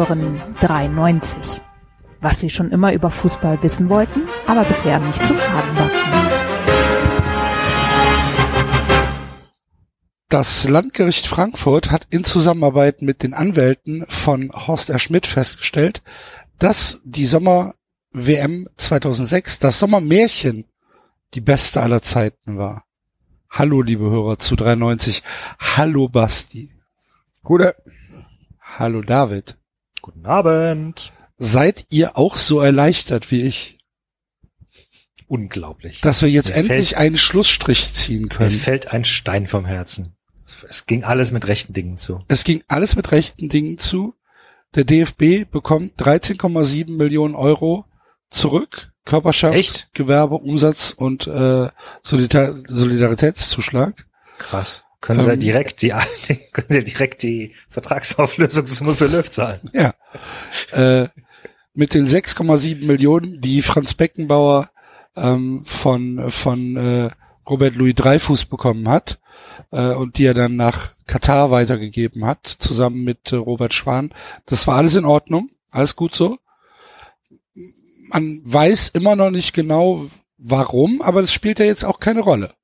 Hören 93. Was Sie schon immer über Fußball wissen wollten, aber bisher nicht zu fragen wagten. Das Landgericht Frankfurt hat in Zusammenarbeit mit den Anwälten von Horst R. Schmidt festgestellt, dass die Sommer-WM 2006, das Sommermärchen, die beste aller Zeiten war. Hallo, liebe Hörer zu 93. Hallo, Basti. Gute. Hallo, David. Guten Abend. Seid ihr auch so erleichtert wie ich, Unglaublich. dass wir jetzt Mir endlich fällt- einen Schlussstrich ziehen Mir können? fällt ein Stein vom Herzen. Es ging alles mit rechten Dingen zu. Es ging alles mit rechten Dingen zu. Der DFB bekommt 13,7 Millionen Euro zurück. Körperschaft, Echt? Gewerbe, Umsatz und äh, Solidar Solidaritätszuschlag. Krass. Können Sie ja Ähm, direkt die, können Sie ja direkt die Vertragsauflösungssumme für Löw zahlen. Ja. äh, mit den 6,7 Millionen, die Franz Beckenbauer ähm, von, von äh, Robert Louis Dreyfus bekommen hat äh, und die er dann nach Katar weitergegeben hat, zusammen mit äh, Robert Schwan. Das war alles in Ordnung, alles gut so. Man weiß immer noch nicht genau, warum, aber das spielt ja jetzt auch keine Rolle.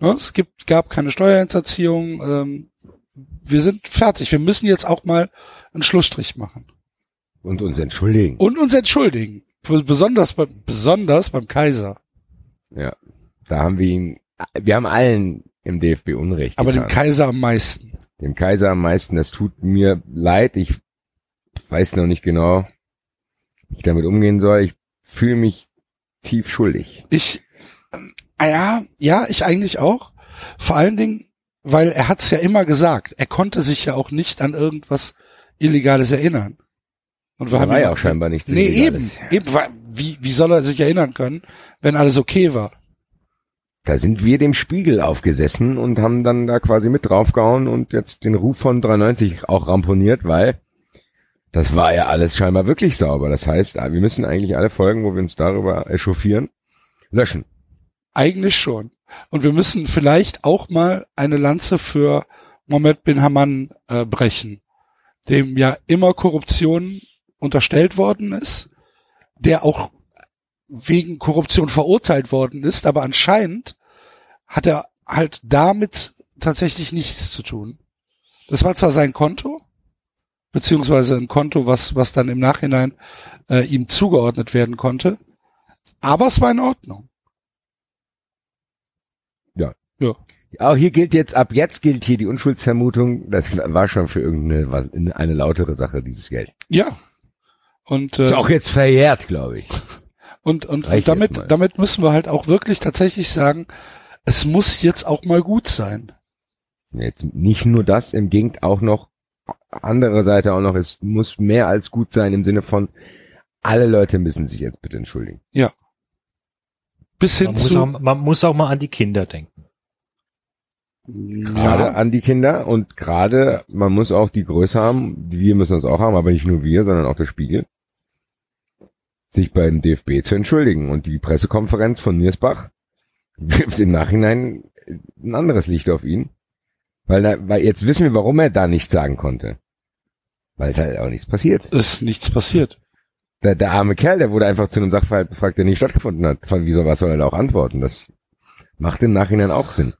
Ne? Es gibt, gab keine Steuerhinterziehung. Ähm, wir sind fertig. Wir müssen jetzt auch mal einen Schlussstrich machen Und uns entschuldigen. und uns entschuldigen. Besonders beim, besonders beim Kaiser. Ja. Da haben wir ihn, wir haben allen im DFB Unrecht Aber dem getan. Kaiser am meisten. dem Kaiser am meisten. Das tut mir leid. Ich weiß noch nicht genau, wie ich damit umgehen soll. Ich fühle mich tief schuldig. Ich, ja, ja, ich eigentlich auch. Vor allen Dingen, weil er hat's ja immer gesagt. Er konnte sich ja auch nicht an irgendwas Illegales erinnern. Und wir haben war ihm ja auch scheinbar nichts Nee, Illegales. eben, eben, wie, wie soll er sich erinnern können, wenn alles okay war? Da sind wir dem Spiegel aufgesessen und haben dann da quasi mit draufgehauen und jetzt den Ruf von 93 auch ramponiert, weil das war ja alles scheinbar wirklich sauber. Das heißt, wir müssen eigentlich alle Folgen, wo wir uns darüber echauffieren, löschen. Eigentlich schon. Und wir müssen vielleicht auch mal eine Lanze für Mohammed bin Haman äh, brechen, dem ja immer Korruption unterstellt worden ist, der auch wegen Korruption verurteilt worden ist, aber anscheinend hat er halt damit tatsächlich nichts zu tun. Das war zwar sein Konto, beziehungsweise ein Konto, was, was dann im Nachhinein äh, ihm zugeordnet werden konnte, aber es war in Ordnung. Auch hier gilt jetzt, ab jetzt gilt hier die Unschuldsvermutung. Das war schon für irgendeine was, eine lautere Sache, dieses Geld. Ja. Und, Ist äh, auch jetzt verjährt, glaube ich. und, und, reicht und damit, damit müssen wir halt auch wirklich tatsächlich sagen, es muss jetzt auch mal gut sein. Jetzt nicht nur das, im Gegenteil auch noch, andere Seite auch noch, es muss mehr als gut sein im Sinne von, alle Leute müssen sich jetzt bitte entschuldigen. Bis hin Man muss, zu, auch, man muss auch mal an die Kinder denken. Gerade ja, an die Kinder und gerade, man muss auch die Größe haben, die wir müssen uns auch haben, aber nicht nur wir, sondern auch der Spiegel, sich beim DFB zu entschuldigen. Und die Pressekonferenz von Niersbach wirft im Nachhinein ein anderes Licht auf ihn. Weil, da, weil jetzt wissen wir, warum er da nichts sagen konnte. Weil es halt auch nichts passiert. ist nichts passiert. Der, der arme Kerl, der wurde einfach zu einem Sachverhalt befragt, der nicht stattgefunden hat. Von wieso, was soll er da auch antworten? Das macht im Nachhinein auch Sinn.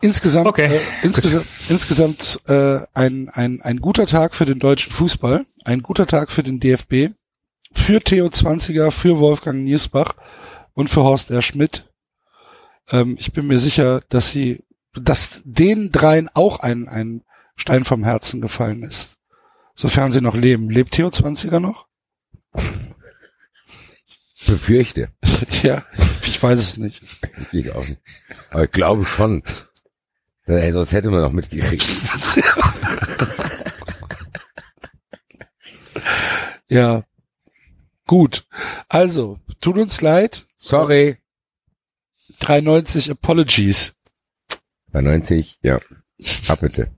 Insgesamt, Okay. äh, insgesamt, insgesamt äh, ein, ein, ein guter Tag für den deutschen Fußball, ein guter Tag für den DFB, für Theo Zwanziger, für Wolfgang Niersbach und für Horst R. Schmidt. Ähm, ich bin mir sicher, dass sie, dass den dreien auch ein, ein Stein vom Herzen gefallen ist. Sofern sie noch leben. Lebt Theo Zwanziger noch? Befürchte. ja, ich weiß es nicht. Ich auch nicht. Aber ich glaube schon. Ey, sonst hätte man noch mitgekriegt. Ja. Gut. Also, tut uns leid. Sorry. 93 Apologies. Bei 90, ja. Ab bitte.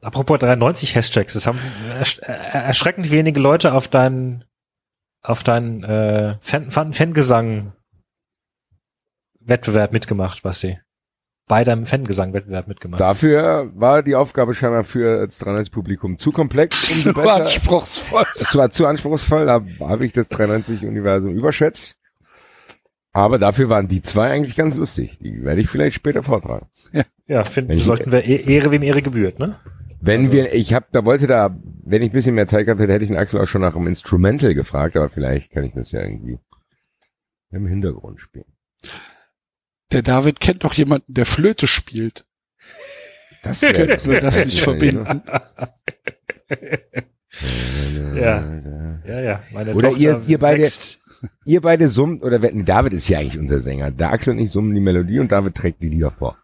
Apropos 93 Hashtags, es haben ersch äh, erschreckend wenige Leute auf deinen auf deinen äh, Fan, Fan, Fangesang Wettbewerb mitgemacht, Basti. Bei deinem Fangesangwettbewerb mitgemacht. Dafür war die Aufgabe scheinbar für das 93 Publikum zu komplex, umso Zu besser. anspruchsvoll. Es war zu anspruchsvoll, da habe ich das 93 Universum überschätzt. Aber dafür waren die zwei eigentlich ganz lustig. Die werde ich vielleicht später vortragen. ja, finden Wenn ich- sollten wir E- Ehre wem Ehre gebührt, ne? Wenn Also- wir, ich habe, da wollte da, wenn ich ein bisschen mehr Zeit gehabt hätte, hätte ich den Axel auch schon nach einem Instrumental gefragt, aber vielleicht kann ich das ja irgendwie im Hintergrund spielen. Der David kennt doch jemanden, der Flöte spielt. Das Könnten wir das nicht verbinden? Ja. Ja, ja. Meine Oder Tochter ihr- ihr beide- wächst. Ihr beide summt, oder wetten, David ist ja eigentlich unser Sänger. Der Axel und ich summen die Melodie und David trägt die Lieder vor.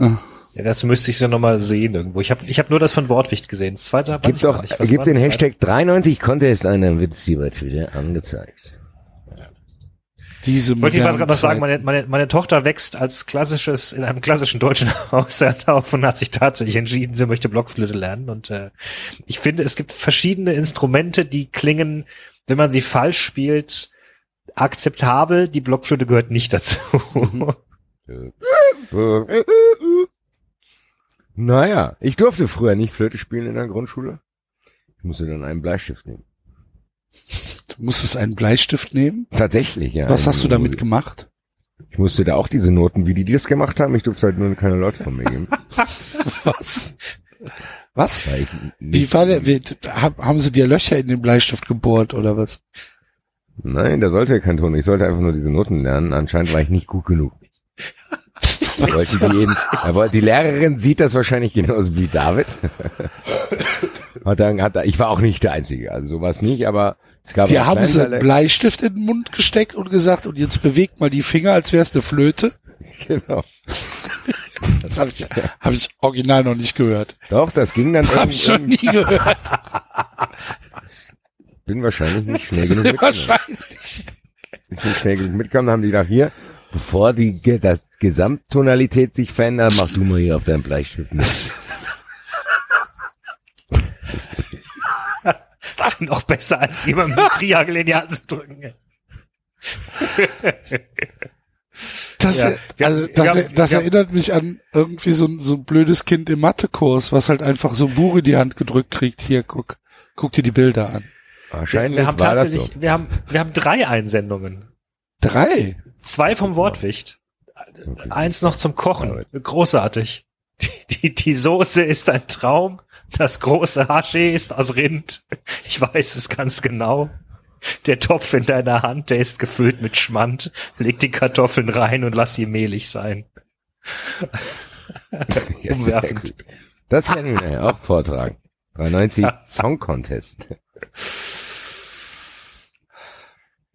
Ja, dazu müsste ich es ja nochmal sehen irgendwo. Ich habe ich hab nur das von Wortwicht gesehen. Das zweite ich gar doch, nicht. Was gib war den Hashtag 93 Contest ein, dann wird's dir bei Twitter angezeigt. Diese Ich wollte gerade noch sagen, meine, meine, meine Tochter wächst als klassisches, in einem klassischen deutschen Haushalt auf und hat sich tatsächlich entschieden, sie möchte Blockflöte lernen. Und äh, ich finde, es gibt verschiedene Instrumente, die klingen, wenn man sie falsch spielt, akzeptabel. Die Blockflöte gehört nicht dazu. Naja, ich durfte früher nicht Flöte spielen in der Grundschule. Ich musste dann einen Bleistift nehmen. Du musstest einen Bleistift nehmen. Tatsächlich, ja. Was hast du damit gemacht? Ich musste da auch diese Noten, wie die das gemacht haben. Ich durfte halt nur keine Leute von mir geben. Was? Was? Wie war der? Wie, hab- haben sie dir Löcher in den Bleistift gebohrt oder was? Nein, da sollte kein Ton. Ich sollte einfach nur diese Noten lernen. Anscheinend war ich nicht gut genug. Da wollte die, eben, aber die Lehrerin sieht das wahrscheinlich genauso wie David. Hat dann, hat, ich war auch nicht der Einzige, also sowas nicht, aber es gab Wir haben sie einen Bleistift in den Mund gesteckt und gesagt, und jetzt bewegt mal die Finger, als wäre es eine Flöte. Genau. Das habe ich, hab ich original noch nicht gehört. Doch, das ging dann Habe ich schon nie gehört. bin wahrscheinlich nicht schnell genug mitgekommen. Wahrscheinlich. Ist nicht schnell genug mitgekommen, haben die gedacht, hier, bevor die das Gesamttonalität sich verändert, mach du mal hier auf deinem Bleistift mit. Das ist noch besser, als jemand mit Triangel in die Hand zu drücken. Das, Ja, also, haben- das, haben- das haben- erinnert mich an irgendwie so ein, so ein blödes Kind im Mathekurs, was halt einfach so ein Buch in die Hand gedrückt kriegt. Hier, guck, guck dir die Bilder an. Wahrscheinlich Wir haben war das tatsächlich, so. wir haben, wir haben drei Einsendungen. Drei. Zwei vom Wortwicht. Eins noch zum Kochen. Großartig. Die, die, die Soße ist ein Traum. Das große Haché ist aus Rind. Ich weiß es ganz genau. Der Topf in deiner Hand, der ist gefüllt mit Schmand. Leg die Kartoffeln rein und lass sie mehlig sein. Ja, umwerfend. Das werden wir nachher auch vortragen. 93 Song Contest.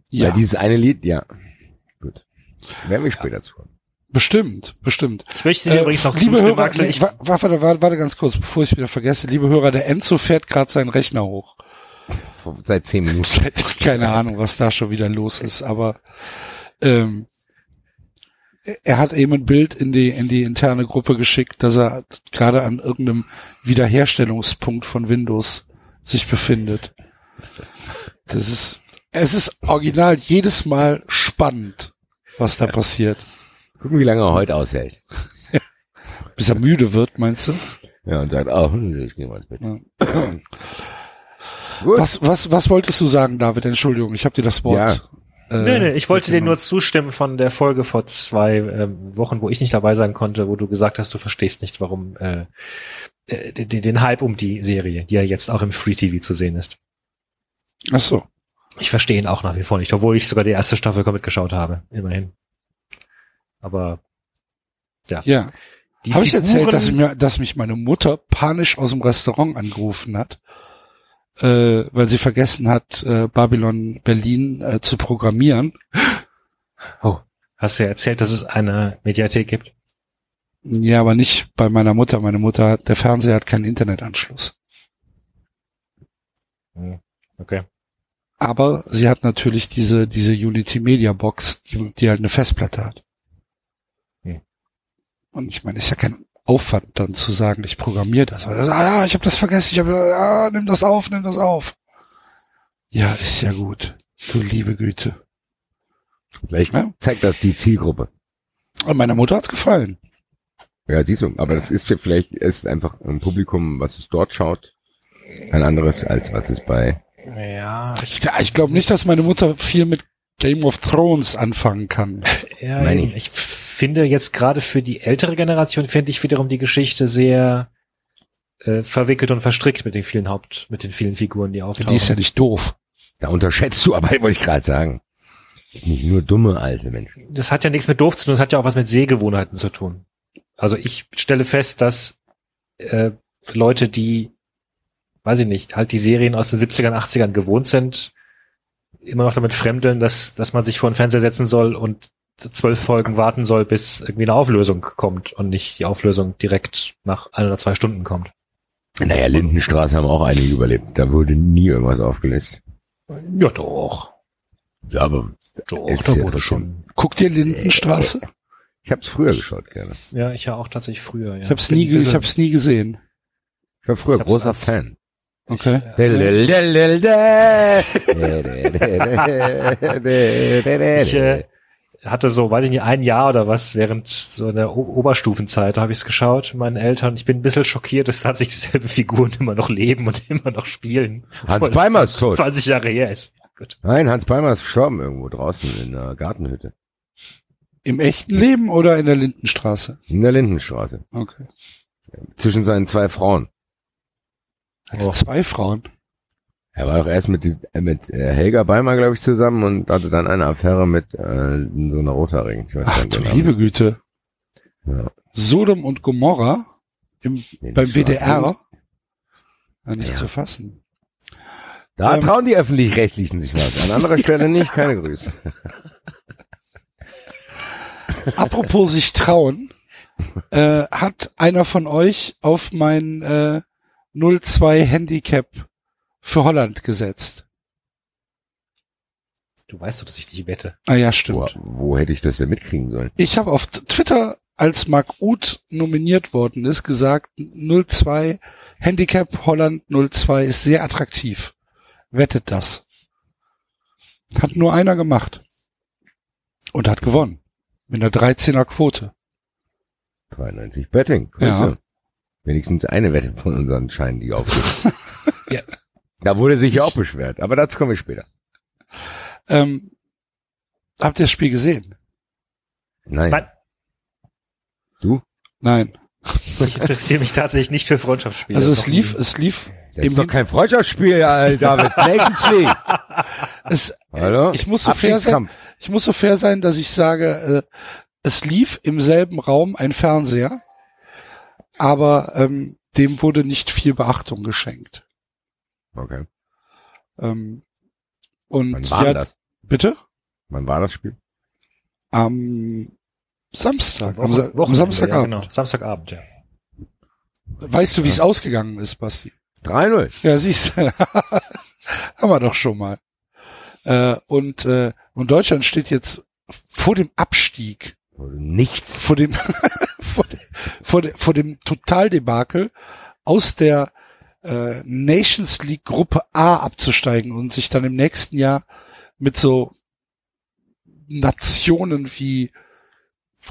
Ja. Ja, dieses eine Lied, ja. Gut. Werden wir später zu. Bestimmt, bestimmt. Ich möchte dir Äh, übrigens noch liebe Hörer, Axel. nee, Ich, warte, warte, warte ganz kurz, bevor ich es wieder vergesse. Liebe Hörer, der Enzo fährt gerade seinen Rechner hoch. Seit zehn Minuten. Seit- Keine Ahnung, was da schon wieder los ist, aber ähm, er hat eben ein Bild in die in die interne Gruppe geschickt, dass er gerade an irgendeinem Wiederherstellungspunkt von Windows sich befindet. Das ist es ist original jedes Mal spannend, was da passiert. Gucken, wie lange er heute aushält. Bis er müde wird, meinst du? Ja, und sagt, oh, hm, ich gehe mal ins Bett. Ja. Was was was wolltest du sagen, David? Entschuldigung, ich habe dir das Wort. äh, nee, nee, ich wollte dir nur zustimmen von der Folge vor zwei ähm, Wochen, wo ich nicht dabei sein konnte, wo du gesagt hast, du verstehst nicht, warum äh, äh, den, den Hype um die Serie, die ja jetzt auch im Free TV zu sehen ist. Ach so. Ich verstehe ihn auch nach wie vor nicht, obwohl ich sogar die erste Staffel mitgeschaut habe, immerhin. Aber Ja. die Habe ich erzählt, dass, ich mir, dass mich meine Mutter panisch aus dem Restaurant angerufen hat, äh, weil sie vergessen hat, äh, Babylon Berlin äh, zu programmieren. Oh, hast du ja erzählt, dass es eine Mediathek gibt? Ja, aber nicht bei meiner Mutter. Meine Mutter, hat- der Fernseher hat keinen Internetanschluss. Hm, Okay. Aber sie hat natürlich diese, diese Unity Media Box, die, die halt eine Festplatte hat. Und ich meine, ist ja kein Aufwand dann zu sagen, ich programmiere das. Das ah, ja, ich habe das vergessen, ich habe, ja, nimm das auf, nimm das auf. Ja, ist ja gut. Du liebe Güte. Vielleicht Ja. zeigt das die Zielgruppe. Und meiner Mutter hat's gefallen. Ja, siehst du, aber das ist vielleicht ist einfach ein Publikum, was es dort schaut, ein anderes als was es bei. Ja, Ich, ich glaube nicht, dass meine Mutter viel mit Game of Thrones anfangen kann. Ja, Meine eben. ich finde jetzt gerade für die ältere Generation finde ich wiederum die Geschichte sehr äh, verwickelt und verstrickt mit den vielen Haupt, mit den vielen Figuren, die auftauchen. Die ist ja nicht doof. Da unterschätzt du, aber wollte ich gerade sagen. Nicht nur dumme alte Menschen. das hat ja nichts mit doof zu tun, das hat ja auch was mit Sehgewohnheiten zu tun. Also ich stelle fest, dass äh, Leute, die, weiß ich nicht, halt die Serien aus den 70ern, 80ern gewohnt sind, immer noch damit fremdeln, dass, dass man sich vor den Fernseher setzen soll und zwölf Folgen warten soll, bis irgendwie eine Auflösung kommt und nicht die Auflösung direkt nach ein oder zwei Stunden kommt. Naja, Lindenstraße haben auch einige überlebt. Da wurde nie irgendwas aufgelöst. Ja, doch. Ja, aber Doch, Ist da ja wurde trotzdem- schon. Guckt ihr Lindenstraße? ich habe es früher geschaut gerne. Ja, ich ja auch tatsächlich früher. Ja. Ich hab's nie, ich hab's nie gesehen. Ich war früher Ich hab's großer als- Fan. Okay. Ich äh, hatte so, weiß ich nicht, ein Jahr oder was während so einer O Oberstufenzeit, da habe ich es geschaut meinen Eltern. Ich bin ein bisschen schockiert, dass tatsächlich dieselben Figuren immer noch leben und immer noch spielen. Hans Beimer ist tot. 20 Jahre her ist. Ja, gut. Nein, Hans Palmer ist gestorben irgendwo draußen in der Gartenhütte. Im echten Leben oder in der Lindenstraße? In der Lindenstraße. Okay. Zwischen seinen zwei Frauen. Hatte Oh. zwei Frauen. Er war doch erst mit, mit äh, Helga Beimer, glaube ich, zusammen und hatte dann eine Affäre mit äh, so einer Rothaarigen. Ich weiß Ach du liebe Güte. Ja. Sodom und Gomorra im, Nee, beim WDR. Ja, nicht Ja. zu fassen. Da Ähm. trauen die Öffentlich-Rechtlichen sich was. An anderer Stelle nicht. Keine Grüße. Apropos sich trauen, äh, hat einer von euch auf mein äh, 02 Handicap für Holland gesetzt. Du weißt doch, dass ich dich wette. Ah ja, Wo, stimmt. wo hätte ich das denn mitkriegen sollen? Ich habe auf Twitter, als Mark Uth nominiert worden ist, gesagt, 02 Handicap Holland 02 ist sehr attraktiv. Wettet das. Hat nur einer gemacht. Und hat gewonnen. Mit einer 13er Quote. 92 Betting. Grüße. Ja. Wenigstens eine Wette von unseren Scheinen, die aufgeht. Ja. Da wurde sich ja auch beschwert. Aber dazu kommen wir später. Ähm, habt ihr das Spiel gesehen? Nein. Nein. Du? Nein. Ich interessiere mich tatsächlich nicht für Freundschaftsspiele. Also es lief, es lief, Das ist doch kein Freundschaftsspiel, David. Nations League. es, Hallo? ich muss so fair sein, ich muss so fair sein, dass ich sage, äh, es lief im selben Raum ein Fernseher, aber ähm, dem wurde nicht viel Beachtung geschenkt. Okay. Ähm, und Wann war ja, das? bitte? Wann war das Spiel? Am Samstag, am, Wochen- am Wochenende, Samstagabend. Ja, genau. Samstagabend, ja. Weißt du, wie es ausgegangen ist, Basti? 3-0. Ja, siehst du. Haben wir doch schon mal. Äh, und, äh, und Deutschland steht jetzt vor dem Abstieg, Nichts. vor dem, vor, dem vor, dem vor dem Totaldebakel aus der äh, Nations League Gruppe A abzusteigen und sich dann im nächsten Jahr mit so Nationen wie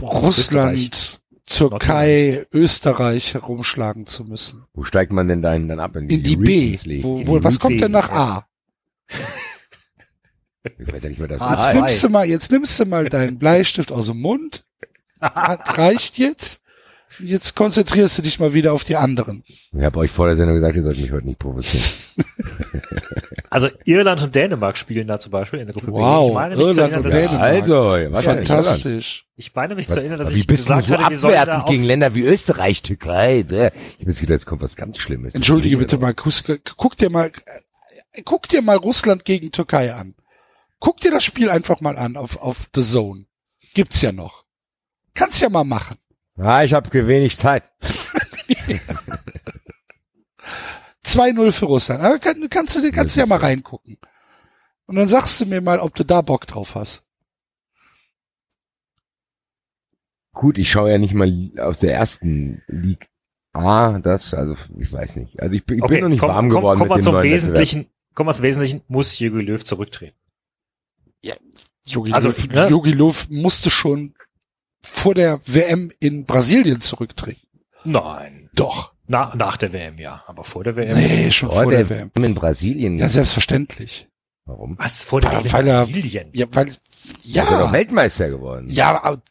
Russland, Türkei, Österreich herumschlagen zu müssen. Wo steigt man denn dahin dann ab? In In die B. Wo, In wo, die was kommt denn nach A? Ich weiß ja nicht mehr, das Jetzt nimmst du mal, jetzt nimmst du mal deinen Bleistift aus dem Mund. Reicht jetzt. Jetzt konzentrierst du dich mal wieder auf die anderen. Ich habe euch vor der Sendung gesagt, ihr sollt mich heute nicht provozieren. Also Irland und Dänemark spielen da zum Beispiel in der Gruppe Wow, B. Ich meine mich zu Irland erinnern, und dass ich, Dänemark. Also, was? Fantastisch. ich meine mich zu erinnern, dass wie ich bist du gesagt so hatte, wir sollen da gegen Länder wie Österreich, Türkei? Ne? Ich habe gedacht, jetzt kommt was ganz Schlimmes. Entschuldige bitte mal, guck, guck dir mal, guck dir mal Russland gegen Türkei an. Guck dir das Spiel einfach mal an auf, auf The Zone. Gibt's ja noch. Kannst ja mal machen. Ah, ich habe wenig Zeit. 2-0 für Russland. Aber kann, kannst du, kannst du ja mal so. reingucken. Und dann sagst du mir mal, ob du da Bock drauf hast. Gut, ich schaue ja nicht mal aus der ersten League A, das, also ich weiß nicht. Also ich, bin- ich bin noch nicht komm, warm komm, geworden kommen wir mit dem zum neuen Wettbewerb. Wesentlichen. Kommen wir zum Wesentlichen, muss Jürgen Löw zurücktreten. Jogi Also, Löw, ne? Jogi Löw musste schon vor der WM in Brasilien zurücktreten. Nein. Doch. Nach, nach der WM, ja. Aber vor der WM. Nee, schon Vor vor der der WM. In Brasilien. Ja, selbstverständlich. Warum? Was? Vor der Ja, WM in weil er- Brasilien? Ja, weil, Ja. Ist er doch ja, Weltmeister geworden. ja, aber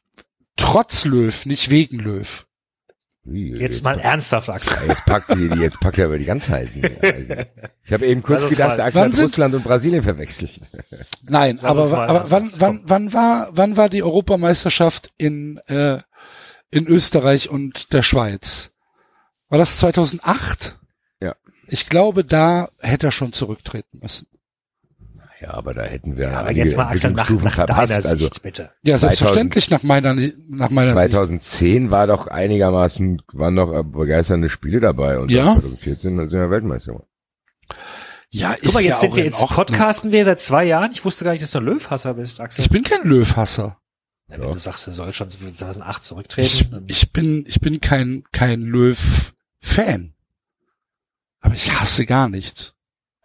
trotz Löw, nicht wegen Löw. Ui, Jetzt mal ernsthaft, Axel. Ja, Jetzt packt die, die- jetzt packt er aber die ganz heißen. Eisen. Ich habe eben kurz gedacht, Axel Wann hat sind- Russland und Brasilien verwechselt. Nein, Lass aber, aber wann, wann, wann war, wann war die Europameisterschaft in, äh, in Österreich und der Schweiz? War das 2008? Ja. Ich glaube, da hätte er schon zurücktreten müssen. Ja, aber da hätten wir Ja, aber jetzt mal, Axel, nach, nach verpasst. deiner Also Sicht, bitte. Ja, 2000 selbstverständlich nach meiner, nach meiner Sicht. 2010 war doch einigermaßen, waren noch äh, begeisternde Spiele dabei und Ja. 2014 sind wir Weltmeister. Ja, ist Guck mal, jetzt ja sind wir jetzt podcasten wir seit zwei Jahren. Ich wusste gar nicht, dass du ein Löwhasser bist, Axel. Ich bin kein Löwhasser. Ja, wenn du sagst, er soll schon 2008 Ich, zurücktreten. ich bin, ich bin kein, kein Löw-Fan. Aber ich hasse gar nichts.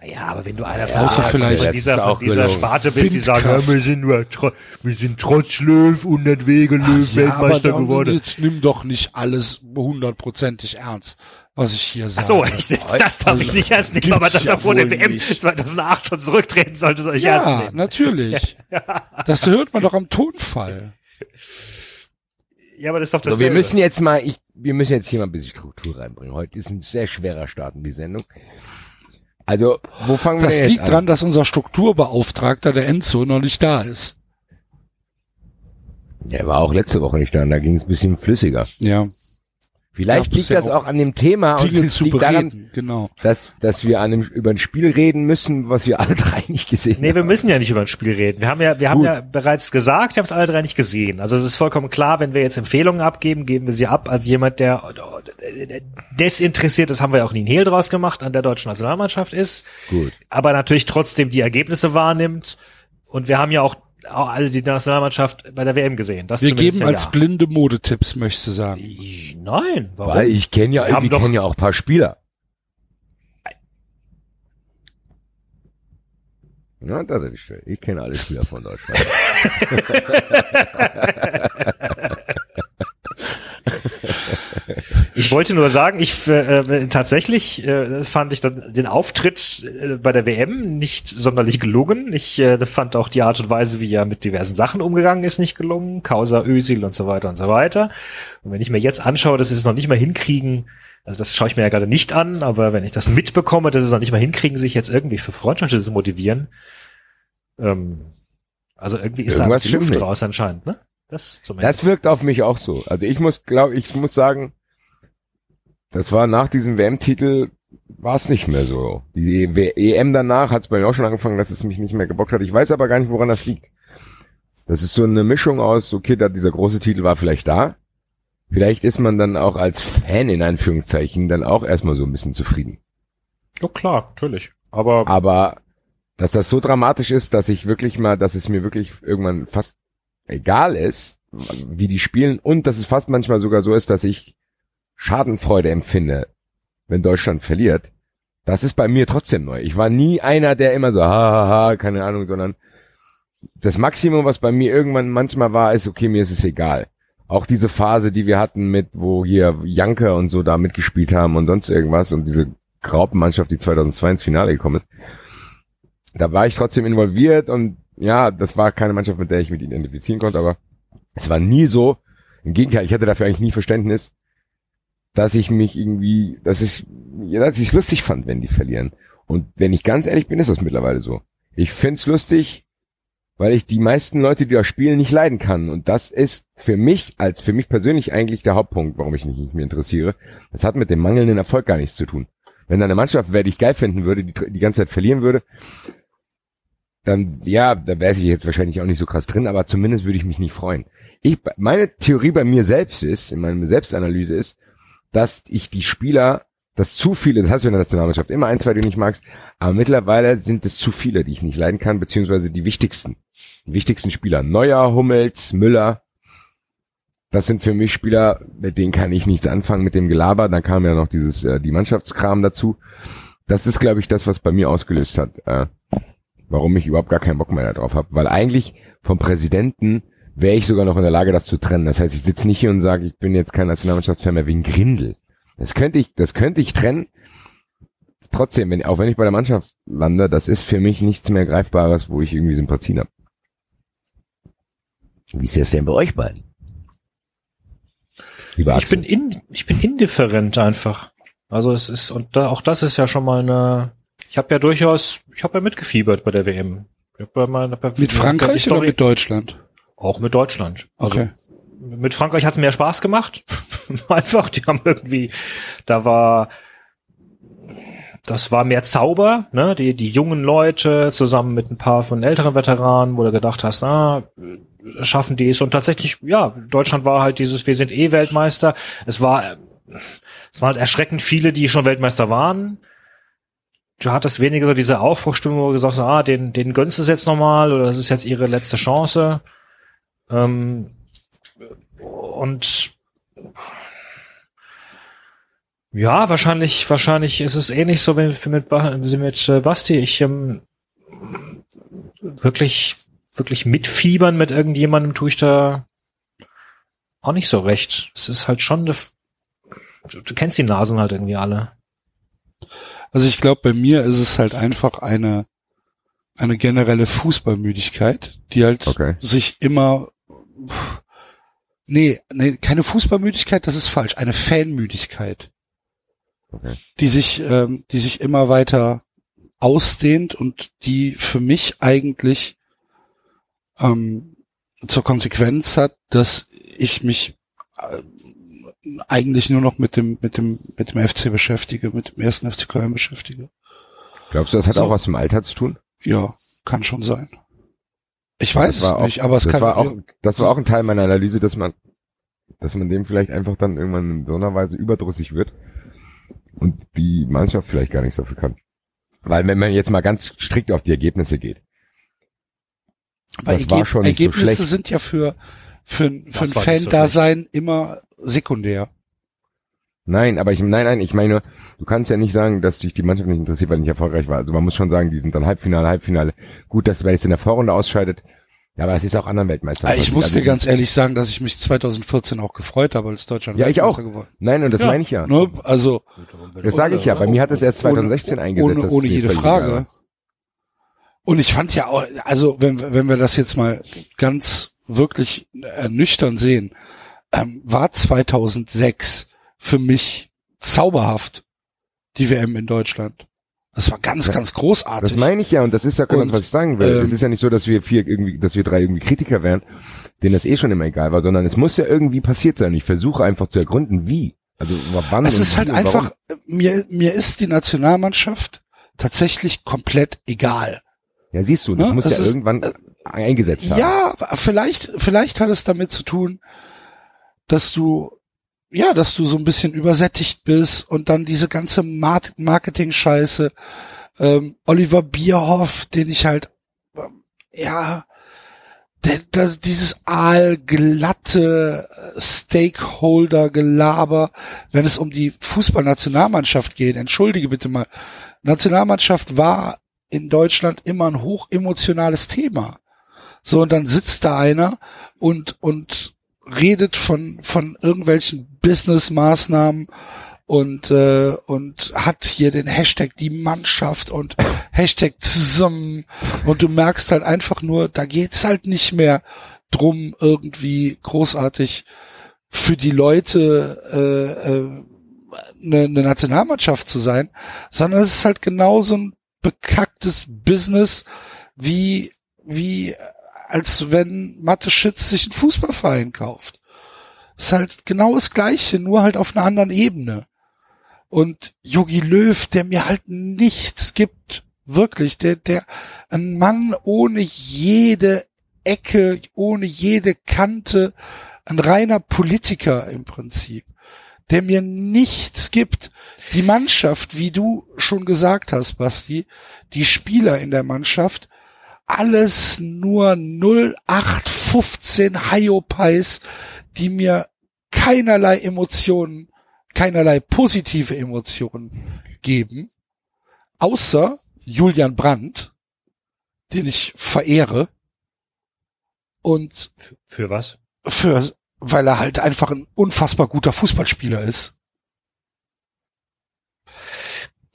Ja, aber wenn du einer Ja, von, vielleicht- von dieser, von dieser. Sparte bist, die sagen, ja, wir sind, nur wir sind trotz Löw und nicht wegen Löw Weltmeister aber geworden. jetzt nimm doch nicht alles hundertprozentig ernst, was ich hier Ach sage. so, ich, das darf ich nicht ernst nehmen, aber dass ja er vor der WM nicht. 2008 schon zurücktreten sollte, soll ich ernst Ja, nehmen. natürlich. Das hört man doch am Tonfall. Ja, aber das ist doch So, das. wir müssen jetzt mal, ich, wir müssen jetzt hier mal ein bisschen Struktur reinbringen. Heute ist ein sehr schwerer Start in die Sendung. Also, wo fangen wir Das denn jetzt liegt an? dran, dass unser Strukturbeauftragter, der Enzo, noch nicht da ist. Der war auch letzte Woche nicht da und da ging es ein bisschen flüssiger. Ja. Vielleicht Ja, liegt das auch an dem Thema und liegt daran, bereden, genau. dass, dass wir an einem, über ein Spiel reden müssen, was wir alle drei nicht gesehen Nee, wir haben. müssen ja nicht über ein Spiel reden. Wir haben ja, wir haben ja bereits gesagt, wir haben es alle drei nicht gesehen. Also es ist vollkommen klar, wenn wir jetzt Empfehlungen abgeben, geben wir sie ab als jemand, der desinteressiert ist, haben wir ja auch nie einen Hehl draus gemacht, an der deutschen Nationalmannschaft ist, Gut. aber natürlich trotzdem die Ergebnisse wahrnimmt. Und wir haben ja auch, auch alle die Nationalmannschaft bei der WM gesehen. Das Wir geben ja, als ja. blinde Modetipps, möchtest du sagen. Nein, warum? Weil ich kenne ja, Wir wir kennen ja auch ein paar Spieler. Ja, das ist schön. Ich kenne alle Spieler von Deutschland. Ich wollte nur sagen, ich äh, äh, tatsächlich äh, fand ich dann den Auftritt äh, bei der WM nicht sonderlich gelungen. Ich äh, fand auch die Art und Weise, wie er mit diversen Sachen umgegangen ist, nicht gelungen. Causa Özil und so weiter und so weiter. Und wenn ich mir jetzt anschaue, dass sie es noch nicht mal hinkriegen, also das schaue ich mir ja gerade nicht an, aber wenn ich das mitbekomme, dass sie es noch nicht mal hinkriegen, sich jetzt irgendwie für Freundschaft zu motivieren, ähm, also irgendwie ist Irgendwas da die Luft raus anscheinend, ne? Das. Das wirkt auf mich auch so. Also ich muss, glaube ich, muss sagen, das war nach diesem WM-Titel war es nicht mehr so. Die EM danach hat es bei mir auch schon angefangen, dass es mich nicht mehr gebockt hat. Ich weiß aber gar nicht, woran das liegt. Das ist so eine Mischung aus, okay, da dieser große Titel war vielleicht da. Vielleicht ist man dann auch als Fan in Anführungszeichen dann auch erstmal so ein bisschen zufrieden. ja klar, natürlich. Aber Aber dass das so dramatisch ist, dass ich wirklich mal, dass es mir wirklich irgendwann fast egal ist, wie die spielen und dass es fast manchmal sogar so ist, dass ich Schadenfreude empfinde, wenn Deutschland verliert. Das ist bei mir trotzdem neu. Ich war nie einer, der immer so, ha, ha, ha, keine Ahnung, sondern das Maximum, was bei mir irgendwann manchmal war, ist, okay, mir ist es egal. Auch diese Phase, die wir hatten mit, wo hier Janke und so da mitgespielt haben und sonst irgendwas und diese Graupenmannschaft, die 2002 ins Finale gekommen ist, da war ich trotzdem involviert und ja, das war keine Mannschaft, mit der ich mich identifizieren konnte, aber es war nie so, im Gegenteil, ich hatte dafür eigentlich nie Verständnis, dass ich mich irgendwie, dass ich, ja, dass ich es lustig fand, wenn die verlieren. Und wenn ich ganz ehrlich bin, ist das mittlerweile so. Ich find's lustig, weil ich die meisten Leute, die da spielen, nicht leiden kann. Und das ist für mich, als für mich persönlich eigentlich der Hauptpunkt, warum ich mich nicht mehr interessiere. Das hat mit dem mangelnden Erfolg gar nichts zu tun. Wenn da eine Mannschaft wäre, die ich geil finden würde, die die ganze Zeit verlieren würde, dann, ja, da wäre ich jetzt wahrscheinlich auch nicht so krass drin, aber zumindest würde ich mich nicht freuen. Ich, meine Theorie bei mir selbst ist, in meiner Selbstanalyse ist, dass ich die Spieler, dass zu viele, das hast du in der Nationalmannschaft, immer ein, zwei, die du nicht magst, aber mittlerweile sind es zu viele, die ich nicht leiden kann, beziehungsweise die wichtigsten. Die wichtigsten Spieler. Neuer, Hummels, Müller. Das sind für mich Spieler, mit denen kann ich nichts anfangen mit dem Gelaber. Dann kam ja noch dieses, äh, die Mannschaftskram dazu. Das ist, glaube ich, das, was bei mir ausgelöst hat, äh, warum ich überhaupt gar keinen Bock mehr darauf habe. Weil eigentlich vom Präsidenten wäre ich sogar noch in der Lage, das zu trennen. Das heißt, ich sitze nicht hier und sage, ich bin jetzt kein Nationalmannschaftsfan mehr wegen Grindel. Das könnte ich, das könnte ich trennen. Trotzdem, wenn, auch wenn ich bei der Mannschaft lande, das ist für mich nichts mehr Greifbares, wo ich irgendwie Sympathien habe. Wie ist das denn bei euch beiden? Lieber ich bin in, ich bin indifferent einfach. Also es ist, und da, auch das ist ja schon mal eine, ich habe ja durchaus, ich habe ja mitgefiebert bei der WM. Ja mal, mit Frankreich oder mit Deutschland? Auch mit Deutschland. Also okay. mit Frankreich hat es mehr Spaß gemacht. einfach, die haben irgendwie, da war, das war mehr Zauber, ne? Die, die jungen Leute zusammen mit ein paar von älteren Veteranen, wo du gedacht hast, ah, schaffen die es. Und tatsächlich, ja, Deutschland war halt dieses, wir sind eh Weltmeister. Es war, es waren halt erschreckend viele, die schon Weltmeister waren. Du hattest weniger so diese Aufbruchstimmung, wo du gesagt hast, ah, den, den gönnst du es jetzt nochmal oder das ist jetzt ihre letzte Chance. Ähm, und ja, wahrscheinlich, wahrscheinlich ist es ähnlich so wie mit, wie mit äh, Basti. Ich ähm, wirklich wirklich mitfiebern mit irgendjemandem tue ich da auch nicht so recht. Es ist halt schon eine, du kennst die Nasen halt irgendwie alle. Also ich glaube, bei mir ist es halt einfach eine, eine generelle Fußballmüdigkeit, die halt okay. sich immer, nee, nee, keine Fußballmüdigkeit, das ist falsch, eine Fanmüdigkeit. Okay. Die sich, ähm, die sich immer weiter ausdehnt und die für mich eigentlich ähm, zur Konsequenz hat, dass ich mich äh, eigentlich nur noch mit dem mit dem mit dem FC beschäftige, mit dem ersten FC Köln beschäftige. Glaubst du, das hat so. auch was mit dem Alter zu tun? Ja, kann schon sein. Ich weiß es nicht, auch, aber es das kann. War auch, das war auch ein Teil meiner Analyse, dass man, dass man dem vielleicht einfach dann irgendwann in so einer Weise überdrüssig wird und die Mannschaft vielleicht gar nichts dafür kann. Weil wenn man jetzt mal ganz strikt auf die Ergebnisse geht, aber das Ergeb war schon Ergebnisse so sind ja für, für, für ein Fan-Dasein so immer sekundär. Nein, aber ich, nein, nein, ich meine, du kannst ja nicht sagen, dass dich die Mannschaft nicht interessiert, weil nicht erfolgreich war. Also man muss schon sagen, die sind dann Halbfinale, Halbfinale. Gut, dass wer jetzt in der Vorrunde ausscheidet, ja, aber es ist auch anderen Weltmeistern. Ich muss also dir ganz ehrlich sagen, dass ich mich 2014 auch gefreut habe, als Deutschland Ja, ich auch. Geworden. Nein, und das ja, meine ich ja. Ne, also. Das sage ich ja. Bei mir hat es erst 2016 ohne, eingesetzt. Ohne, ohne jede Frage. Und ich fand ja auch, also wenn, wenn wir das jetzt mal ganz wirklich ernüchtern sehen, ähm, war 2006 für mich zauberhaft, die WM in Deutschland. Das war ganz, ja, ganz großartig. Das meine ich ja, und das ist ja genau, was ich sagen will. Ähm, es ist ja nicht so, dass wir vier irgendwie, dass wir drei irgendwie Kritiker wären, denen das eh schon immer egal war, sondern es muss ja irgendwie passiert sein. Ich versuche einfach zu ergründen, wie. Also wann. Es ist halt einfach, mir, mir ist die Nationalmannschaft tatsächlich komplett egal. Ja, siehst du, das ne? muss das ja ist, irgendwann äh, eingesetzt haben. Ja, vielleicht, vielleicht hat es damit zu tun, dass du, ja, dass du so ein bisschen übersättigt bist und dann diese ganze Marketing-Scheiße, ähm, Oliver Bierhoff, den ich halt, ähm, ja, der, das, dieses aalglatte Stakeholder-Gelaber, wenn es um die Fußballnationalmannschaft geht. Entschuldige bitte mal. Nationalmannschaft war in Deutschland immer ein hochemotionales Thema. So, und dann sitzt da einer und, und redet von, von irgendwelchen Business-Maßnahmen und, äh, und hat hier den Hashtag die Mannschaft und Hashtag zusammen und du merkst halt einfach nur, da geht's halt nicht mehr drum, irgendwie großartig für die Leute äh, äh, eine, eine Nationalmannschaft zu sein, sondern es ist halt genauso ein bekacktes Business wie, wie, als wenn Mathe Schitz sich einen Fußballverein kauft. Ist halt genau das Gleiche, nur halt auf einer anderen Ebene. Und Yogi Löw, der mir halt nichts gibt, wirklich, der, der, ein Mann ohne jede Ecke, ohne jede Kante, ein reiner Politiker im Prinzip der mir nichts gibt. Die Mannschaft, wie du schon gesagt hast, Basti, die Spieler in der Mannschaft, alles nur 0815 Hyopies, die mir keinerlei Emotionen, keinerlei positive Emotionen geben, außer Julian Brandt, den ich verehre, Und Für, für was? für, weil er halt einfach ein unfassbar guter Fußballspieler ist.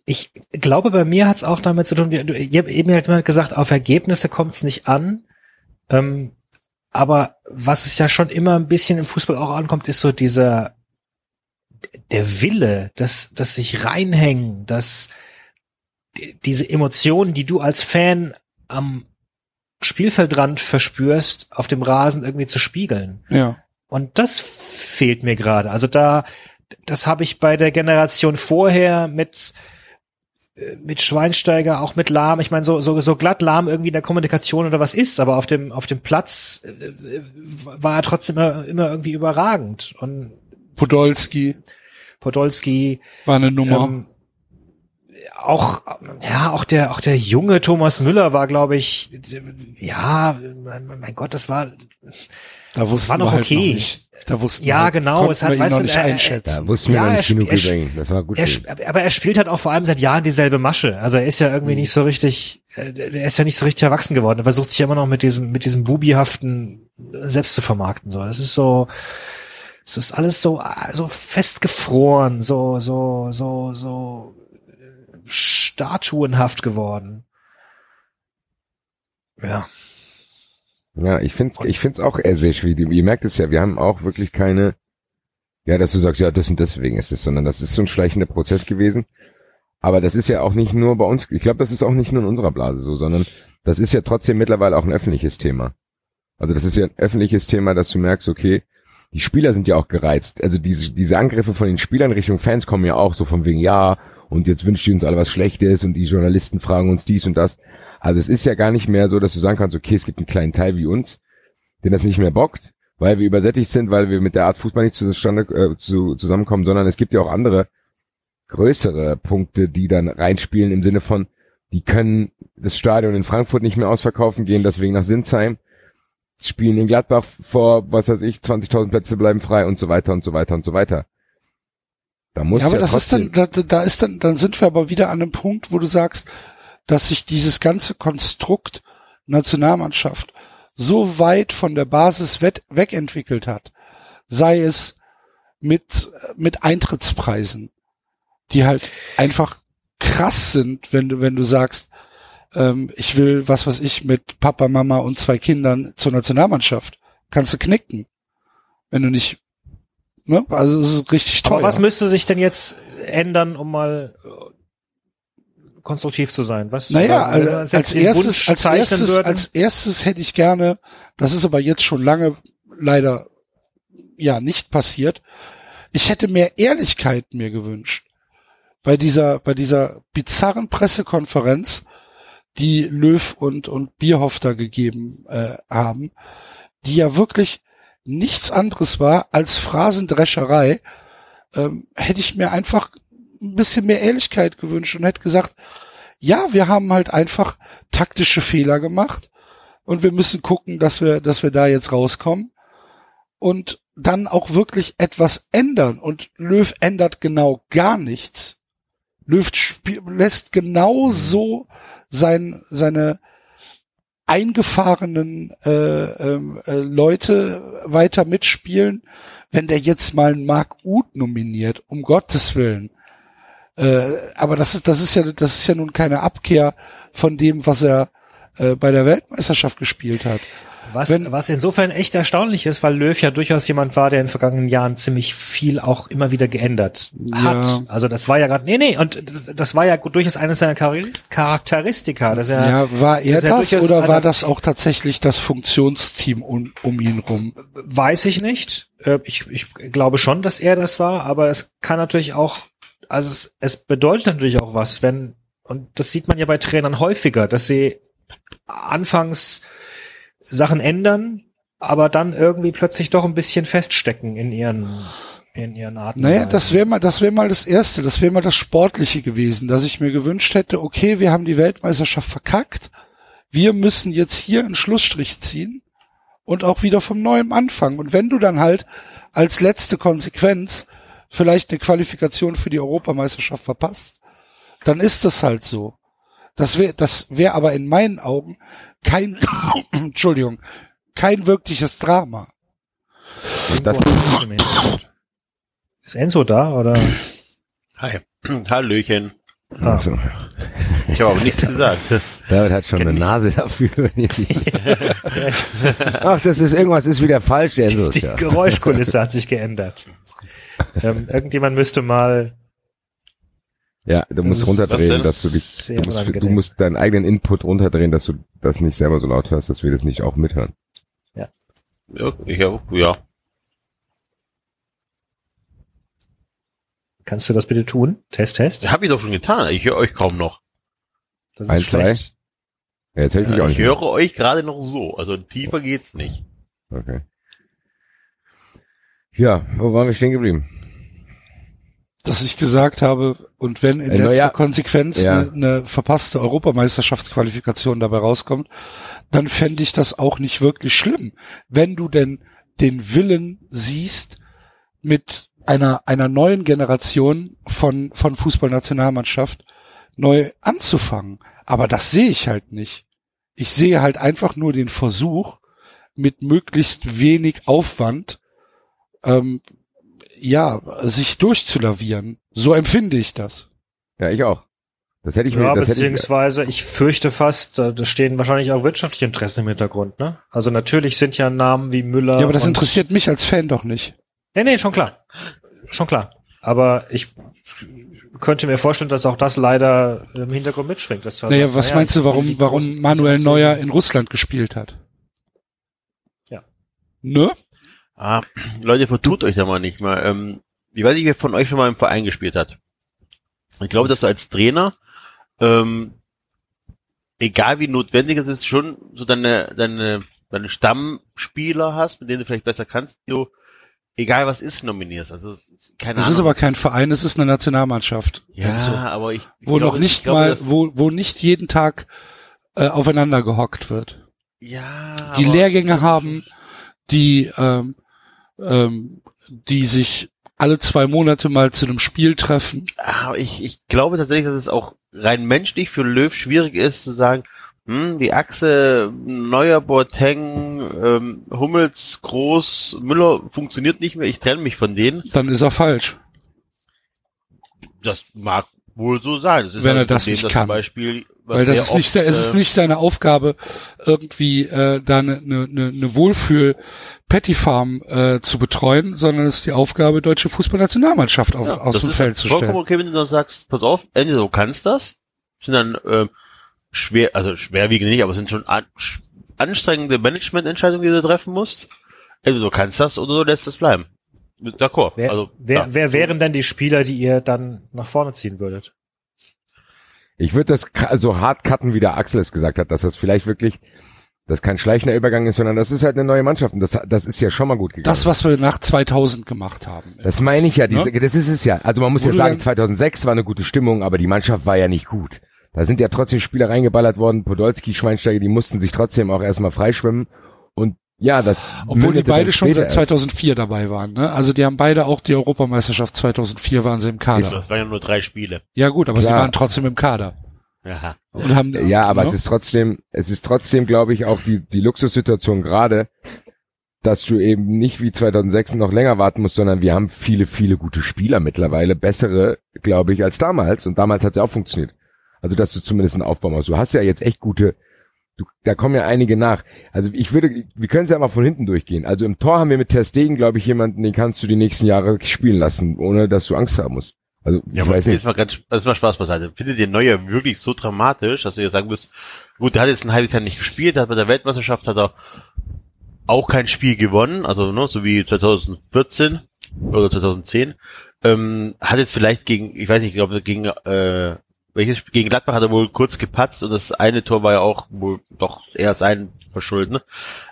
Ich glaube, bei mir hat es auch damit zu tun, wie- du- ihr habt eben hat jemand gesagt, auf Ergebnisse kommt es nicht an. Ähm, aber was es ja schon immer ein bisschen im Fußball auch ankommt, ist so dieser der Wille, das, das sich reinhängen, das die- diese Emotionen, die du als Fan am Spielfeldrand verspürst, auf dem Rasen irgendwie zu spiegeln. Ja. Und das fehlt mir gerade. Also da, das habe ich bei der Generation vorher mit mit Schweinsteiger, auch mit Lahm. Ich meine, so, so, so glatt Lahm irgendwie in der Kommunikation oder was ist, aber auf dem, auf dem Platz äh, war er trotzdem immer, immer irgendwie überragend. Und Podolski Podolski, war eine Nummer. ähm, auch, ja, auch der, auch der junge Thomas Müller war, glaube ich, ja, mein Gott, das war, da wussten war noch wir halt okay. noch nicht. Da wussten Ja, wir halt, genau, es hat- wir weißt noch du, nicht er- er- einschätzen. Da wussten wir Ja, noch er nicht genug er über ihn. Das war gut Er, aber er spielt halt auch vor allem seit Jahren dieselbe Masche. Also er ist ja irgendwie nicht so richtig, äh, der ist ja nicht so richtig erwachsen geworden. Er versucht sich immer noch mit diesem, mit diesem bubihaften selbst zu vermarkten. So, es ist so, es ist alles so, äh, so festgefroren, so, so, so, so äh, statuenhaft geworden. Ja. Ja, ich find's, ich find's auch sehr schwierig. Ihr merkt es ja, wir haben auch wirklich keine, ja, dass du sagst, ja, das und deswegen ist es, sondern das ist so ein schleichender Prozess gewesen. Aber das ist ja auch nicht nur bei uns, ich glaube, das ist auch nicht nur in unserer Blase so, sondern das ist ja trotzdem mittlerweile auch ein öffentliches Thema. Also das ist ja ein öffentliches Thema, dass du merkst, okay, die Spieler sind ja auch gereizt. Also diese, diese Angriffe von den Spielern Richtung Fans kommen ja auch so von wegen, ja, und jetzt wünscht ihr uns alle was Schlechtes und die Journalisten fragen uns dies und das. Also es ist ja gar nicht mehr so, dass du sagen kannst, okay, es gibt einen kleinen Teil wie uns, den das nicht mehr bockt, weil wir übersättigt sind, weil wir mit der Art Fußball nicht zustande, äh, zu, zusammenkommen, sondern es gibt ja auch andere größere Punkte, die dann reinspielen im Sinne von, die können das Stadion in Frankfurt nicht mehr ausverkaufen, gehen deswegen nach Sinsheim, spielen in Gladbach vor, was weiß ich, 20.000 Plätze bleiben frei und so weiter und so weiter und so weiter. Da muss ja, ja, aber das ist dann, da, da ist dann, dann sind wir aber wieder an einem Punkt, wo du sagst, dass sich dieses ganze Konstrukt Nationalmannschaft so weit von der Basis wegentwickelt hat, sei es mit, mit Eintrittspreisen, die halt einfach krass sind, wenn du, wenn du sagst, ähm, ich will, was weiß ich, mit Papa, Mama und zwei Kindern zur Nationalmannschaft. Kannst du knicken. Wenn du nicht, ne? Also es ist richtig teuer. Aber was müsste sich denn jetzt ändern, um mal äh, konstruktiv zu sein? Was? Naja, also uns als den erstes, als erstes, würden? als erstes hätte ich gerne, das ist aber jetzt schon lange leider ja nicht passiert. Ich hätte mehr Ehrlichkeit mir gewünscht bei dieser bei dieser bizarren Pressekonferenz, die Löw und und Bierhoff da gegeben äh, haben, die ja wirklich nichts anderes war als Phrasendrescherei. Ähm, hätte ich mir einfach ein bisschen mehr Ehrlichkeit gewünscht und hätte gesagt, ja, wir haben halt einfach taktische Fehler gemacht und wir müssen gucken, dass wir, dass wir da jetzt rauskommen und dann auch wirklich etwas ändern. Und Löw ändert genau gar nichts. Löw lässt genau so sein, seine eingefahrenen äh, ähm, äh, Leute weiter mitspielen, wenn der jetzt mal einen Mark Uth nominiert, um Gottes Willen. Äh, aber das ist, das ist ja, das ist ja nun keine Abkehr von dem, was er äh, bei der Weltmeisterschaft gespielt hat. Was, Wenn- was insofern echt erstaunlich ist, weil Löw ja durchaus jemand war, der in den vergangenen Jahren ziemlich viel auch immer wieder geändert hat. Ja. Also das war ja gerade, nee, nee, und das, war ja durchaus eine seiner Charakterist- Charakteristika, dass er, Ja, war er er das durchaus oder war das auch tatsächlich das Funktionsteam um, um ihn rum? weiß ich nicht. Äh, Ich, ich glaube schon, dass er das war, aber es kann natürlich auch, also es, es bedeutet natürlich auch was, wenn, und das sieht man ja bei Trainern häufiger, dass sie anfangs Sachen ändern, aber dann irgendwie plötzlich doch ein bisschen feststecken in ihren, in ihren Arten. Naja, das wäre mal, das wäre mal das Erste, das wäre mal das Sportliche gewesen, dass ich mir gewünscht hätte, okay, wir haben die Weltmeisterschaft verkackt, wir müssen jetzt hier einen Schlussstrich ziehen und auch wieder vom Neuem anfangen. Und wenn du dann halt als letzte Konsequenz vielleicht eine Qualifikation für die Europameisterschaft verpasst, dann ist das halt so. Das wäre, das wäre aber in meinen Augen kein, Entschuldigung, kein wirkliches Drama. Das, Hintergrund. Ist Enzo da oder? Hi. Hallöchen. Ah. also, Ich habe aber nichts gesagt. David hat schon Kenn eine. Nase dafür. wenn ihr die- Ach, das ist irgendwas ist wieder falsch, Enzo. Die Ja. Geräuschkulisse hat sich geändert. Ähm, irgendjemand müsste mal ja, du musst ist- runterdrehen, dass du dich, Sehr du musst, du musst deinen eigenen Input runterdrehen, dass du das nicht selber so laut hörst, dass wir das nicht auch mithören. Ja, ja, ja. Kannst du das bitte tun? Test, Test. Das habe ich doch schon getan. Ich höre euch kaum noch. Das Eins, zwei. Ja, jetzt hält sich auch ich nicht. mehr. höre euch gerade noch so. Also tiefer geht's nicht. Okay. Ja, wo waren wir stehen geblieben? Dass ich gesagt habe, und wenn in letzter naja, Konsequenz ja. eine, eine verpasste Europameisterschaftsqualifikation dabei rauskommt, dann fände ich das auch nicht wirklich schlimm. Wenn du denn den Willen siehst, mit einer, einer neuen Generation von, von Fußballnationalmannschaft neu anzufangen. Aber das sehe ich halt nicht. Ich sehe halt einfach nur den Versuch, mit möglichst wenig Aufwand, ähm, ja, sich durchzulavieren. So empfinde ich das. Ja, ich auch. Das hätte ich mir, Ja, das hätte ich, beziehungsweise ich fürchte fast, da stehen wahrscheinlich auch wirtschaftliche Interessen im Hintergrund, ne? Also natürlich sind ja Namen wie Müller. Ja, aber das und- interessiert mich als Fan doch nicht. Nee, nee, schon klar. Schon klar. Aber ich könnte mir vorstellen, dass auch das leider im Hintergrund mitschwingt. Dass du Naja, sagst, was naja, meinst du, warum, warum Manuel Neuer in Russland gespielt hat? Ja. Ne? Ah, Leute, vertut euch da mal nicht mal. Ähm, ich weiß nicht, wer von euch schon mal im Verein gespielt hat. Ich glaube, dass du als Trainer, ähm, egal wie notwendig es ist, schon so deine, deine, deine Stammspieler hast, mit denen du vielleicht besser kannst, die du, egal was ist, nominierst. Also, keine Es Ahnung. ist aber kein Verein, es ist eine Nationalmannschaft. Ja, Enzo. aber ich. ich wo glaube, noch nicht ich glaube, mal, wo, wo nicht jeden Tag äh, aufeinander gehockt wird. Ja, Die Lehrgänge haben, die, ähm, ähm, die sich alle zwei Monate mal zu einem Spiel treffen. Ah, ich, ich glaube tatsächlich, dass es auch rein menschlich für Löw schwierig ist zu sagen, hm, die Achse Neuer, Boateng, ähm, Hummels, Groß, Müller funktioniert nicht mehr, ich trenne mich von denen. Dann ist er falsch. Das mag wohl so sein. Das ist Wenn er halt ein das Problem, nicht dass kann. Zum Beispiel, Weil das sehr ist nicht, oft, es ist äh, nicht seine Aufgabe, irgendwie äh, da eine ne, ne, ne Wohlfühl Petty Farm äh, zu betreuen, sondern es ist die Aufgabe, deutsche Fußballnationalmannschaft auf, ja, aus dem Feld zu vollkommen stellen. okay, wenn du dann sagst, pass auf, entweder du kannst das, sind dann ähm, schwer, also schwerwiegende nicht, aber es sind schon an, anstrengende Managemententscheidungen, die du treffen musst. Entweder du kannst das oder du lässt es bleiben. D'accord. Wer, also, wer, ja. wer wären denn die Spieler, die ihr dann nach vorne ziehen würdet? Ich würde das so hart cutten, wie der Axel es gesagt hat, dass das vielleicht wirklich, das kein schleichender Übergang ist, sondern das ist halt eine neue Mannschaft und das, das ist ja schon mal gut gegangen. Das, was wir nach 2000 gemacht haben. Das meine ich ja, diese, Ne? das ist es ja. Also man muss Wo ja sagen, dann- 2006 war eine gute Stimmung, aber die Mannschaft war ja nicht gut. Da sind ja trotzdem Spieler reingeballert worden, Podolski, Schweinsteiger, die mussten sich trotzdem auch erstmal freischwimmen. Ja, das Obwohl die beide schon seit 2004 dabei waren. Ne? Also die haben beide auch die Europameisterschaft 2004 waren sie im Kader. Das waren ja nur drei Spiele. Ja gut, aber sie Klar. waren trotzdem im Kader. Ja. Und haben, erst. Ja, aber ne? es ist trotzdem, es ist trotzdem, glaube ich, auch die, die Luxussituation gerade, dass du eben nicht wie 2006 noch länger warten musst, sondern wir haben viele, viele gute Spieler mittlerweile, bessere, glaube ich, als damals. Und damals hat es ja auch funktioniert. Also, dass du zumindest einen Aufbau machst. Du hast ja jetzt echt gute, du, da kommen ja einige nach. Also, ich würde, wir können es ja mal von hinten durchgehen. Also, im Tor haben wir mit Ter Stegen, glaube ich, jemanden, den kannst du die nächsten Jahre spielen lassen, ohne dass du Angst haben musst. Also, Ja, ich weiß jetzt nicht. mal ganz, das ist mal Spaß beiseite. Findet ihr Neuer wirklich so dramatisch, dass du jetzt sagen müsst, gut, der hat jetzt ein halbes Jahr nicht gespielt, hat bei der Weltmeisterschaft hat er auch kein Spiel gewonnen, also ne, so wie 2014 oder 2010. Ähm, hat jetzt vielleicht gegen, ich weiß nicht, ich glaube gegen äh, welches Spiel, gegen Gladbach hat er wohl kurz gepatzt und das eine Tor war ja auch wohl doch eher sein Verschulden. Ne?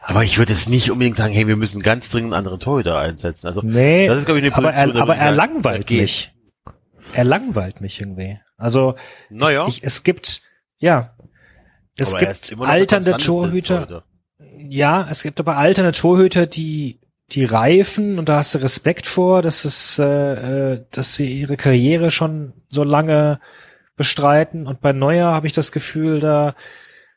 Aber ich würde jetzt nicht unbedingt sagen, hey, wir müssen ganz dringend einen anderen Torhüter einsetzen. Also Nee, das ist glaube ich eine aber Position, er, aber würde ich er sagen, langweilt geht. mich. Er langweilt mich irgendwie. Also Naja. ich, es gibt, ja, es Aber er gibt alternde konstanteste Torhüter. Ja, es gibt aber alternde Torhüter, die die reifen und da hast du Respekt vor, dass es, äh, äh, dass sie ihre Karriere schon so lange bestreiten und bei Neuer habe ich das Gefühl, da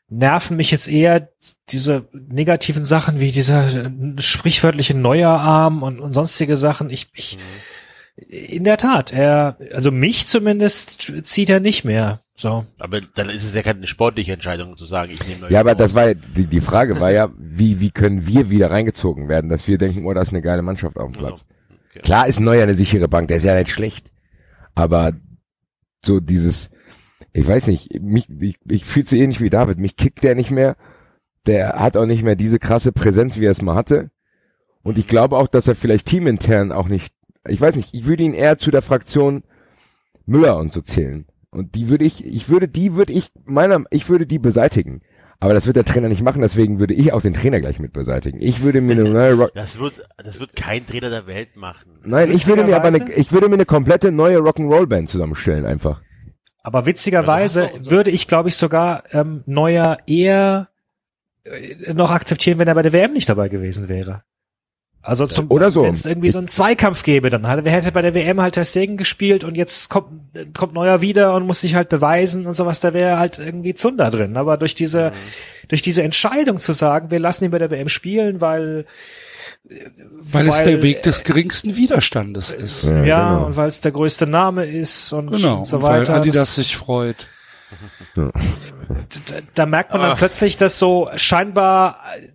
nerven mich jetzt eher diese negativen Sachen wie dieser äh, sprichwörtliche Neuerarm und, und sonstige Sachen. Ich, ich, in der Tat, er, also mich zumindest zieht er nicht mehr. So. Aber dann ist es ja keine sportliche Entscheidung zu sagen, ich nehme Ja, aber das war ja, die, die Frage war ja, wie, wie können wir wieder reingezogen werden, dass wir denken, oh, das ist eine geile Mannschaft auf dem Platz. Okay. Klar ist Neuer eine sichere Bank, der ist ja nicht schlecht. Aber so dieses, ich weiß nicht, mich, ich, ich fühle so ähnlich wie David, mich kickt der nicht mehr. Der hat auch nicht mehr diese krasse Präsenz, wie er es mal hatte. Und ich glaube auch, dass er vielleicht teamintern auch nicht, ich weiß nicht, ich würde ihn eher zu der Fraktion Müller und so zählen. Und die würde ich, ich würde, die würde ich, meiner, ich würde die beseitigen. Aber das wird der Trainer nicht machen, deswegen würde ich auch den Trainer gleich mit beseitigen. Ich würde mir eine neue Rock Das wird, das wird kein Trainer der Welt machen. Nein, ich würde mir aber eine, ich würde mir eine komplette neue Rock'n'Roll-Band zusammenstellen, einfach. Aber witzigerweise würde ich, glaube ich, sogar ähm, Neuer eher äh, noch akzeptieren, wenn er bei der WM nicht dabei gewesen wäre. Also zum Oder so. wenn es irgendwie so einen Zweikampf gäbe, dann hat, wer hätte bei der WM halt Ter Stegen gespielt und jetzt kommt kommt Neuer wieder und muss sich halt beweisen und sowas, da wäre halt irgendwie Zunder drin. Aber durch diese durch diese Entscheidung zu sagen, wir lassen ihn bei der WM spielen, weil Weil, es der Weg des geringsten Widerstandes ist. Ja, ja, genau. und weil es der größte Name ist und, Genau. und so und weil weiter. Adidas Das- sich freut. da, da merkt man dann Ah. plötzlich, dass so scheinbar äh,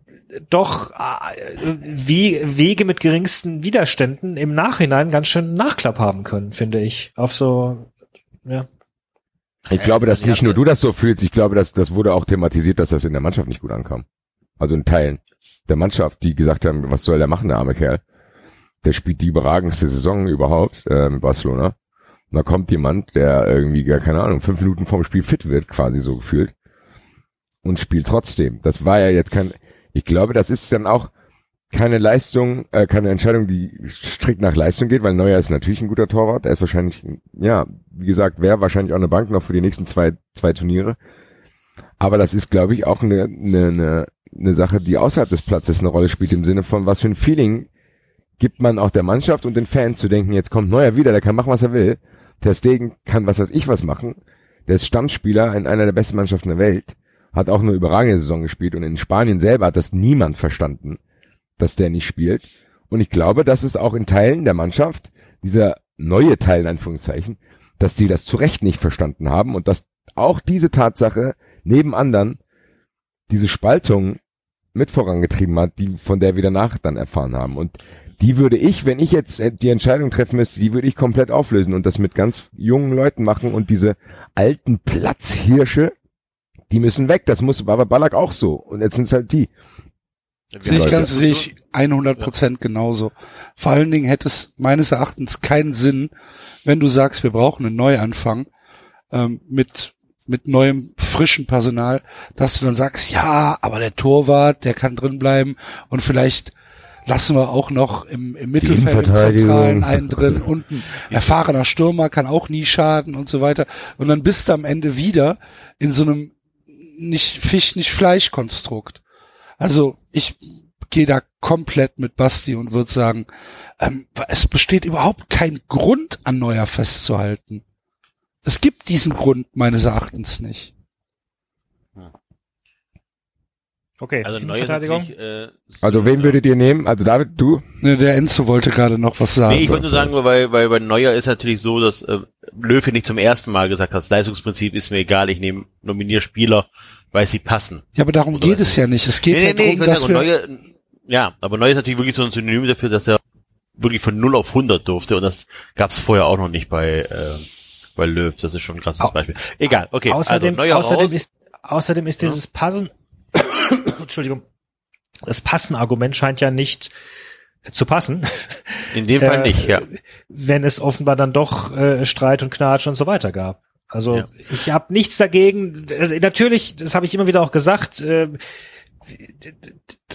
doch äh, wie Wege mit geringsten Widerständen im Nachhinein ganz schön Nachklapp haben können, finde ich. Auf so ja. Ich glaube, dass nicht nur du das so fühlst, ich glaube, dass das wurde auch thematisiert, dass das in der Mannschaft nicht gut ankam. Also in Teilen der Mannschaft, die gesagt haben, was soll der machen, der arme Kerl. Der spielt die überragendste Saison überhaupt äh, mit Barcelona. Und da kommt jemand, der irgendwie gar keine Ahnung, fünf Minuten vorm Spiel fit wird, quasi so gefühlt. Und spielt trotzdem. Das war ja jetzt kein, ich glaube, das ist dann auch keine Leistung, äh, keine Entscheidung, die strikt nach Leistung geht, weil Neuer ist natürlich ein guter Torwart. Er ist wahrscheinlich, ja, wie gesagt, wäre wahrscheinlich auch eine Bank noch für die nächsten zwei, zwei Turniere. Aber das ist, glaube ich, auch eine, eine, eine, eine Sache, die außerhalb des Platzes eine Rolle spielt, im Sinne von, was für ein Feeling gibt man auch der Mannschaft und den Fans zu denken, jetzt kommt Neuer wieder, der kann machen, was er will. Der Stegen kann was weiß ich was machen. Der ist Stammspieler in einer der besten Mannschaften der Welt. Hat auch eine überragende Saison gespielt und in Spanien selber hat das niemand verstanden, dass der nicht spielt. Und ich glaube, dass es auch in Teilen der Mannschaft, dieser neue Teil in Anführungszeichen, dass die das zu Recht nicht verstanden haben und dass auch diese Tatsache neben anderen diese Spaltung mit vorangetrieben hat, die von der wir danach dann erfahren haben. Und die würde ich, wenn ich jetzt äh, die Entscheidung treffen müsste, die würde ich komplett auflösen und das mit ganz jungen Leuten machen und diese alten Platzhirsche, die müssen weg. Das muss aber Ballack auch so. Und jetzt sind es halt die. Sehe ich ganz, sehe ich 100 Prozent genauso. Vor allen Dingen hätte es meines Erachtens keinen Sinn, wenn du sagst, wir brauchen einen Neuanfang ähm, mit mit neuem frischen Personal, dass du dann sagst, ja, aber der Torwart, der kann drin bleiben und vielleicht lassen wir auch noch im, im Mittelfeld im. Zentralen einen drin und ein erfahrener Stürmer kann auch nie schaden und so weiter. Und dann bist du am Ende wieder in so einem nicht Fisch, nicht Fleisch-Konstrukt. Also ich gehe da komplett mit Basti und würde sagen, ähm, es besteht überhaupt kein Grund, an Neuer festzuhalten. Es gibt diesen Grund meines Erachtens nicht. Okay, Also Innenverteidigung. äh, Also wen würdet ihr nehmen? Also David, du? Ne, der Enzo wollte gerade noch was sagen. Nee, ich wollte nur sagen, weil, weil bei Neuer ist natürlich so, dass äh, Löwe nicht zum ersten Mal gesagt hat, das Leistungsprinzip ist mir egal, ich nehme nominiere Spieler, weil sie passen. ja, aber darum Oder geht es ja nicht. Es geht ja ich darum, wollte dass sagen, wir, Neuer, ja, aber Neuer ist natürlich wirklich so ein Synonym dafür, dass er wirklich von 0 auf 100 durfte und das gab es vorher auch noch nicht bei, äh, bei Löw. Das ist schon ein krasses Beispiel. Egal, okay. außerdem, also außerdem raus. ist außerdem ist dieses Passen Entschuldigung. Das Passen-Argument scheint ja nicht zu passen, in dem Fall äh, nicht, ja. wenn es offenbar dann doch äh, Streit und Knatsch und so weiter gab. Also Ja. ich habe nichts dagegen. Also, natürlich, das habe ich immer wieder auch gesagt. Äh,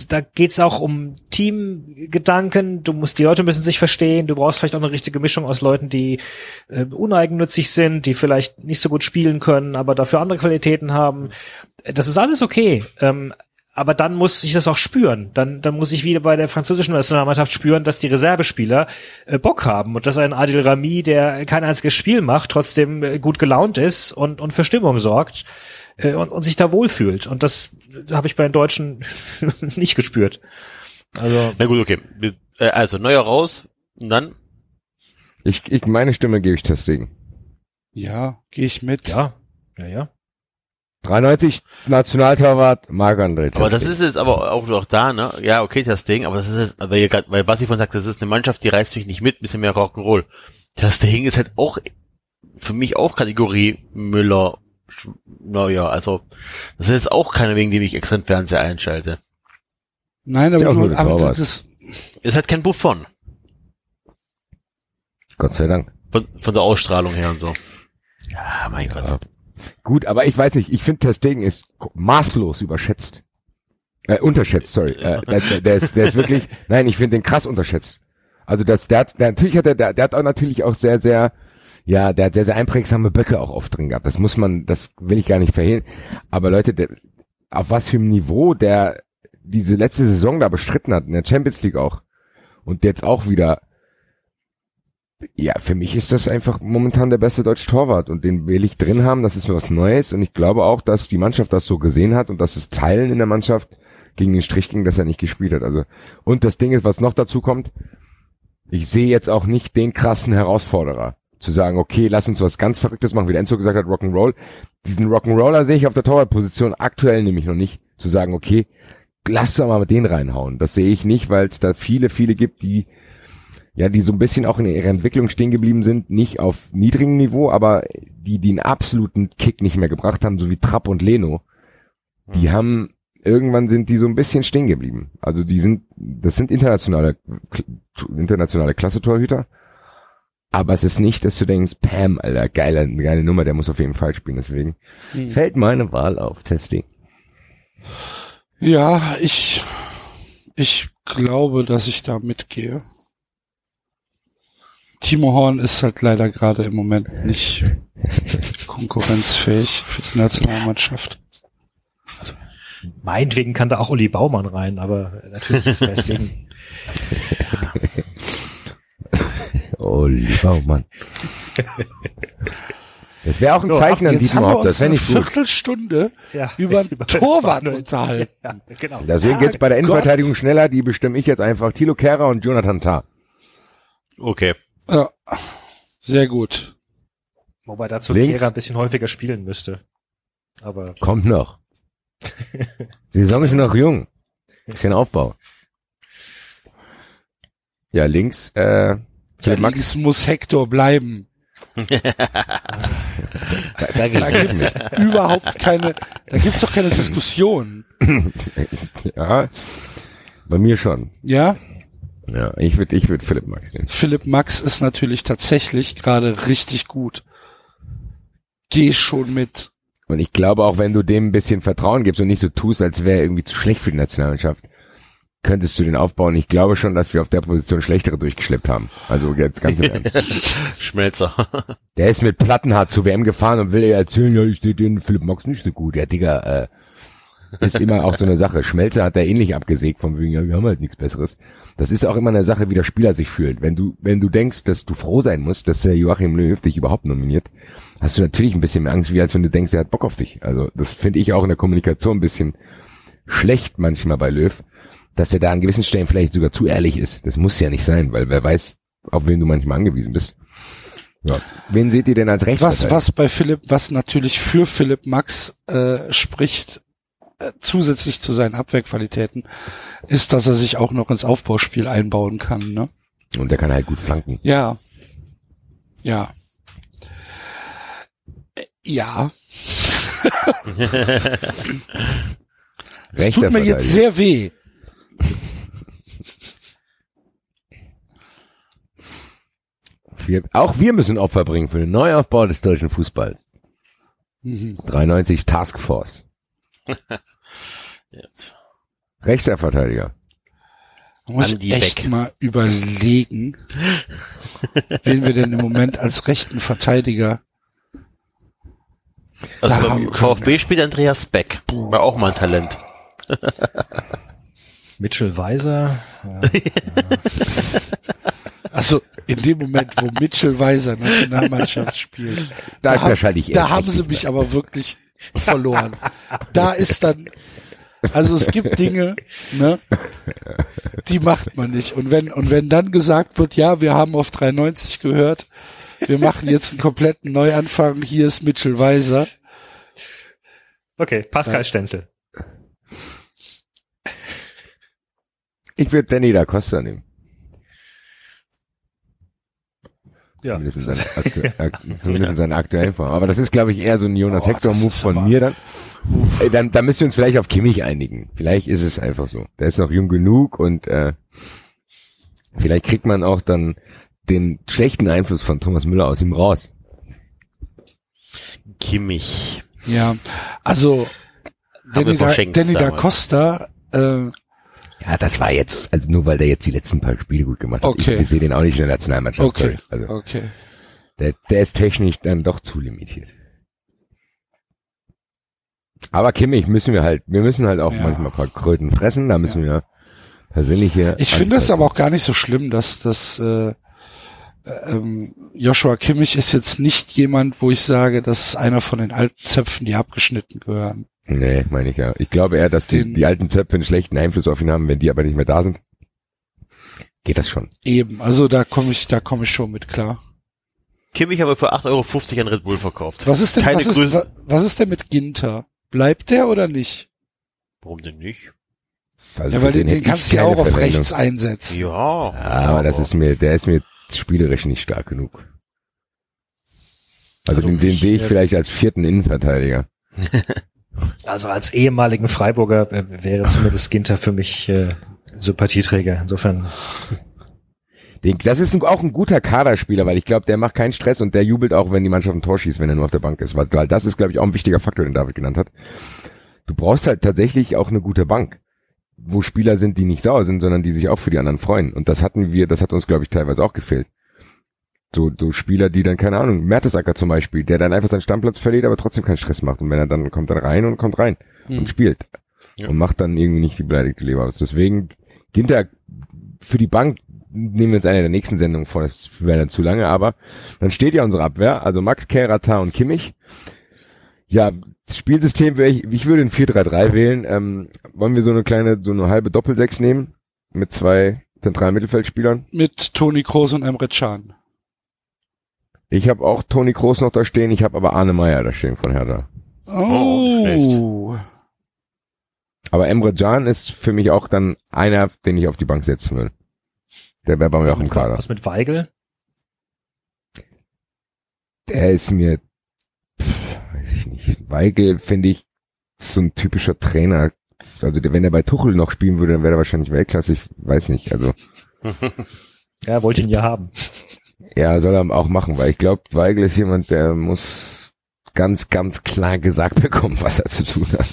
da geht's auch um Teamgedanken. Du musst die Leute müssen sich verstehen. Du brauchst vielleicht auch eine richtige Mischung aus Leuten, die äh, uneigennützig sind, die vielleicht nicht so gut spielen können, aber dafür andere Qualitäten haben. Das ist alles okay. Ähm, aber dann muss ich das auch spüren. Dann, dann muss ich wieder bei der französischen Nationalmannschaft spüren, dass die Reservespieler äh, Bock haben und dass ein Adil Rami, der kein einziges Spiel macht, trotzdem äh, gut gelaunt ist und, und für Stimmung sorgt. äh, und, und sich da wohlfühlt. Und das habe ich bei den Deutschen nicht gespürt. Also Na gut, okay. Äh, Also neuer raus und dann Ich, ich, meine Stimme gebe ich Testing. Ja, gehe ich mit. ja, ja, ja. 93 Nationaltorwart Marc-André Aber das ist jetzt aber auch noch da, ne? Ja, okay, das Ding, aber das ist jetzt, weil, ihr grad, weil Basti von sagt, das ist eine Mannschaft, die reißt mich nicht mit, bisschen mehr Rock'n'Roll. Das Ding ist halt auch für mich auch Kategorie Müller. Naja, also das ist jetzt auch keiner, wegen dem ich extra den Fernseher einschalte. Nein, Ist ja aber, auch nur aber das ist, Ist halt kein Buffon. Gott sei Dank. Von, von der Ausstrahlung her und so. Ja, mein Gott. Gut, aber ich weiß nicht, ich finde Testegen ist maßlos überschätzt. Äh, unterschätzt, sorry. Äh, der, der, der, ist, der ist wirklich, nein, ich finde den krass unterschätzt. Also das, der hat, der, natürlich hat er, der, der hat auch natürlich auch sehr, sehr, ja, der hat sehr, sehr einprägsame Böcke auch oft drin gehabt. Das muss man, das will ich gar nicht verhehlen. Aber Leute, der, auf was für einem Niveau der diese letzte Saison da bestritten hat, in der Champions League auch. Und jetzt auch wieder, ja, für mich ist das einfach momentan der beste deutsche Torwart und den will ich drin haben, das ist mir was Neues und ich glaube auch, dass die Mannschaft das so gesehen hat und dass es Teilen in der Mannschaft gegen den Strich ging, dass er nicht gespielt hat. Also, und das Ding ist, was noch dazu kommt, ich sehe jetzt auch nicht den krassen Herausforderer. Zu sagen, okay, lass uns was ganz Verrücktes machen, wie der Enzo gesagt hat, Rock'n'Roll. Diesen Rock'n'Roller sehe ich auf der Torwartposition aktuell nämlich noch nicht. Zu sagen, okay, lass doch mal mit denen reinhauen. Das sehe ich nicht, weil es da viele, viele gibt, die ja, die so ein bisschen auch in ihrer Entwicklung stehen geblieben sind, nicht auf niedrigem Niveau, aber die, die einen absoluten Kick nicht mehr gebracht haben, so wie Trapp und Leno, die haben, irgendwann sind die so ein bisschen stehen geblieben. Also die sind, das sind internationale, internationale Klasse-Torhüter, aber es ist nicht, dass du denkst, Pam, Alter, geile, geile Nummer, der muss auf jeden Fall spielen, deswegen Hm. fällt meine Wahl auf, Testing. ja, ich, ich glaube, dass ich da mitgehe. Timo Horn ist halt leider gerade im Moment nicht konkurrenzfähig für die Nationalmannschaft. Meinetwegen kann da auch Uli Baumann rein, aber natürlich ist deswegen. Oh, lieber Mann. Das wäre auch ein So, Zeichen an Dietmar Hopp, das eine ich gut. Viertelstunde ja, über einen Torwart unterhalten. Ja, genau. Deswegen geht's bei der Gott. Innenverteidigung schneller, die bestimme ich jetzt einfach. Thilo Kehrer und Jonathan Tah. Okay. Ja, sehr gut. Wobei dazu Links. Kehrer ein bisschen häufiger spielen müsste. Aber Kommt noch. Die Saison ist noch jung. Bisschen Aufbau. Ja, links, äh, Philipp Max. Links muss Hector bleiben. Da, da Da gibt's überhaupt keine, da gibt's doch keine Diskussion. ja, bei mir schon. Ja, Ja, ich würde ich würd Philipp Max nehmen. Philipp Max ist natürlich tatsächlich gerade richtig gut. Geh schon mit. Und ich glaube auch, wenn du dem ein bisschen Vertrauen gibst und nicht so tust, als wäre er irgendwie zu schlecht für die Nationalmannschaft, könntest du den aufbauen. Ich glaube schon, dass wir auf der Position schlechtere durchgeschleppt haben. Also jetzt ganz im Ernst. Schmelzer. Der ist mit Plattenhardt zur WM gefahren und will ihr erzählen, ja, ich stehe den Philipp Max nicht so gut. Ja, Digga, äh, ist immer auch so eine Sache. Schmelzer hat da ähnlich abgesägt, von wegen, ja, wir haben halt nichts Besseres. Das ist auch immer eine Sache, wie der Spieler sich fühlt. Wenn du, wenn du denkst, dass du froh sein musst, dass der Joachim Löw dich überhaupt nominiert, hast du natürlich ein bisschen mehr Angst, wie als wenn du denkst, er hat Bock auf dich. Also, das finde ich auch in der Kommunikation ein bisschen schlecht manchmal bei Löw, dass er da an gewissen Stellen vielleicht sogar zu ehrlich ist. Das muss ja nicht sein, weil wer weiß, auf wen du manchmal angewiesen bist. Ja. Wen seht ihr denn als Was, Rechtsverteidiger? was bei Philipp, was natürlich für Philipp Max äh, spricht, zusätzlich zu seinen Abwehrqualitäten, ist, dass er sich auch noch ins Aufbauspiel einbauen kann. Ne? Und der kann halt gut flanken. Ja. Ja. Äh, Ja. Das tut mir jetzt sehr weh. Wir, auch wir müssen Opfer bringen für den Neuaufbau des deutschen Fußballs. Mhm. 93 Taskforce. Jetzt. Rechter Verteidiger. Da muss Andi ich echt Beck. mal überlegen, wen wir denn im Moment als rechten Verteidiger Also Da beim haben- VfB spielt Andreas Beck. War auch mal ein Talent. Mitchell Weiser. Ja. Also in dem Moment, wo Mitchell Weiser Nationalmannschaft spielt, Da, da, ich da haben sie mich mehr. aber wirklich verloren. da ist dann, also es gibt Dinge, ne, die macht man nicht. Und wenn, und wenn dann gesagt wird, ja, wir haben auf 93 gehört, wir machen jetzt einen kompletten Neuanfang, hier ist Mitchell Weiser. Okay, Pascal Ja. Stenzel. Ich würde Danny da Costa nehmen. Ja. Zumindest in seiner, aktu ak zumindest in seiner aktuellen Form. Aber das ist, glaube ich, eher so ein Jonas Oh, Hector das Move ist von mir dann. Äh, dann. Da müssen wir uns vielleicht auf Kimmich einigen. Vielleicht ist es einfach so. Der ist noch jung genug und äh, vielleicht kriegt man auch dann den schlechten Einfluss von Thomas Müller aus ihm raus. Kimmich. Ja, also Danny, da, Danny da. Costa, äh, Ja, das war jetzt, also nur weil der jetzt die letzten paar Spiele gut gemacht hat. Okay. Ich, ich sehe den auch nicht in der Nationalmannschaft. okay. Also okay. der, der ist technisch dann doch zu limitiert. Aber Kimmich müssen wir halt, wir müssen halt auch Ja. manchmal ein paar Kröten fressen, da müssen wir persönliche. Ich finde es aber auch gar nicht so schlimm, dass das äh, ähm, Joshua Kimmich ist jetzt nicht jemand, wo ich sage, das ist einer von den alten Zöpfen, die abgeschnitten gehören. Nee, meine ich ja. Ich glaube eher, dass die, die alten Zöpfe einen schlechten Einfluss auf ihn haben, wenn die aber nicht mehr da sind. Geht das schon. Eben, also da komme ich, da komme ich schon mit klar. Kimmich aber für 8,50 Euro an Red Bull verkauft. Was ist denn, Keine was ist, Größe- wa- was ist denn mit Ginter? Bleibt der oder nicht? Warum denn nicht? Also ja, weil den, den ich kannst du ja auch auf Verwendung. rechts einsetzen. Ja. Ja, aber das ist mir, der ist mir spielerisch nicht stark genug. Also, Also den, den ich, sehe ich vielleicht als vierten Innenverteidiger. Also als ehemaligen Freiburger äh, wäre zumindest Ginter für mich äh, Sympathieträger. Insofern das ist auch ein guter Kaderspieler, weil ich glaube, der macht keinen Stress und der jubelt auch, wenn die Mannschaft ein Tor schießt, wenn er nur auf der Bank ist. Weil, weil das ist, glaube ich, auch ein wichtiger Faktor, den David genannt hat. Du brauchst halt tatsächlich auch eine gute Bank, wo Spieler sind, die nicht sauer sind, sondern die sich auch für die anderen freuen. Und das hatten wir, das hat uns, glaube ich, teilweise auch gefehlt. So, so Spieler, die dann, keine Ahnung, Mertesacker zum Beispiel, der dann einfach seinen Stammplatz verliert, aber trotzdem keinen Stress macht. Und wenn er dann kommt dann rein und kommt rein Hm. und spielt. Ja. Und macht dann irgendwie nicht die beleidigte Leber aus. Deswegen, Ginter für die Bank nehmen wir uns eine der nächsten Sendungen vor, das wäre dann zu lange, aber dann steht ja unsere Abwehr, also Max, Kerata und Kimmich. Ja, das Spielsystem wäre ich, ich würde ein 4-3-3 wählen. Ähm, wollen wir so eine kleine, so eine halbe Doppelsechs nehmen? Mit zwei zentralen Mittelfeldspielern? Mit Toni Kroos und Emre Can. Ich habe auch Toni Kroos noch da stehen, ich habe aber Arne Meyer da stehen von Hertha. Oh. Aber Emre Can ist für mich auch dann einer, den ich auf die Bank setzen will. Der wäre bei mir auch im Kader. was mit Weigel? Der ist mir, pff, weiß ich nicht. Weigel finde ich so ein typischer Trainer. Also wenn er bei Tuchel noch spielen würde, dann wäre er wahrscheinlich Weltklasse. Ich weiß nicht. Also Ja, wollte ihn ja haben. ja, soll er auch machen, weil ich glaube, Weigel ist jemand, der muss ganz, ganz klar gesagt bekommen, was er zu tun hat.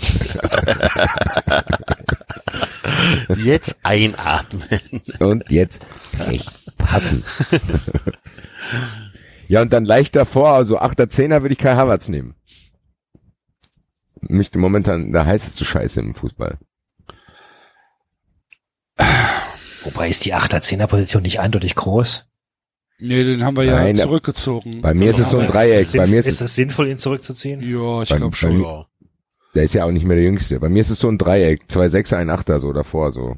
Jetzt einatmen. Und jetzt echt passen. ja, und dann leicht davor, also 8er, 10er würde ich Kai Havertz nehmen. Mich momentan der heißeste Scheiße im Fußball. Wobei ist die 8er, 10er Position nicht eindeutig groß. Nee, den haben wir ja Nein, zurückgezogen. Bei mir ist es so ein Aber Dreieck. Ist es, Bei mir ist, ist es, sinnvoll, ihn zurückzuziehen? Ja, ich Bei- glaube bei schon. mir- Ja. der ist ja auch nicht mehr der Jüngste. Bei mir ist es so ein Dreieck. Zwei Sechser, ein Achter so davor, so.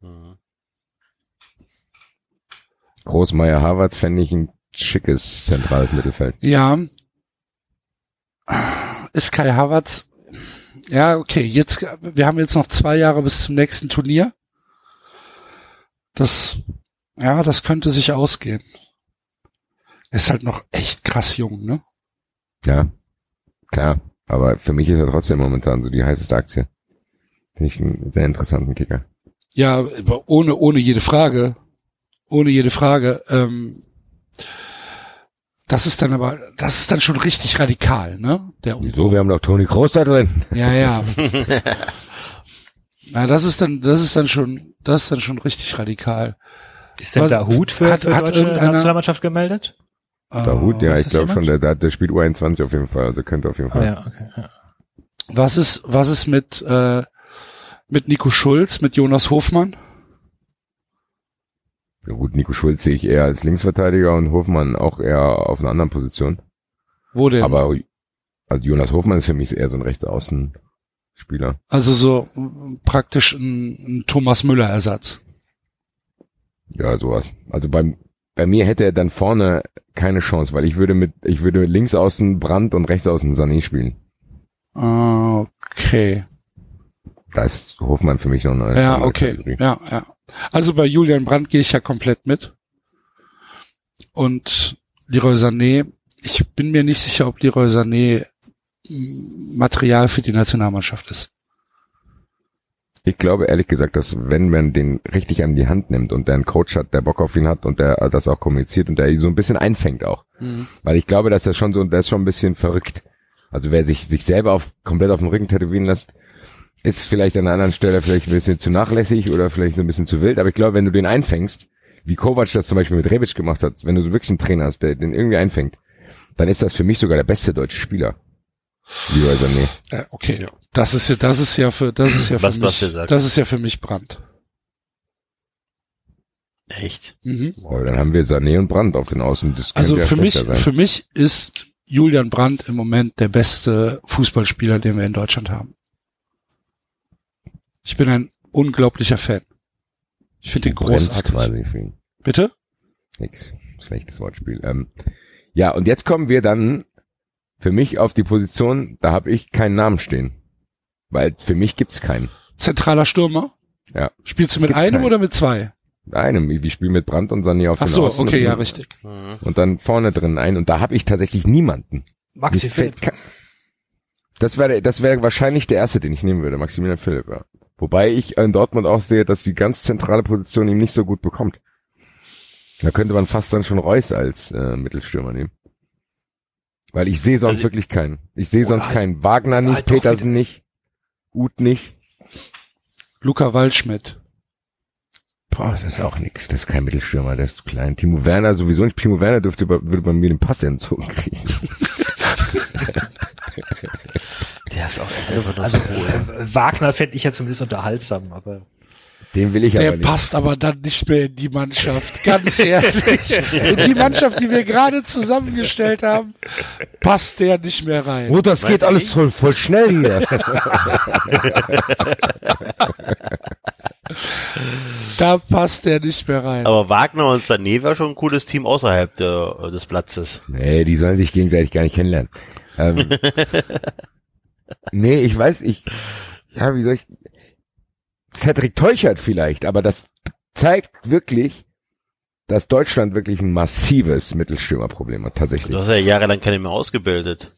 Mhm. Großmeier Harvard fände ich ein schickes zentrales Mittelfeld. Ja. Ist Kai Havertz. Ja, okay, jetzt, wir haben jetzt noch zwei Jahre bis zum nächsten Turnier. Das, ja, das könnte sich ausgehen. Ist halt noch echt krass jung, ne? Ja, klar. Aber für mich ist er trotzdem momentan so die heißeste Aktie. Finde ich einen sehr interessanten Kicker. Ja, aber ohne, ohne jede Frage. Ohne jede Frage. Ähm, das ist dann aber, das ist dann schon richtig radikal, ne? Der Umbruch. Wieso? Wir haben doch Toni Kroos da drin. Ja, ja. Na, das ist dann, das ist dann schon, das ist dann schon richtig radikal. Ist denn Was- da Hut für, hat- für hat deutsche Nationalmannschaft gemeldet? Da Hut, ja, weiß ich glaube schon, der, der, der spielt U21 auf jeden Fall, also könnte auf jeden Ah, Fall. ja, okay. Ja. Was ist, was ist mit, äh, mit Nico Schulz, mit Jonas Hofmann? Ja, gut, Nico Schulz sehe ich eher als Linksverteidiger und Hofmann auch eher auf einer anderen Position. Wo denn? Aber Also Jonas Hofmann ist für mich eher so ein Rechtsaußenspieler. Also so praktisch ein, ein Thomas Müller-Ersatz. Ja, sowas. Also beim, bei mir hätte er dann vorne keine Chance, weil ich würde mit, ich würde links außen Brand und rechts außen Sané spielen. Okay. Da ist Hofmann für mich noch eine Ja, okay. Kategorie. Ja, ja. Also bei Julian Brandt gehe ich ja komplett mit. Und Leroy Sané, ich bin mir nicht sicher, ob Leroy Sané Material für die Nationalmannschaft ist. Ich glaube ehrlich gesagt, dass wenn man den richtig an die Hand nimmt und der einen Coach hat, der Bock auf ihn hat und der das auch kommuniziert und der ihn so ein bisschen einfängt auch. Weil ich glaube, dass er schon so, der ist schon ein bisschen verrückt. Also wer sich, sich selber auf, komplett auf den Rücken tätowieren lässt, ist vielleicht an einer anderen Stelle vielleicht ein bisschen zu nachlässig oder vielleicht so ein bisschen zu wild. Aber ich glaube, wenn du den einfängst, wie Kovac das zum Beispiel mit Rebic gemacht hat, wenn du so wirklich einen Trainer hast, der den irgendwie einfängt, dann ist das für mich sogar der beste deutsche Spieler. Leroy Sané. Äh, okay. Ja. Das ist ja, das ist ja für, das ist ja für Was- was mich, sagt. das ist ja für mich Brandt. Echt? Mhm. Aber dann haben wir Sané und Brandt auf den Außen. Also für mich, sein. für mich ist Julian Brandt im Moment der beste Fußballspieler, den wir in Deutschland haben. Ich bin ein unglaublicher Fan. Ich finde ihn großartig. quasi für ihn. Bitte? Nix. Schlechtes Wortspiel. Ähm, ja, und jetzt kommen wir dann für mich auf die Position, da habe ich keinen Namen stehen. Weil für mich gibt's keinen. Zentraler Stürmer? Ja. Spielst du Es mit einem keinen. oder mit zwei? Einem, wir spielen mit Brandt und Sané auf Ach den so, Außen okay, ja, richtig. Mhm. Und dann vorne drin ein. Und da habe ich tatsächlich niemanden. Maxi fällt Philipp. ke- Das wäre das wäre wahrscheinlich der erste, den ich nehmen würde, Maximilian Philipp. Ja. Wobei ich in Dortmund auch sehe, dass die ganz zentrale Position ihm nicht so gut bekommt. Da könnte man fast dann schon Reus als äh, Mittelstürmer nehmen. Weil ich sehe sonst Also- wirklich keinen. Ich sehe sonst halt- keinen. Wagner nicht, halt Petersen nicht, Uth nicht. Luca Waldschmidt. Boah, das ist auch nix. Das ist kein Mittelstürmer, der ist zu klein. Timo Werner sowieso nicht. Timo Werner dürfte bei, würde bei mir den Pass entzogen kriegen. Der ist auch echt Also, einfach nur also so cool. äh, Wagner fände ich ja zumindest unterhaltsam, aber Den will ich Der aber nicht. passt aber dann nicht mehr in die Mannschaft. Ganz ehrlich. In die Mannschaft, die wir gerade zusammengestellt haben, passt der nicht mehr rein. Oh, das Weiß geht alles voll, voll schnell hier. Da passt der nicht mehr rein. Aber Wagner und Sané war schon ein cooles Team außerhalb der, des Platzes. nee, die sollen sich gegenseitig gar nicht kennenlernen. Ähm, nee, ich weiß, ich, ja, wie soll ich, Cedric Teuchert vielleicht, aber das zeigt wirklich, dass Deutschland wirklich ein massives Mittelstürmerproblem hat, tatsächlich. Du hast ja jahrelang keine mehr ausgebildet.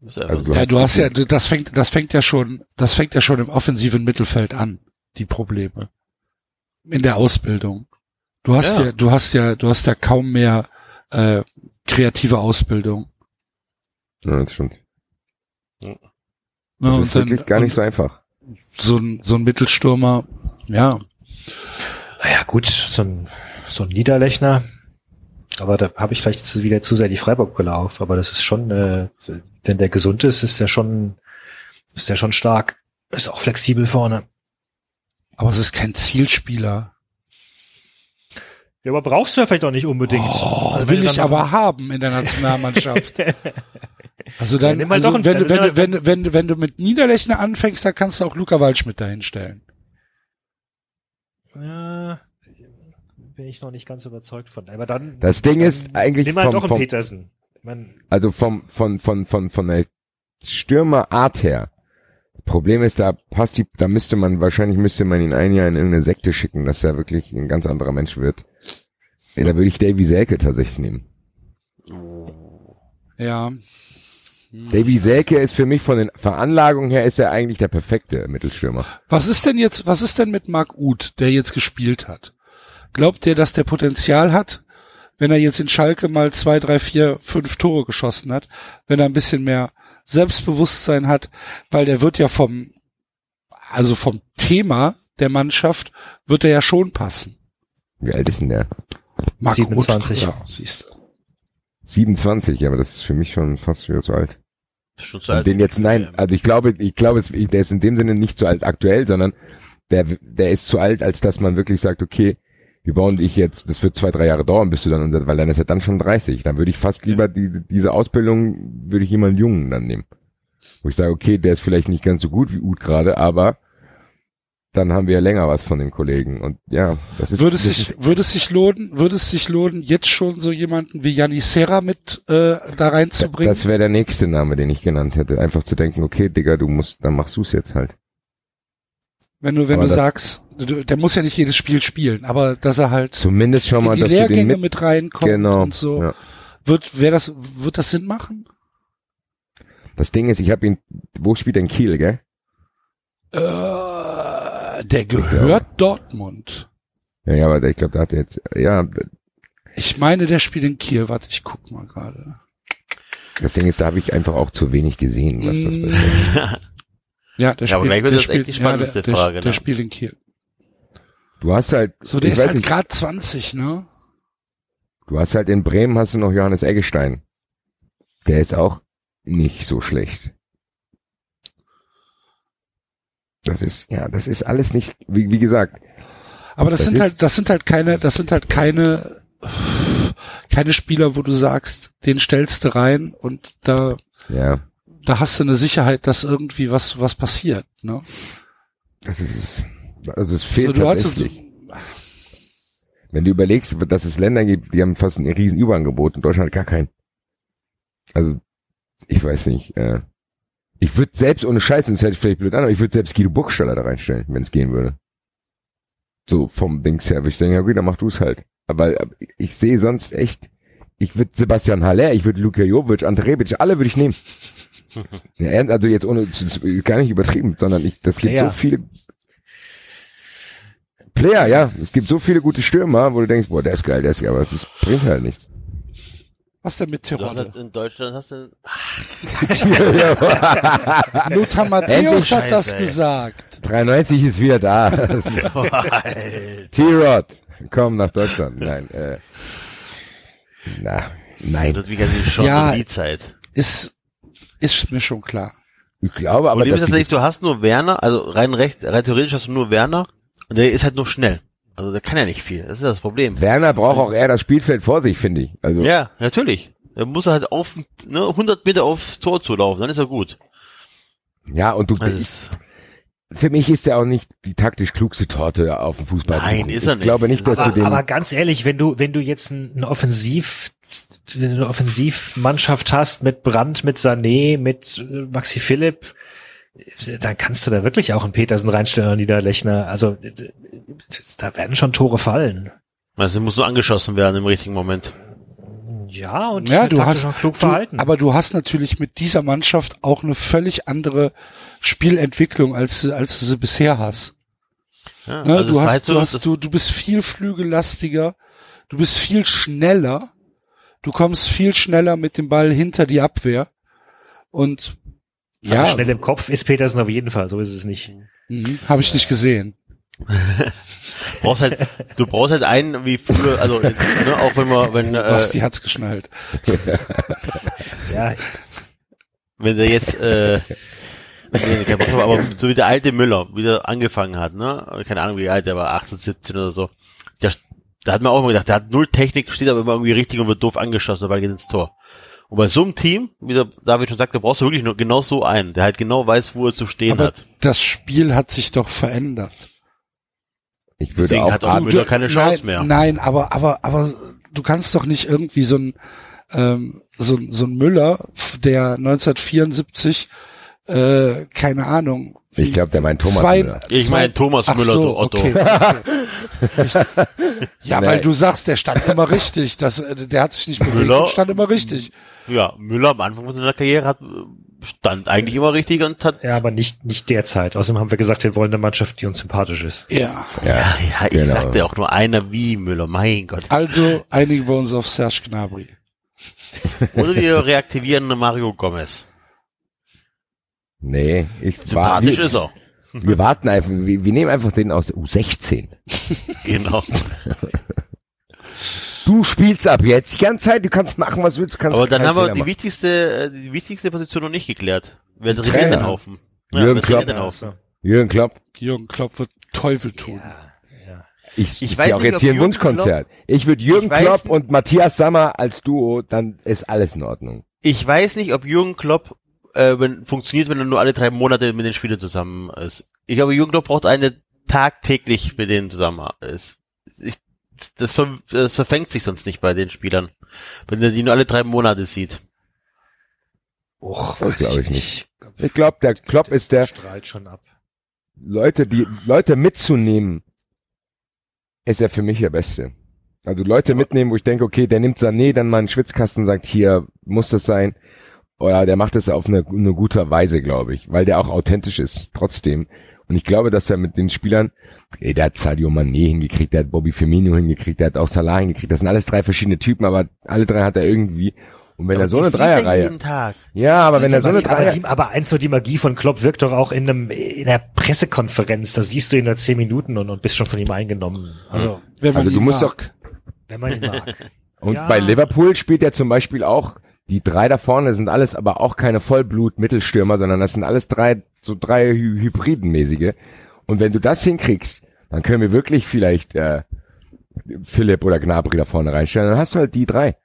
Ja Also du ja, hast- du hast ja, das fängt, das fängt ja schon, das fängt ja schon im offensiven Mittelfeld an, die Probleme. In der Ausbildung. Du hast ja, Ja. du hast ja, du hast ja kaum mehr äh, kreative Ausbildung. Ja, das stimmt. Ne, Das und ist wirklich gar nicht so einfach. So ein, so ein Mittelstürmer, ja. naja gut, so ein, so ein Niederlechner. Aber da habe ich vielleicht zu- wieder zu sehr die Freiburg-Brille auf. Aber das ist schon, äh, wenn der gesund ist, ist der schon, ist der schon stark. Ist auch flexibel vorne. Aber es ist kein Zielspieler. Ja, aber brauchst du ja vielleicht auch nicht unbedingt. Oh, Also will ich aber haben in der Nationalmannschaft. Also dann, Ja, also doch einen- wenn, du- wenn, du- wenn, du- wenn, du- wenn du mit Niederlechner anfängst, dann kannst du auch Luca Waldschmidt dahinstellen. Ja, bin ich noch nicht ganz überzeugt von. Aber dann. Das Ding dann ist eigentlich Nimm halt vom- doch einen vom- Petersen. Mein, Also vom, von, von, von, von der Stürmerart her. Das Problem ist, da passt die, da müsste man, wahrscheinlich müsste man ihn ein Jahr in irgendeine Sekte schicken, dass er wirklich ein ganz anderer Mensch wird. Ja, da würde ich Davy Selke tatsächlich nehmen. Ja. Davy Selke ist für mich von den Veranlagungen her ist er eigentlich der perfekte Mittelstürmer. Was ist denn jetzt, was ist denn mit Marc Uth, der jetzt gespielt hat? Glaubt ihr, dass der Potenzial hat, wenn er jetzt in Schalke mal zwei, drei, vier, fünf Tore geschossen hat, wenn er ein bisschen mehr Selbstbewusstsein hat, weil der wird ja vom, also vom Thema der Mannschaft wird er ja schon passen. Wie alt ist denn der? Marc 27. Uth, ja, siehst du. 27, ja, aber das ist für mich schon fast wieder zu alt. Ist schon zu Und alt. den jetzt, nein, also ich glaube, ich glaube, der ist in dem Sinne nicht zu alt aktuell, sondern der, der ist zu alt, als dass man wirklich sagt, okay, wir bauen dich jetzt, das wird zwei, drei Jahre dauern, bis du dann, weil dann ist er dann schon 30. Dann würde ich fast lieber die, diese Ausbildung, würde ich jemanden Jungen dann nehmen. Wo ich sage, okay, der ist vielleicht nicht ganz so gut wie Uth gerade, aber dann haben wir ja länger was von den Kollegen. Und ja, das ist. Würde es sich, ist, würde es sich lohnen, würde es sich lohnen, jetzt schon so jemanden wie Yanni Serra mit äh, da reinzubringen? das wäre der nächste Name, den ich genannt hätte. Einfach zu denken, okay, Digga, du musst, dann machst du's jetzt halt. wenn du, wenn aber du sagst, du, der muss ja nicht jedes Spiel spielen, aber dass er halt Zumindest schon mal, in die dass du den Lehrgänge mit, mit, reinkommt genau. und so. Ja. Wird, wäre das, wird das Sinn machen? Das Ding ist, ich habe ihn, wo spielt er in Kiel, gell? Äh, der gehört Dortmund. Ja, ja, aber ich glaube, da hat er jetzt, ja, Ich meine, der spielt in Kiel. Warte, ich guck mal gerade. das Ding ist, da habe ich einfach auch zu wenig gesehen, was das Mm. betrifft. Ja, der Ja, aber spielt, gleich wird der das echt spielt, die spannendste ja, der, Frage, Der, ne? der spielt in Kiel. Du hast halt, So, der ich ist weiß halt nicht, gerade 20, ne? du hast halt in Bremen hast du noch Johannes Eggestein. Der ist auch nicht so schlecht. Das ist, ja, das ist alles nicht, wie, wie gesagt, Aber das, Das sind halt, das sind halt keine, das sind halt keine, keine Spieler, wo du sagst, den stellst du rein und da, ja, da hast du eine Sicherheit, dass irgendwie was, was passiert, ne? das ist. Also es fehlt So, du hast tatsächlich. Wenn du überlegst, dass es Länder gibt, die haben fast ein riesen Überangebot und Deutschland hat gar keinen. Also, ich weiß nicht. Äh, ich würde selbst, ohne Scheiße, das hört sich vielleicht blöd an, aber ich würde selbst Guido Burgstaller da reinstellen, wenn es gehen würde. So vom Dings her, würde ich denken, ja gut, dann mach du es halt. Aber, aber ich sehe sonst echt, ich würde Sebastian Haller, ich würde Luka Jovic, Ante Rebic, alle würde ich nehmen. ja, also jetzt ohne, gar nicht übertrieben, sondern ich, das gibt Player. so viele Player, ja. Es gibt so viele gute Stürmer, wo du denkst, boah, der ist geil, der ist geil, aber es bringt halt nichts. Was denn mit Du hast Tirol? halt in Deutschland hast du, Lothar Matthäus hat das ey. gesagt. 93 ist wieder da. T-Rod, komm nach Deutschland. Nein, äh, na, nein. das ist wie ganz die Chance Ja. die Zeit. Ist, ist mir schon klar. Ich glaube aber, Problem ist dass die, tatsächlich, du hast nur Werner, also rein recht, rein theoretisch hast du nur Werner und der ist halt nur schnell. Also der kann ja nicht viel. Das ist das Problem. Werner braucht auch eher das Spielfeld vor sich, finde ich. Also, Ja, natürlich. Er muss halt auf, ne, 100 Meter aufs Tor zu laufen, dann ist er gut. ja, und du, Das ich, ist, für mich ist er auch nicht die taktisch klugste Torte auf dem Fußball. Nein, ist er Ich glaube nicht. nicht, dass du Aber, den, aber ganz ehrlich, wenn du, wenn du jetzt ein, Offensiv, wenn du eine Offensivmannschaft hast mit Brandt, mit Sané, mit äh, Maxi Philipp, dann kannst du da wirklich auch einen Petersen reinstellen oder Niederlechner. Also da werden schon Tore fallen. also muss nur angeschossen werden im richtigen Moment. Ja, und Ja, du hast, auch klug du, verhalten. aber du hast natürlich mit dieser Mannschaft auch eine völlig andere Spielentwicklung, als, als du sie bisher hast. Ja, Ne? also du hast, halt so, du hast, du, du bist viel flügellastiger, du bist viel schneller, du kommst viel schneller mit dem Ball hinter die Abwehr und also ja, schnell im Kopf ist Petersen auf jeden Fall, so ist es nicht. mhm, habe ich nicht gesehen. brauchst halt, du brauchst halt einen wie früher, also jetzt, ne, auch wenn man, wenn, äh, Basti hat's geschnallt. Ja, wenn der jetzt, äh, aber so wie der alte Müller wieder angefangen hat, ne, keine Ahnung wie alt, der war 18, 17 oder so, der, da hat man auch immer gedacht, der hat null Technik, steht aber immer irgendwie richtig und wird doof angeschossen, weil er geht ins Tor. Und bei so einem Team, wie der David schon sagte, brauchst du wirklich nur genau so einen, der halt genau weiß, wo er zu stehen Aber hat. das Spiel hat sich doch verändert. ich würde Deswegen auch hat auch Müller keine Chance nein, mehr. Nein, aber, aber, aber du kannst doch nicht irgendwie so ein, ähm, so, ein- so ein Müller, der 1974, äh, keine Ahnung. ich glaube, der meint Thomas zwei, Müller. Ich meine Thomas Ach Müller, so, du Otto. Okay, okay. Ich, ja, Nein. weil du sagst, der stand immer richtig. Das, äh, der hat sich nicht bewegt Müller- und stand immer richtig. Ja, Müller am Anfang von seiner Karriere hat, stand eigentlich immer richtig und hat, ja, aber nicht, nicht derzeit. Außerdem haben wir gesagt, wir wollen eine Mannschaft, die uns sympathisch ist. Ja. Ja, ja, ja, ich genau. sagte auch nur einer wie Müller, mein Gott. Also einigen wir uns auf Serge Gnabry. Oder wir reaktivieren eine Mario Gomez. Nee, ich war, Sympathisch wir, ist er. wir warten einfach, wir, wir nehmen einfach den aus der U16. Genau. Du spielst ab jetzt die ganze Zeit, du kannst machen, was du willst, du kannst Aber dann haben wir Fehler die machen. wichtigste, äh, die wichtigste Position noch nicht geklärt. Wer Der trainiert den Trainer. Haufen? Jürgen wer trainiert Klopp. den Haufen? Jürgen Klopp, Jürgen Klopp wird Teufel tun. ich, Ich ich weiß sehe auch jetzt hier ein Jürgen Wunschkonzert. Ich würde Jürgen Ich Klopp und Matthias Sammer als Duo, dann ist alles in Ordnung. Ich weiß nicht, ob Jürgen Klopp äh, wenn, funktioniert, wenn er nur alle drei Monate mit den Spielern zusammen ist. Ich glaube, Jürgen Klopp braucht eine tagtäglich mit denen zusammen ist. Ich, das, ver, das verfängt sich sonst nicht bei den Spielern, wenn er die nur alle drei Monate sieht. Och, Das weiß glaube ich ich nicht. Ich glaube, der Klopp ist der, strahlt schon ab. Leute, die Leute mitzunehmen, ist er für mich der Beste. Also Leute mitnehmen, wo ich denke, okay, der nimmt Sané dann mal einen Schwitzkasten und sagt, hier muss das sein. Oder der macht das auf eine, eine gute Weise, glaube ich, weil der auch authentisch ist, trotzdem. Und ich glaube, dass er mit den Spielern, ey, der hat Sadio Mané hingekriegt, der hat Bobby Firmino hingekriegt, der hat auch Salah hingekriegt. Das sind alles drei verschiedene Typen, aber alle drei hat er irgendwie. Und wenn Aber er so eine er Dreierreihe, jeden Tag. ja, aber wenn er so eine aber, Dreier, die, aber eins so die Magie von Klopp wirkt doch auch in einem in der Pressekonferenz. Da siehst du ihn nur zehn Minuten und, und bist schon von ihm eingenommen. Also Wenn man Also du ihn musst mag. wenn man ihn mag. Und Ja. bei Liverpool spielt er zum Beispiel auch, die drei da vorne sind alles aber auch keine Vollblut-Mittelstürmer, sondern das sind alles drei, so drei Hy Hybridenmäßige. Und wenn du das hinkriegst, dann können wir wirklich vielleicht äh, Philipp oder Gnabry da vorne reinstellen. Dann hast du halt die drei.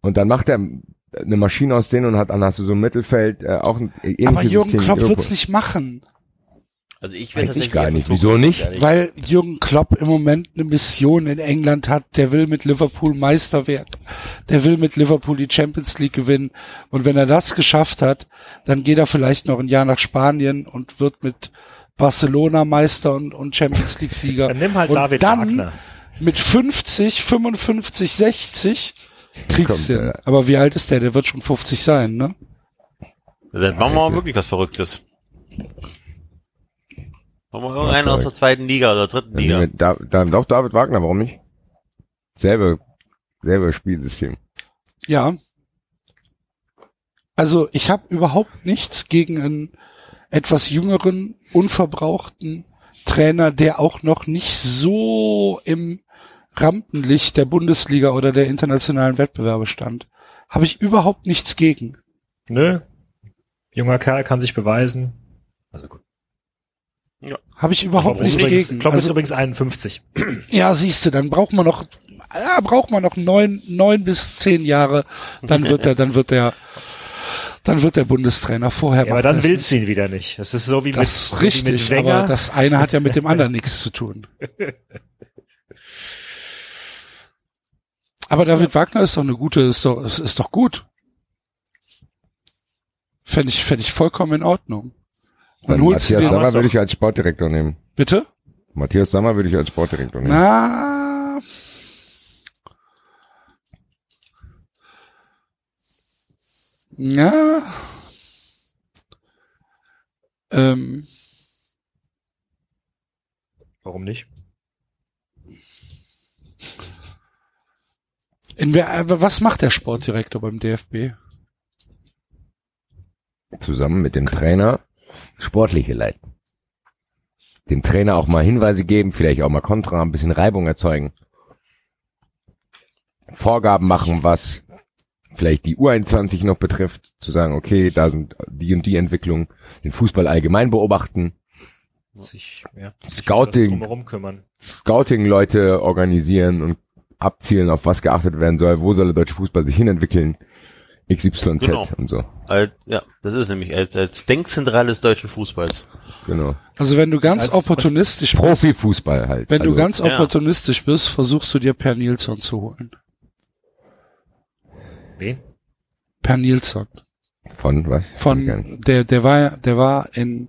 Und dann macht er eine Maschine aus denen und hat, dann hast du so ein Mittelfeld äh, auch ein ähnliches Aber Jürgen System Klopp wird's nicht machen, Also ich Weiß ich tatsächlich gar nicht. Wieso nicht? weil Jürgen Klopp im Moment eine Mission in England hat. Der will mit Liverpool Meister werden. Der will mit Liverpool die Champions League gewinnen. Und wenn er das geschafft hat, dann geht er vielleicht noch ein Jahr nach Spanien und wird mit Barcelona Meister und, und Champions League Sieger. Dann nimm halt und David dann Wagner. mit 50, 55, 60 kriegst du ja. Aber wie alt ist der? Der wird schon 50 sein, ne? Dann machen wir mal wirklich was Verrücktes. Machen wir irgendeinen aus der zweiten Liga oder dritten Dann, Liga. wir da, dann doch David Wagner, warum nicht? Selbe, selbe Spielsystem. Ja. Also ich habe überhaupt nichts gegen einen etwas jüngeren, unverbrauchten Trainer, der auch noch nicht so im Rampenlicht der Bundesliga oder der internationalen Wettbewerbe stand. Habe ich überhaupt nichts gegen. Nö. Junger Kerl kann sich beweisen. Also gut. Habe ich überhaupt ist nichts übrigens, gegen. Klopp ist Also, übrigens 51. ja, siehst du, dann braucht man noch, ja, braucht man noch neun, neun bis zehn Jahre, dann wird er, dann wird er, dann wird der Bundestrainer vorher. Ja, aber dann willst du ihn wieder nicht. Das ist so wie Das mit, ist wie mit richtig, Wenger. aber das eine hat ja mit dem anderen nichts zu tun. Aber David Wagner ist doch eine gute, ist doch, ist, ist doch gut. Fände ich, fände ich vollkommen in Ordnung. Dann holst du Matthias den, Sammer würde ich als Sportdirektor nehmen. bitte? Matthias Sammer würde ich als Sportdirektor nehmen. Na, ja, ähm, Warum nicht? in wer, äh, was macht der Sportdirektor beim DFB? Zusammen mit dem Trainer sportliche leiten. Dem Trainer auch mal Hinweise geben, vielleicht auch mal Kontra, ein bisschen Reibung erzeugen. Vorgaben machen, was vielleicht die U21 noch betrifft, zu sagen, okay, da sind die und die Entwicklungen, den Fußball allgemein beobachten, Sich, ja, Scouting. kümmern. Scouting-Leute organisieren und abzielen, auf was geachtet werden soll, wo soll der deutsche Fußball sich hinentwickeln, XYZ Genau. und so. Als, ja, das ist nämlich als, als Denkzentrale des deutschen Fußballs. Genau. Also wenn du ganz Als- opportunistisch bist, Profifußball halt. wenn du Also, ganz Ja. opportunistisch bist, versuchst du dir Per Nilsson zu holen. Wen? Per Nilsson. Von was? Von der der war der war in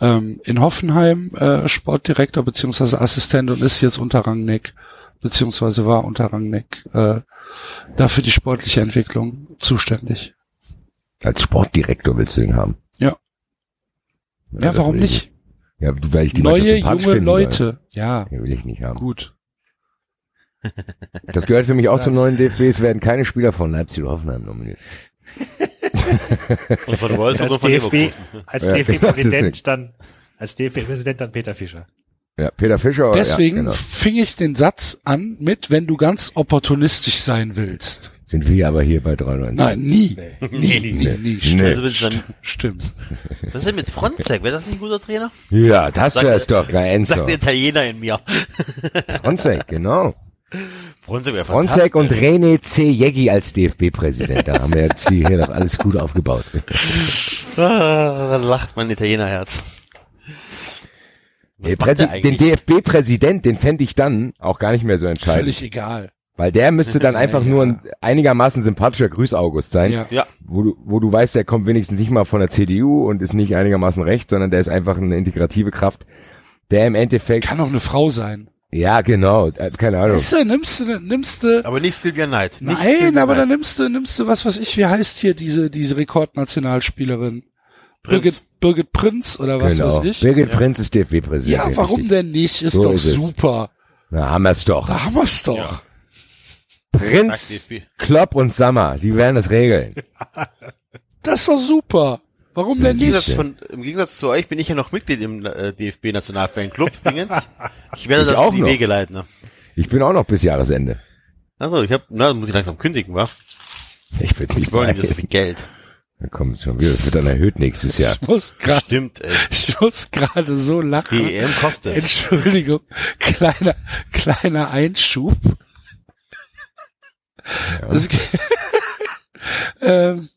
ähm, in Hoffenheim äh, Sportdirektor beziehungsweise Assistent und ist jetzt unter Rangnick beziehungsweise war unter Rangnick äh, dafür die sportliche Entwicklung zuständig. Als Sportdirektor willst du ihn haben. Ja. Ja, das warum ich nicht? Ja, weil ich die Neue junge finden soll. Leute. Ja, Ja, will ich nicht haben. gut. Das gehört für mich auch zum neuen DFB. Es werden keine Spieler von Leipzig oder Hoffenheim nominiert. Und von Wolfsburg Als DFB, als Ja. DFB-Präsident dann, als DFB-Präsident dann Peter Fischer. Ja, Peter Fischer. Deswegen ja, genau. fing ich den Satz an mit, wenn du ganz opportunistisch sein willst. Sind wir aber hier bei 93. Nein, nie. Nee. Nie, nie, nie, nie. Stimmt. Nee. Also es Stimmt. was ist denn mit Fronzek? Wäre das nicht ein guter Trainer? Ja, das wär's der- doch. Ja, Enzo. Sagt der Italiener in mir. Fronzek, genau. Fronzek wäre Fronzek und. René C. Jeggi als DFB-Präsident. Da haben wir jetzt hier noch alles gut aufgebaut. Ah, da lacht mein Italienerherz. Was Den? DFB-Präsident, den fände ich dann auch gar nicht mehr so entscheidend. Völlig egal. Weil der müsste dann einfach Ja. nur ein einigermaßen sympathischer Grüß-August sein. Ja. Ja, Wo du, wo du weißt, der kommt wenigstens nicht mal von der CDU und ist nicht einigermaßen recht, sondern der ist einfach eine integrative Kraft, der im Endeffekt, Kann auch eine Frau sein. ja genau, äh, keine Ahnung. Weißt du, nimmst du, nimmst du, aber nicht Knight. Nicht nein, Sylvia aber dann Knight. nimmst du, nimmst du, was weiß ich, wie heißt hier diese, diese Rekordnationalspielerin? Prinz. Birgit, Birgit Prinz oder was genau. weiß ich? Birgit Prinz ist DFB-Präsident. Ja, warum richtig. denn nicht? Ist So doch ist es. super. Na, haben wir's doch. Da haben wir's doch. Ja. Prinz. Klopp und Sammer, die werden das regeln. Das ist doch super. Warum denn nicht? von, Im Gegensatz zu euch bin ich ja noch Mitglied im äh, DFB-Nationalfanclub. Dingens. Ich werde Ich das auch in die noch. Wege leiten. Ne? Ich bin auch noch bis Jahresende. Also, ich hab, na, muss ich langsam kündigen, wa? Ich bin nicht Ich wollte nicht so viel Geld. Da kommt schon wieder, das wird dann erhöht nächstes Jahr. Ich muss gerade, Stimmt, ey. ich muss gerade so lachen. Die EM kostet. Entschuldigung, kleiner, kleiner Einschub. Das geht- ähm,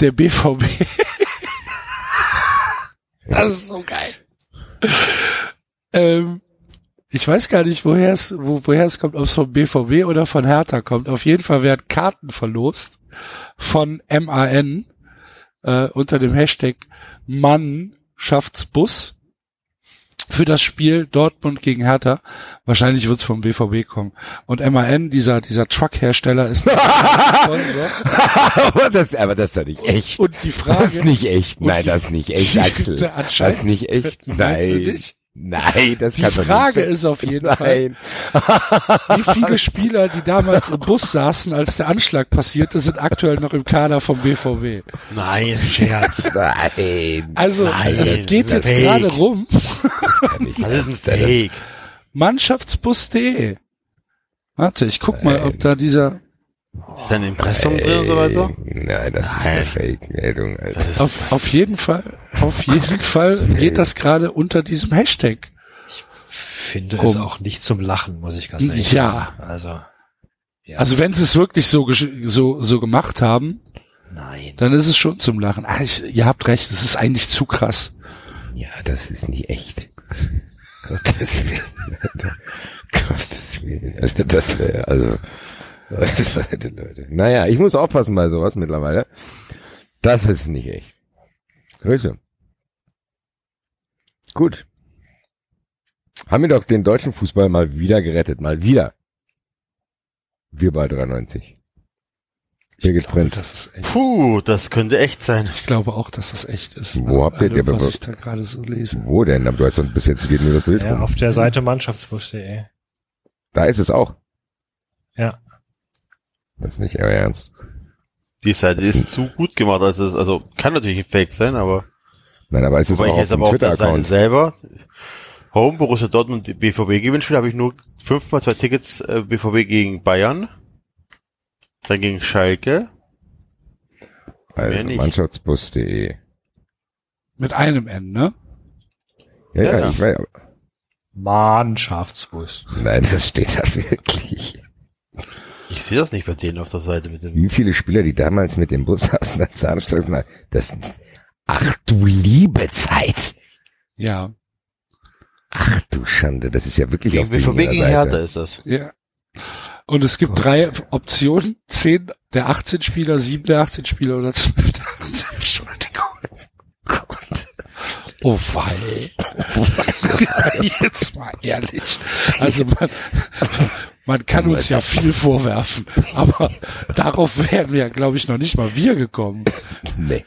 der BVB. das ist so geil. ähm, ich weiß gar nicht, woher es, wo, woher es kommt, ob es vom BVB oder von Hertha kommt. Auf jeden Fall werden Karten verlost von MAN äh, unter dem Hashtag Mannschaftsbus für das Spiel Dortmund gegen Hertha. Wahrscheinlich wird es vom BVB kommen. Und MAN, dieser, dieser Truck-Hersteller, ist aber, das, aber das ist doch nicht echt. Und die Frage, Das ist nicht echt. Nein, die- das ist nicht echt, Axel. Das ist nicht echt. Nein. Nein, das die kann doch Frage nicht. ist auf jeden Fall, Nein. wie viele Spieler, die damals im Bus saßen, als der Anschlag passierte, sind aktuell noch im Kader vom BVB. Nein, Scherz. Nein. Also, Nein, es geht das jetzt fake. gerade rum. kann nicht Das ist ein. Fake. Mannschaftsbus.de. Warte, ich guck mal, ob da dieser, Ist da ein Impressum drin und so weiter? Nein, das ist Nein. eine Fake-Meldung, ist, auf, auf jeden Fall, auf jeden Fall geht das gerade unter diesem Hashtag. Finde Rum. es auch nicht zum Lachen, muss ich ganz ehrlich Ja. sagen. Also, ja. Also wenn sie es wirklich so, so, so gemacht haben, nein. dann ist es schon zum Lachen. Ah, ich, ihr habt recht, es ist eigentlich zu krass. Ja, das ist nicht echt. Gottes Willen. Alter. Gottes Willen. Alter, das wäre, also, Leute, Leute. Naja, ich muss aufpassen bei sowas mittlerweile. Das ist nicht echt. Grüße. Gut. Haben wir doch den deutschen Fußball mal wieder gerettet. Mal wieder. Wir bei 93. Birgit glaube, Prinz. Das ist echt. puh, das könnte echt sein. Ich glaube auch, dass das echt ist. Wo habt ihr allem, die- was ich da gerade so lese? Wo denn? Aber du hast doch bis jetzt geht nur das Bild Ja, rum. auf der Seite mannschaftsbus.de. Da ist es auch. Ja. Das ist nicht euer Ernst. Die Seite ist zu gut gemacht, als es, also kann natürlich ein Fake sein, aber Nein, aber es ist auch ich auf jetzt dem aber auf der Seite Twitter-Account. selber Home Borussia Dortmund BVB Gewinnspiel habe ich nur fünfmal zwei Tickets äh, BVB gegen Bayern, dann gegen Schalke. Also. Mannschaftsbus.de. Mit einem N, ne? Ja, Ja, ja, ja. ich weiß. aber- Mannschaftsbus. Nein, das steht da wirklich. Ich sehe das nicht bei denen auf der Seite mit dem. Wie viele Spieler, die damals mit dem Bus saßen, als Zahnstraßen, das, ach du liebe Zeit. Ja. Ach du Schande, das ist ja wirklich Gegen auf BVB ihrer gegen Seite. Hertha ist das. Ja. Und es gibt drei Optionen. Zehn der 18 Spieler, sieben der 18 Spieler oder zwölf der 18. Entschuldigung. Gott. Oh wei. Jetzt mal ehrlich. Also man, man kann uns ja viel vorwerfen, aber darauf wären wir, glaube ich, noch nicht mal wir gekommen. Nee.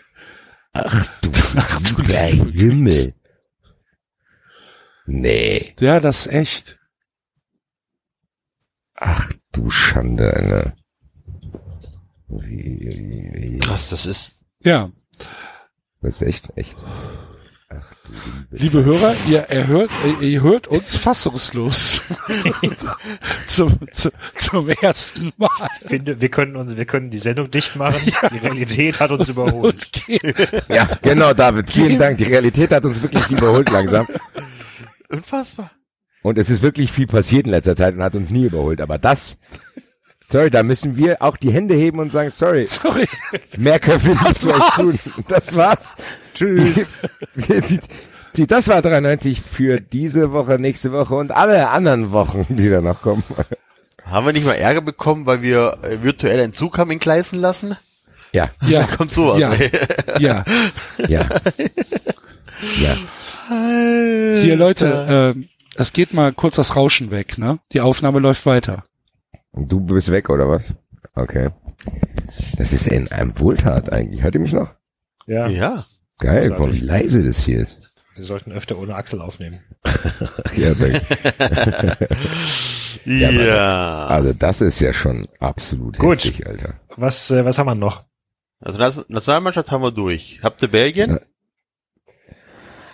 Ach du, ach du der Himmel. Nee. Ja, das ist echt. Ach du Schande, Alter. Krass, das ist. Ja. Das ist echt, echt. Liebe Hörer, ihr, erhört, ihr hört uns fassungslos. zum, zu, zum ersten Mal. Finde, wir können uns, wir können die Sendung dicht machen. Die Realität hat uns überholt. Ja, genau, David. Vielen Dank. Die Realität hat uns wirklich überholt langsam. Unfassbar. Und es ist wirklich viel passiert in letzter Zeit und hat uns nie überholt. Aber das, sorry, da müssen wir auch die Hände heben und sagen, sorry, Sorry. mehr können wir nicht für euch tun. Das war's. Tschüss. Die, die, die, das war 93 für diese Woche, nächste Woche und alle anderen Wochen, die da noch kommen. Haben wir nicht mal Ärger bekommen, weil wir äh, virtuell einen Zug haben entgleisen lassen? Ja, Ja. Da kommt sowas. Ja. Ja. ja. Ja. Hier, Leute, ähm, es geht mal kurz das Rauschen weg, ne? Die Aufnahme läuft weiter. Und du bist weg, oder was? Okay. Das ist in einem Wohltat eigentlich. Hört ihr mich noch? Ja, Ja. Geil, guck mal, wie leise das hier ist. wir sollten öfter ohne Axel aufnehmen. Ja, danke. Ja. aber das- also das ist ja schon absolut Gut. heftig, Alter. Was, äh, was haben wir noch? Also Nationalmannschaft haben wir durch. Habt ihr Belgien? Ja.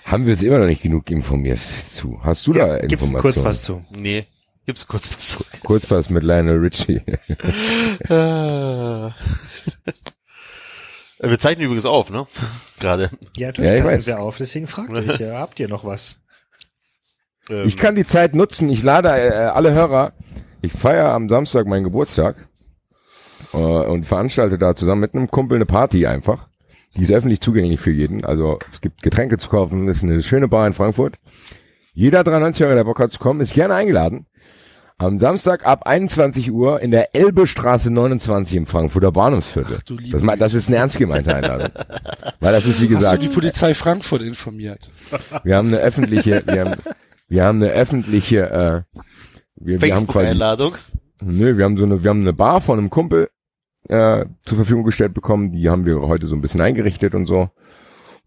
Haben wir jetzt immer noch nicht genug informiert zu. Hast du da Gibt's Informationen? kurz was zu? Nee. Gibt's kurz was zu. Kurz was mit Lionel Richie. Ah. wir zeichnen übrigens auf, ne? Gerade. Ja, Ja, natürlich ich ja, weiß. wir auf, deswegen fragte ich, ja, habt ihr noch was? Ähm, Ich kann die Zeit nutzen. Ich lade äh, alle Hörer. Ich feiere am Samstag meinen Geburtstag äh, und veranstalte da zusammen mit einem Kumpel eine Party einfach. Die ist öffentlich zugänglich für jeden. Also es gibt Getränke zu kaufen. Das ist eine schöne Bar in Frankfurt. Jeder 93-Jährige, der Bock hat zu kommen, ist gerne eingeladen. Am Samstag ab 21 Uhr in der Elbestraße 29 im Frankfurter Bahnhofsviertel. du liebe das, das ist eine ernst gemeinte Einladung. Weil das ist, wie Hast du gesagt, die Polizei Frankfurt informiert? wir haben eine öffentliche, wir haben, wir haben eine öffentliche, äh, wir, wir haben quasi, Facebook-Einladung. nö, wir haben so eine, wir haben eine Bar von einem Kumpel äh, zur Verfügung gestellt bekommen. Die haben wir heute so ein bisschen eingerichtet und so.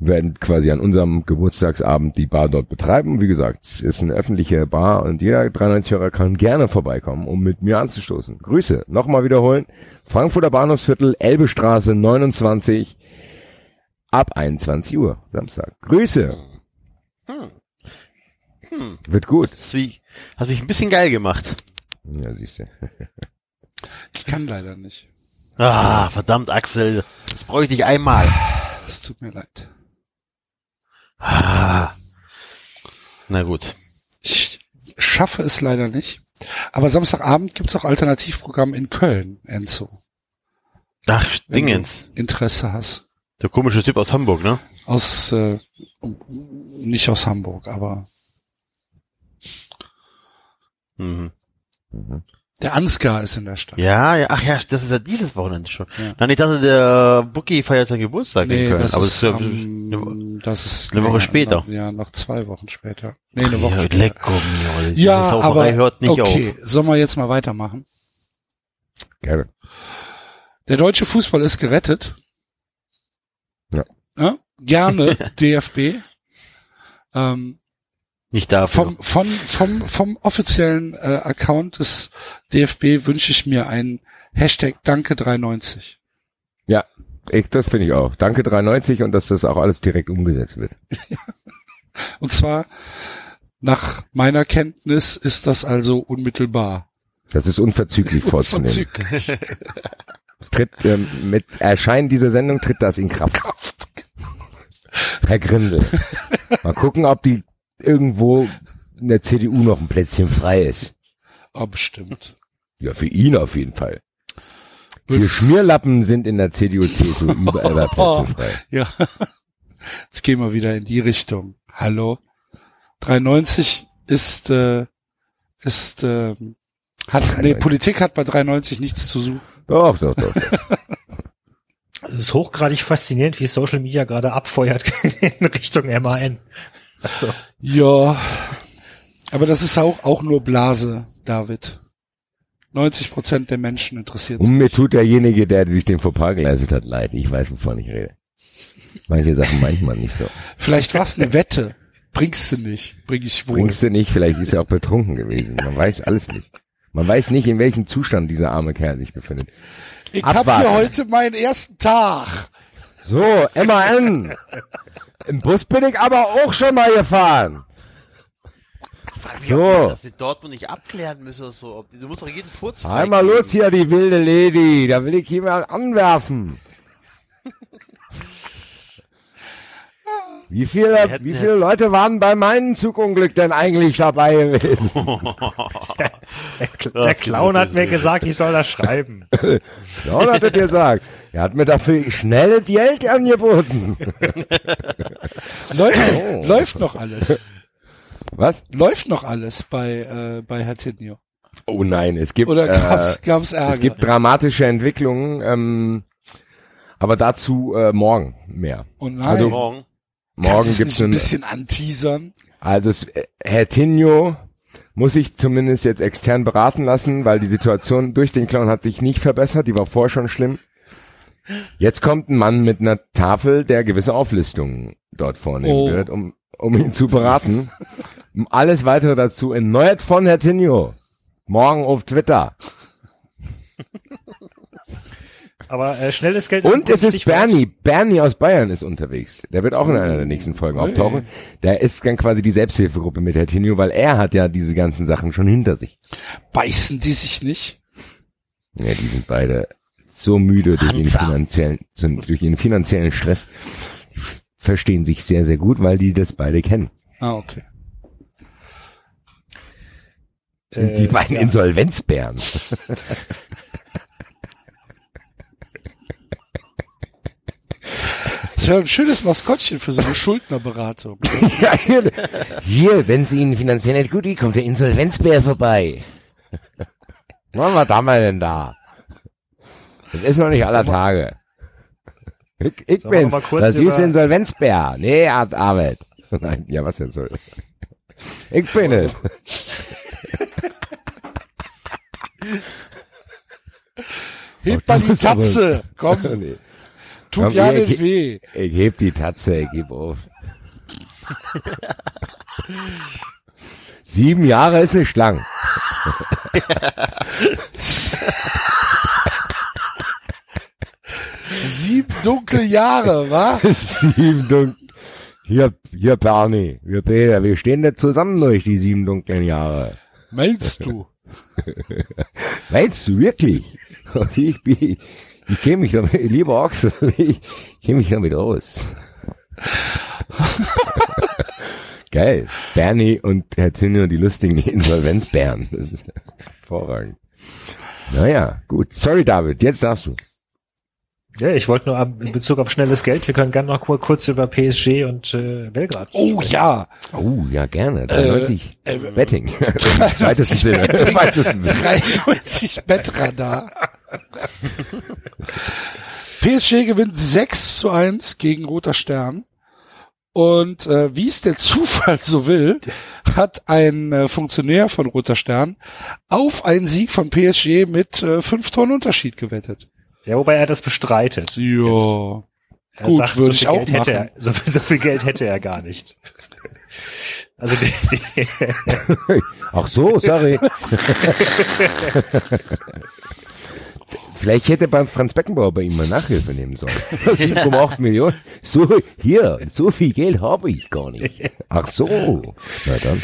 Wir werden quasi an unserem Geburtstagsabend die Bar dort betreiben. Wie gesagt, es ist eine öffentliche Bar und jeder 93-Hörer kann gerne vorbeikommen, um mit mir anzustoßen. Grüße. Nochmal wiederholen. Frankfurter Bahnhofsviertel, Elbestraße 29 ab 21 Uhr, Samstag. Grüße. Hm. Wird gut. Hast mich, hast mich ein bisschen geil gemacht. Ja, siehst du. Ich kann leider nicht. Ah, verdammt, Axel. Das bräuchte ich einmal. Es tut mir leid. Ah. Na gut. Ich schaffe es leider nicht. Aber Samstagabend gibt's auch Alternativprogramm in Köln, Enzo. Ach, Wenn Dingens. du Interesse hast. Der komische Typ aus Hamburg, ne? Aus, äh, nicht aus Hamburg, aber Mhm. Mhm. Der Ansgar ist in der Stadt. Ja, ja, ach ja, das ist ja dieses Wochenende schon. Ja. Nein, ich dachte, der Bookie feiert seinen Geburtstag in Nee, Köln. das aber ist, es ist ja, am- das ist eine Woche länger, später. Noch, ja, noch zwei Wochen später. Nee, eine Ach Woche ja, später. Lecko. Die Ja, aber hört nicht okay, sollen wir jetzt mal weitermachen? Gerne. Der deutsche Fußball ist gerettet. Ja. ja gerne DFB. Ähm, auf. Nicht dafür. vom, von, vom, vom offiziellen äh, Account des DFB wünsche ich mir einen Hashtag Danke 390. Ich, das finde ich auch. Danke 93 und dass das auch alles direkt umgesetzt wird. Und zwar nach meiner Kenntnis ist das also unmittelbar. Das ist unverzüglich vorzunehmen. Verzüglich. Es tritt ähm, mit Erscheinen dieser Sendung tritt das in Kraft. Herr Grindel. Mal gucken, ob die irgendwo in der CDU noch ein Plätzchen frei ist. Oh, bestimmt. Ja, für ihn auf jeden Fall. Wir Schmierlappen sind in der CDU, CSU überall Plätze frei. Ja. Jetzt gehen wir wieder in die Richtung. Hallo. 390 ist, äh, ist, äh, hat, nee, 93. Politik hat bei 390 nichts zu suchen. Doch, doch, doch. doch. Es ist hochgradig faszinierend, wie Social Media gerade abfeuert in Richtung MAN. Also, Ja. Aber das ist auch, auch nur Blase, David. 90 Prozent der Menschen interessiert Und mir tut derjenige, der sich den Fauxpas geleistet hat, leid. Ich weiß, wovon ich rede. Manche Sachen meint man nicht so. Vielleicht war es eine Wette. Bringst du nicht. Bring ich wohl. Bringst du nicht, vielleicht ist er auch betrunken gewesen. Man weiß alles nicht. Man weiß nicht, in welchem Zustand dieser arme Kerl sich befindet. ich habe hier heute meinen ersten Tag. So, MAN. Im Bus bin ich aber auch schon mal gefahren. Frag mich, So. ob das mit Dortmund nicht abklären müssen oder so. Du musst doch jeden Furz Einmal los hier, die wilde Lady. Da will ich jemand anwerfen. Wie viele, wie viele Leute waren bei meinem Zugunglück denn eigentlich dabei gewesen? Der, der ist Clown hat mir gesagt, ich soll das schreiben. John hat er dir gesagt. Er hat mir dafür schnelles Geld angeboten. Läuft, Oh. läuft noch alles. Was? Läuft noch alles bei, äh, bei Herr Tinio. Oh nein, es gibt, Oder äh, gab's, gab's Ärger? es gibt dramatische Entwicklungen, ähm, aber dazu äh, morgen mehr. oh nein. also Morgen. Morgen gibt's nicht ein bisschen anteasern. also es, äh, Herr Tinio muss sich zumindest jetzt extern beraten lassen, weil die Situation durch den Clown hat sich nicht verbessert, die war vorher schon schlimm. Jetzt kommt ein Mann mit einer Tafel, der gewisse Auflistungen dort vornehmen Oh. wird, um, um ihn zu beraten. Alles weitere dazu erneuert von Herr Tinio. Morgen auf Twitter. Aber äh, schnelles Geld ist Und es ist. Bernie. Bernie aus Bayern ist unterwegs. Der wird auch in einer der nächsten Folgen auftauchen. Der ist dann quasi die Selbsthilfegruppe mit Herr Tinio, weil er hat ja diese ganzen Sachen schon hinter sich. Beißen die sich nicht? Ja, die sind beide so müde durch ihren finanziellen, sind durch ihren finanziellen Stress. Die Verstehen sich sehr, sehr gut, weil die das beide kennen. Ah, okay. Die Äh, beiden ja. Insolvenzbären. Das wäre ein schönes Maskottchen für so eine Schuldnerberatung. ja, hier, hier, wenn es Ihnen finanziell nicht gut geht, kommt der Insolvenzbär vorbei. Na, was haben wir denn da? Das ist noch nicht aller Tage. Ich, ich bin's, süße über- Insolvenzbär. Nee, hat Arbeit. Nein, ja, was denn soll? Ich bin es. Hebt mal die muss aber- Katze. Komm, Nee. Tut Komm, ja nicht weh. Ich heb die Tatze, ich geb auf. Sieben Jahre ist nicht lang. Sieben dunkle Jahre, wa? sieben dunkel. Hier, hier, Bernie, wir Peter, wir stehen da zusammen durch die sieben dunklen Jahre. Meinst du? Meinst du wirklich? Und ich bin, ich kenne mich damit, lieber Axel, ich kenne mich damit aus. Geil. Bernie und Herr Zinner, die lustigen Insolvenzbären. Das ist hervorragend. Naja, gut. Sorry, David, jetzt darfst du. Ja, ich wollte nur in Bezug auf schnelles Geld, wir können gerne noch kur- kurz über PSG und äh, Belgrad Oh sprechen. ja. Oh, ja, gerne. 93. äh, Betting. Im weitesten Sinne. Im weitesten Sinne. 93 Bettradar. PSG gewinnt 6 zu 1 gegen Roter Stern. Und äh, wie es der Zufall so will, hat ein äh, Funktionär von Roter Stern auf einen Sieg von PSG mit äh, fünf Tonnen Unterschied gewettet. Ja, wobei er das bestreitet. Ja. Er Gut, sagt, würde so ich viel auch Geld hätte machen. er, so, viel- so viel Geld hätte er gar nicht. Also die, die, Ach so, sorry. Vielleicht hätte Franz Beckenbauer bei ihm mal Nachhilfe nehmen sollen. 7,8 Millionen. So, hier, so viel Geld habe ich gar nicht. Ach so. Na dann.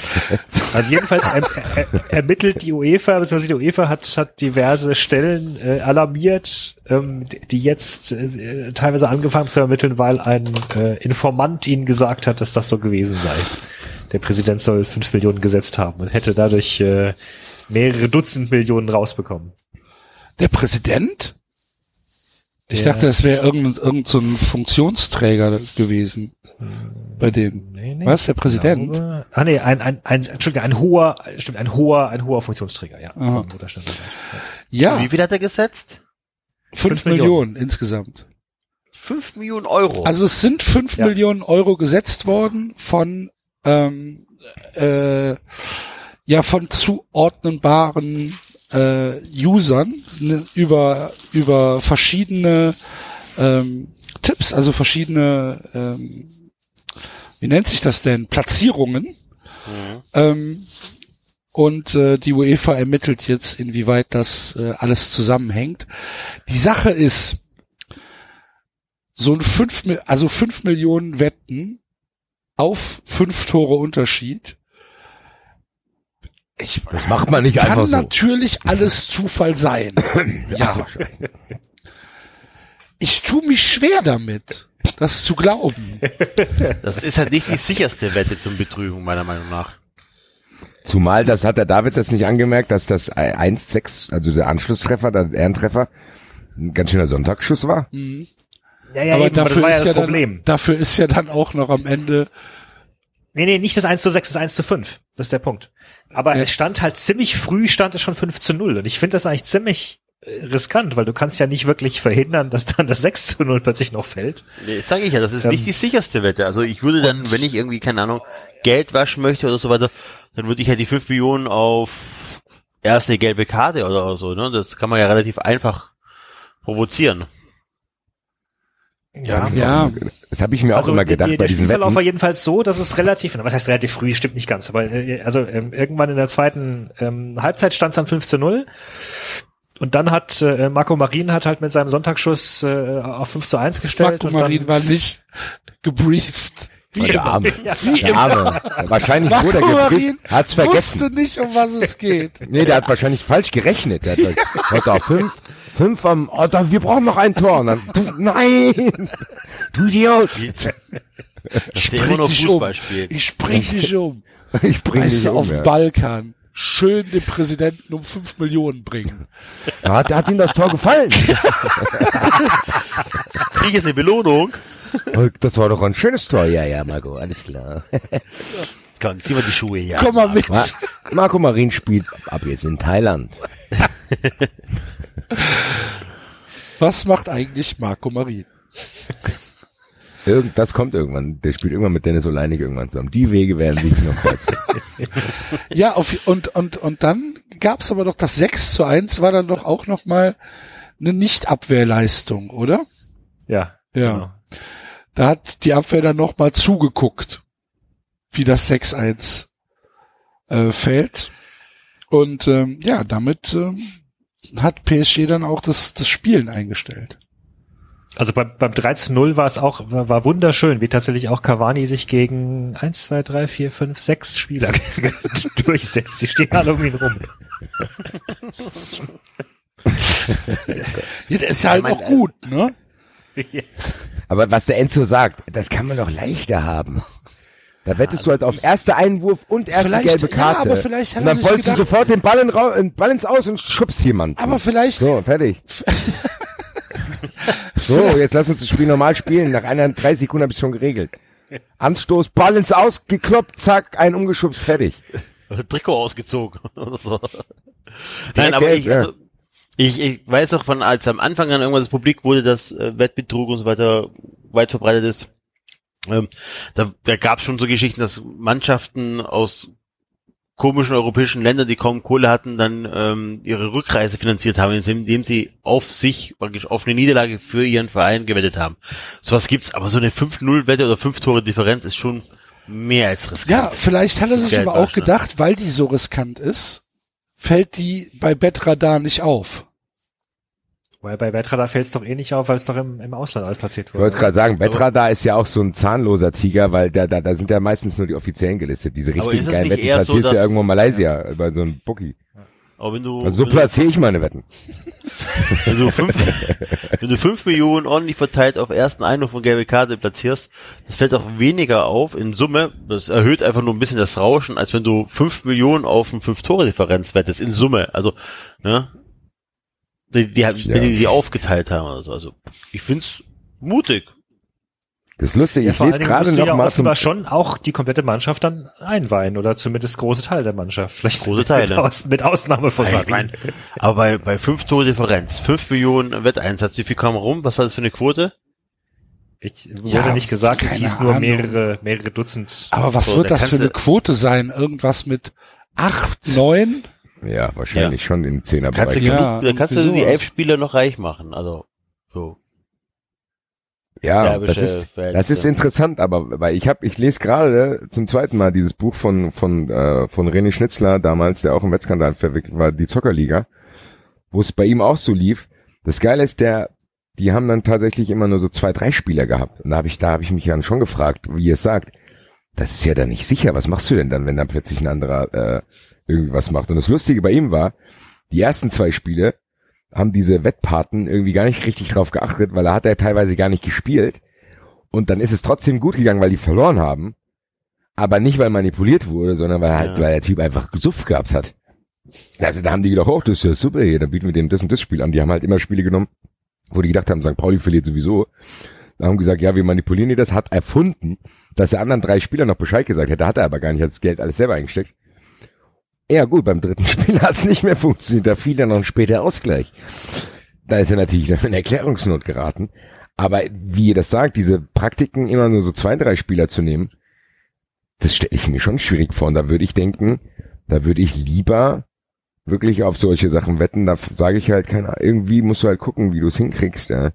also jedenfalls er, er, ermittelt die UEFA, beziehungsweise die UEFA hat, hat diverse Stellen äh, alarmiert, ähm, die- jetzt äh, teilweise angefangen zu ermitteln, weil ein äh, Informant ihnen gesagt hat, dass das so gewesen sei. Der Präsident soll fünf Millionen gesetzt haben und hätte dadurch äh, mehrere Dutzend Millionen rausbekommen. Der Präsident? Ich Der- dachte, das wäre irgendein, irgendein so ein Funktionsträger gewesen bei denen. Nee, nee. Was, der Präsident? Glaube, ah nee, ein, ein, ein, Entschuldigung, ein hoher, stimmt, ein hoher, ein hoher Funktionsträger, ja. Aha. Vom. Ja, Wie viel hat er gesetzt? fünf fünf Millionen. Millionen. insgesamt. Fünf Millionen Euro. Also es sind fünf Ja. Millionen Euro gesetzt worden von ähm, äh, ja von zuordnenbaren äh, Usern ne, über über verschiedene ähm, Tipps, also verschiedene ähm, wie nennt sich das denn Platzierungen Mhm. ähm, und äh, die UEFA ermittelt jetzt, inwieweit das äh, alles zusammenhängt. Die Sache ist, so ein fünf, also fünf Millionen Wetten auf fünf Tore Unterschied. Ich Das macht man nicht kann einfach so. natürlich alles Zufall sein. ja. Ich tue mich schwer damit. das zu glauben. Das ist halt nicht die sicherste Wette zum Betrügen, meiner Meinung nach. Zumal das hat der David das nicht angemerkt, dass das 1-6, also der Anschlusstreffer, der Ehrentreffer, ein ganz schöner Sonntagsschuss war. Ja, ja, aber eben, aber das dafür war ja ist das ja Problem. dann, dafür ist ja dann auch noch am Ende, Nee, nee, nicht das 1 zu 6, das 1 zu 5. Das ist der Punkt. Aber Ja. es stand halt ziemlich früh, stand es schon 5 zu 0. Und ich finde das eigentlich ziemlich äh, riskant, weil du kannst ja nicht wirklich verhindern, dass dann das 6 zu 0 plötzlich noch fällt. Nee, sage ich ja, das ist Ähm, nicht die sicherste Wette. Also ich würde dann, wenn ich irgendwie, keine Ahnung, Geld waschen möchte oder so weiter, dann würde ich halt die 5 Millionen auf erst eine gelbe Karte oder so, ne? Das kann man ja relativ einfach provozieren. Ja. ja, Das habe ich mir auch Also immer die- gedacht die, bei der Spielverlauf war jedenfalls so, dass es relativ, was heißt relativ früh, stimmt nicht ganz, aber äh, also ähm, irgendwann in der zweiten ähm, Halbzeit stand es dann 5 zu 0 und dann hat äh, Marco Marin hat halt mit seinem Sonntagsschuss äh, auf 5 zu 1 gestellt Marco und Marin dann, war nicht gebrieft. Wie der Arme. Ja, Der Arme. Wahrscheinlich Marco wurde er gebrieft, hat's vergessen. wusste nicht, um was es geht. Nee, der hat wahrscheinlich falsch gerechnet. Der hat heute auf fünf, fünf am, oh, da, wir brauchen noch ein Tor. Und dann, du, nein! Du Idiot! Immer noch dich Fußball um. Ich bring dich um. Ich bring Weißt dich du, um, auf dem ja. Balkan. Schön den Präsidenten um fünf Millionen bringen. Da hat, hat ihm das Tor gefallen. Krieg ich jetzt eine Belohnung? Oh, Das war doch ein schönes Tor. Ja, ja, Marco, alles klar. Komm, zieh mal die Schuhe, ja. Komm mal mit. Ma Marco Marin spielt ab jetzt in Thailand. Was macht eigentlich Marco Marin? Irgend, das kommt irgendwann. Der spielt irgendwann mit Dennis Oleinik irgendwann zusammen. Die Wege werden sich noch kreuzen. Ja, auf, und, und, und dann gab's aber doch das 6 zu 1 war dann doch auch noch mal eine Nicht-Abwehrleistung, oder? ja, Ja. genau. Da hat die Abwehr dann noch mal zugeguckt, wie das 6-1 äh, fällt. Und ähm, ja, damit ähm, hat PSG dann auch das, das Spielen eingestellt. Also beim, beim 3 zu 0 war es auch, war, war wunderschön, wie tatsächlich auch Cavani sich gegen 1, 2, 3, 4, 5, 6 Spieler durchsetzt. Die stehen alle um ihn rum. Ja, der ist ja halt auch gut, ne? Aber was der Enzo sagt, das kann man doch leichter haben. Da wettest du halt auf erster Einwurf und erste Vielleicht- gelbe ja, Karte. aber vielleicht hat und dann bolzt du sofort den Ball, in, in Ball ins Aus und schubst jemanden. Aber vielleicht, So, fertig. so, jetzt lass uns das Spiel normal spielen. Nach einer, drei Sekunden habe ich schon geregelt. Anstoß, Ball ins Aus, gekloppt, zack, ein umgeschubst, fertig. Trikot ausgezogen oder so. Nein, aber ich, ja. also, ich, ich weiß auch von, als am Anfang an irgendwas publik wurde, dass äh, Wettbetrug und so weiter weit verbreitet ist. Ähm, da da gab es schon so Geschichten, dass Mannschaften aus komischen europäischen Ländern, die kaum Kohle hatten, dann ähm, ihre Rückreise finanziert haben, indem, sie auf sich, praktisch auf eine Niederlage für ihren Verein gewettet haben. Sowas gibt's, aber so eine 5-0-Wette oder 5-Tore-Differenz ist schon mehr als riskant. ja, vielleicht hat er sich aber auch ne? gedacht, weil die so riskant ist, fällt die bei Betradar nicht auf. Weil bei Betra fällt es doch eh nicht auf, weil es doch im, im Ausland alles platziert Ich wollte wurde. gerade sagen, Betra ist ja auch so ein zahnloser Tiger, weil da, da, da sind ja meistens nur die Offiziellen gelistet. Diese richtigen geilen Wetten eher so, platzierst du ja irgendwo in Malaysia, bei so einem Bookie. Aber wenn du, Also so platziere ich meine Wetten. Wenn du fünf, wenn du fünf Millionen ordentlich verteilt auf ersten Einwurf und gelbe Karte platzierst, das fällt auch weniger auf in Summe. Das erhöht einfach nur ein bisschen das Rauschen, als wenn du fünf Millionen auf ein fünf Tore Differenz wettest in Summe. Also, ne? Die, die, die, Ja. die die aufgeteilt haben oder so. Also, ich find's mutig. Das ist lustig, Ja, ich lese gerade noch ja mal zum, schon auch die komplette Mannschaft dann einweihen oder zumindest große Teil der Mannschaft. Vielleicht Große Teile. Mit, Aus, mit Ausnahme von Ich mein, aber bei, bei fünf Tore Differenz, fünf Millionen Wetteinsatz, wie viel kam rum? Was war das für eine Quote? Ich wurde Ja, nicht gesagt, es hieß nur Ahnung. mehrere, mehrere Dutzend. Aber was So, wird da das für eine Quote sein? Irgendwas mit acht, neun? Ja, wahrscheinlich schon im Kannst du, Zehnerbereich. Ja, da kannst du die elf Spieler noch reich machen. Also, so. Ja, das ist, das ist interessant, aber weil ich habe, ich lese gerade zum zweiten Mal dieses Buch von von äh, von René Schnitzler damals, der auch im Wettskandal verwickelt war, die Zockerliga, wo es bei ihm auch so lief. Das Geile ist, der, die haben dann tatsächlich immer nur so zwei, drei Spieler gehabt. Und da habe ich, da habe ich mich dann schon gefragt, wie ihr es sagt. Das ist ja dann nicht sicher. Was machst du denn dann, wenn dann plötzlich ein anderer äh, irgendwie was macht? Und das Lustige bei ihm war, die ersten zwei Spiele haben diese Wettpaten irgendwie gar nicht richtig drauf geachtet, weil da hat er teilweise gar nicht gespielt. Und dann ist es trotzdem gut gegangen, weil die verloren haben. Aber nicht, weil manipuliert wurde, sondern weil halt, Ja. weil der Typ einfach gesuft gehabt hat. Also da haben die gedacht, oh, das ist ja super hier, dann bieten wir dem das und das Spiel an. Die haben halt immer Spiele genommen, wo die gedacht haben, St. Pauli verliert sowieso. Da haben gesagt, ja, wir manipulieren die das, hat erfunden, dass der anderen drei Spieler noch Bescheid gesagt hätte, hat er aber gar nicht, hat das Geld alles selber eingesteckt. Ja gut, beim dritten Spiel hat es nicht mehr funktioniert, da fiel dann noch ein später Ausgleich. Da ist er natürlich in Erklärungsnot geraten. Aber wie ihr das sagt, diese Praktiken immer nur so zwei, drei Spieler zu nehmen, das stelle ich mir schon schwierig vor. Und da würde ich denken, da würde ich lieber wirklich auf solche Sachen wetten. Da sage ich halt, keine Ahnung, irgendwie musst du halt gucken, wie du es hinkriegst. Ja.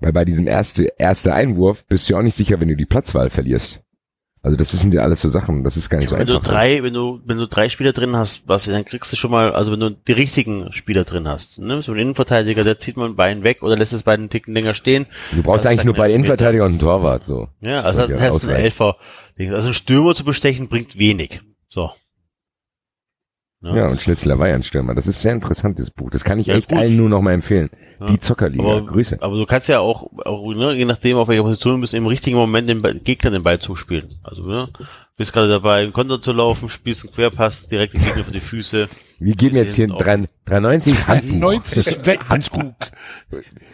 Weil bei diesem erste, erste Einwurf bist du ja auch nicht sicher, wenn du die Platzwahl verlierst. Also das sind ja alles so Sachen, das ist gar nicht so Wenn du einfach. drei, wenn du, wenn du drei Spieler drin hast, was, dann kriegst du schon mal, also wenn du die richtigen Spieler drin hast, ne, so ein Innenverteidiger, der zieht mal ein Bein weg oder lässt es bei einen Ticken länger stehen. Du brauchst Das eigentlich nur bei den. Innenverteidiger und einen Torwart, so. Ja, also das heißt, ein. Elfer. Also ein Stürmer zu bestechen bringt wenig. So. Ja, und Schnitzler war ja ein Stürmer. Das ist sehr interessant, dieses Buch. Das kann ich Ja, echt gut. allen nur noch mal empfehlen. Ja. Die Zockerliga. Aber, Grüße. aber du kannst ja auch, auch ne, je nachdem, auf welcher Position du bist, im richtigen Moment den Ball- Gegner den Ball zuspielen. Also, ne, bist gerade dabei, einen Konter zu laufen, spielst einen Querpass, direkt den Gegner für die Füße. Wir geben jetzt hier ein Auf- 390 Handbuch. 90 Wettbetrug.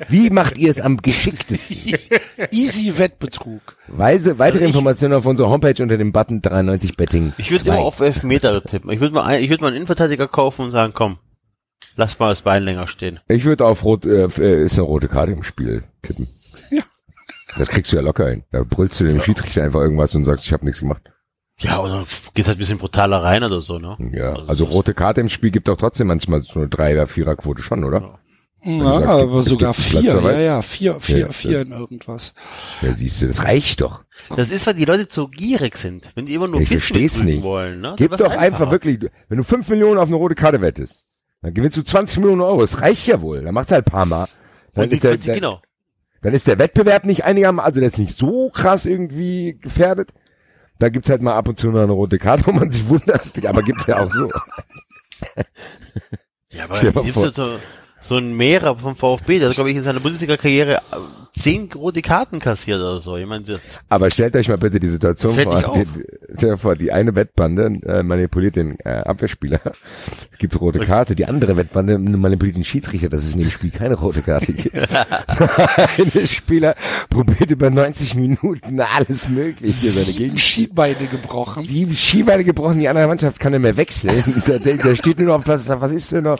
Wie macht ihr es am geschicktesten? Easy Wettbetrug. Weise, weitere Also Informationen auf unserer Homepage unter dem Button 93 Betting. Ich würde 2. immer auf Elfmeter tippen. Ich würde mal, ein, ich würde mal einen Innenverteidiger kaufen und sagen, komm, lass mal das Bein länger stehen. Ich würde auf rot, äh, äh, ist eine rote Karte im Spiel tippen. Ja. Das kriegst du ja locker hin. Da brüllst du dem Schiedsrichter einfach irgendwas und sagst, ich habe nichts gemacht. Ja, oder geht halt ein bisschen brutaler rein oder so, ne? Ja, also rote Karte im Spiel gibt auch trotzdem manchmal so eine Dreier, Vierer Quote schon, oder? Ja, du sagst, aber es sogar gibt vier. Ja, ja, vier, vier, Ja, vier in irgendwas. Ja, siehst du, das reicht doch. Das ist, weil die Leute zu gierig sind. Wenn die immer nur Ich drücken nicht. wollen, ne? Gib doch einfach wirklich, wenn du 5 Millionen auf eine rote Karte wettest, dann gewinnst du 20 Millionen Euro. Das reicht ja wohl. Dann macht's halt ein paar Mal. Dann Und die ist, der, 20, der, genau. dann ist der Wettbewerb nicht einigermaßen, also der ist nicht so krass irgendwie gefährdet. Da gibt's halt mal ab und zu noch eine rote Karte, wo man sich wundert, aber gibt's ja auch so. Ja, aber vor. du so, so ein Mehrer vom VfB, der hat, glaube ich, in seiner Bundesliga-Karriere äh, zehn rote Karten kassiert oder so. Ich meine, das, Aber stellt euch mal bitte die Situation vor. Die, stellt euch vor, die eine Wettbande äh, manipuliert den äh, Abwehrspieler. Es gibt rote Karte. Die andere Wettbande manipuliert den Schiedsrichter, dass es in dem Spiel keine rote Karte gibt. eine Spieler probiert über 90 Minuten alles Mögliche. Sieben Schienbeine gebrochen. Sieben Skibeine gebrochen, die andere Mannschaft kann nicht mehr wechseln. Da, da, da steht nur noch auf Platz, sagt, was ist denn noch?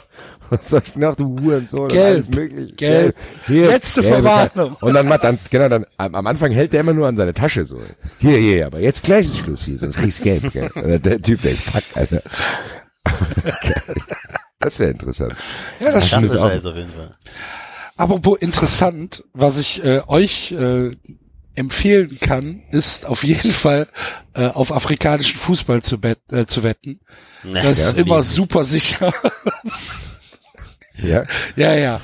Was soll ich noch, du Hurensohn? Gelb. Alles mögliche. Gelb. Hier, Letzte Verwarnung. Und dann, macht- dann, genau, dann, am, Anfang hält der immer nur an seine Tasche so. Hier, hier, aber jetzt gleich ist Schluss hier, sonst kriegst du gelb, gell? Und der Typ denkt, fuck, Alter. Das wäre interessant. Ja, das Das ist auch- auf jeden Fall. Apropos interessant, was ich äh, euch äh, empfehlen kann, ist auf jeden Fall äh, auf afrikanischen Fußball zu, bet äh, zu wetten. Ne, Das ist immer super sicher. Ja? ja, ja.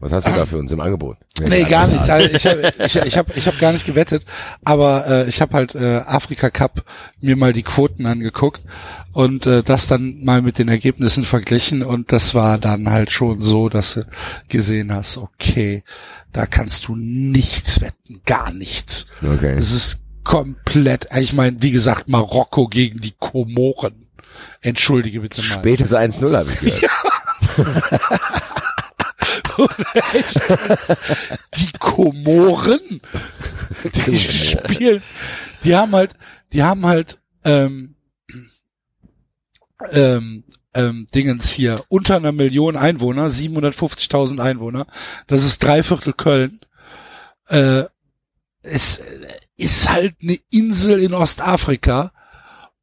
Was hast du da für uns im Angebot? Nee, gar nichts. Also ich habe ich, ich hab, ich hab gar nicht gewettet, aber äh, ich habe halt äh, Afrika Cup mir mal die Quoten angeguckt und äh, das dann mal mit den Ergebnissen verglichen und das war dann halt schon so, dass du gesehen hast, okay, da kannst du nichts wetten, gar nichts. Okay. Es ist komplett, ich meine, wie gesagt, Marokko gegen die Komoren. Entschuldige bitte mal. Spätes 1-0 habe ich gehört. die Komoren, die spielen, die haben halt, die haben halt, ähm, ähm, ähm, Dingens hier, unter einer Million Einwohner, 750.000 Einwohner, das ist dreiviertel Köln, äh, es äh, ist halt eine Insel in Ostafrika.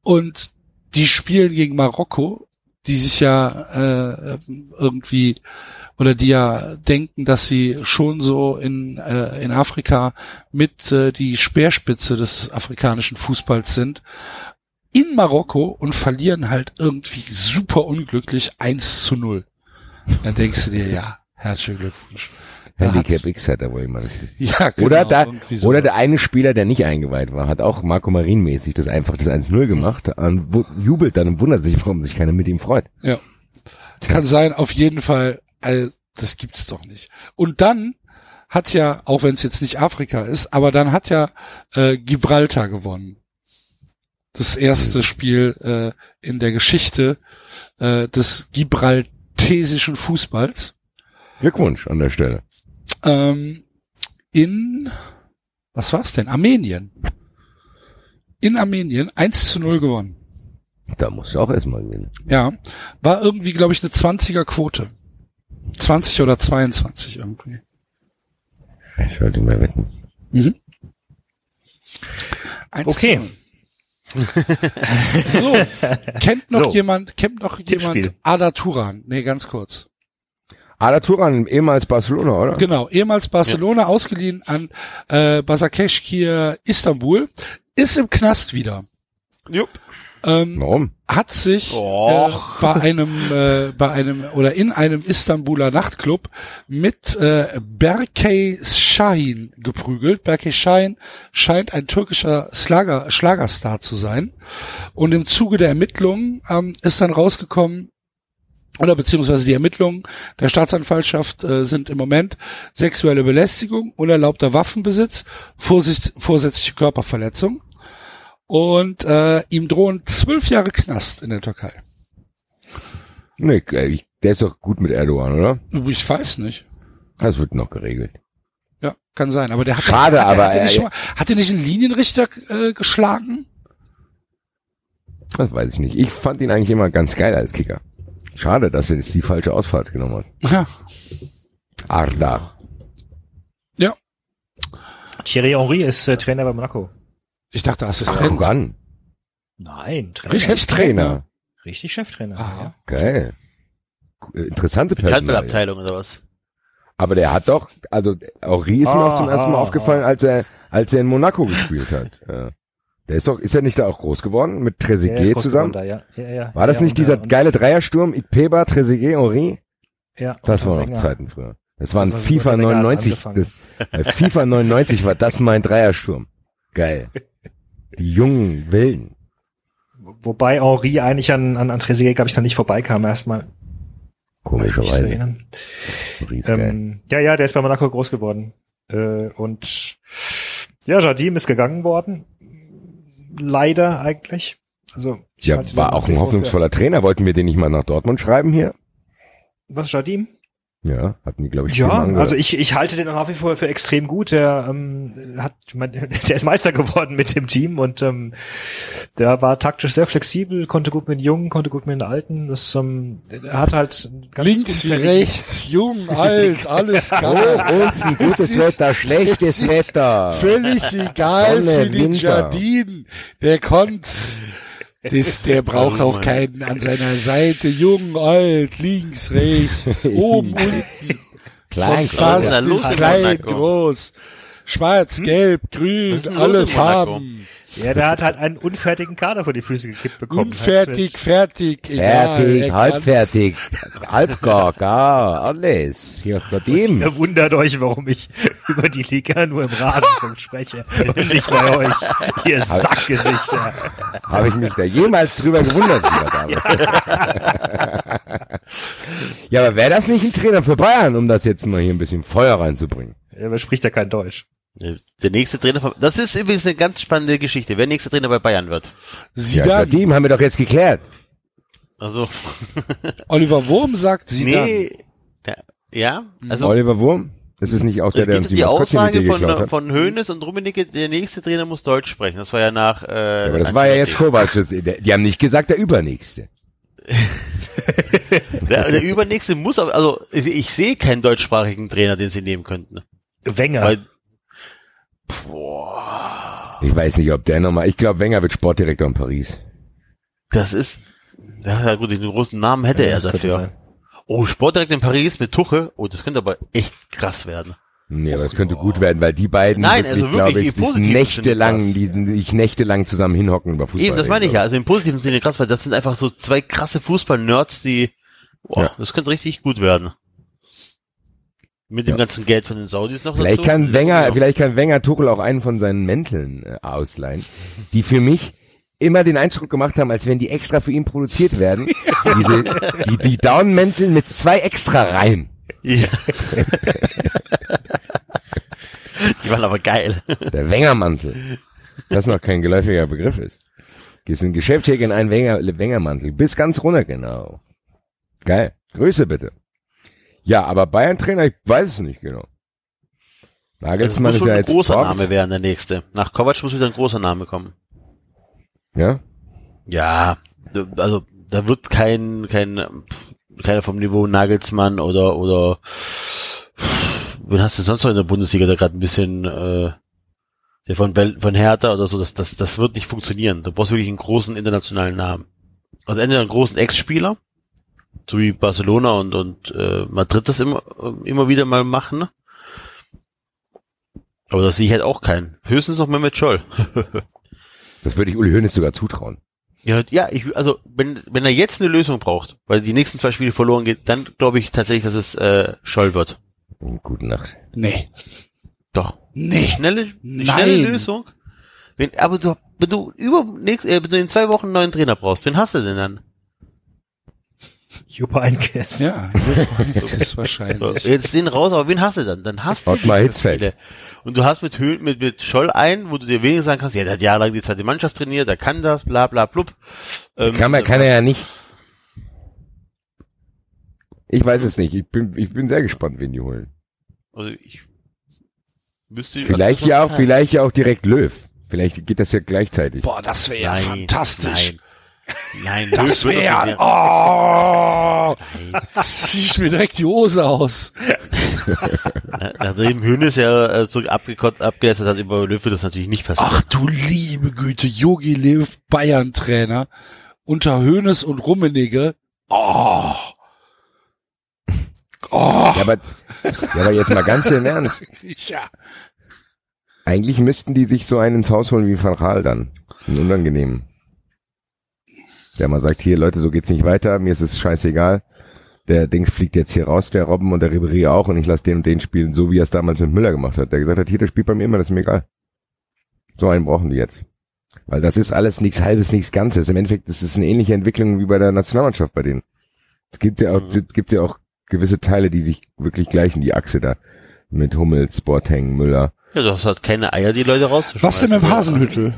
Und die spielen gegen Marokko, die sich ja äh, irgendwie oder die ja denken, dass sie schon so in, äh, in Afrika mit äh, die Speerspitze des afrikanischen Fußballs sind, in Marokko und verlieren halt irgendwie super unglücklich 1 zu 0. Dann denkst du dir, ja, herzlichen Glückwunsch. Handicap X hat er wohl jemand. Ja, genau, Oder da, oder der eine Spieler, der nicht eingeweiht war, hat auch Marco Marin mäßig das einfach das 1-0 gemacht und jubelt dann und wundert sich, warum sich keiner mit ihm freut. Ja. Kann sein, auf jeden Fall, also, das gibt's doch nicht. Und dann hat ja, auch wenn es jetzt nicht Afrika ist, aber dann hat ja äh, Gibraltar gewonnen. Das erste Spiel äh, in der Geschichte äh, des gibraltesischen Fußballs. Glückwunsch an der Stelle. Ähm, in, was war's denn? Armenien. In Armenien 1 zu 0 gewonnen. Da musst du auch erstmal gewinnen. Ja, war irgendwie, glaube ich, eine 20er Quote. 20 oder 22 irgendwie. Ich sollte mal wetten. Mhm. 1 Okay. zu 0. so, kennt noch So. jemand, kennt noch Tippspiel. jemand Ada Turan? Nee, ganz kurz. Ada Turan, ehemals Barcelona, oder? Genau, ehemals Barcelona, ausgeliehen an äh, Basakeşehir Istanbul, ist im Knast wieder. Jupp. Ähm, Warum? hat sich äh, bei einem äh, bei einem oder in einem Istanbuler Nachtclub mit äh, Berkay Şahin geprügelt. Berkay Şahin scheint ein türkischer Schlager, Schlagerstar zu sein. Und im Zuge der Ermittlungen ähm, ist dann rausgekommen, oder beziehungsweise die Ermittlungen der Staatsanwaltschaft äh, sind im Moment sexuelle Belästigung, unerlaubter Waffenbesitz, Vorsicht, vorsätzliche Körperverletzung. Und äh, ihm drohen zwölf Jahre Knast in der Türkei. Nee, ich, der ist doch gut mit Erdogan, oder? Ich weiß nicht. Das wird noch geregelt. Ja, kann sein. Aber der hat Schade, der- aber hat, nicht er- schon mal, hat der nicht einen Linienrichter äh, geschlagen? Das weiß ich nicht. Ich fand ihn eigentlich immer ganz geil als Kicker. Schade, dass er jetzt die falsche Ausfahrt genommen hat. Ja. Arda. Ja. Thierry Henry ist äh, Trainer bei Monaco. Ich dachte Assistent. an. Nein, Trainer. Richtig Trainer. Richtig Cheftrainer. Ah. Ja. Geil. Interessante Die Personalie. Handballabteilung oder was? Aber der hat doch, also Henri ist mir Ah, auch zum ersten Mal ah, aufgefallen, als er, als er in Monaco gespielt hat. Ja. Der ist doch, ist er nicht da auch groß geworden mit Der Trezeguet zusammen? Da, ja. Ja, ja. War das nicht dieser und, geile Dreiersturm? Ikpeba, Trezeguet, Henri? Ja, Das waren noch Wenger. Zeiten früher. Das waren Das war FIFA unter Wenger hat's 99. angefangen. Das, äh, FIFA 99 war das mein Dreiersturm. Geil. Die jungen Wilden. Wobei Henri eigentlich an, an, an Trezeguet, glaube ich, noch nicht vorbeikam erstmal. Komischerweise. Ähm, ja, ja, der ist bei Monaco groß geworden. Äh, und ja, Jardim ist gegangen worden. Leider eigentlich. Also ich Ja, war auch ein hoffnungsvoller Trainer. Wollten wir den nicht mal nach Dortmund schreiben hier? Was Jardim? Ja, hatten die, glaube ich, Ja, also ich, ich halte den nach wie vor für extrem gut. Der ähm, hat, ich mein, der ist Meister geworden mit dem Team und ähm, der war taktisch sehr flexibel, konnte gut mit den Jungen, konnte gut mit den Alten. Das, ähm, er hat halt ganz Links rechts, jung, alt, alles Oh, geil. unten gutes Wetter, schlechtes Wetter. Völlig egal Sonne, für den Winter. Jardin. Der konnt's. Das, der braucht Oh auch keinen an seiner Seite. Jung, alt, links, rechts, oben, unten. Klein, Fantastisch, in klein, groß. Schwarz, gelb, Was grün, alle? Farben. Ja, der hat halt einen unfertigen Kader vor die Füße gekippt bekommen. Unfertig, fertig, egal. Fertig, er halbfertig, halbgar, gar, alles. Hier vor dem. Ihr wundert euch, warum ich über die Liga nur im Rasenfunk spreche und nicht bei euch, ihr Sackgesichter. Habe ich mich da jemals drüber gewundert, lieber David. ja, aber wäre das nicht ein Trainer für Bayern, um das jetzt mal hier ein bisschen Feuer reinzubringen? Er spricht ja kein Deutsch. Der nächste Trainer von, das ist übrigens eine ganz spannende Geschichte. Wer nächster Trainer bei Bayern wird. Ja, Zidane. Team haben wir doch jetzt geklärt. Also, Oliver Wurm sagt Zidane. nee, ja, ja, also, Oliver Wurm? Das ist nicht auch der, der uns die die Aussage von, hat. von Hönes und Rummenigge, der nächste Trainer muss Deutsch sprechen. Das war ja nach, äh, Ja, aber das war ja jetzt Kovac. Die haben nicht gesagt, der Übernächste. Der, der übernächste muss aber, also, ich, ich sehe keinen deutschsprachigen Trainer, den sie nehmen könnten. Wenger. Weil, boah, Ich weiß nicht, ob der nochmal, ich glaube, Wenger wird Sportdirektor in Paris. das ist, ja gut, den großen Namen hätte Ja, er dafür. Oh, Sportdirektor in Paris mit Tuche. Oh, das könnte aber echt krass werden. Nee, aber es könnte gut werden, weil die beiden Nein, wirklich, also wirklich glaube ich, sich nächtelang, die sich nächtelang zusammen hinhocken über Fußball. Eben, das meine ich ja. Also im positiven Sinne krass, weil das sind einfach so zwei krasse Fußball-Nerds, die, boah, Ja. das könnte richtig gut werden. Mit dem Ja. ganzen Geld von den Saudis noch Vielleicht dazu. kann Wenger, Ja. vielleicht kann Wenger Tuchel auch einen von seinen Mänteln äh, ausleihen, die für mich immer den Eindruck gemacht haben, als wenn die extra für ihn produziert werden. Diese, die, die Down-Mäntel mit zwei extra Reihen. Ja. Die waren aber geil. Der Wengermantel. Das noch kein geläufiger Begriff ist. Gehst in ein Geschäft, hier in einen Wenger, Wengermantel. Bis ganz runter, genau. Geil. Grüße bitte. Ja, aber Bayern-Trainer, ich weiß es nicht genau. Das Nagelsmann muss ist ja ein jetzt großer. Name werden, der nächste. Nach Kovac muss wieder ein großer Name kommen. Ja? Ja, also da wird kein, kein, keiner vom Niveau Nagelsmann oder, oder wen hast du sonst noch in der Bundesliga, der gerade ein bisschen, äh, der von, Bel von Hertha oder so, das, das, das wird nicht funktionieren. Du brauchst wirklich einen großen internationalen Namen. Also entweder einen großen Ex-Spieler, so wie Barcelona und, und äh, Madrid das immer, immer wieder mal machen. ne? Aber das sehe ich halt auch keinen. Höchstens noch Mehmet Scholl. Das würde ich Uli Hoeneß sogar zutrauen. Ja, ja, ich, also wenn, wenn er jetzt eine Lösung braucht, weil die nächsten zwei Spiele verloren geht, dann glaube ich tatsächlich, dass es äh, Scholl wird. Gute Nacht. Nee. Doch. Nee. Schnelle, eine schnelle Lösung. Wenn, aber du, wenn du über nächst, äh, wenn du in zwei Wochen einen neuen Trainer brauchst, wen hast du denn dann? Juppe Einkest. Ja, das ist wahrscheinlich. jetzt den raus, aber wen hast du dann? Dann hast du Ottmar Hitzfeld. Und du hast mit Höhl, mit, mit Scholl einen, wo du dir wenigstens sagen kannst, ja, der hat jahrelang die zweite Mannschaft trainiert, der kann das, bla, bla, blub. Ähm, Kann, man, kann er ja nicht. Ich weiß es nicht. Ich bin, ich bin sehr gespannt, wen die holen. Also ich müsste Vielleicht ja auch, vielleicht ja auch direkt Löw. Vielleicht geht das ja gleichzeitig. Boah, das wäre ja fantastisch. Nein. Nein, Das wäre, oh, zieh ich mir direkt die Hose aus. Na- Nachdem Hönes ja äh, so abgekotzt, abgelästert hat über Löw, wird das natürlich nicht passieren. Ach du liebe Güte, Jogi Löw, Bayern-Trainer, unter Hönes und Rummenigge. Oh. Oh. Ja, aber, ja, aber jetzt mal ganz im Ernst. Ja. Eigentlich müssten die sich so einen ins Haus holen wie Van Gaal dann. Einen unangenehmen. Der mal sagt, hier Leute, so geht's nicht weiter, mir ist es scheißegal. Der Dings fliegt jetzt hier raus, der Robben und der Ribéry auch und ich lasse den und den spielen, so wie er es damals mit Müller gemacht hat. Der gesagt hat, hier, der spielt bei mir immer, das ist mir egal. So einen brauchen die jetzt. Weil das ist alles nichts Halbes, nichts Ganzes. Im Endeffekt ist es eine ähnliche Entwicklung wie bei der Nationalmannschaft bei denen. Es gibt ja auch, Mhm. gibt ja auch gewisse Teile, die sich wirklich gleichen, die Achse da. Mit Hummels, Boateng, Müller. Ja, du hast halt keine Eier, die Leute rauszuschmeißen. Was denn mit dem Hasenhüttel?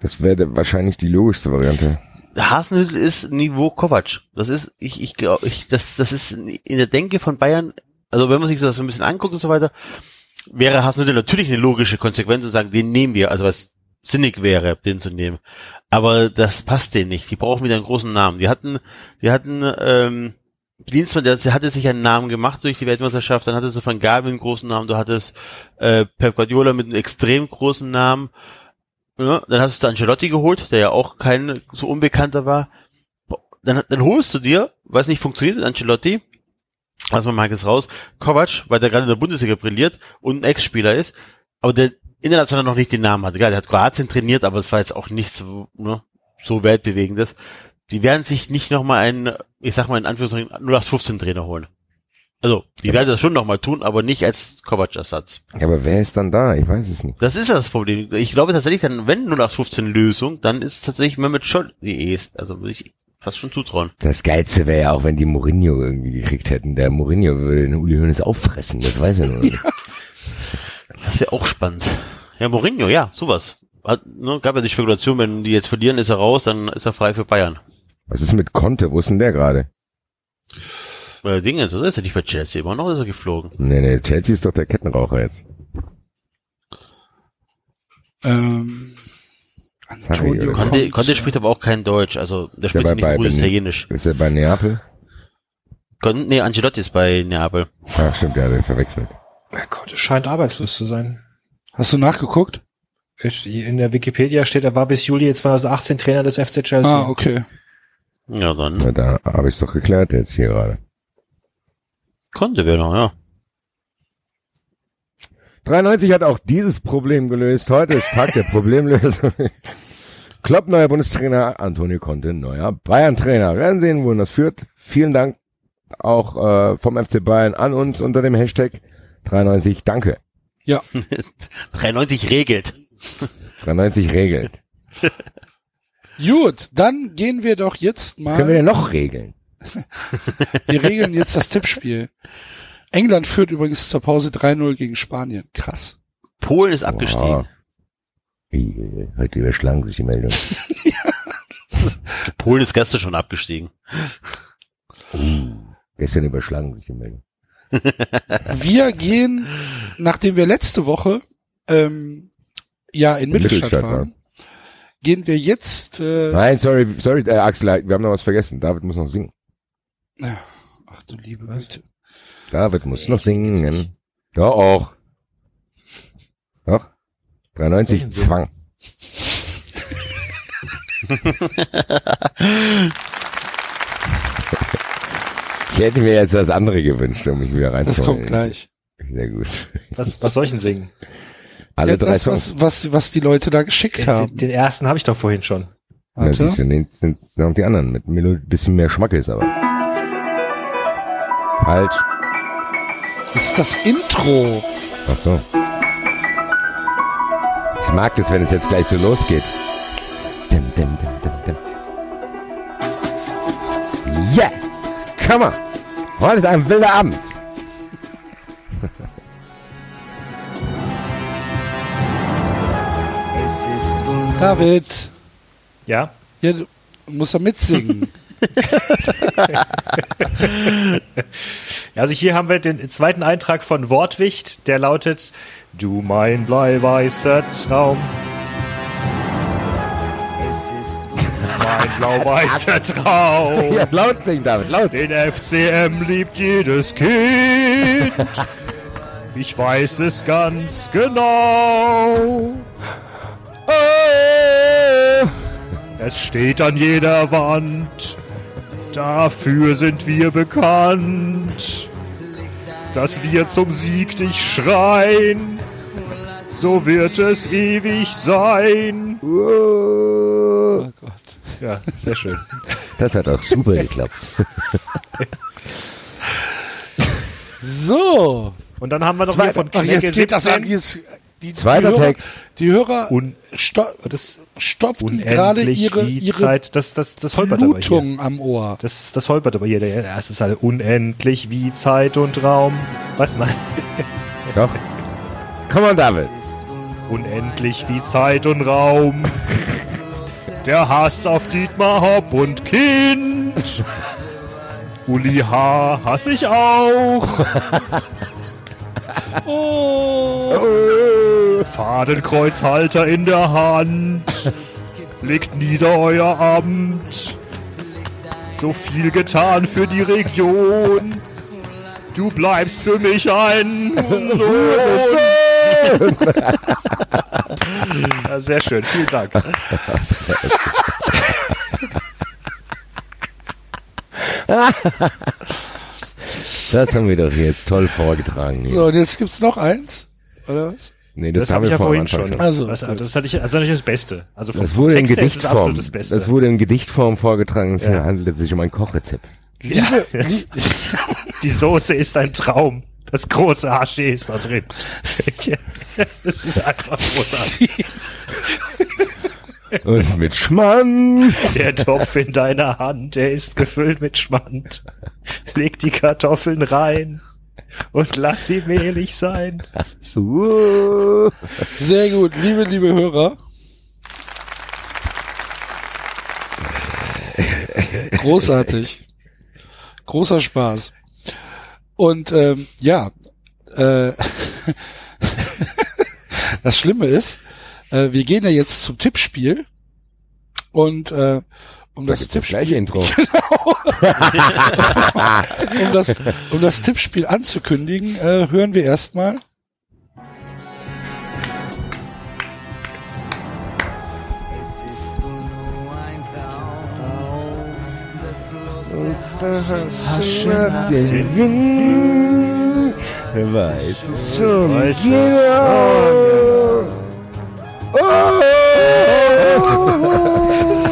Das wäre wahrscheinlich die logischste Variante. Hasenhüttl ist Niveau Kovac. Das ist, ich, ich glaube, ich, das, das ist in der Denke von Bayern, also wenn man sich das so ein bisschen anguckt und so weiter, wäre Hasenhüttl natürlich eine logische Konsequenz zu sagen, den nehmen wir, also was sinnig wäre, den zu nehmen. Aber das passt denen nicht. Die brauchen wieder einen großen Namen. Die hatten, die hatten, ähm, Dienstmann, der, hatte sich einen Namen gemacht durch die Weltmeisterschaft, dann hattest du Van Gaal mit einem großen Namen, du hattest äh, Pep Guardiola mit einem extrem großen Namen, ja, dann hast du Ancelotti geholt, der ja auch kein so unbekannter war. Dann, dann holst du dir, weil es nicht funktioniert mit Ancelotti, also man mag es raus, Kovac, weil der gerade in der Bundesliga brilliert und ein Ex-Spieler ist, aber der international noch nicht den Namen hatte. Klar, der hat Kroatien trainiert, aber es war jetzt auch nicht so, ne, so weltbewegendes. Die werden sich nicht nochmal einen, ich sag mal in Anführungszeichen, 0815 Trainer holen. Also, die werden das schon nochmal tun, aber nicht als Kovac-Ersatz. Ja, aber wer ist dann da? Ich weiß es nicht. Das ist ja das Problem. Ich glaube tatsächlich, dann, wenn 0815 Lösung, dann ist es tatsächlich Mehmet Scholl die ES. Also würde ich fast schon zutrauen. Das Geilste wäre ja auch, wenn die Mourinho irgendwie gekriegt hätten. Der Mourinho würde den Uli Hoeneß auffressen, das weiß er nur nicht. Das wäre auch spannend. Ja, Mourinho, ja, sowas. Hat, ne, gab ja die Spekulation, wenn die jetzt verlieren, ist er raus, dann ist er frei für Bayern. Was ist mit Conte? Wo ist denn der gerade? Weil Ding ist, ist er nicht bei Chelsea immer noch, ist er geflogen. Nee, nee, Chelsea ist doch der Kettenraucher jetzt. Ähm, Antonio? Conte, Conte. Conte spricht aber auch kein Deutsch, also der Ja, spricht nicht bei- gutes bei- Italienisch. Ist er bei Neapel? Con, nee, Ancelotti ist bei Neapel. Ah, stimmt, der hat ihn verwechselt. Er konnte, scheint arbeitslos zu sein. Hast du nachgeguckt? In der Wikipedia steht, er war bis Juli 2018 Trainer des FC Chelsea. Ah, okay. Ja, dann Na, da habe ich doch geklärt jetzt hier gerade. Wäre noch, ja. 93 hat auch dieses Problem gelöst. Heute ist Tag der Problemlösung. Klopp, neuer Bundestrainer, Antonio Conte, neuer Bayern-Trainer. Wir werden sehen, wohin das führt. Vielen Dank auch äh, vom FC Bayern an uns unter dem Hashtag 93 Danke. 93 regelt. 93 regelt. Gut, dann gehen wir doch jetzt Was können wir mal. denn noch regeln? Wir regeln jetzt das Tippspiel. England führt übrigens zur Pause 3-0 gegen Spanien. Krass. Polen ist abgestiegen. Wow. Heute überschlagen sich die Meldung. Polen ist gestern schon abgestiegen. Gestern überschlagen sich die Meldung. Wir gehen, nachdem wir letzte Woche ähm, ja in Mittelstadt, Mittelstadt waren, gehen wir jetzt. Äh, Nein, sorry, sorry, äh, Axel, wir haben noch was vergessen. David muss noch singen. Ja, ach du liebe Güte. David muss Nee, noch singen. Doch auch. Doch. Soll 93 ich denn singen? Zwang. Ich hätte mir jetzt das andere gewünscht, um mich wieder Das reinzuholen. kommt gleich. Sehr gut. Was, was soll ich denn singen? Alle ja, drei das, was, was, was die Leute da geschickt Den, haben. den, den ersten habe ich doch vorhin schon. Ja, Warte. siehst du, nee, sind noch die anderen mit Melo bisschen mehr Schmackes, aber. Halt. Das ist das Intro. Ach so. Ich mag das, wenn es jetzt gleich so losgeht. Dim, dim, dim, dim, dim. Yeah! Come on! Heute ist ein wilder Abend. David, Ja? ja, du musst da mitsingen. Also hier haben wir den zweiten Eintrag von Wortwicht, der lautet Du mein bleiweißer Traum. Mein blau-weißer Traum. Ja, laut singen, David, laut. Den FCM liebt jedes Kind. Ich weiß es ganz genau. Oh! Es steht an jeder Wand. Dafür sind wir bekannt. Dass wir zum Sieg dich schreien. So wird es ewig sein. Oh. Oh Gott. Ja, sehr schön. Das hat auch super geklappt. So. Und dann haben wir noch hier von Ach, Knecke jetzt geht das an. 17. Jetzt, die, Zweiter die Hörer, Text. Die Hörer Un sto das stopften gerade unendlich ihre, wie ihre Zeit. Das, das, das holpert aber hier. Am Ohr. Das, das holpert aber hier. Der erste Zeile. Unendlich wie Zeit und Raum. Was? Nein. Doch. Come on, David. Unendlich wie Zeit und Raum. Der Hass auf Dietmar Hopp und Kind. Uli H. hass ich auch. Oh. Fadenkreuzhalter in der Hand. Legt nieder euer Amt. So viel getan für die Region. Du bleibst für mich ein Sohn. ja, sehr schön, vielen Dank. Das haben wir doch jetzt toll vorgetragen. hier. So, und jetzt gibt's noch eins. Oder was? Nee, das, Das, haben habe ich wir ja vor vorhin Anfang schon. Also, das, das, hatte ich, das ist natürlich das Beste. Also vom, Das vom wurde in ist es Gedichtform. absolut das Beste. Das wurde in Gedichtform vorgetragen. Es Ja. handelt sich um ein Kochrezept. ja, das, die Soße ist ein Traum. Das große Haché ist das Rind. Das ist einfach großartig. Und mit Schmann. Der Topf in deiner Hand, der ist gefüllt mit Schmand. Leg die Kartoffeln rein und lass sie mehlig sein. Das ist so. Sehr gut, liebe, liebe Hörer. Großartig. Großer Spaß. Und ähm, ja, äh, das Schlimme ist, äh, wir gehen ja jetzt zum Tippspiel und äh, um Das das Tippspiel Intro. um das, um das Tippspiel anzukündigen, äh, hören wir erstmal. Nach den Wind, weiß es schon Weiß es genau.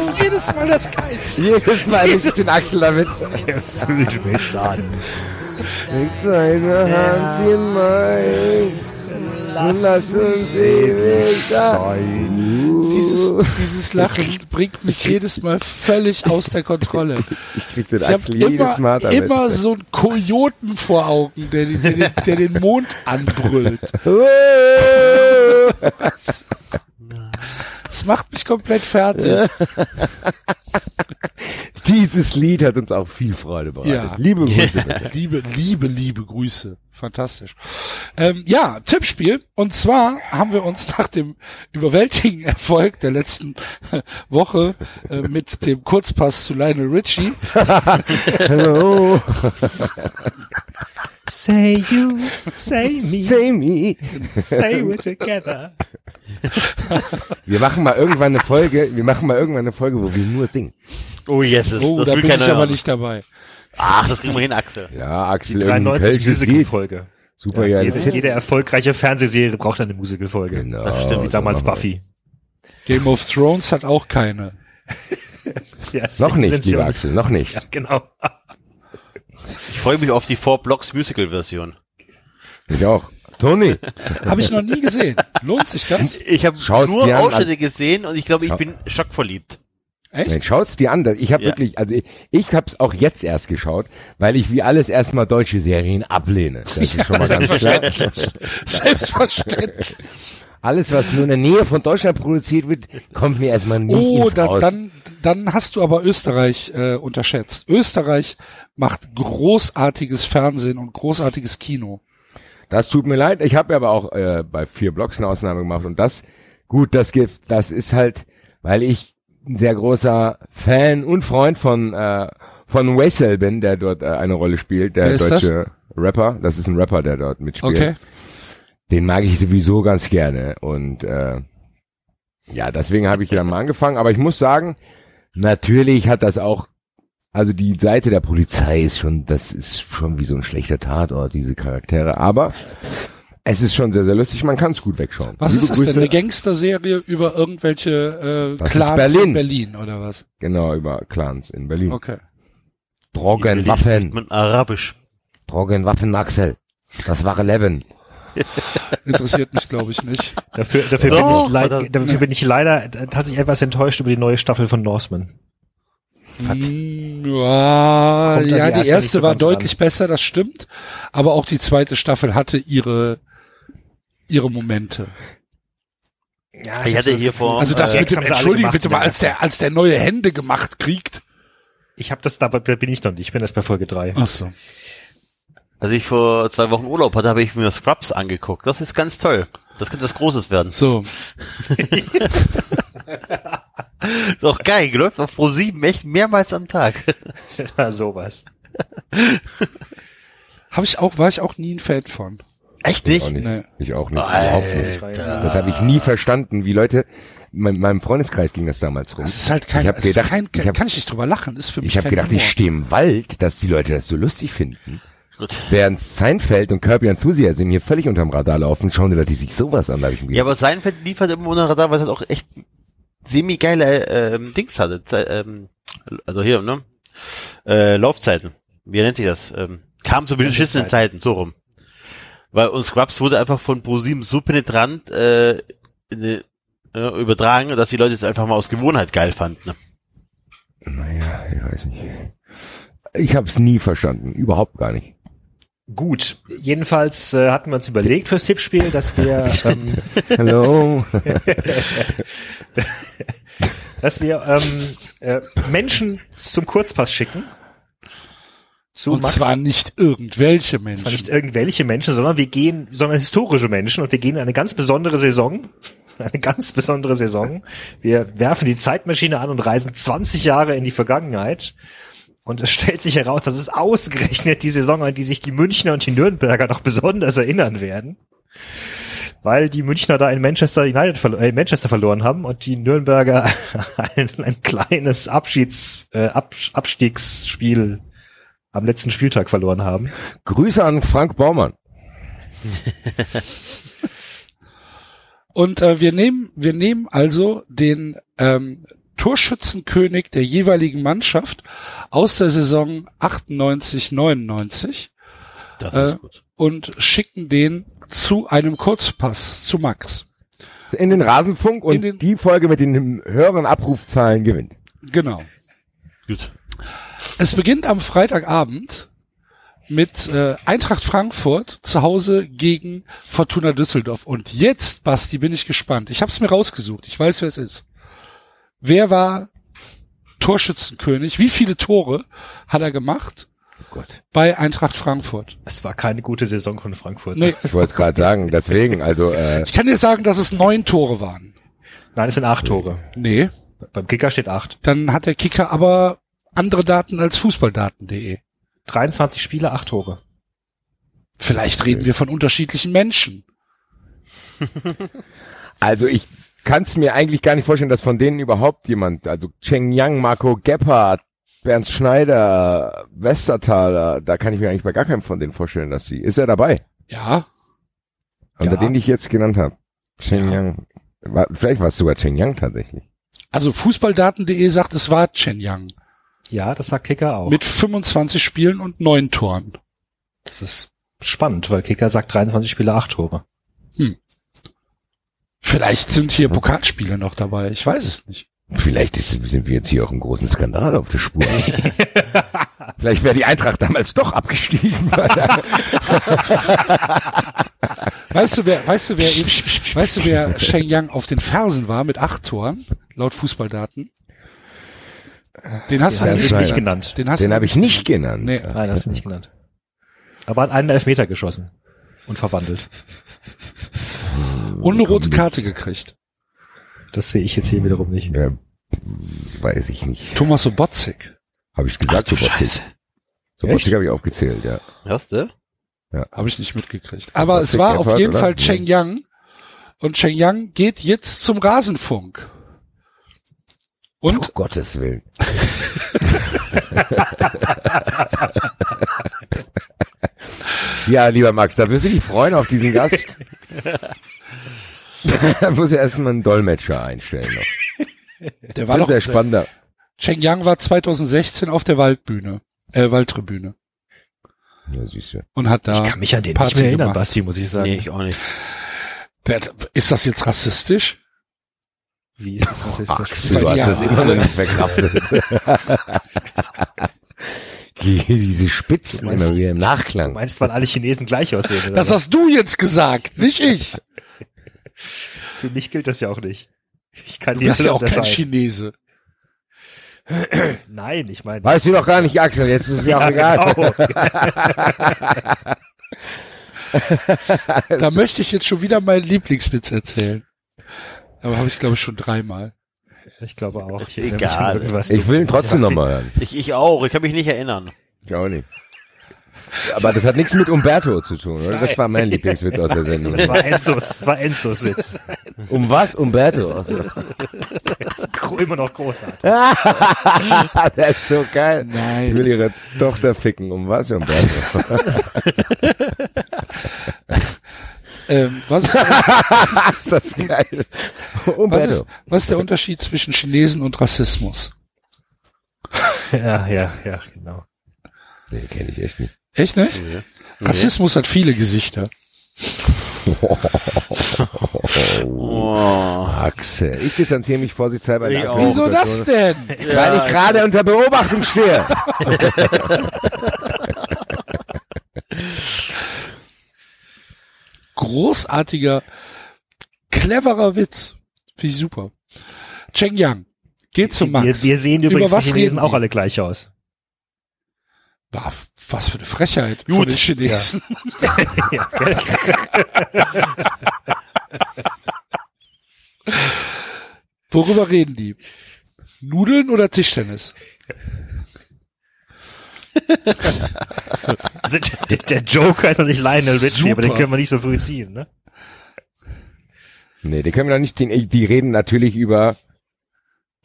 Jedes Mal das Gleiche. Jedes Mal ich den Axel damit. Mit Sand. Mit seiner Hand in mein. Lass uns ewig sein. dieses, dieses Lachen bringt mich jedes Mal völlig aus der Kontrolle. Ich krieg den Ich Axel jedes Mal immer, damit. immer so einen Kojoten vor Augen, der, der, den- der den Mond anbrüllt. Das macht mich komplett fertig. Dieses Lied hat uns auch viel Freude bereitet. Ja. Liebe Grüße bitte. Liebe, liebe, liebe Grüße. Fantastisch. Ähm, ja, Tippspiel. Und zwar haben wir uns nach dem überwältigenden Erfolg der letzten Woche äh, mit dem Kurzpass zu Lionel Richie Hallo. Say you, say me, Say me. say we're together. Wir machen mal irgendwann eine Folge, wir machen mal irgendwann eine Folge, wo wir nur singen. Oh yes, das, Oh, das da will bin keiner ich aber nicht dabei. Ach, das kriegen wir hin, Axel. Ja, Axel, Die irgendein 93 kölsches Lied. Musical-Folge. Super, Ja, jede, jede erfolgreiche Fernsehserie braucht eine Musical-Folge. Genau. Das stimmt, Wie damals. Buffy. Game of Thrones hat auch keine. Ja, Noch nicht, lieber Axel, noch nicht. Ja, genau. Ich freue mich auf die Four Blocks Musical-Version. Ich auch. Toni, Habe ich noch nie gesehen. Lohnt sich das? Ich habe nur an, Ausschnitte gesehen und ich glaube, ich Schau- bin schockverliebt. Echt? Schaut's dir an. Ich habe Ja. wirklich, also ich, ich habe es auch jetzt erst geschaut, weil ich wie alles erstmal deutsche Serien ablehne. Das ist schon mal ganz klar. Selbstverständlich. Alles, was nur in der Nähe von Deutschland produziert wird, kommt mir erstmal nicht Oh, ins da, Haus. dann, dann hast du aber Österreich äh, unterschätzt. Österreich macht großartiges Fernsehen und großartiges Kino. Das tut mir leid. Ich habe aber auch äh, bei vier Blocks eine Ausnahme gemacht und das, gut, das gibt, das ist halt, weil ich ein sehr großer Fan und Freund von äh, von Wessel bin, der dort äh, eine Rolle spielt, der deutsche Rapper. Das ist ein Rapper, der dort mitspielt. Okay. Den mag ich sowieso ganz gerne und äh, ja, deswegen habe ich dann mal angefangen. Aber ich muss sagen, natürlich hat das auch, also die Seite der Polizei ist schon, das ist schon wie so ein schlechter Tatort, diese Charaktere. Aber es ist schon sehr, sehr lustig. Man kann es gut wegschauen. Was Liebe ist das denn? Grüße- Eine Gangsterserie über irgendwelche äh, Das Clans Berlin. in Berlin oder was? Genau, über Clans in Berlin. Okay. Drogen, Waffen, Mit Arabisch. Drogen, Waffen, Axel. Das wahre Leben. Interessiert mich, glaube ich, nicht. Dafür, dafür, Doch, bin, ich leid, oder- dafür bin ich leider äh, tatsächlich etwas enttäuscht über die neue Staffel von Norseman. Hm, ja, da ja, die die erste erste so war deutlich ran. besser, das stimmt. Aber auch die zweite Staffel hatte ihre ihre Momente. Ja, Ich hatte hier vor- Also das Äh, mit dem, gemacht bitte in mal, als der, als der neue Hände gemacht kriegt. Ich habe das, da da bin ich noch nicht. Ich bin erst bei Folge drei. Ach so. Als ich vor zwei Wochen Urlaub hatte, habe ich mir Scrubs angeguckt. Das ist ganz toll. Das könnte was Großes werden. So. Ist auch geil. Läuft auf Pro 7 echt mehrmals am Tag. Sowas. Habe ich auch, war ich auch nie ein Fan von. Echt Ich auch nicht? nicht. Nee. Ich auch nicht. Alter. Überhaupt nicht. Das habe ich nie verstanden, wie Leute, in meinem Freundeskreis ging das damals rum. Das ist halt kein, Ich hab das ist gedacht- kein, ich hab- kann ich nicht drüber lachen, ist für mich Ich habe gedacht, Humor. ich stehe im Wald, dass die Leute das so lustig finden. Gut. Während Seinfeld und Kirby Enthusiasm hier völlig unterm Radar laufen, schauen die Leute sich sowas an, da hab ich mir Ja, aber Seinfeld liefert immer unter Radar, weil es halt auch echt semi-geile ähm, Dings hatte. Ähm, also hier, ne? Äh, Laufzeiten. Wie nennt sich das? Ähm, kam zu beschissenen Zeiten, so rum. Weil uns Scrubs wurde einfach von ProSieben so penetrant äh, die, äh, übertragen, dass die Leute es einfach mal aus Gewohnheit geil fanden. Ne? naja, ich weiß nicht. Ich habe es nie verstanden, überhaupt gar nicht. Gut. Jedenfalls äh, hatten wir uns überlegt fürs Tippspiel, dass wir, ähm, Hallo. dass wir ähm, äh, Menschen zum Kurzpass schicken. Zu Und Max. zwar nicht irgendwelche zwar Menschen. nicht irgendwelche Menschen, sondern wir gehen, sondern historische Menschen und wir gehen in eine ganz besondere Saison. Eine ganz besondere Saison. Wir werfen die Zeitmaschine an und reisen 20 Jahre in die Vergangenheit. Und es stellt sich heraus, dass es ausgerechnet die Saison, an die sich die Münchner und die Nürnberger noch besonders erinnern werden. Weil die Münchner da in Manchester United verlo äh, in Manchester verloren haben und die Nürnberger ein, ein kleines Abschieds, äh, Ab Abstiegsspiel am letzten Spieltag verloren haben. Grüße an Frank Baumann. Und äh, wir nehmen, wir nehmen also den ähm, Torschützenkönig der jeweiligen Mannschaft aus der Saison 98, 99 Das Äh, ist gut. und schicken den zu einem Kurzpass zu Max. In den Rasenfunk und In den- die Folge mit den höheren Abrufzahlen gewinnt. Genau. Gut. Es beginnt am Freitagabend mit äh, Eintracht Frankfurt zu Hause gegen Fortuna Düsseldorf. Und jetzt, Basti, bin ich gespannt. Ich habe es mir rausgesucht. Ich weiß, wer es ist. Wer war Torschützenkönig? Wie viele Tore hat er gemacht Oh Gott. bei Eintracht Frankfurt? Es war keine gute Saison von Frankfurt. Nee. Ich wollte gerade sagen, deswegen, also äh, Ich kann dir sagen, dass es neun Tore waren. Nein, es sind acht Tore. Nee. Beim Kicker steht acht. Dann hat der Kicker aber andere Daten als Fußballdaten.de. 23 Spiele, acht Tore. Vielleicht reden wir von unterschiedlichen Menschen. Also ich kann es mir eigentlich gar nicht vorstellen, dass von denen überhaupt jemand, also Cheng Yang, Marco Gebhardt, Bernd Schneider, Westertaler, da kann ich mir eigentlich bei gar keinem von denen vorstellen, dass sie. Ist er dabei? Ja, Unter Ja. denen, die ich jetzt genannt habe. Cheng Ja. Yang. War, vielleicht war es sogar Cheng Yang tatsächlich. also Fußballdaten.de sagt, es war Chen Yang Ja, das sagt Kicker auch. mit 25 Spielen und neun Toren. Das ist spannend, weil Kicker sagt 23 Spiele, acht Tore. Vielleicht sind hier Pokalspiele noch dabei. Ich weiß es nicht. Vielleicht ist, sind wir jetzt hier auch einen großen Skandal auf der Spur. Vielleicht wäre die Eintracht damals doch abgestiegen. Weißt du, wer, weißt du, wer, eben, weißt du, wer Sheng Yang auf den Fersen war mit acht Toren, laut Fußballdaten? Den hast Den hast du Schneider. nicht genannt. Den hast Den du habe ich nicht genannt. Nee. Nein, hast du nicht genannt. Aber hat einen Elfmeter geschossen und verwandelt. Und eine rote Karte gekriegt. Das sehe ich jetzt hier wiederum nicht. Ja, weiß ich nicht. Thomas Sobotzig. Habe ich gesagt. Scheiße. Sobotzig habe ich aufgezählt, ja. Hast du? Habe ich nicht mitgekriegt. Aber es war auf jeden oder? Fall. Cheng Yang. Und Cheng Yang geht jetzt zum Rasenfunk. Und Um Gottes Willen. ja, lieber Max, da wirst du dich freuen auf diesen Gast. da muss ja erstmal einen Dolmetscher einstellen noch. der war doch, der spannender. Cheng Yang war 2016 auf der Waldbühne, äh, Waldtribüne. Ja, siehst du. Und hat da, Ich kann mich an den Party nicht mehr erinnern, gemacht. Basti, muss ich sagen. Nee, ich auch nicht. der, ist das jetzt rassistisch? Wie ist das rassistisch? Axel, du hast Ja. das immer noch nicht verkraftet. Die- Diese Spitzen Du meinst- immer wieder im Du Nachklang. meinst, weil alle Chinesen gleich aussehen? Oder Das was? hast du jetzt gesagt, nicht ich. Für mich gilt das ja auch nicht. Ich kann Du die bist ja auch kein. Chinese. Nein, ich meine. Weißt du doch gar nicht, Axel, jetzt ist es ja auch egal. genau. Da möchte ich jetzt schon wieder meinen Lieblingswitz erzählen. Aber habe ich glaube ich schon dreimal. Ich glaube auch. Ich Egal. Ich will ihn trotzdem nochmal hören. Ich, ich auch. Ich kann mich nicht erinnern. Ich auch nicht. Aber das hat nichts mit Umberto zu tun, oder? Das war mein Lieblingswitz aus der Sendung. Das war Enzos, das war Enzos Witz. Um was? Umberto? Also, Das ist immer noch großartig. das ist so geil. Nein. Ich will ihre Tochter ficken. Um was, Umberto? Ähm, was, ist, ist das geil. was, Umberto. ist, was ist der Unterschied zwischen Chinesen und Rassismus? Ja, ja, ja, genau. Nee, kenne ich echt nicht. Echt nicht? Nee. Rassismus hat viele Gesichter. Oh. Axel. Ich distanziere mich vorsichtshalber. in Ich der auch. Wieso das denn? Weil ich gerade unter Beobachtung stehe. Großartiger, cleverer Witz. Finde ich super. Cheng Yang geht zum Max. Wir, wir sehen Über übrigens was die Chinesen reden auch alle gleich aus. Was für eine Frechheit von Gut. den Chinesen. ja? Worüber reden die? Nudeln oder Tischtennis? also, der, der Joker ist noch nicht Lionel Richie, aber den Super. können wir nicht so früh ziehen, ne? Nee, die können wir noch nicht ziehen. Die reden natürlich über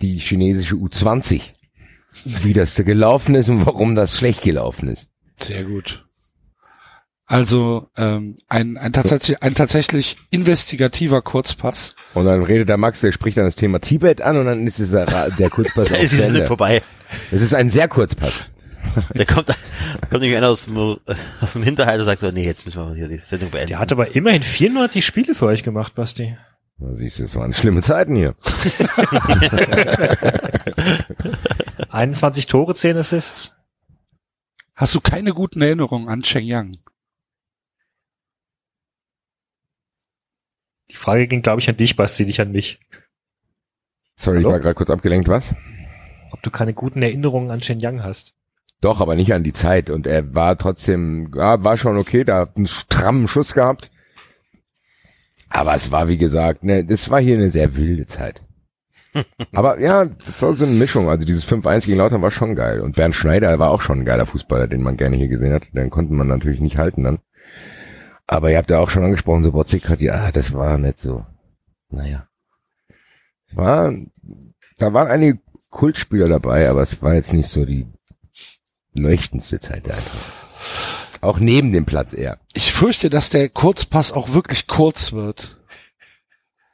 die chinesische U20. Wie das da gelaufen ist und warum das schlecht gelaufen ist. Sehr gut. Also ähm, ein, ein, tatsächlich, ein tatsächlich investigativer Kurzpass. Und dann redet der Max, der spricht dann das Thema Tibet an und dann ist es der, der Kurzpass Da ist die zu Sendung Ende. vorbei. Es ist ein sehr Kurzpass. Da kommt, da kommt nämlich einer aus dem, aus dem Hinterhalt und sagt so, nee, jetzt müssen wir hier die Sendung beenden. Der hat aber immerhin 94 Spiele für euch gemacht, Basti. Na, siehst du, es waren schlimme Zeiten hier. 21 Tore, 10 Assists. Hast du keine guten Erinnerungen an Shenyang? Die Frage ging, glaube ich, an dich, Basti, nicht an mich. Sorry, Hallo? ich war gerade kurz abgelenkt, was? Ob du keine guten Erinnerungen an Shenyang hast. Doch, aber nicht an die Zeit. Und er war trotzdem, ja, war schon okay, da hat einen strammen Schuss gehabt. Aber es war, wie gesagt, ne, das war hier eine sehr wilde Zeit. aber ja, das war so eine Mischung. Also dieses 5-1 gegen Lautern war schon geil. Und Bernd Schneider war auch schon ein geiler Fußballer, den man gerne hier gesehen hat. Den konnte man natürlich nicht halten dann. Aber ihr habt ja auch schon angesprochen, so Botzig hat ja, ah, das war nicht so. Naja. War, da waren einige Kultspieler dabei, aber es war jetzt nicht so die leuchtendste Zeit der Eintracht. Auch neben dem Platz eher. Ich fürchte, dass der Kurzpass auch wirklich kurz wird.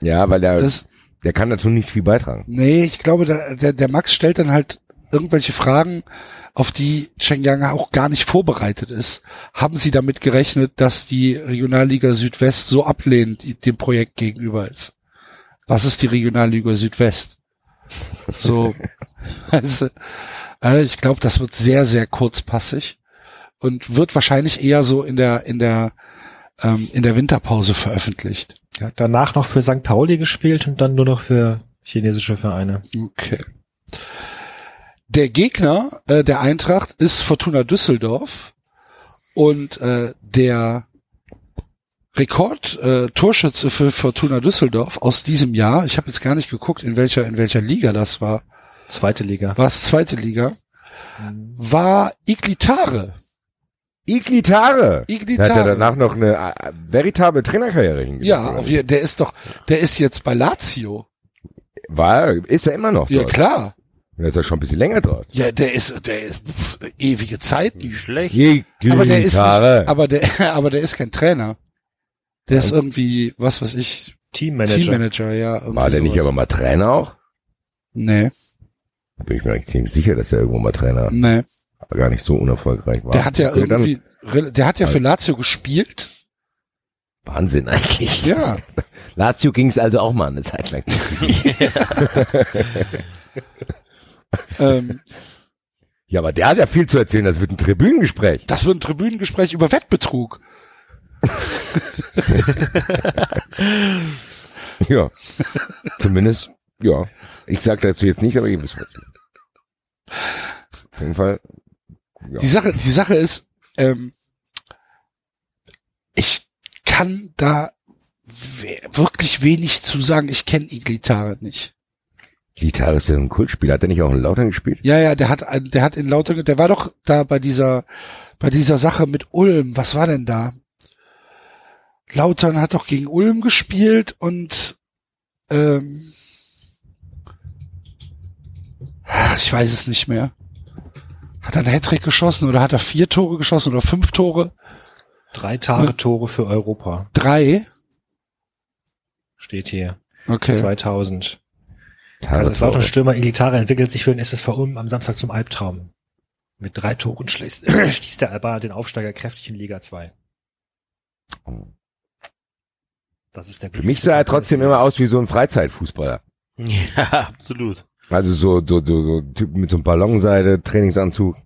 Ja, weil der, Das, der kann dazu nicht viel beitragen. nee, ich glaube, der, der, der Max stellt dann halt irgendwelche Fragen, auf die Shenyang auch gar nicht vorbereitet ist. Haben Sie damit gerechnet, dass die Regionalliga Südwest so ablehnend dem Projekt gegenüber ist? Was ist die Regionalliga Südwest? So, also, äh, ich glaube, das wird sehr, sehr kurzpassig und wird wahrscheinlich eher so in der in der ähm, in der Winterpause veröffentlicht. Er hat danach noch für St. Pauli gespielt und dann nur noch für chinesische Vereine. Okay. Der Gegner äh, der Eintracht ist Fortuna Düsseldorf und äh, der Rekord äh, Torschütze für Fortuna Düsseldorf aus diesem Jahr, ich habe jetzt gar nicht geguckt, in welcher in welcher Liga das war, Zweite Liga. war es zweite Liga, war Iglitare. Iglitare. Der Iglitare. hat ja danach noch eine äh, veritable Trainerkarriere hingelegt. ja, auf je- der ist doch, der ist jetzt bei Lazio. War, ist er immer noch Ja dort. klar. Der ist ja schon ein bisschen länger dort. Ja, der ist, der ist pff, ewige Zeiten. Nicht schlecht. Aber der ist nicht, Iglitare. aber der, aber der ist kein Trainer. Der ist irgendwie, was weiß ich, Teammanager. Teammanager, ja. War der nicht sowas. aber mal Trainer auch? Nee, Bin ich mir eigentlich ziemlich sicher, dass er irgendwo mal Trainer, nee. Gar nicht so unerfolgreich war. Der hat ja Okay, irgendwie, der hat ja für Lazio gespielt. Wahnsinn eigentlich. Ja. Lazio ging es also auch mal eine Zeit lang. ähm, ja, aber der hat ja viel zu erzählen. Das wird ein Tribünengespräch. das wird ein Tribünengespräch über Wettbetrug. Ja. Zumindest, ja. Ich sag dazu jetzt nicht, aber ihr wisst was. Auf jeden Fall. Ja. Die Sache, die Sache ist, ähm, ich kann da we wirklich wenig zu sagen. Ich kenne Iglitare nicht. Gitarre ist ja ein Kultspieler. Hat er nicht auch in Lautern gespielt? Ja, ja, der hat, der hat in Lautern, der war doch da bei dieser, bei dieser Sache mit Ulm. Was war denn da? Lautern hat doch gegen Ulm gespielt und ähm, ich weiß es nicht mehr. Hat er einen Hattrick geschossen oder hat er vier Tore geschossen oder fünf Tore? Drei Tage Tore für Europa. Drei? Steht hier. Okay. 2000. Gitarre Kaiserslautern Stürmer Ilitare entwickelt sich für den SSV Ulm am Samstag zum Albtraum. Mit drei Toren schließt, stieß der Alba den Aufsteiger kräftig in Liga 2. Das ist der Für mich sah er trotzdem immer aus wie so ein Freizeitfußballer. Ja, absolut. Also so, so, so, so Typ mit so einem Ballonseide, Trainingsanzug.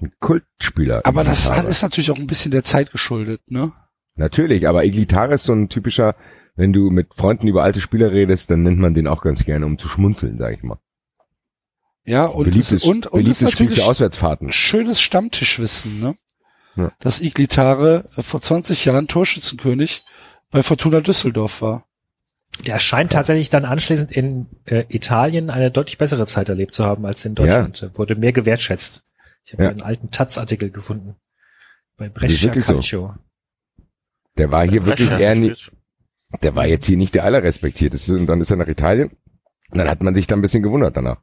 Ein Kultspieler. Aber das hat, ist natürlich auch ein bisschen der Zeit geschuldet, ne? Natürlich, aber Iglitare ist so ein typischer, wenn du mit Freunden über alte Spieler redest, dann nennt man den auch ganz gerne, um zu schmunzeln, sag ich mal. Ja, und beliebtes, es, und, und beliebtes Spiel natürlich für Auswärtsfahrten. schönes Stammtischwissen, ne? Ja. Dass Iglitare äh, vor 20 Jahren Torschützenkönig bei Fortuna Düsseldorf war. Der scheint tatsächlich dann anschließend in äh, Italien eine deutlich bessere Zeit erlebt zu haben als in Deutschland. Er Wurde mehr gewertschätzt. Ich habe Ja. einen alten Taz-Artikel gefunden. Bei Brescia wirklich so. Calcio. Der war hier wirklich eher nicht, der war jetzt hier nicht der allerrespektierteste und dann ist er nach Italien. Und dann hat man sich da ein bisschen gewundert danach.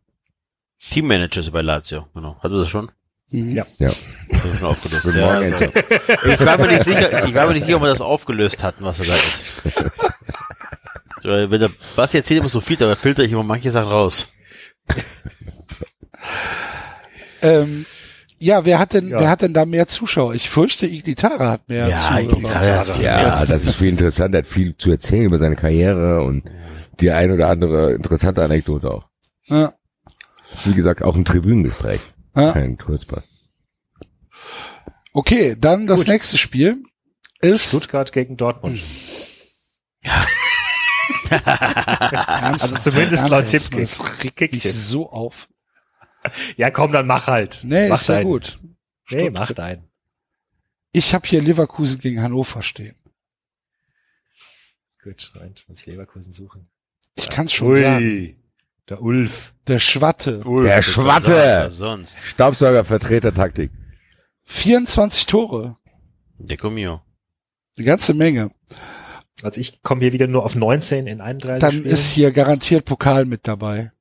Teammanager ist bei Lazio, genau. Hat er das schon? Ja. Ja. Das schon aufgelöst. Ja, also, ich war mir nicht sicher, ich war mir nicht sicher, ob wir das aufgelöst hatten, was er da ist. So, Wenn der Basti erzählt immer so viel, da filter ich immer manche Sachen raus. Ähm, Ja, wer hat denn, Ja. wer hat denn da mehr Zuschauer? Ich fürchte, Iglitara hat mehr Ja, Zuschauer. Iglitara. Ja, das ist viel interessanter, hat viel zu erzählen über seine Karriere und die ein oder andere interessante Anekdote auch. Ja, Wie gesagt, auch ein Tribünengespräch. ja. Kein Kurzpass. Okay, dann das Gut. nächste Spiel ist Stuttgart gegen Dortmund. ernst, Also zumindest laut mich Kicktipp. so auf. Ja, komm, dann mach halt. Nee, mach ist ja deinen. gut. Nee, Stuttgart. mach deinen. Ich habe hier Leverkusen gegen Hannover stehen. Gut, Moment, muss ich Leverkusen suchen. Ich kann's schon sagen. der Ulf. Der Schwatte. Der Schwatte! Sonst? Staubsaugervertreter-Taktik. 24 Tore. Deco mio. Eine ganze Menge. Also ich komme hier wieder nur auf 19 in 31 Dann Spielen. ist hier garantiert Pokal mit dabei.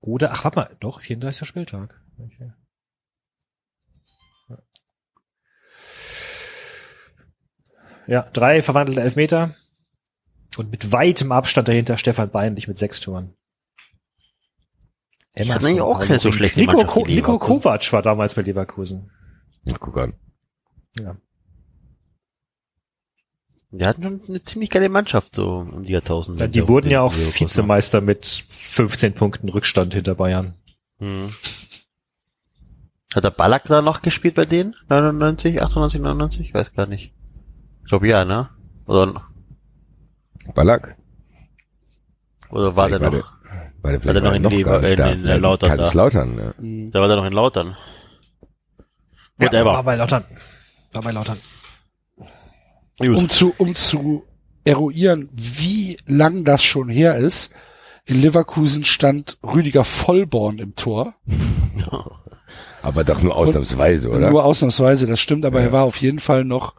Oder, ach, warte mal, doch, 34. Spieltag. Okay. Ja, drei verwandelte Elfmeter. Und mit weitem Abstand dahinter Stefan Beinlich mit sechs Toren. Die hatten eigentlich auch keine so schlechte Nico, Mannschaft, Ko die Nico. Kovac war damals bei Leverkusen. Ja, guck an. Ja. Die hatten schon eine ziemlich geile Mannschaft, so um die Jahrtausend. Ja, die wurden ja auch Vizemeister mit 15 Punkten Rückstand hinter Bayern. Hm. Hat der Ballack da noch gespielt bei denen? 99, 98, 99? Ich weiß gar nicht. Ich glaube ja, ne? Oder, Ballack? oder war der Vielleicht noch? War der War der noch in Lever- gar nicht in- da. in, äh, Lautern da? Kaiserslautern, ja. Mhm. Der war da noch in Lautern. Ja, war bei Lautern. War bei Lautern. Gut. Um zu, um zu eruieren, wie lang das schon her ist. In Leverkusen stand Rüdiger Vollborn im Tor. Aber doch nur ausnahmsweise, oder? Nur ausnahmsweise, das stimmt, aber Ja. er war auf jeden Fall noch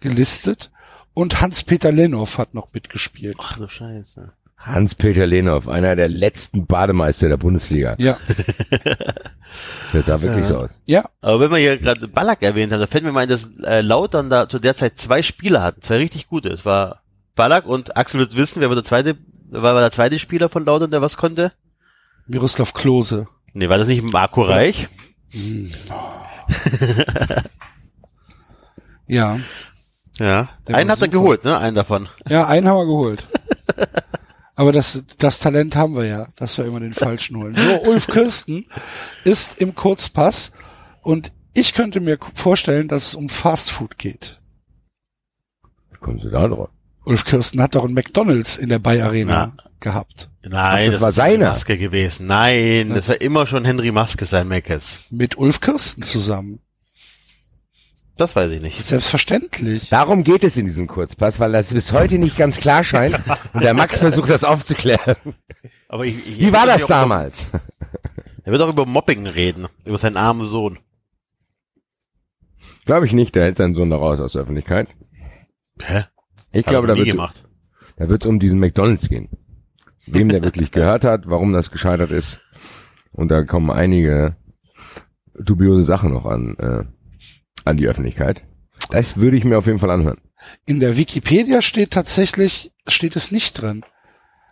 gelistet. Und Hans-Peter Lenhoff hat noch mitgespielt. Ach du Scheiße. Hans-Peter Lehnhoff, einer der letzten Bademeister der Bundesliga. Ja, Der sah wirklich so aus. ja, Aber wenn wir hier gerade Ballack erwähnt haben, da fällt mir mal ein, dass äh, Lautern da zu der Zeit zwei Spieler hatten, zwei richtig gute. Es war Ballack und Axel wird wissen, wer war der zweite, wer war der zweite Spieler von Lautern, der was konnte? Miroslav Klose. Nee, war das nicht Marco Reich? Ja, Ja. Der Einen hat er geholt, ne? Einen davon. ja, einen haben wir geholt. Aber das, das Talent haben wir ja, dass wir immer den Falschen holen. So, Ulf Kirsten ist im Kurzpass und ich könnte mir vorstellen, dass es um Fast Food geht. Wie kommst du da drauf? Ulf Kirsten hat doch ein McDonalds in der Bay Arena Na. gehabt. Nein, das war ist seiner. Maske gewesen. Nein, das war immer schon Henry Maske sein Meckes. Mit Ulf Kirsten zusammen. Das weiß ich nicht. Selbstverständlich. Darum geht es in diesem Kurzpass, weil das bis heute nicht ganz klar scheint und der Max versucht das aufzuklären. Aber ich, ich, Wie war das damals? Über, er wird auch über Mobbing reden, über seinen armen Sohn. Glaube ich nicht, der hält seinen Sohn da raus aus der Öffentlichkeit. Hä? Ich Hat glaube, da wird, gemacht. da wird um diesen McDonalds gehen. Wem der wirklich gehört hat, warum das gescheitert ist. Und da kommen einige dubiose Sachen noch an, äh, an die Öffentlichkeit. Das würde ich mir auf jeden Fall anhören. In der Wikipedia steht tatsächlich, steht es nicht drin.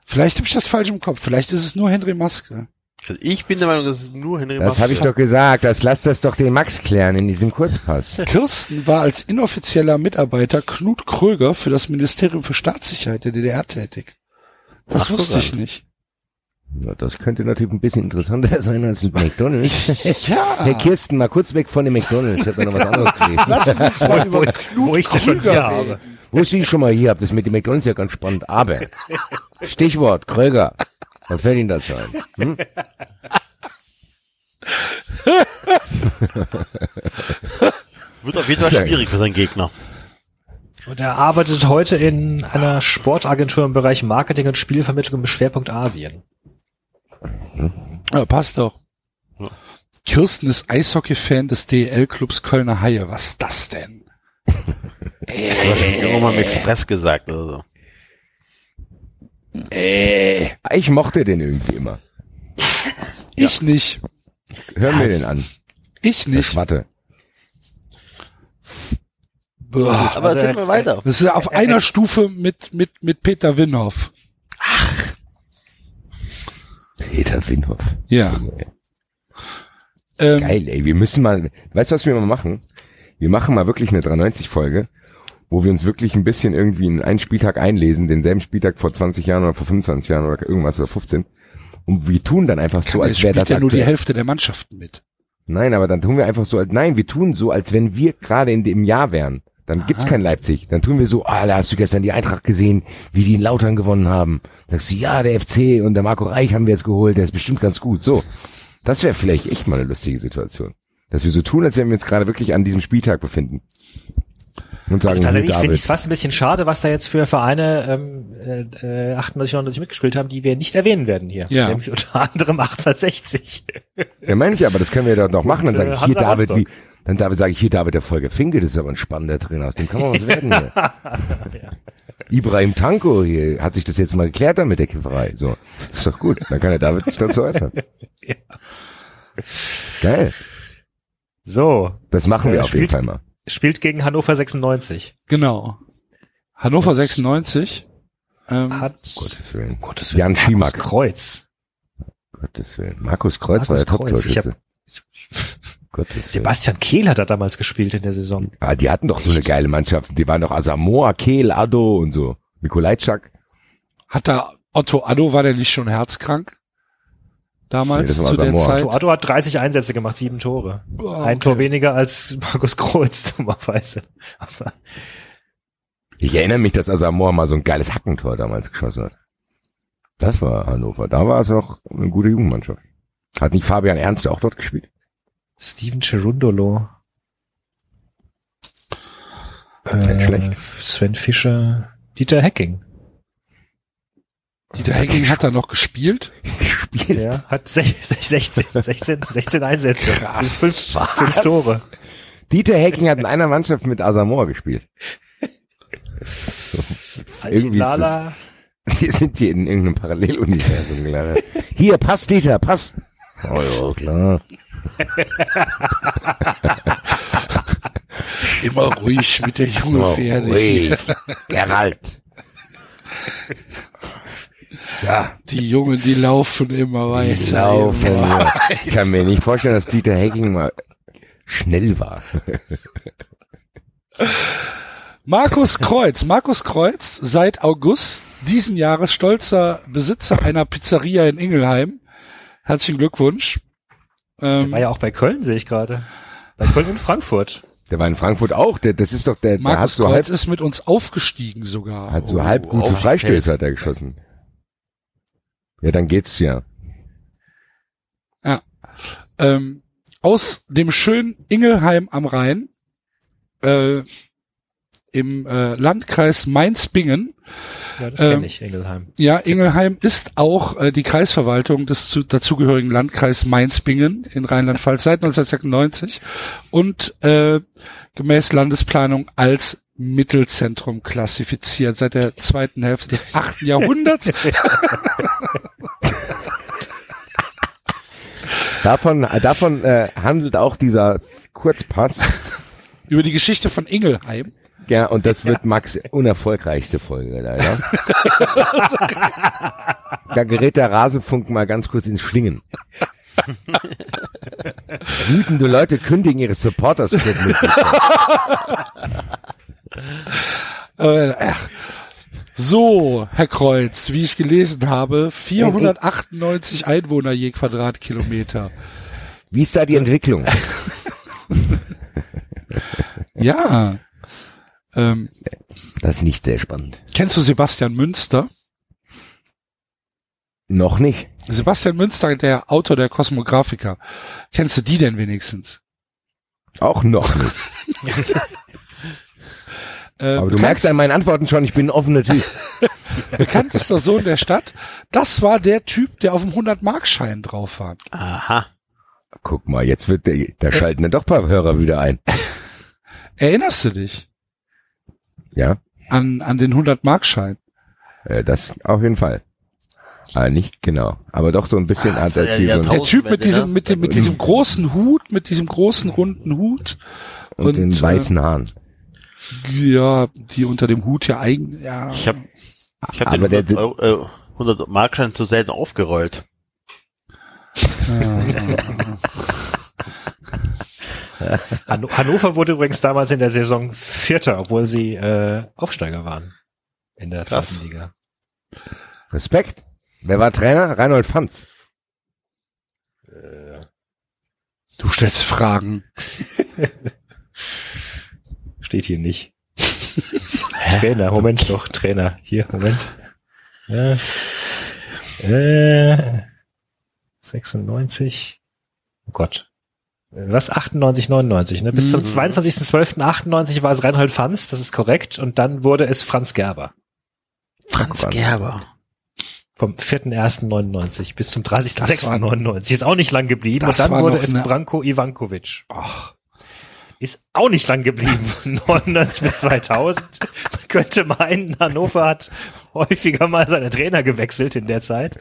Vielleicht habe ich das falsch im Kopf. Vielleicht ist es nur Henry Maske. Also ich bin der Meinung, das ist nur Henry Das Maske. habe ich doch gesagt. Das lasst das doch den Max klären in diesem Kurzpass. Kirsten war als inoffizieller Mitarbeiter Knut Kröger für das Ministerium für Staatssicherheit der DDR tätig. Das Ach, wusste ich nicht. Na, das könnte natürlich ein bisschen interessanter sein als ein McDonalds. Ja. Herr Kirsten, mal kurz weg von dem McDonalds. Ich habe da noch was anderes gelesen. Sie uns mal über Wo, wo ich sie schon hier habe. Wo ich Sie schon mal hier habt, das mit dem McDonalds ja ganz spannend. Aber, Stichwort, Kröger. Was fällt Ihnen dazu ein? Hm? Wird auf jeden Fall schwierig für seinen Gegner. Und er arbeitet heute in einer Sportagentur im Bereich Marketing und Spielvermittlung mit Schwerpunkt Asien. Ja, passt doch. Ja. Kirsten ist Eishockey-Fan des DEL-Clubs Kölner Haie. Was ist das denn? Das hat schon irgendwann mal im Express gesagt oder so. Äh, ich mochte den irgendwie immer. Ich nicht. Hör mir den an. Ich nicht. Boah. Aber erzähl mal weiter. Das ist ja auf einer Stufe mit, mit, mit Peter Winhoff. Peter Winhoff. Ja. Ähm, Geil, ey, wir müssen mal, weißt du, was wir mal machen? Wir machen mal wirklich eine 390-Folge, wo wir uns wirklich ein bisschen irgendwie in einen Spieltag einlesen, denselben Spieltag vor 20 Jahren oder vor 25 Jahren oder irgendwas oder 15. Und wir tun dann einfach so, als wäre das ja nur die. Hälfte der Mannschaften mit. Nein, aber dann tun wir einfach so, als, nein, wir tun so, als wenn wir gerade in dem Jahr wären. Dann gibt's kein Leipzig. Dann tun wir so, ah, da hast du gestern die Eintracht gesehen, wie die in Lautern gewonnen haben. Sagst du, ja, der FC und der Marco Reich haben wir jetzt geholt, der ist bestimmt ganz gut. So. Das wäre vielleicht echt mal eine lustige Situation. Dass wir so tun, als wenn wir uns gerade wirklich an diesem Spieltag befinden. Und sagen, Also tatsächlich finde ich es fast ein bisschen schade, was da jetzt für Vereine ähm, äh, äh, 98, 99 mitgespielt haben, die wir nicht erwähnen werden hier. Ja. Nämlich unter anderem 1860. Ja, meine ich aber, das können wir doch noch machen. Dann Und, sage äh, ich, hier David, Rostock. wie, dann David sage ich, hier David, der Folge Finkel, das ist aber ein spannender Trainer, aus dem kann man was werden hier. Ibrahim Tanko hier, hat sich das jetzt mal geklärt dann mit der Kifferei. So, ist doch gut. Dann kann der David sich dazu äußern. Ja. Geil. So, Das machen wir Äh, auf jeden spielt- Fall mal. spielt gegen Hannover 96. Genau. Hannover 96. Ähm, Hat Gottes Willen. Gottes Jan Markus Schiemack. Kreuz. Gottes Willen. Markus Kreuz war Markus der Kreuz, ich Top-Torschütze. Gottes. Sebastian Kehl hat da damals gespielt in der Saison. Ah, die hatten doch so eine geile Mannschaft. Die waren doch Asamoah, Kehl, Ado und so. Nikolajczak. hat da Otto Addo, war der nicht schon herzkrank? Damals Nee, das war zu der. Zeit. Otto Addo hat 30 Einsätze gemacht, sieben Tore. Ein okay. Tor weniger als Markus Kreuz, dummerweise. Aber Ich erinnere mich, dass Asamoah mal so ein geiles Hackentor damals geschossen hat. Das war Hannover. Da war es auch eine gute Jugendmannschaft. Hat nicht Fabian Ernst auch dort gespielt? Steven Cherundolo. Schlecht. Sven Fischer. Dieter Hecking. Dieter Hecking hat da noch gespielt. Gespielt. Ja, hat sech- sech- 16, 16, 16 Einsätze. Krass. Fünf, fünf Tore. Dieter Hecking hat in einer Mannschaft mit Asamoah gespielt. Irgendwie ist Lala. Wir sind hier in irgendeinem Paralleluniversum gelandet. Hier, pass, Dieter, pass. Oh ja, klar. Immer ruhig mit der junge Oh, Pferde. ruhig. Gerald. So, Die Jungen, die laufen immer weiter. die laufen. ja. Ich kann mir nicht vorstellen, dass Dieter Hecking mal schnell war. Markus Kreuz. Markus Kreuz, seit August diesen Jahres stolzer Besitzer einer Pizzeria in Ingelheim. Herzlichen Glückwunsch. Ähm, War ja auch bei Köln, sehe ich gerade. Bei Köln und Frankfurt. Der war in Frankfurt auch. Der, das ist doch der, der hat Markus so halb, Kreuz ist mit uns aufgestiegen sogar. hat so Oh, halb gute Aufstieg. Freistöße hat er geschossen. Ja, dann geht's ja. ähm, aus dem schönen Ingelheim am Rhein äh, im äh, Landkreis Mainz-Bingen. Ja, das Ähm, kenne ich, Engelheim. Ja, Ingelheim ist auch äh, die Kreisverwaltung des zu, dazugehörigen Landkreis Mainz-Bingen in Rheinland-Pfalz seit 1996 und äh, gemäß Landesplanung als Mittelzentrum klassifiziert seit der zweiten Hälfte des achten Jahrhunderts. Davon, äh, davon äh, handelt auch dieser Kurzpass. Über die Geschichte von Ingelheim. Ja, und das wird Max unerfolgreichste Folge leider. da gerät der Rasenfunk mal ganz kurz ins Schlingen. Wütende Leute kündigen ihre Supporters. Äh. So, Herr Kreuz, wie ich gelesen habe, 498 Einwohner je Quadratkilometer. Wie ist da die Entwicklung? Ja. Ähm, Das ist nicht sehr spannend. kennst du Sebastian Münster? Noch nicht. Sebastian Münster, der Autor der Kosmographiker. Kennst du die denn wenigstens? Auch noch nicht. Äh, Aber du merkst an meinen Antworten schon, ich bin ein offener Typ. bekanntester Sohn der Stadt. Das war der Typ, der auf dem 100-Markschein drauf war. Aha. Guck mal, jetzt wird der, da schalten dann doch ein paar Hörer wieder ein. Erinnerst du dich Ja, an, an den 100-Markschein? äh, das auf jeden Fall. Ah, nicht genau. Aber doch so ein bisschen Ah, ja so der Typ mit diesem, ne? mit dem, mit diesem großen Hut, mit diesem großen runden Hut. und den und, äh, weißen Haaren. Ja, die unter dem Hut ja eigen, ja. Ich habe ich hab Aber den der 100, Euro, äh, 100 Markschein zu selten aufgerollt. ja, Han Hannover wurde übrigens damals in der Saison Vierter, obwohl sie äh, Aufsteiger waren in der Krass. zweiten Liga. Respekt. Wer war Trainer? Reinhold Fanz. Du stellst Fragen. Steht hier nicht. Trainer, Moment doch, Trainer. Hier, Moment. Äh, äh, 96. Oh Gott. Was? 98, 99, ne? Bis zum Mhm. 22.12.98 war es Reinhold Franz, das ist korrekt. Und dann wurde es Franz Gerber. Franz Gerber. Vom 4.1.99 bis zum Das war- 30.06.99. Ist auch nicht lang geblieben. Und dann wurde es Branko Ivankovic. Ach, Ist auch nicht lang geblieben. Von 99 bis 2000. Man könnte meinen, Hannover hat häufiger mal seine Trainer gewechselt in der Zeit.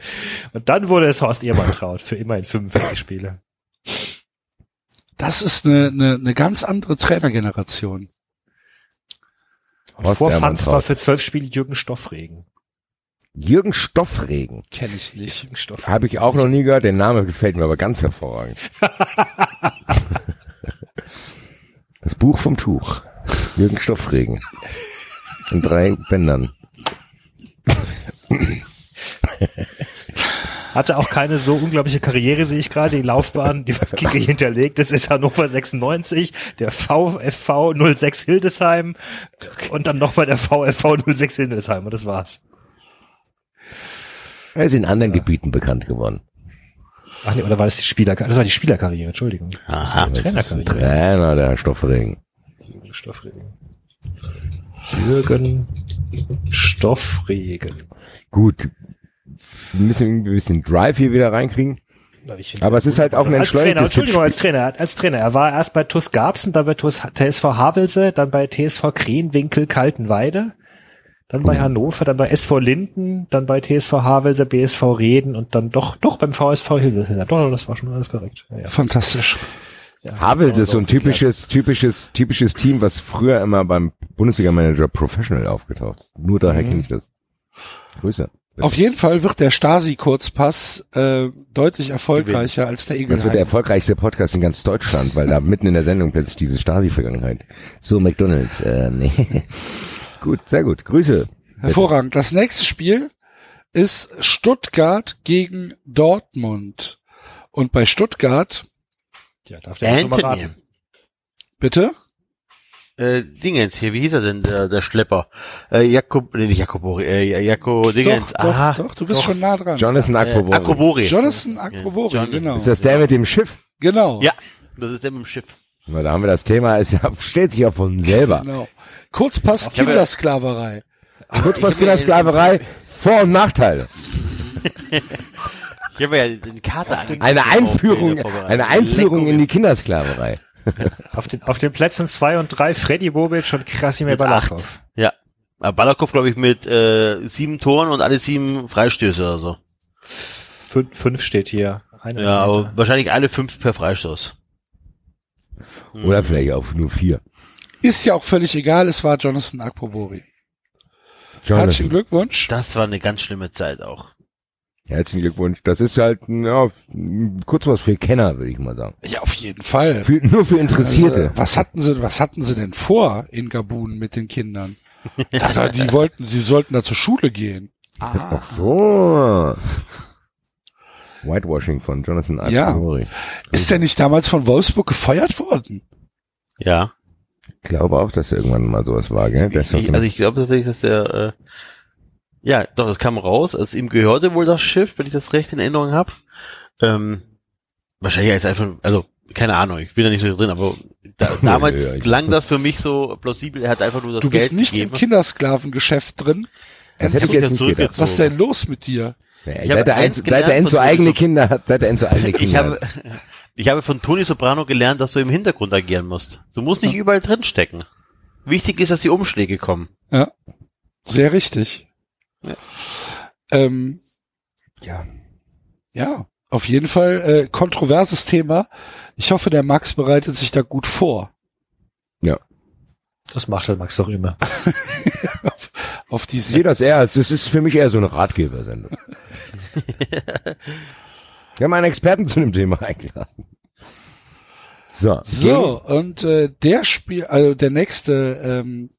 Und dann wurde es Horst Ehrmantraut für immerhin 45 Spiele. Das ist eine, eine, eine ganz andere Trainergeneration. Vor Franz war für zwölf Spiele Jürgen Stoffregen. Jürgen Stoffregen. Kenne ich nicht. Jürgen Stoffregen. Habe ich auch noch nie gehört. Der Name gefällt mir aber ganz hervorragend. Das Buch vom Tuch. Jürgen Stoffregen. In drei Bändern. Hatte auch keine so unglaubliche Karriere, sehe ich gerade. Die Laufbahn, die Kicker hinterlegt ist, ist Hannover 96, der VfV 06 Hildesheim und dann nochmal der VfV 06 Hildesheim und das war's. Er ist in anderen Gebieten bekannt geworden. Ach nee, oder war das die Spielerkarriere? Das war die Spielerkarriere, Entschuldigung. Aha. Das ist ein Trainerkarriere. Trainer, der Stoffregen. Jürgen Stoffregen. Jürgen Stoffregen. Gut. Wir müssen ein bisschen Drive hier wieder reinkriegen. Aber es ist halt auch ein als Trainer, entschleunigtes Entschuldigung, als Trainer, als Trainer. Er war erst bei TuS Garbsen, dann bei TuS, TSV Havelse, dann bei TSV Krenwinkel Kaltenweide, dann bei Oh. Hannover, dann bei SV Linden, dann bei TSV Havelse, BSV Reden und dann doch, doch beim VSV Hildesheim. Doch, das war schon alles korrekt. Ja, ja. Fantastisch. Ja, Havels ist so ein geklärt. typisches, typisches, typisches Team, was früher immer beim Bundesliga-Manager Professional aufgetaucht. ist. Nur daher Mhm. kenne ich das. Grüße. Auf jeden Fall wird der Stasi-Kurzpass äh, deutlich erfolgreicher als der Das wird der erfolgreichste Podcast in ganz Deutschland, weil da mitten in der Sendung plötzlich diese Stasi-Vergangenheit. So, McDonalds, äh, nee. gut, sehr gut. Grüße. Hervorragend. Das nächste Spiel ist Stuttgart gegen Dortmund. Und bei Stuttgart, Ja, darf der schon mal Anthony. raten. bitte? Äh, Dingens hier, wie hieß er denn, der, der Schlepper? Äh, Jakob, nee, nicht Jakobori, äh, Jako Dingens, Doch, doch, aha. doch, du bist doch. schon nah dran. Jonathan Äh, Akrobori. Akobori. Jonathan Akrobori, Jonathan. genau. Ist das der mit dem Schiff? Genau. Ja, das ist der mit dem Schiff. Na, da haben wir das Thema, ist ja, stellt sich ja von selber. Genau. Kurzpass Kindersklaverei. Kurz was in der Sklaverei, Vor- und Nachteile. Ich habe ja den Kater Eine Einführung, eine Einführung in die Kindersklaverei. Auf den, auf den Plätzen zwei und drei Freddy Bobic und Krasimir acht. Ja. Aber Balakow, glaube ich, mit äh, sieben Toren und alle sieben Freistöße oder so. Fünf, fünf steht hier. Eine Ja, aber wahrscheinlich alle fünf per Freistoß. Oder vielleicht auch nur vier. Ist ja auch völlig egal, es war Jonathan Akrobori. Herzlichen Glückwunsch. Das war eine ganz schlimme Zeit auch. Herzlichen Glückwunsch. Das ist halt, ja, kurz was für Kenner, würde ich mal sagen. Ja, auf jeden Fall. Für, nur für Interessierte. Also, was hatten sie, was hatten sie denn vor in Gabun mit den Kindern? Dachte, die wollten, die sollten da zur Schule gehen. Ach so. Whitewashing von Jonathan Ja. Akrobori. Ist der nicht damals von Wolfsburg gefeuert worden? Ja. Ich glaube auch, dass irgendwann mal sowas war, gell? Doch Ich, also ich glaube tatsächlich, dass der, äh, ja, doch, es kam raus, also ihm gehörte wohl das Schiff, wenn ich das recht in Erinnerung habe. Ähm, wahrscheinlich ist einfach, also keine Ahnung, ich bin da nicht so drin, aber da, damals Ja, ja, klang das für mich so plausibel, er hat einfach nur das Du Geld bist nicht gegeben. im Kindersklavengeschäft drin. das hätte ich jetzt nicht. Was ist denn los mit dir? Ja, Ich seit, habe der eins seit der Enzo von eigene Toni Kinder hat, seit der Enzo eigene Kinder Ich habe, ich habe von Toni Soprano gelernt, dass du im Hintergrund agieren musst. Du musst nicht überall drin stecken. Wichtig ist, dass die Umschläge kommen. Sehr richtig. Ja. Ähm, Ja. ja, auf jeden Fall äh, kontroverses Thema. Ich hoffe, der Max bereitet sich da gut vor Das macht der Max doch immer. auf Ich diesen. sehe das eher als, das ist für mich eher so eine Ratgebersendung. Wir haben einen Experten zu dem Thema eingeladen. So, So, und äh, der Spiel, also der nächste ähm,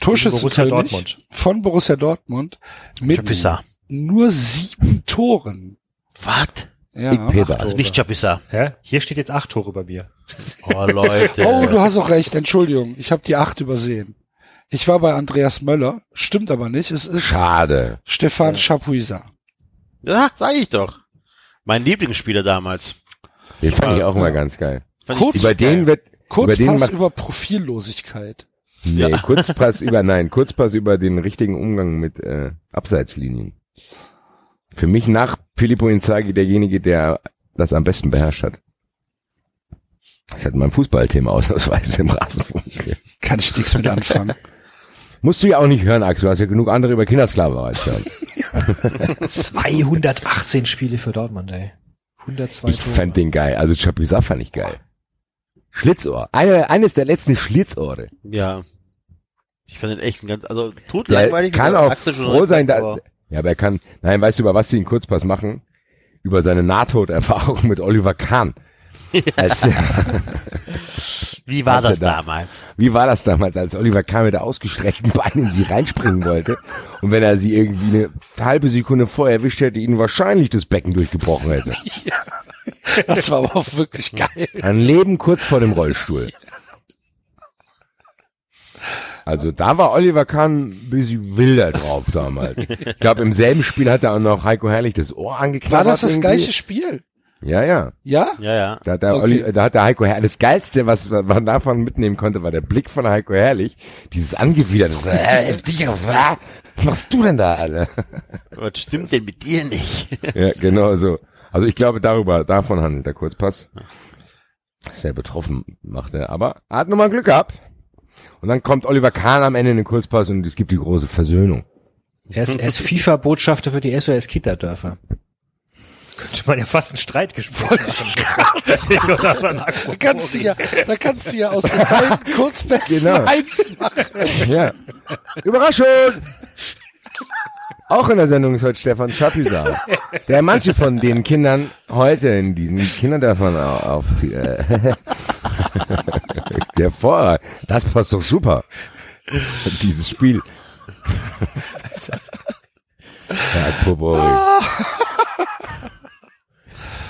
Torschützenkönig Dortmund. von Borussia Dortmund mit Chapissa. nur sieben Toren. Was? Ja. Also nicht Chapissa. Hä? Hier steht jetzt acht Tore bei mir. Oh, Leute. Oh, du hast auch recht, Entschuldigung, ich habe die acht übersehen. Ich war bei Andreas Möller, stimmt aber nicht, es ist Schade. Stefan Chapuisa. Ja, sag ich doch. Mein Lieblingsspieler damals. Den fand ich auch immer ganz geil. Kurz- Über den wird, über den Kurzpass macht, über Profillosigkeit. Nee, Kurzpass über, nein, Kurzpass über den richtigen Umgang mit, äh, Abseitslinien. Für mich nach Filippo Inzaghi derjenige, der das am besten beherrscht hat. Das hat mein Fußballthema ausnahmsweise im Rasenfunk. Kann ich nichts mit anfangen. Musst du ja auch nicht hören, Axel. Du hast ja genug andere über Kindersklaverei hören. 218 Spiele für Dortmund, ey. 102 Ich Tore. fand den geil. Also Chapuisat fand ich geil. Schlitzohr. Eine, eines der letzten Schlitzohre. Ja. Ich fand den echt ein ganz, also totlangweilig. kann wie auch froh sein, da, aber- ja, aber er kann, nein, weißt du, über was sie einen Kurzpass machen? Über seine Nahtoderfahrung mit Oliver Kahn. Als, Wie war das da- damals? wie war das damals, als Oliver Kahn mit der ausgestreckten Beinen in sie reinspringen wollte? Und wenn er sie irgendwie eine halbe Sekunde vorher erwischt hätte, ihnen wahrscheinlich das Becken durchgebrochen hätte. Das war aber auch wirklich geil. Ein Leben kurz vor dem Rollstuhl. Also da war Oliver Kahn ein bisschen wilder drauf damals. Ich glaube, im selben Spiel hat er auch noch Heiko Herrlich das Ohr angeknabbert. War das das irgendwie. gleiche Spiel? Ja, ja. Ja? Ja, ja. Da hat, der Okay. Olli, da hat der Heiko Herrlich, das Geilste, was man davon mitnehmen konnte, war der Blick von Heiko Herrlich. Dieses angewiderte, äh, Digga, was was machst du denn da, Alter? Was stimmt denn mit dir nicht? Ja, genau so. Also ich glaube, darüber, davon handelt der Kurzpass. Sehr betroffen macht er, aber er hat nochmal Glück gehabt. Und dann kommt Oliver Kahn am Ende in den Kurzpass und es gibt die große Versöhnung. Er ist, er ist FIFA-Botschafter für die SOS Kita-Dörfer. Könnte man ja fast ein Streitgespräch machen. Da kannst du ja, da kannst du ja aus den beiden Kurzpässen Genau. eins machen. Ja. Überraschung! Auch in der Sendung ist heute Stefan Schapuisat, der manche von den Kindern heute in diesen Kinderdörfern au- aufzieht. Äh, der Vorrat, das passt doch super. Dieses Spiel. Akpobori.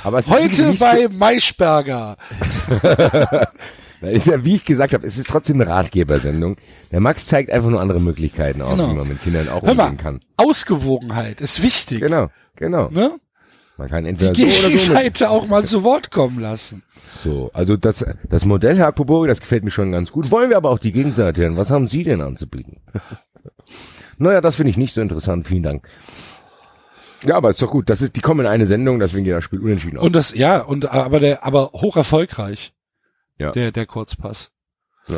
Aber Heute bei Maischberger. Da ist ja, wie ich gesagt habe, es ist trotzdem eine Ratgebersendung. Der Max zeigt einfach nur andere Möglichkeiten auf, Genau. wie man mit Kindern auch Hör mal, umgehen kann. Ausgewogenheit ist wichtig. Genau, genau. Ne? Man kann Die entweder so oder so auch mal zu Wort kommen lassen. So, also das, das Modell Herr Akpobori, das gefällt mir schon ganz gut. Wollen wir aber auch die Gegenseite hören. Was haben Sie denn anzubieten? naja, das finde ich nicht so interessant. Vielen Dank. Ja, aber ist doch gut. Das ist, die kommen in eine Sendung, deswegen geht das Spiel unentschieden aus. Und das, ja, und aber der, aber hoch erfolgreich. Ja. Der, der Kurzpass. Ja.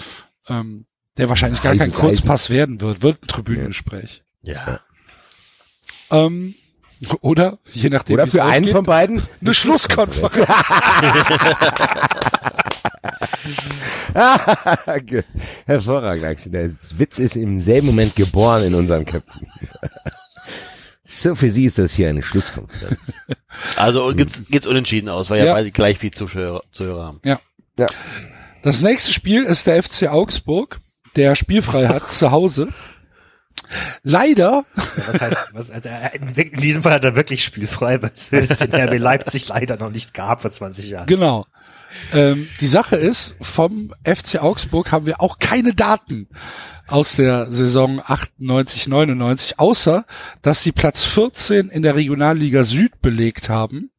Ähm, der wahrscheinlich gar kein Kurzpass werden wird, wird ein Tribünengespräch. Ja. Ähm, oder, je nachdem, Oder für einen ausgeht, von beiden? eine Schlusskonferenz. Ge- Hervorragend, Axel. Der Witz ist im selben Moment geboren in unseren Köpfen. so, für Sie ist das hier eine Schlusskonferenz. Also gibt's, geht's unentschieden aus, weil ja, Ja. beide gleich viel Zuschauer, Zuhörer haben. Ja. Das nächste Spiel ist der FC Augsburg, der spielfrei hat zu Hause. Leider, Was heißt, was, also, äh, in diesem Fall hat er wirklich spielfrei, weil es in RB Leipzig leider noch nicht gab vor 20 Jahren. genau. Ähm, die Sache ist, vom FC Augsburg haben wir auch keine Daten aus der Saison 98, 99, außer dass sie Platz 14 in der Regionalliga Süd belegt haben.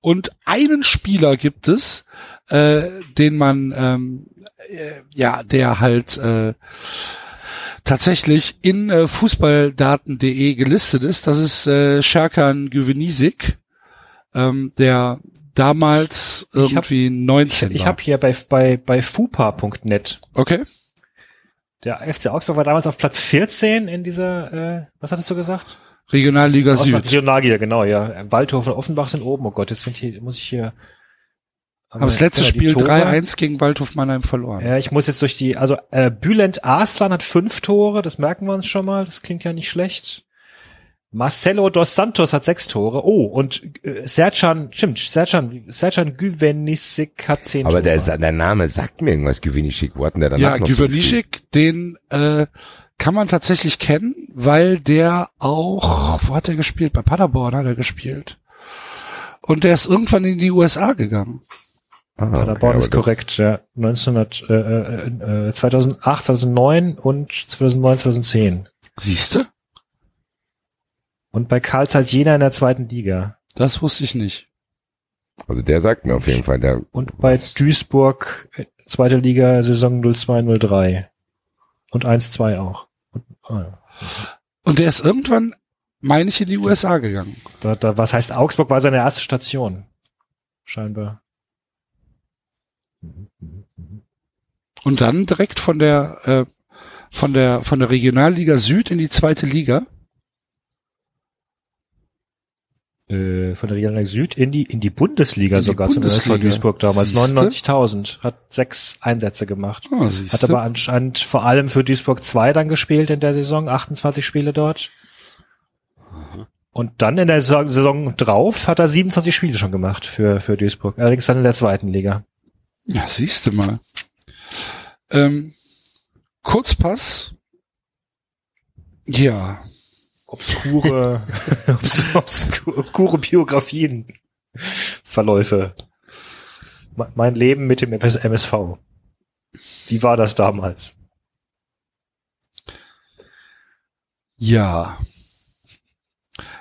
Und einen Spieler gibt es, äh, den man, ähm, äh, ja, der halt äh, tatsächlich in äh, fußballdaten.de gelistet ist. Das ist äh, Sherkan Güvenisik, ähm, der damals Ich hab- irgendwie 19 Ich war. habe hier bei, bei, bei fupa.net, okay. der FC Augsburg war damals auf Platz 14 in dieser, äh, was hattest du gesagt? Regionalliga Süd. Regionalliga, genau, ja. Waldhof und Offenbach sind oben. Oh Gott, jetzt sind hier, muss ich hier. Haben das letzte Ja, die Spiel Tore. 3-1 gegen Waldhof Mannheim verloren. Ja, ich muss jetzt durch die, also äh, Bülent Arslan hat fünf Tore, das merken wir uns schon mal, das klingt ja nicht schlecht. Marcelo dos Santos hat sechs Tore. Oh, und äh, Sercan, stimmt, Sercan, Sercan Güvenisic hat zehn Aber Tore. der, der Name sagt mir irgendwas, Güvenischik. Wo hat denn der danach Ja? Güvenischik, den äh, kann man tatsächlich kennen, weil der auch, wo hat er gespielt? Bei Paderborn hat er gespielt. Und der ist irgendwann in die USA gegangen. Ah, okay, Paderborn aber ist korrekt, ja. 1900, äh, äh, äh, 2008, 2009 und 2009, 2010. Siehste? Und bei Karl Zeiss Jena in der zweiten Liga. Das wusste ich nicht. Also der sagt mir auf jeden Fall, der, Und bei Duisburg, äh, zweite Liga, Saison 02-03. Und 1-2 auch. Und, ah, ja. Und der ist irgendwann, meine ich, in die USA gegangen. da, da, was heißt Augsburg war seine erste Station. Scheinbar. Und dann direkt von der, äh, von der, von der Regionalliga Süd in die zweite Liga. Äh, von der Regionalliga Süd in die, in die Bundesliga In die sogar zum Bundesliga. SV Duisburg damals. Siehste? 99.000. Hat sechs Einsätze gemacht. Siehste. Hat aber anscheinend vor allem für Duisburg 2 dann gespielt in der Saison, 28 Spiele dort. Und dann in der Saison, Saison drauf hat er 27 Spiele schon gemacht für, für Duisburg. Allerdings dann in der zweiten Liga. Ja, siehste mal. Ähm, Kurzpass. Ja, Obskure, obs, obskure Biografien, Verläufe. Me- Mein Leben mit dem MS MSV. Wie war das damals? ja.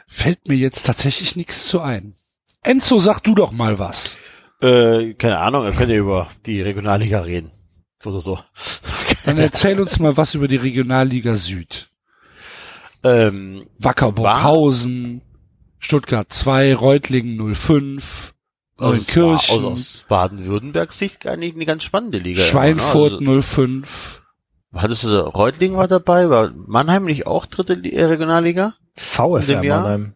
Fällt mir jetzt tatsächlich nichts zu ein. Enzo, sag du doch mal was. Äh, keine Ahnung, er könnte über die Regionalliga reden. Oder so. Dann erzähl uns mal was über die Regionalliga Süd. Ähm, Wackerburghausen, Stuttgart 2, Reutlingen 05, aus, Neunkirchen, aus, aus Baden-Württemberg Sicht eigentlich eine ganz spannende Liga. Schweinfurt immer, ne? 05. also, hattest du, Reutlingen war dabei, war Mannheim nicht auch dritte äh, Regionalliga? VfR? Mannheim.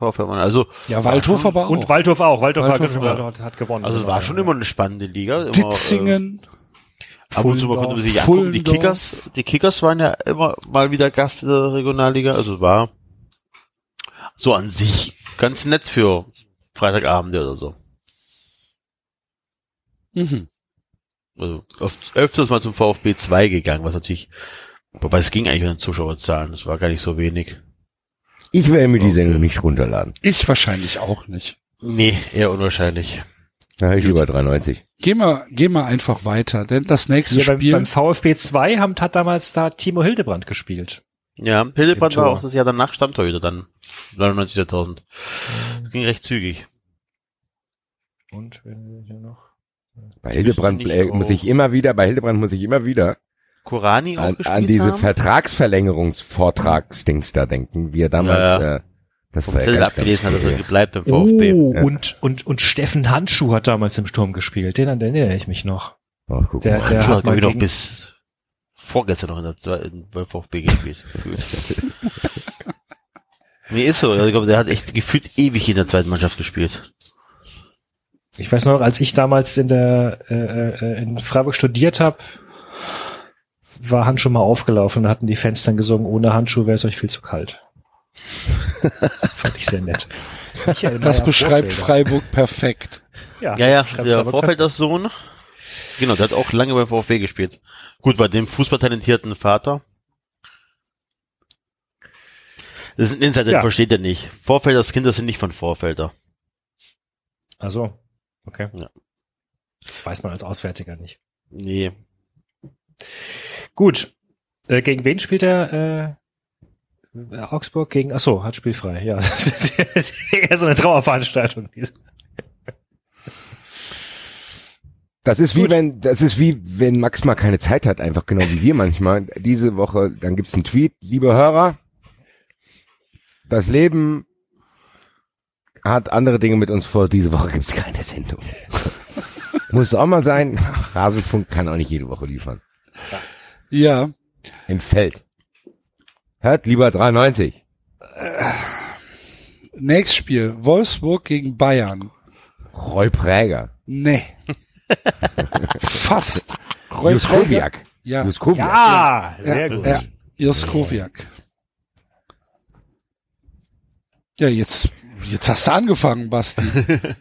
Mannheim. Also, Ja, War Waldhof schon- aber auch. Und Waldhof auch. Waldhof, Waldhof, hat, ja. hat, hat gewonnen. also es war schon immer eine spannende Liga. Immer, Ditzingen, Äh, ab und zu mal konnte man sich angucken. Die. Kickers, die Kickers waren ja immer mal wieder Gast in der Regionalliga. Also war so an sich ganz nett für Freitagabende oder so. mhm. Also oft, öfters mal zum VfB 2 gegangen, was natürlich, wobei es ging eigentlich mit den Zuschauerzahlen, das war gar nicht so wenig. Ich werde mir die. Sendung nicht runterladen. ich wahrscheinlich auch nicht. Nee, eher unwahrscheinlich. Da habe ich lieber 390. Geh mal, geh mal einfach weiter, denn das nächste Hier beim, Spiel, beim VfB 2 haben, hat damals da Timo Hildebrand gespielt. Ja, Hildebrand war auch das Jahr danach Stammtorhüter dann. 99.000. Das ging recht zügig. Und wenn wir hier noch. Bei Hildebrand muss ich immer wieder, bei Hildebrand muss ich immer wieder Korani auch an, gespielt an diese haben. Vertragsverlängerungsvortragsdings da denken, wie er damals, Ja, ja. äh, das war ja abgelesen hat, dass er bleibt beim VfB. Oh, Ja. und, und, und Steffen Handschuh hat damals im Sturm gespielt. Den, an den erinnere ich mich noch. Oh, guck Der- mal. der- Handschuh hat hat, noch bis vorgestern noch in der, in, beim VfB gespielt. nee, ist so. Also, ich glaube, der hat echt gefühlt ewig in der zweiten Mannschaft gespielt. Ich weiß noch, als ich damals in der äh, äh, in Freiburg studiert habe, war Handschuh mal aufgelaufen und hatten die Fans dann gesungen, ohne Handschuh wäre es euch viel zu kalt. Fand ich sehr nett. Michael das beschreibt Vorfelder. Freiburg perfekt. Ja, ja, beschreibt der Freiburg Vorfelders Sohn. Genau, der hat auch lange beim VfB gespielt. Gut, bei dem fußballtalentierten Vater. Das ist ein Insider, den Ja. versteht er nicht. Vorfelders Kinder sind nicht von Vorfelder. Ach so. Okay. Ja. Das weiß man als Auswärtiger nicht. Nee. Gut. Äh, gegen wen spielt er? Äh, Augsburg gegen. Ach so, hat spielfrei. Ja, das ist eher so eine Trauerveranstaltung. Das ist wie Gut. wenn, das ist wie wenn Max mal keine Zeit hat, einfach genau wie wir manchmal. Diese Woche, dann gibt's einen Tweet, liebe Hörer, das Leben hat andere Dinge mit uns vor. Diese Woche gibt's keine Sendung. Muss auch mal sein. Rasenfunk kann auch nicht jede Woche liefern. Ja, Entfällt. Hört lieber 93. nächstes Spiel, Wolfsburg gegen Bayern. Roy Präger. Nee. Fast. Roy Präger- Juskowiak. Ja, Juskowiak. Ja, sehr ja, gut. ja, Juskowiak. Ja, jetzt, jetzt hast du angefangen, Basti.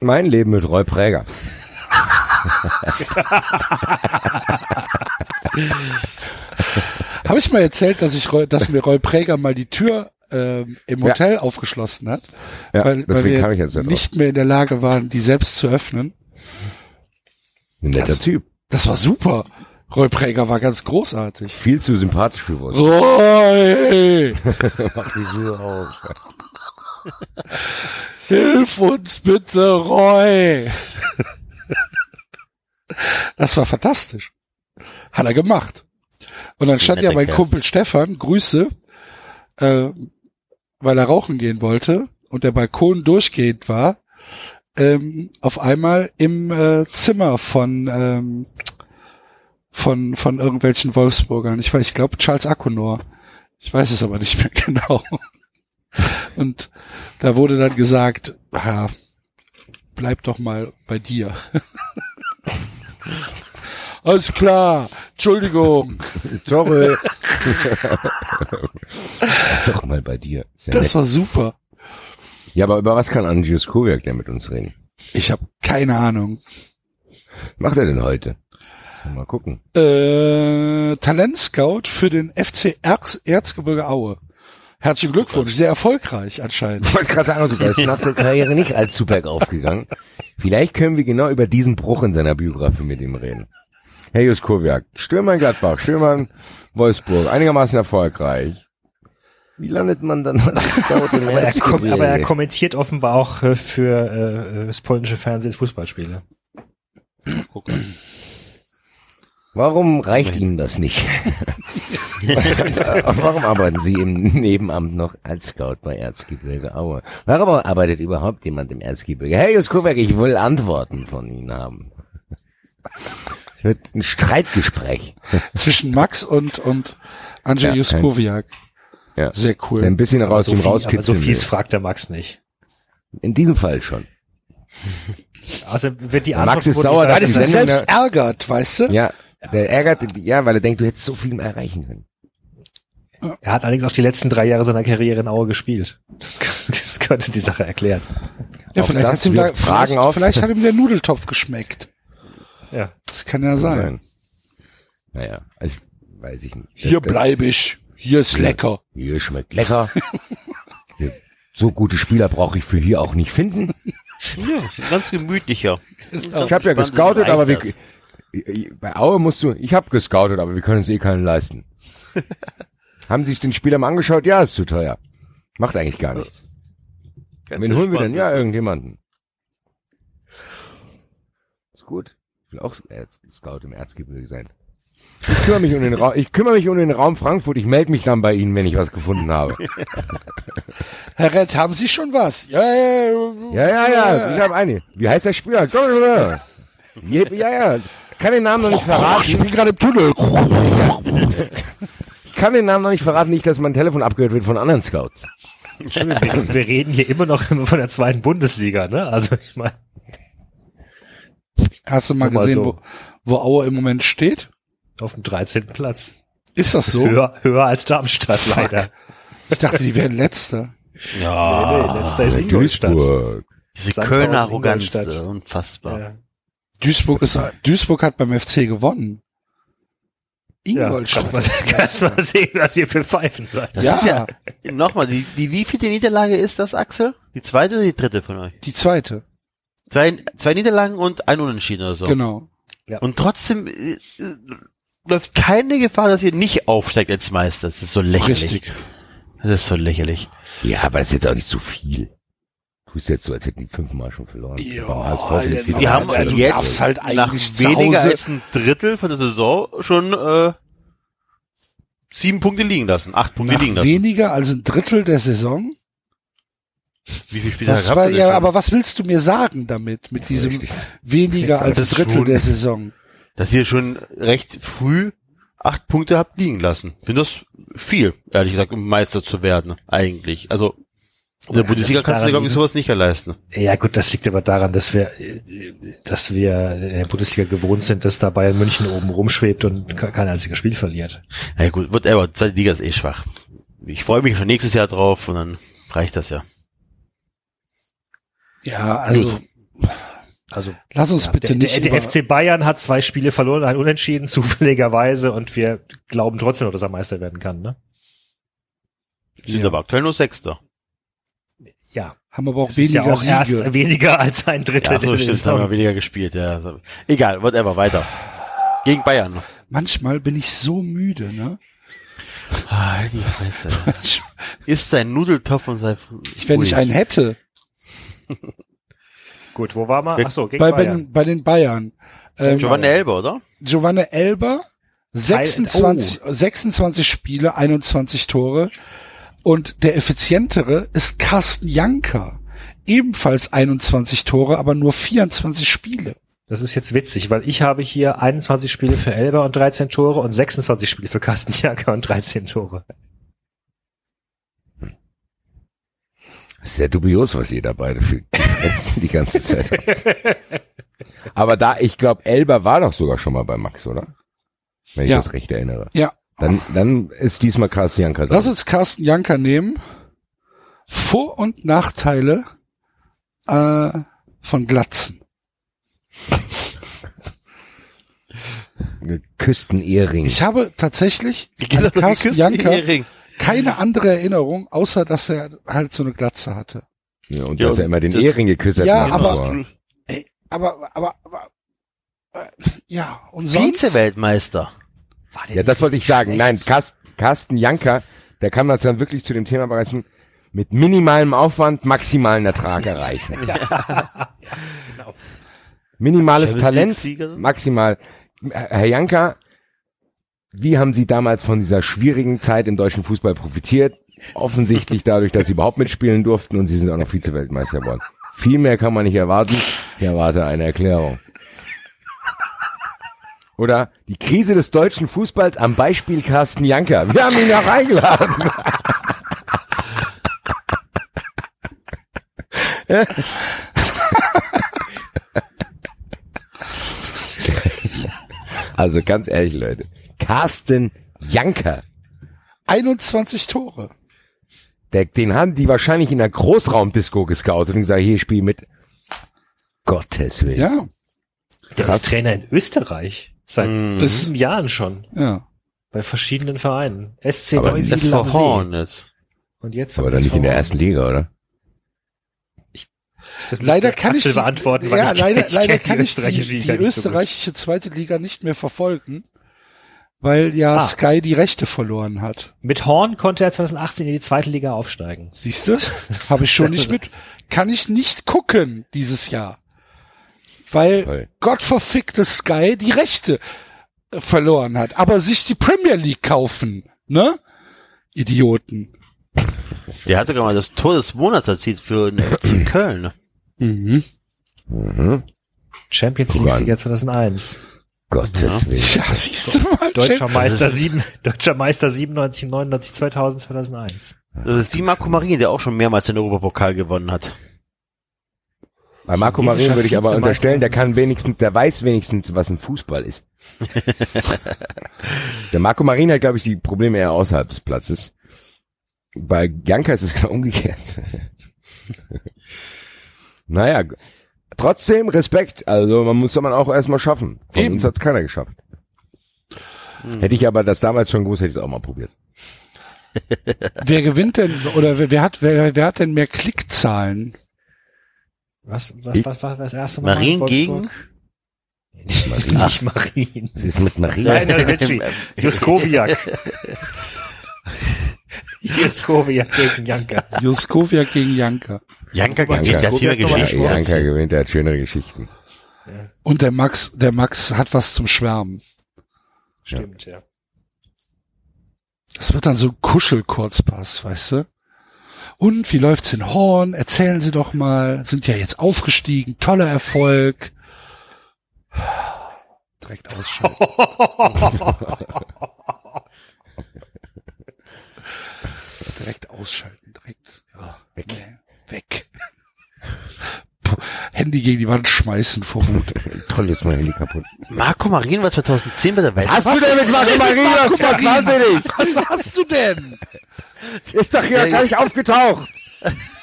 Mein Leben mit Roy Präger. Habe ich mal erzählt, dass ich, dass mir Roy Präger mal die Tür ähm, im Ja. Hotel aufgeschlossen hat, Ja, weil, weil wir drauf. nicht mehr in der Lage waren, die selbst zu öffnen. Ein netter Das- Typ. Das war super. Roy Präger war ganz großartig. Viel zu sympathisch für uns. Roy, Mach die Tür auf. hilf uns bitte, Roy. Das war fantastisch. Hat er gemacht. Und dann stand ja mein. Kumpel Stefan, Grüße, äh, weil er rauchen gehen wollte und der Balkon durchgehend war, ähm, auf einmal im äh, Zimmer von ähm, von von irgendwelchen Wolfsburgern. Ich weiß, ich glaube Charles Akonor. Ich weiß es aber nicht mehr genau. Und da wurde dann gesagt, ja, bleib doch mal bei dir. Alles klar, Entschuldigung. Sorry. Doch mal bei dir. Ja, Das nett. war super. ja, aber über was kann Angius Kowiak denn mit uns reden? Ich habe keine Ahnung. Macht er denn heute? Mal gucken. Äh, Talentscout für den FC Erz Erzgebirge Aue. Herzlichen Glückwunsch, sehr erfolgreich anscheinend. Ich wollte gerade sagen, der ist nach der Karriere nicht allzu bergauf gegangen. Vielleicht können wir genau über diesen Bruch in seiner Biografie mit ihm reden. Herr Juskowiak, Stürmer in Gladbach, Stürmer in Wolfsburg, einigermaßen erfolgreich. Wie landet man dann als Scout im Aber er, aber er kommentiert offenbar auch äh, für äh, das polnische Fernsehen Fußballspiele. Guck mal. Warum reicht Ihnen das nicht? Warum arbeiten Sie im Nebenamt noch als Scout bei Erzgebirge Aue? Warum arbeitet überhaupt jemand im Erzgebirge? Herr Juskowiak, ich will Antworten von Ihnen haben. Wird ein Streitgespräch. Zwischen Max und, und Andrzej Ja, Juskowiak. Ja. Sehr Der cool. ein bisschen raus so, viel, aber so fies will. fragt der Max nicht. In diesem Fall schon. Also wird die Antwort Max ist wohl sauer, dass Sendung selbst ärgert, weißt du? Ja, der ärgert, ja, weil er denkt, du hättest so viel mehr erreichen können. Er hat allerdings auch die letzten drei Jahre seiner Karriere in Aue gespielt. Das, das könnte die Sache erklären. Ja, Auch vielleicht, das hat's ihm da, Fragen vielleicht, auf. vielleicht hat ihm der Nudeltopf geschmeckt. Ja. Das kann ja sein. Naja, also, weiß ich nicht. Hier Das- bleibe ich. Hier ist lecker. Hier schmeckt lecker. Hier, so gute Spieler brauche ich für hier auch nicht finden. Ja, ganz gemütlicher. Ich habe ja gescoutet, aber wir, bei Aue musst du, ich habe gescoutet, aber wir können uns eh keinen leisten. Haben Sie sich den Spieler mal angeschaut? Ja, ist zu teuer. Macht eigentlich gar nichts. Wen holen wir denn? Ja, irgendjemanden. Ist gut. Ich will auch Erz- Scout im Erzgebirge sein. Ich kümmere mich um den Raum, ich kümmere mich um den Raum Frankfurt. Ich melde mich dann bei Ihnen, wenn ich was gefunden habe. Herr Rett, haben Sie schon was? Ja, ja, Ja, ja, ja. Ich habe eine. Wie heißt der Spieler? Ja, ja, ja. Kann den Namen noch nicht Ich verraten. bin gerade im Tunnel. Ich kann den Namen noch nicht verraten, nicht, dass mein Telefon abgehört wird von anderen Scouts. Wir, wir reden hier immer noch von der zweiten Bundesliga, ne? Also ich meine, Hast du mal Nur mal gesehen, so. wo, wo Aue im Moment steht? auf dem 13. Platz. Ist das so? Höher, höher als Darmstadt, Fuck. leider. Ich dachte, die wären Letzter. Ja, Nee, nee, letzter ist Ingolstadt. Duisburg. diese Kölner Arroganz, äh, unfassbar. Ja. Duisburg ist, Duisburg hat beim FC gewonnen. Ja, Ingolstadt. kannst mal, kannst mal sehen, was ihr für Pfeifen seid. Das Ja. ja, nochmal, die, die wievielte Niederlage ist das, Axel? Die zweite oder die dritte von euch? Die zweite. Zwei, zwei Niederlagen und ein Unentschieden oder so. Genau. Und trotzdem äh, äh, läuft keine Gefahr, dass ihr nicht aufsteigt als Meister. Das ist so lächerlich. Richtig. Das ist so lächerlich. Ja, aber das ist jetzt auch nicht zu viel. Du bist jetzt so, als hätten die fünfmal schon verloren. Ja, viel Die haben du jetzt halt nach weniger als ein Drittel von der Saison schon äh, sieben Punkte liegen lassen, acht Punkte Nach liegen lassen. weniger als ein Drittel der Saison. Wie viele Spiele Das habt war, ja, schon? aber was willst du mir sagen damit, mit diesem Richtig. weniger als ein Das ist Drittel schon- der Saison? Dass ihr schon recht früh acht Punkte habt liegen lassen. Ich finde das viel, ehrlich gesagt, um Meister zu werden, eigentlich. Also in der Ja, Bundesliga kannst du dir, glaube ich, sowas nicht leisten. Ja gut, das liegt aber daran, dass wir, dass wir in der Bundesliga gewohnt sind, dass da Bayern München oben rumschwebt und ke- kein einziges Spiel verliert. Na ja, gut, whatever, zweite Liga ist eh schwach. Ich freue mich schon nächstes Jahr drauf und dann reicht das ja. Ja, also Also lass uns ja, bitte der, nicht der, der FC Bayern hat zwei Spiele verloren, ein Unentschieden zufälligerweise und wir glauben trotzdem noch, dass er Meister werden kann, ne? Sind Ja. aber aktuell nur Sechster. Ja. haben aber auch ist weniger ja auch Siege. erst weniger als ein Drittel Ja, so der stimmt, haben wir weniger gespielt. Ja. Egal, whatever, weiter. Gegen Bayern. Manchmal bin ich so müde, ne? Ah, halt die Fresse. Isst dein Nudeltopf und sei Ich, wenn ich einen hätte, Gut, wo war man? Wer- Ach so, gegen bei, Bayern. den, bei den Bayern. Ähm, Giovanni Elber, oder? Giovanni Elber, 26, 26 Spiele, 21 Tore. Und der effizientere ist Carsten Janker. Ebenfalls 21 Tore, aber nur 24 Spiele. Das ist jetzt witzig, weil ich habe hier 21 Spiele für Elber und 13 Tore und 26 Spiele für Carsten Janker und 13 Tore. Sehr dubios, was ihr da beide für die ganze Zeit habt. Aber da, ich glaube, Elber war doch sogar schon mal bei Max, oder? Wenn ich Ja. das recht erinnere. Ja, Dann, dann ist diesmal Carsten Janker lass dran. uns Carsten Janker nehmen. Vor- und Nachteile äh, von Glatzen. Küstenehring. Ich habe tatsächlich Carsten Janker. Keine andere Erinnerung, außer dass er halt so eine Glatze hatte. Ja, und Ja, dass er immer den Ehring geküsst hat. Ja, aber-. Ey, aber, aber, aber, äh, ja, und sonst? Vize-Weltmeister. War der Ja, das wollte ich sagen. schlecht? Nein, Carsten, Carsten Janker, der kann das dann wirklich zu dem Thema bereichen, mit minimalem Aufwand maximalen Ertrag erreichen. genau. Minimales Talent, maximal. Herr Janker, wie haben Sie damals von dieser schwierigen Zeit im deutschen Fußball profitiert? Offensichtlich dadurch, dass Sie überhaupt mitspielen durften und Sie sind auch noch Vize-Weltmeister geworden. Viel mehr kann man nicht erwarten. Ich erwarte eine Erklärung. Oder die Krise des deutschen Fußballs am Beispiel Carsten Janker. Wir haben ihn auch eingeladen. Also ganz ehrlich, Leute. Carsten Janker. 21 Tore. Der, den haben die wahrscheinlich in einer Großraumdisco gescoutet und gesagt, hier spiel mit. Gottes Willen. Ja, Der Krass. ist Trainer in Österreich. Seit Mm. sieben Jahren schon. ja. Bei verschiedenen Vereinen. SC Aber Neusiedl am. Hornets. Und jetzt Aber dann nicht in der ersten Liga, oder? Das Leider kann ich Axel die, beantworten, weil ja, ich, leider, ich leider kann ich die, österreichische die nicht so österreichische zweite Liga nicht mehr verfolgen, weil ja Ah. Sky die Rechte verloren hat. Mit Horn konnte er 2018 in die zweite Liga aufsteigen. Siehst du? Habe ich schon nicht mit. Kann ich nicht gucken dieses Jahr. Weil Toll. gottverfickte Sky die Rechte äh, verloren hat. Aber sich die Premier League kaufen, ne? Idioten. Der hat sogar mal das Tor des Monats erzielt für den FC Köln. Mhm. Mhm. Champions League. Sieger 2001. Gottes Willen. Ja, siehst du mal. Deutscher Meister sieben, Deutscher Meister 97, 99, 2000, 2001. Das ist wie Marco Marin, der auch schon mehrmals den Europapokal gewonnen hat. Bei Marco Marin würde ich aber unterstellen, der kann wenigstens, der weiß wenigstens, was ein Fußball ist. der Marco Marin hat, glaube ich, die Probleme eher außerhalb des Platzes. Bei Janka ist es genau umgekehrt. naja, trotzdem Respekt. Also man muss man auch erstmal schaffen. Von Eben. uns hat's keiner geschafft. Hätte ich aber das damals schon gewusst, hätte ich es auch mal probiert. Wer gewinnt denn, oder wer, wer hat, wer, wer hat denn mehr Klickzahlen? Was, was, Ich- was war das erste Mal? Wolfsburg? gegen? Nicht Marin. Nicht Marin. Was ist mit Marin? Nein, nein, Juskowiak. Juskowiak gegen Janka. Juskowiak gegen Janka. Janka Janka. gewinnt, der hat Janka. Ja, Geschichten. Janka gewinnt, der hat schönere Geschichten. Und der Max, der Max hat was zum Schwärmen. Stimmt, ja. Das wird dann so ein Kuschelkurzpass, weißt du? Und wie läuft's in Horn? Erzählen Sie doch mal. Sind ja jetzt aufgestiegen. Toller Erfolg. Direkt ausschalten. direkt ausschalten. Direkt. Ja, weg. weg. Puh, Handy gegen die Wand schmeißen vor Wut. Toll ist mein Handy kaputt. Marco Marin war 2010 bei der Welt. Hast du denn mit Marco Marin was? Was wahnsinnig? Was hast du denn? Ist doch hier gar nicht aufgetaucht.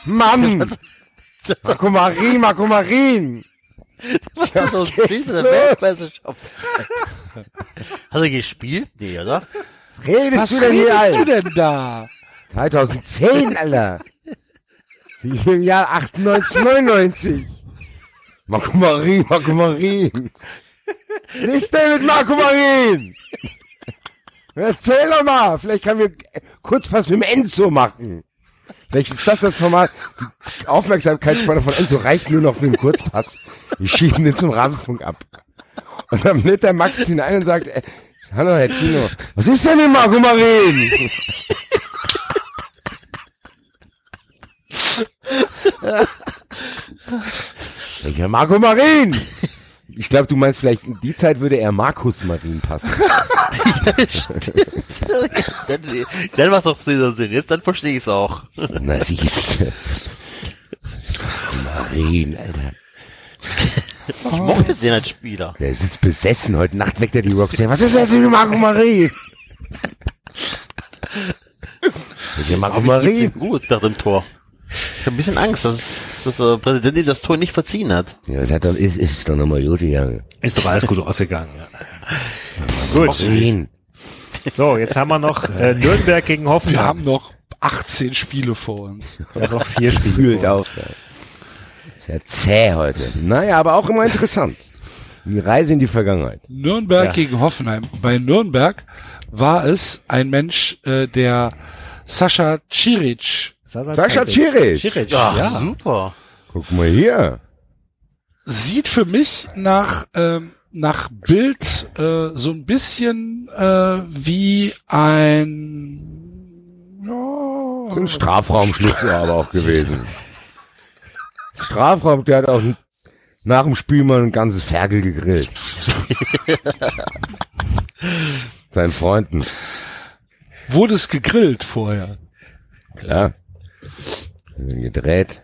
Mann! Marco Marin, Marco Marin. 2010 mit der los? Weltmeisterschaft. Hat er gespielt? Nee, oder? Was redest Was du denn hier, redest du Alter? denn da? 2010, Alter. Sie im Jahr 98, 99. Marco Marin, Marco Marin. Was ist denn mit Marco Marin? Erzähl doch mal. Vielleicht können wir Kurzpass mit dem Enzo machen. Vielleicht ist das das Format. Die Aufmerksamkeitsspanne von Enzo reicht nur noch für den Kurzpass. Wir schieben den zum Rasenfunk ab. Und dann lädt der Max hinein und sagt, äh, hallo Herr Tino, was ist denn mit Marco Marin? Welcher Marco Marin? Ich glaube, du meinst vielleicht, in die Zeit würde er Markus Marin passen. Dann, dann was auf Sinn. Jetzt, dann verstehe ich es auch. Na siehst du. Marin, Alter. Ich mochte den als Spieler. Der ist jetzt besessen. Heute Nacht weckt er die Rockstars. Was ist das mit Marco Marin? Welcher Marco Marin? gut nach dem Tor? Ich habe ein bisschen Angst, dass, dass der Präsident ihm das Tor nicht verziehen hat. Ja, was hat er, ist, ist doch nochmal gut gegangen. Ist doch alles gut ausgegangen. Ja. Gut. So, jetzt haben wir noch äh, Nürnberg gegen Wir Hoffenheim. haben noch 18 Spiele vor uns. Wir haben noch vier Spiele. Fühlt vor auch. uns. ja. Ist ja zäh heute. Naja, aber auch immer interessant. Die Reise in die Vergangenheit. Nürnberg Ja. gegen Hoffenheim. Bei Nürnberg war es ein Mensch, äh, der Sascha Ciric Sasa Sascha Ciric. Ciric. Ja, ja. super. Guck mal hier. sieht für mich nach ähm, nach Bild äh, so ein bisschen äh, wie ein ja, Das sind Strafraumschlitze aber auch gewesen. Strafraum, der hat auch nach dem Spiel mal ein ganzes Ferkel gegrillt. Seinen Freunden. wurde es gegrillt vorher. Klar. Gedreht.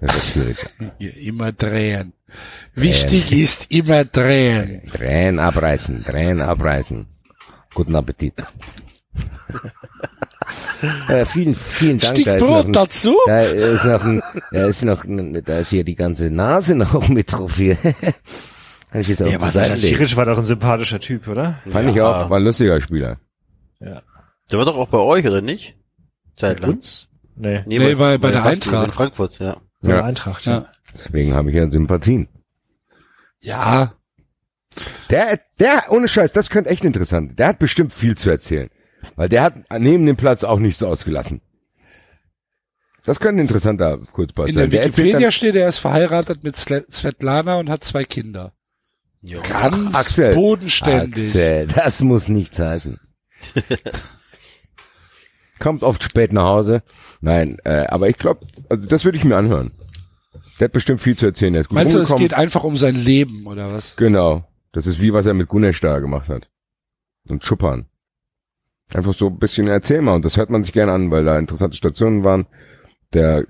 Ja, das ist schwierig. Ja, immer drehen. Wichtig ist immer drehen. Drehen abreißen, drehen abreißen. Guten Appetit. äh, vielen, vielen Dank. Stück Da ist, noch Brot ein, dazu. da ist noch ein, da ist noch, ein, da ist hier die ganze Nase noch mit drauf hier. Kann ich jetzt auch Ja, zur Seite. Ciric war doch ein sympathischer Typ, oder? Fand ich auch, war ein lustiger Spieler. Der war doch auch bei euch, oder nicht? Zeitlang. Uns? Nee, Nee, bei- bei der Maxi Eintracht. In Frankfurt, ja. bei der Ja. Eintracht. Ja. Ja. Deswegen habe ich ja Sympathien. Ja, Der, der, ohne Scheiß, das könnte echt interessant. Der hat bestimmt viel zu erzählen. Weil der hat neben dem Platz auch nichts ausgelassen. Das könnte ein interessanter Kurzpass in sein. der Der erzählt Wikipedia dann, steht, er ist verheiratet mit Svetlana und hat zwei Kinder. Ganz Axel. bodenständig. Axel, das muss nichts heißen. Kommt oft spät nach Hause. Nein, äh, aber ich glaube, also das würde ich mir anhören. Der hat bestimmt viel zu erzählen. Der ist gut Meinst du, es geht einfach um sein Leben oder was? Genau. Das ist wie was er mit Gunesh da gemacht hat. Und Schuppern. Einfach so ein bisschen erzähl mal. Und das hört man sich gerne an, weil da interessante Stationen waren. Der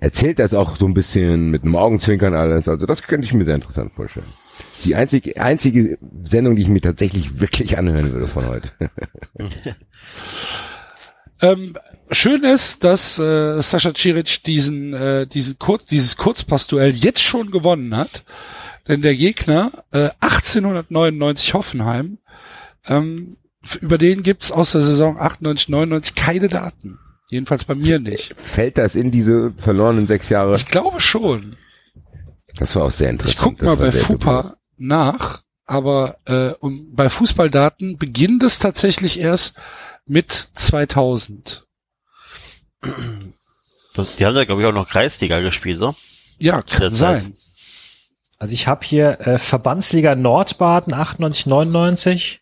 erzählt das auch so ein bisschen mit einem Augenzwinkern alles. Also das könnte ich mir sehr interessant vorstellen. Das ist die einzige, einzige Sendung, die ich mir tatsächlich wirklich anhören würde von heute. Ähm, schön ist, dass äh, Sascha Ciric diesen, äh, diesen Kur dieses Kurzpassduell jetzt schon gewonnen hat. Denn der Gegner, äh, 1899 Hoffenheim, ähm, über den gibt's aus der Saison 98, 99 keine Daten. Jedenfalls bei mir nicht. Fällt das in diese verlorenen sechs Jahre? Ich glaube schon. Das war auch sehr interessant. Ich guck Das mal bei FUPA dubios. nach, aber äh, um, bei Fußballdaten beginnt es tatsächlich erst mit 2000. Das, die haben da, glaube ich, auch noch Kreisliga gespielt, oder? Ja, kann Derzeit. sein. Also ich habe hier äh, Verbandsliga Nordbaden 98, 99.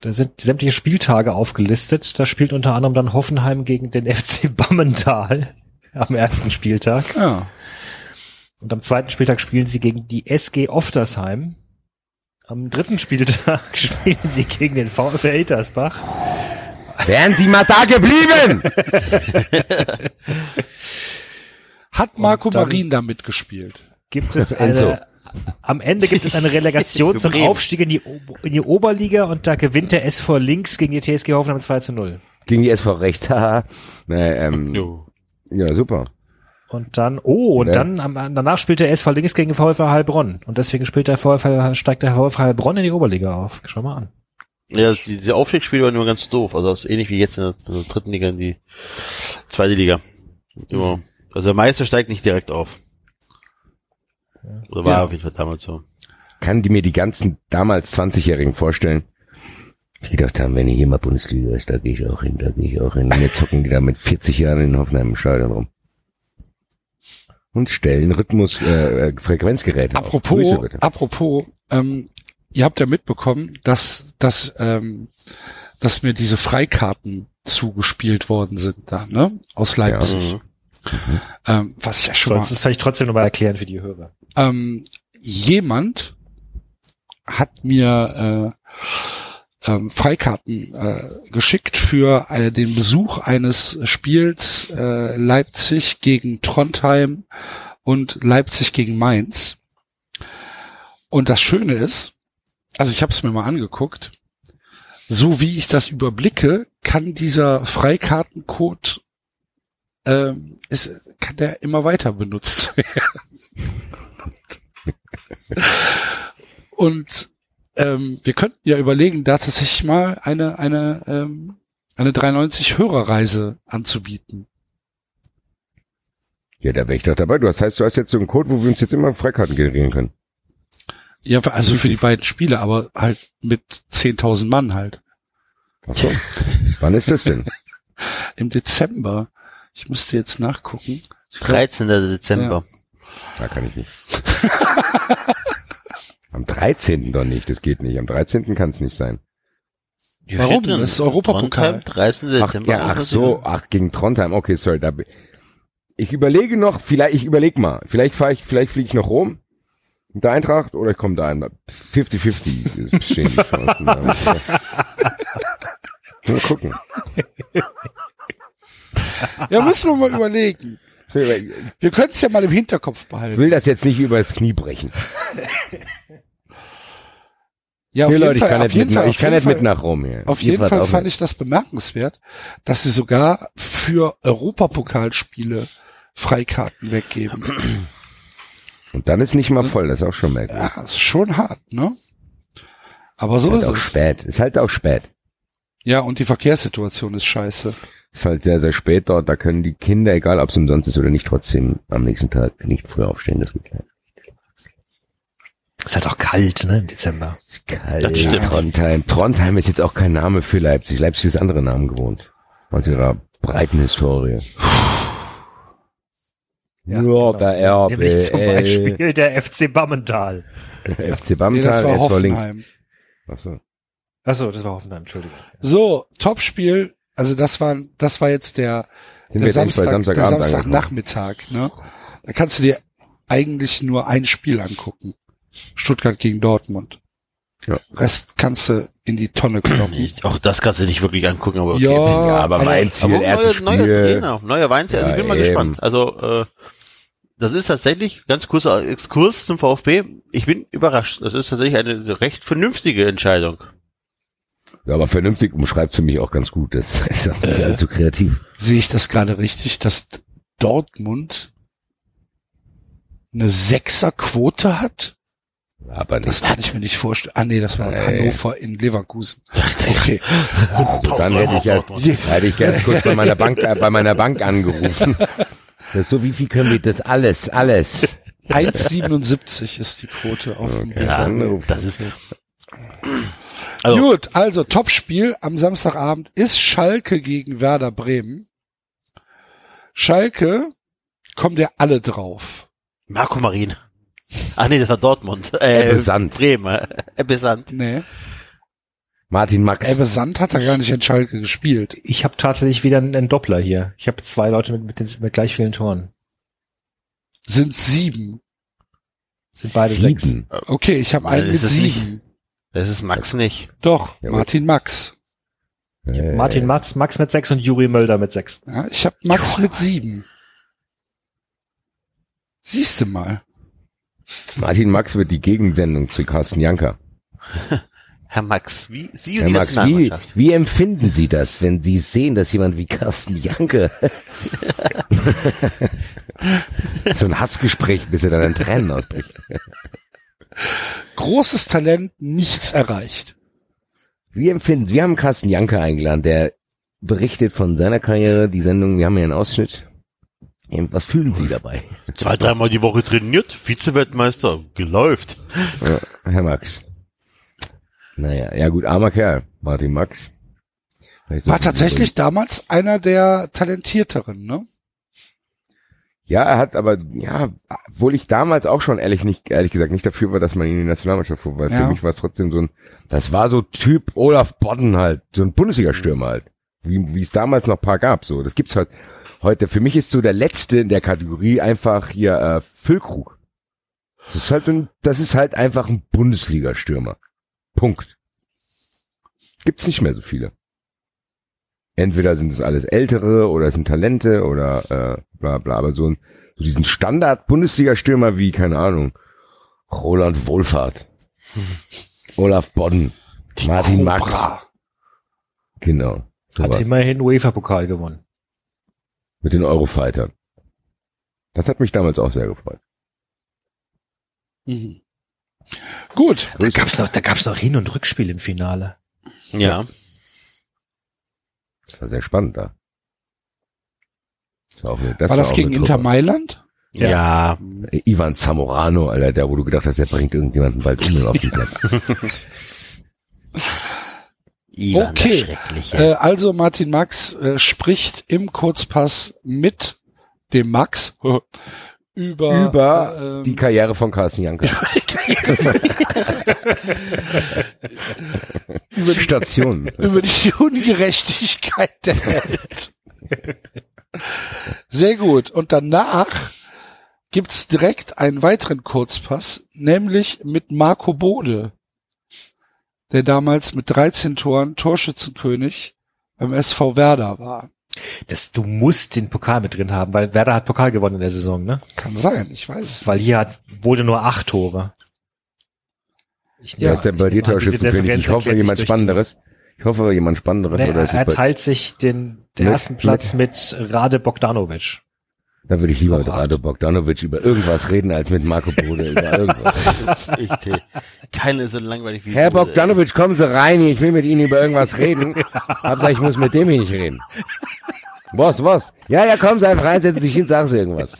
Da sind sämtliche Spieltage aufgelistet. Da spielt unter anderem dann Hoffenheim gegen den FC Bammental am ersten Spieltag. Ja. Und am zweiten Spieltag spielen sie gegen die SG Oftersheim. Am dritten Spieltag spielen sie gegen den VfL Ettersbach. Wären die mal da geblieben? Hat Marco Marin da mitgespielt? Gibt es eine, am Ende gibt es eine Relegation zum. Aufstieg in die, in die Oberliga und da gewinnt der SV Links gegen die TSG Hoffenheim 2 zu 0. Gegen die SV rechts. Haha. nee, ähm, Jo. ja, super. Und dann, oh, und Ja. dann am, danach spielt der SV Links gegen VfL Heilbronn. Und deswegen spielt der VfL, steigt der VfL Heilbronn in die Oberliga auf. Schau mal an. Ja, die- diese Aufstiegsspiele waren immer ganz doof. Also das ist ähnlich wie jetzt in der, in der dritten Liga in die zweite Liga. Immer. Also der Meister steigt nicht direkt auf. Oder war Ja. auf jeden Fall damals so. Kann die mir die ganzen damals 20-Jährigen vorstellen, die gedacht haben, wenn ich hier mal Bundesliga ist, da gehe ich auch hin, da gehe ich auch hin. Und jetzt zocken die da mit 40 Jahren in Hoffenheim im Stadion rum. Und stellen Rhythmus, äh, äh, Frequenzgeräte auf. Apropos, Grüße apropos, ähm, ihr habt ja mitbekommen, dass, dass, ähm, dass mir diese Freikarten zugespielt worden sind da, ne? Aus Leipzig. Mhm. Ähm, was ich ja schon mal Sollst du es vielleicht trotzdem nochmal erklären für die Hörer. ähm, jemand hat mir äh, ähm, Freikarten äh, geschickt für äh, den Besuch eines Spiels äh, Leipzig gegen Trondheim und Leipzig gegen Mainz. Und das Schöne ist, also ich habe es mir mal angeguckt, so wie ich das überblicke, kann dieser Freikartencode ähm, ist, kann der immer weiter benutzt werden. Und ähm, wir könnten ja überlegen, da tatsächlich mal eine eine ähm, eine 390 Hörerreise anzubieten. Ja, da wäre ich doch dabei. Du hast, heißt, du hast jetzt so einen Code, wo wir uns jetzt immer Freikarten generieren können. Ja, also für die beiden Spiele, aber halt mit 10.000 Mann halt. Ach so. Wann ist das denn? Im Dezember. Ich müsste jetzt nachgucken. Ich glaub, 13. Dezember. Da kann ich nicht. Am 13. doch nicht, das geht nicht. Am 13. kann es nicht sein. Hier Warum? drin, Das ist Europapokal. Trondheim, 13. Ach, Dezember. ja, ach so, ach, gegen Trondheim. Okay, sorry. Da, ich überlege noch, vielleicht, ich überlege mal. Vielleicht fahre ich, vielleicht fliege ich noch Rom. Mit der Eintracht oder ich komme da ein. 50-50 bestehen die Chancen. Mal gucken. Ja, müssen wir mal überlegen. Ich Wir können es ja mal im Hinterkopf behalten. will das jetzt nicht übers Knie brechen. Ja, Nee, Leute, ich kann auf nicht, jeden mit, nach- Fall, ich kann nicht jeden mit nach Rom hier. Auf jeden fahrt Fall auch fand mit. ich das bemerkenswert, dass sie sogar für Europapokalspiele Freikarten weggeben. Und dann ist nicht mal voll, das ist auch schon merkwürdig. Ja, ist schon hart, ne? Aber so ist ist halt auch es. spät. Ist halt auch spät. Ja, und die Verkehrssituation ist scheiße. Ist halt sehr, sehr spät dort. Da können die Kinder, egal ob es umsonst ist oder nicht, trotzdem am nächsten Tag nicht früh aufstehen. Das geht leider. Ist halt auch kalt, ne, im Dezember. Ist kalt. Das stimmt. Trondheim. Trondheim ist jetzt auch kein Name für Leipzig. Leipzig ist andere Namen gewohnt. Aus ihrer breiten Historie. Ja, genau. der RB. Nämlich zum Beispiel der FC Bammental. FC Nee, das Bammental, war. Hoffenheim. Achso. Achso, das war Hoffenheim, Entschuldigung. So, Topspiel. Also das war, das war jetzt der, Sind der bei Samstag, der Samstagabend angekommen? Samstagnachmittag, ne? Da kannst du dir eigentlich nur ein Spiel angucken. Stuttgart gegen Dortmund. Ja. Rest kannst du in die Tonne kloppen. Auch das kannst du nicht wirklich angucken, aber okay. Ja, Ja, aber aber- mein Ziel, Aber neuer Spiel. Trainer, neuer Weinzer, also ich bin mal eben. gespannt. Also äh, das ist tatsächlich ganz kurzer Exkurs zum VfB. Ich bin überrascht. Das ist tatsächlich eine recht vernünftige Entscheidung. Ja, aber vernünftig umschreibt für mich auch ganz gut. Das ist auch nicht allzu kreativ. Sehe ich das gerade richtig, dass Dortmund eine Sechserquote hat? Aber Das nicht. kann ich mir nicht vorstellen. Ah nee, das war Nee. Hannover in Leverkusen. Okay. Dann hätte ich ja, hätte ich ganz kurz bei meiner Bank, äh, bei meiner Bank angerufen. Das so, wie viel können wir das alles, alles? 1,77 ist die Quote auf dem Okay. Ja, Anruf. das ist also Gut, also Topspiel am Samstagabend ist Schalke gegen Werder Bremen. Schalke kommt ja alle drauf. Marco Marin. Ach nee, das war Dortmund. Äh, Ebbe Sand. Bremen. Ebbe Sand. Nee, Martin Max. Ebbe Sand hat er gar nicht in Schalke gespielt. Ich habe tatsächlich wieder einen Doppler hier. Ich habe zwei Leute mit, mit, den, mit gleich vielen Toren. Sind sieben. Sind beide sechs. Sieben. Okay, ich habe einen mit das ist nicht- sieben. Das ist Max nicht. Doch, Ja, Martin Max. Äh, Martin Max, Max mit sechs und Juri Mölder mit sechs. Ja, ich habe Max mit sieben. Siehst du mal. Martin Max wird die Gegensendung zu Carsten Janker. Herr Max, wie Sie und Herr die Max, wie, wie empfinden Sie das, wenn Sie sehen, dass jemand wie Carsten Janke so ein Hassgespräch, bis er dann in Tränen ausbricht? Großes Talent, nichts erreicht. Wie empfinden Sie, wir haben Carsten Janke eingeladen, der berichtet von seiner Karriere, die Sendung, wir haben ja einen Ausschnitt. Was fühlen Sie dabei, Zwei, dreimal die Woche trainiert, Vize-Weltmeister, geläuft. ja, Herr Max? Naja, ja gut, armer Kerl, Martin Max. Vielleicht War tatsächlich damals einer der talentierteren, ne? Ja, er hat aber, ja, obwohl ich damals auch schon ehrlich nicht, ehrlich gesagt nicht dafür war, dass man ihn in die Nationalmannschaft fuhr, weil Ja. für mich war es trotzdem so ein, das war so Typ Olaf Bodden halt, so ein Bundesliga-Stürmer halt. Wie, wie es damals noch ein paar gab, so. Das gibt's halt heute. Für mich ist so der letzte in der Kategorie einfach hier, äh, Füllkrug. Das ist halt ein, das ist halt einfach ein Bundesliga-Stürmer. Punkt. Gibt's nicht mehr so viele. Entweder sind es alles Ältere oder es sind Talente oder äh, bla bla, aber so, ein, so diesen Standard-Bundesliga-Stürmer wie, keine Ahnung, Roland Wohlfahrt, Olaf Bodden, Martin Max, Cobra. genau. Hat sowas. immerhin UEFA-Pokal gewonnen. Mit den Eurofightern. Das hat mich damals auch sehr gefreut. Mhm. Gut. Da gab's noch, da gab's noch Hin- und Rückspiel im Finale. Ja. Das war sehr spannend da. Das war, auch das war das auch gegen Inter. Mailand? Ja. Äh, Ivan Zamorano, Alter, der, wo du gedacht hast, der bringt irgendjemanden bald um auf den Platz. Ivan, Okay. der Schreckliche. Äh, also Martin Max äh, spricht im Kurzpass mit dem Max über, Über äh, die Karriere von Carsten Janke. über die Stationen. über die Ungerechtigkeit der Welt. Sehr gut. Und danach gibt's direkt einen weiteren Kurzpass, nämlich mit Marco Bode, der damals mit 13 Toren Torschützenkönig beim SV Werder war. Das, du musst den Pokal mit drin haben, weil Werder hat Pokal gewonnen in der Saison, ne? Kann sein, ich weiß. Weil hier hat, wurde nur acht Tore. Ich Ja, ist denn bei dir nehme an, diese Torschützenkönig? Ich hoffe, jemand Spannenderes. Ich hoffe, jemand Spannenderes. Nee, oder ist er teilt sich den, den ersten Platz mit Rade Bogdanovic. Da würde ich lieber mit. Rado Bogdanovic über irgendwas reden, als mit Marco Bode über irgendwas. Keine so langweilig wie Herr ey. Bogdanovic, kommen Sie rein, ich will mit Ihnen über irgendwas reden. Hab gesagt, ich muss mit dem hier nicht reden. Was, was? Ja, ja, kommen Sie einfach rein, setzen Sie sich hin, sagen Sie irgendwas.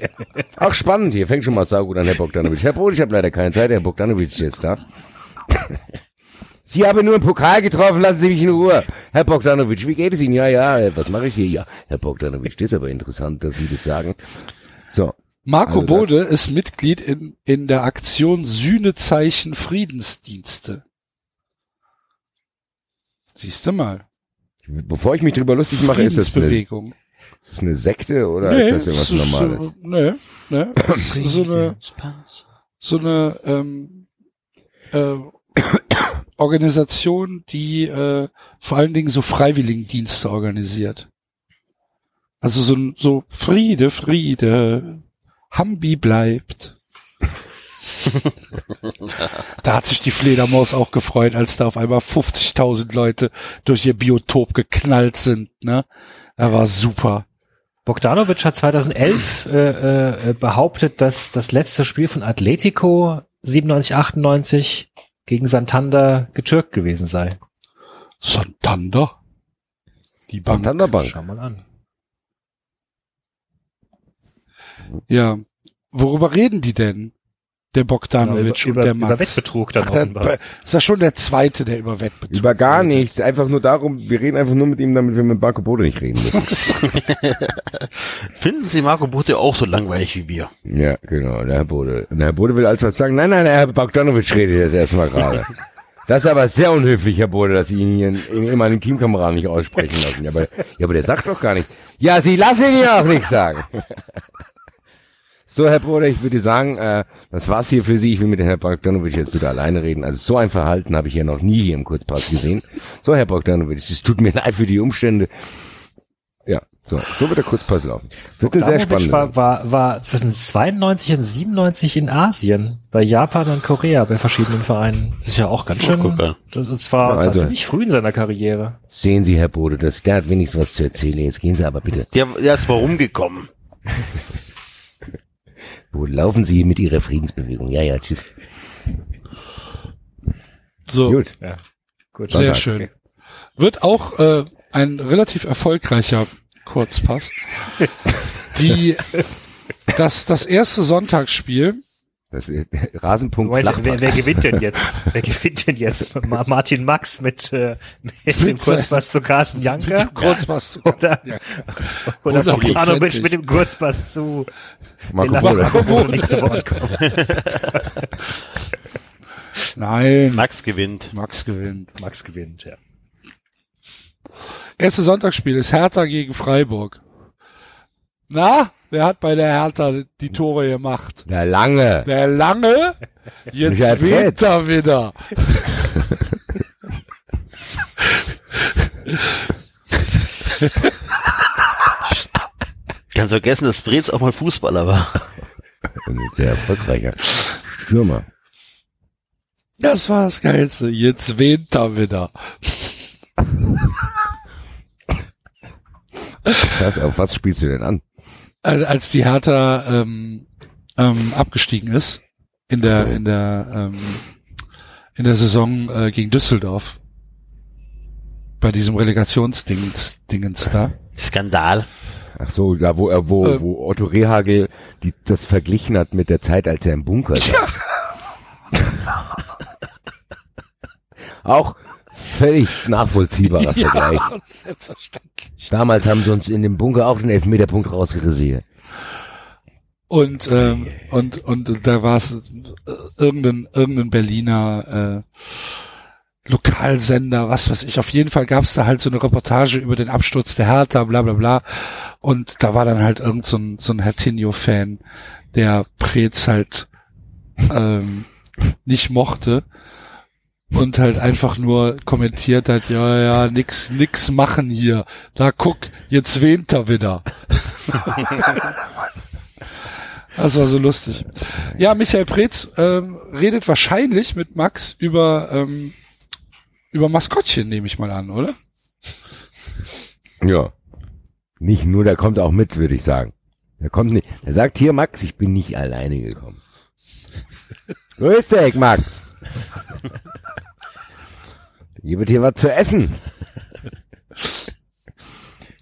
Auch spannend hier, fängt schon mal saugut an, Herr Bogdanovic. Herr Brot, ich habe leider keine Zeit, Herr Bogdanovic ist jetzt da. Sie haben nur einen Pokal getroffen, lassen Sie mich in Ruhe. Herr Bogdanovic, wie geht es Ihnen? Ja, ja, was mache ich hier? Ja, Herr Bogdanovic, das ist aber interessant, dass Sie das sagen. So, Marco Also Bode ist Mitglied in, in der Aktion Sühnezeichen Friedensdienste. Siehst du mal. bevor ich mich drüber lustig mache, ist das eine, ist das eine Sekte oder ist das irgendwas ist Normales? So, nee, nee. so eine, so eine ähm, äh, Organisation, die äh, vor allen Dingen so Freiwilligendienste organisiert. Also so, so Friede, Friede, Hambi bleibt. da hat sich die Fledermaus auch gefreut, als da auf einmal 50.000 Leute durch ihr Biotop geknallt sind. Ne, da war super. Bogdanovic hat 2011 äh, äh, behauptet, dass das letzte Spiel von Atletico 97, 98 gegen Santander getürkt gewesen sei. Santander. Die Bank. Thunderbank. Schau mal an. Ja. Worüber reden die denn? Der Bogdanovic über, und der über Max. Wettbetrug dann Ach, offenbar. ist ja schon der zweite, der über Wettbetrug Über gar nichts, einfach nur darum, wir reden einfach nur mit ihm, damit wir mit Marco Bode nicht reden müssen. Finden Sie Marco Butte auch so langweilig wie wir? ja, genau, der Herr Bode. Und der Herr Bode will als was sagen. Nein, nein, der Herr Bogdanovic redet jetzt erstmal gerade. Das ist aber sehr unhöflich, Herr Bode, dass Sie ihn hier in, in meinen Teamkameraden nicht aussprechen lassen. Ja, aber, ja, aber der sagt doch gar nichts. Ja, Sie lassen ihn ja auch nichts sagen. So, Herr Bruder, ich würde sagen, äh, das war's hier für Sie. Ich will mit Herrn Bogdanovic jetzt bitte alleine reden. Also so ein Verhalten habe ich ja noch nie hier im Kurzpass gesehen. So, Herr Bogdanovic, es tut mir leid für die Umstände. Ja, So, so wird der Kurzpass laufen. Wird eine sehr Abramovic spannend. war, war, war zwischen 92 und 97 in Asien, bei Japan und Korea, bei verschiedenen Vereinen. Das ist ja auch ganz Oh, schön. guck mal. Das ist zwar, Ja, das war also- ziemlich früh in seiner Karriere. Sehen Sie, Herr Bode, das, der hat wenigstens was zu erzählen. Jetzt gehen Sie aber bitte. Der, der ist warum gekommen. Wo laufen Sie mit Ihrer Friedensbewegung? Ja, ja, tschüss. So, Gut. Ja. Gut. sehr Sonntag. schön. Wird auch äh, ein relativ erfolgreicher Kurzpass. Die, das, das erste Sonntagsspiel, Das ist, Rasenpunkt Moment, wer, wer gewinnt denn jetzt? Wer gewinnt denn jetzt? Ma- Martin Max mit, äh, mit dem Kurzpass zu Carsten Janker? Kurzpass zu Oder, Ja. oder. Bogdanovic mit dem Kurzpass zu Marco Bode nicht zu Wort kommen. Nein, Max gewinnt. Max gewinnt. Max gewinnt, ja. Erste Sonntagsspiel ist Hertha gegen Freiburg. Na, wer hat bei der Hertha die Tore gemacht? Der Lange. Der Lange, jetzt Michael weht er wieder. Ganz vergessen, dass Brez auch mal Fußballer war. Ein sehr erfolgreicher Stürmer. Das war das Geilste. Jetzt weht er wieder. Auf was spielst du denn an? Al- Als die Hertha ähm, ähm, abgestiegen ist in der in der ähm, in der Saison äh, gegen Düsseldorf bei diesem Relegationsdingens Dingens da. Skandal. Ach so, da wo er, wo, Äh. wo Otto Rehagel die, das verglichen hat mit der Zeit, als er im Bunker saß. Auch völlig nachvollziehbarer Vergleich. selbstverständlich. Damals haben sie uns in dem Bunker auch den Elfmeterpunkt rausgerasiert. Und ähm, und und da war es äh, irgendein irgendein Berliner äh, Lokalsender, was weiß ich. Auf jeden Fall gab es da halt so eine Reportage über den Absturz der Hertha, bla bla bla. Und da war dann halt irgend so ein, so ein Hertinho-Fan, der Preetz halt ähm, nicht mochte und halt einfach nur kommentiert hat, ja, ja, nix, nix machen hier. Da guck, jetzt weht er wieder. Das war so lustig. Ja, Michael Preetz ähm, redet wahrscheinlich mit Max über ähm, über Maskottchen, nehme ich mal an, oder? Ja. Nicht nur, der kommt auch mit, würde ich sagen. Der kommt nicht. Er sagt hier, Max, ich bin nicht alleine gekommen. Grüß dich, Max. Hier wird hier was zu essen.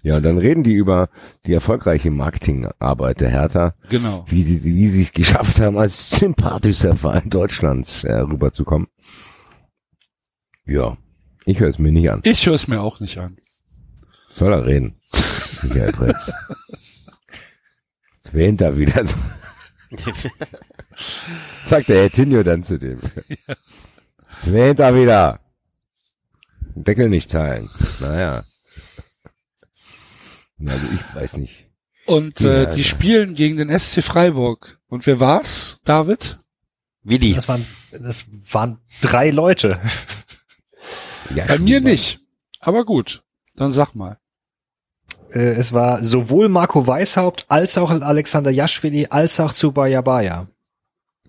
Ja, und dann reden die über die erfolgreiche Marketingarbeit der Hertha, Genau. wie sie wie sie es geschafft haben, als sympathischster Verein Deutschlands äh, rüberzukommen. Ja, ich höre es mir nicht an. Ich höre es mir auch nicht an. Soll er reden? Michael Pretz. Jetzt wähnt er wieder. Sagt der Herr Tinio dann zu dem. Jetzt wähnt er wieder. Deckel nicht teilen. Naja. Na, Also ich weiß nicht. Und Ja, äh, also. die spielen gegen den SC Freiburg. Und wer war's, David? Willi. Das waren, das waren drei Leute. Ja, Bei mir nicht. Aber gut, dann sag mal. Äh, es war sowohl Marco Weishaupt als auch Alexander Jaschwili als auch Zubayabaya.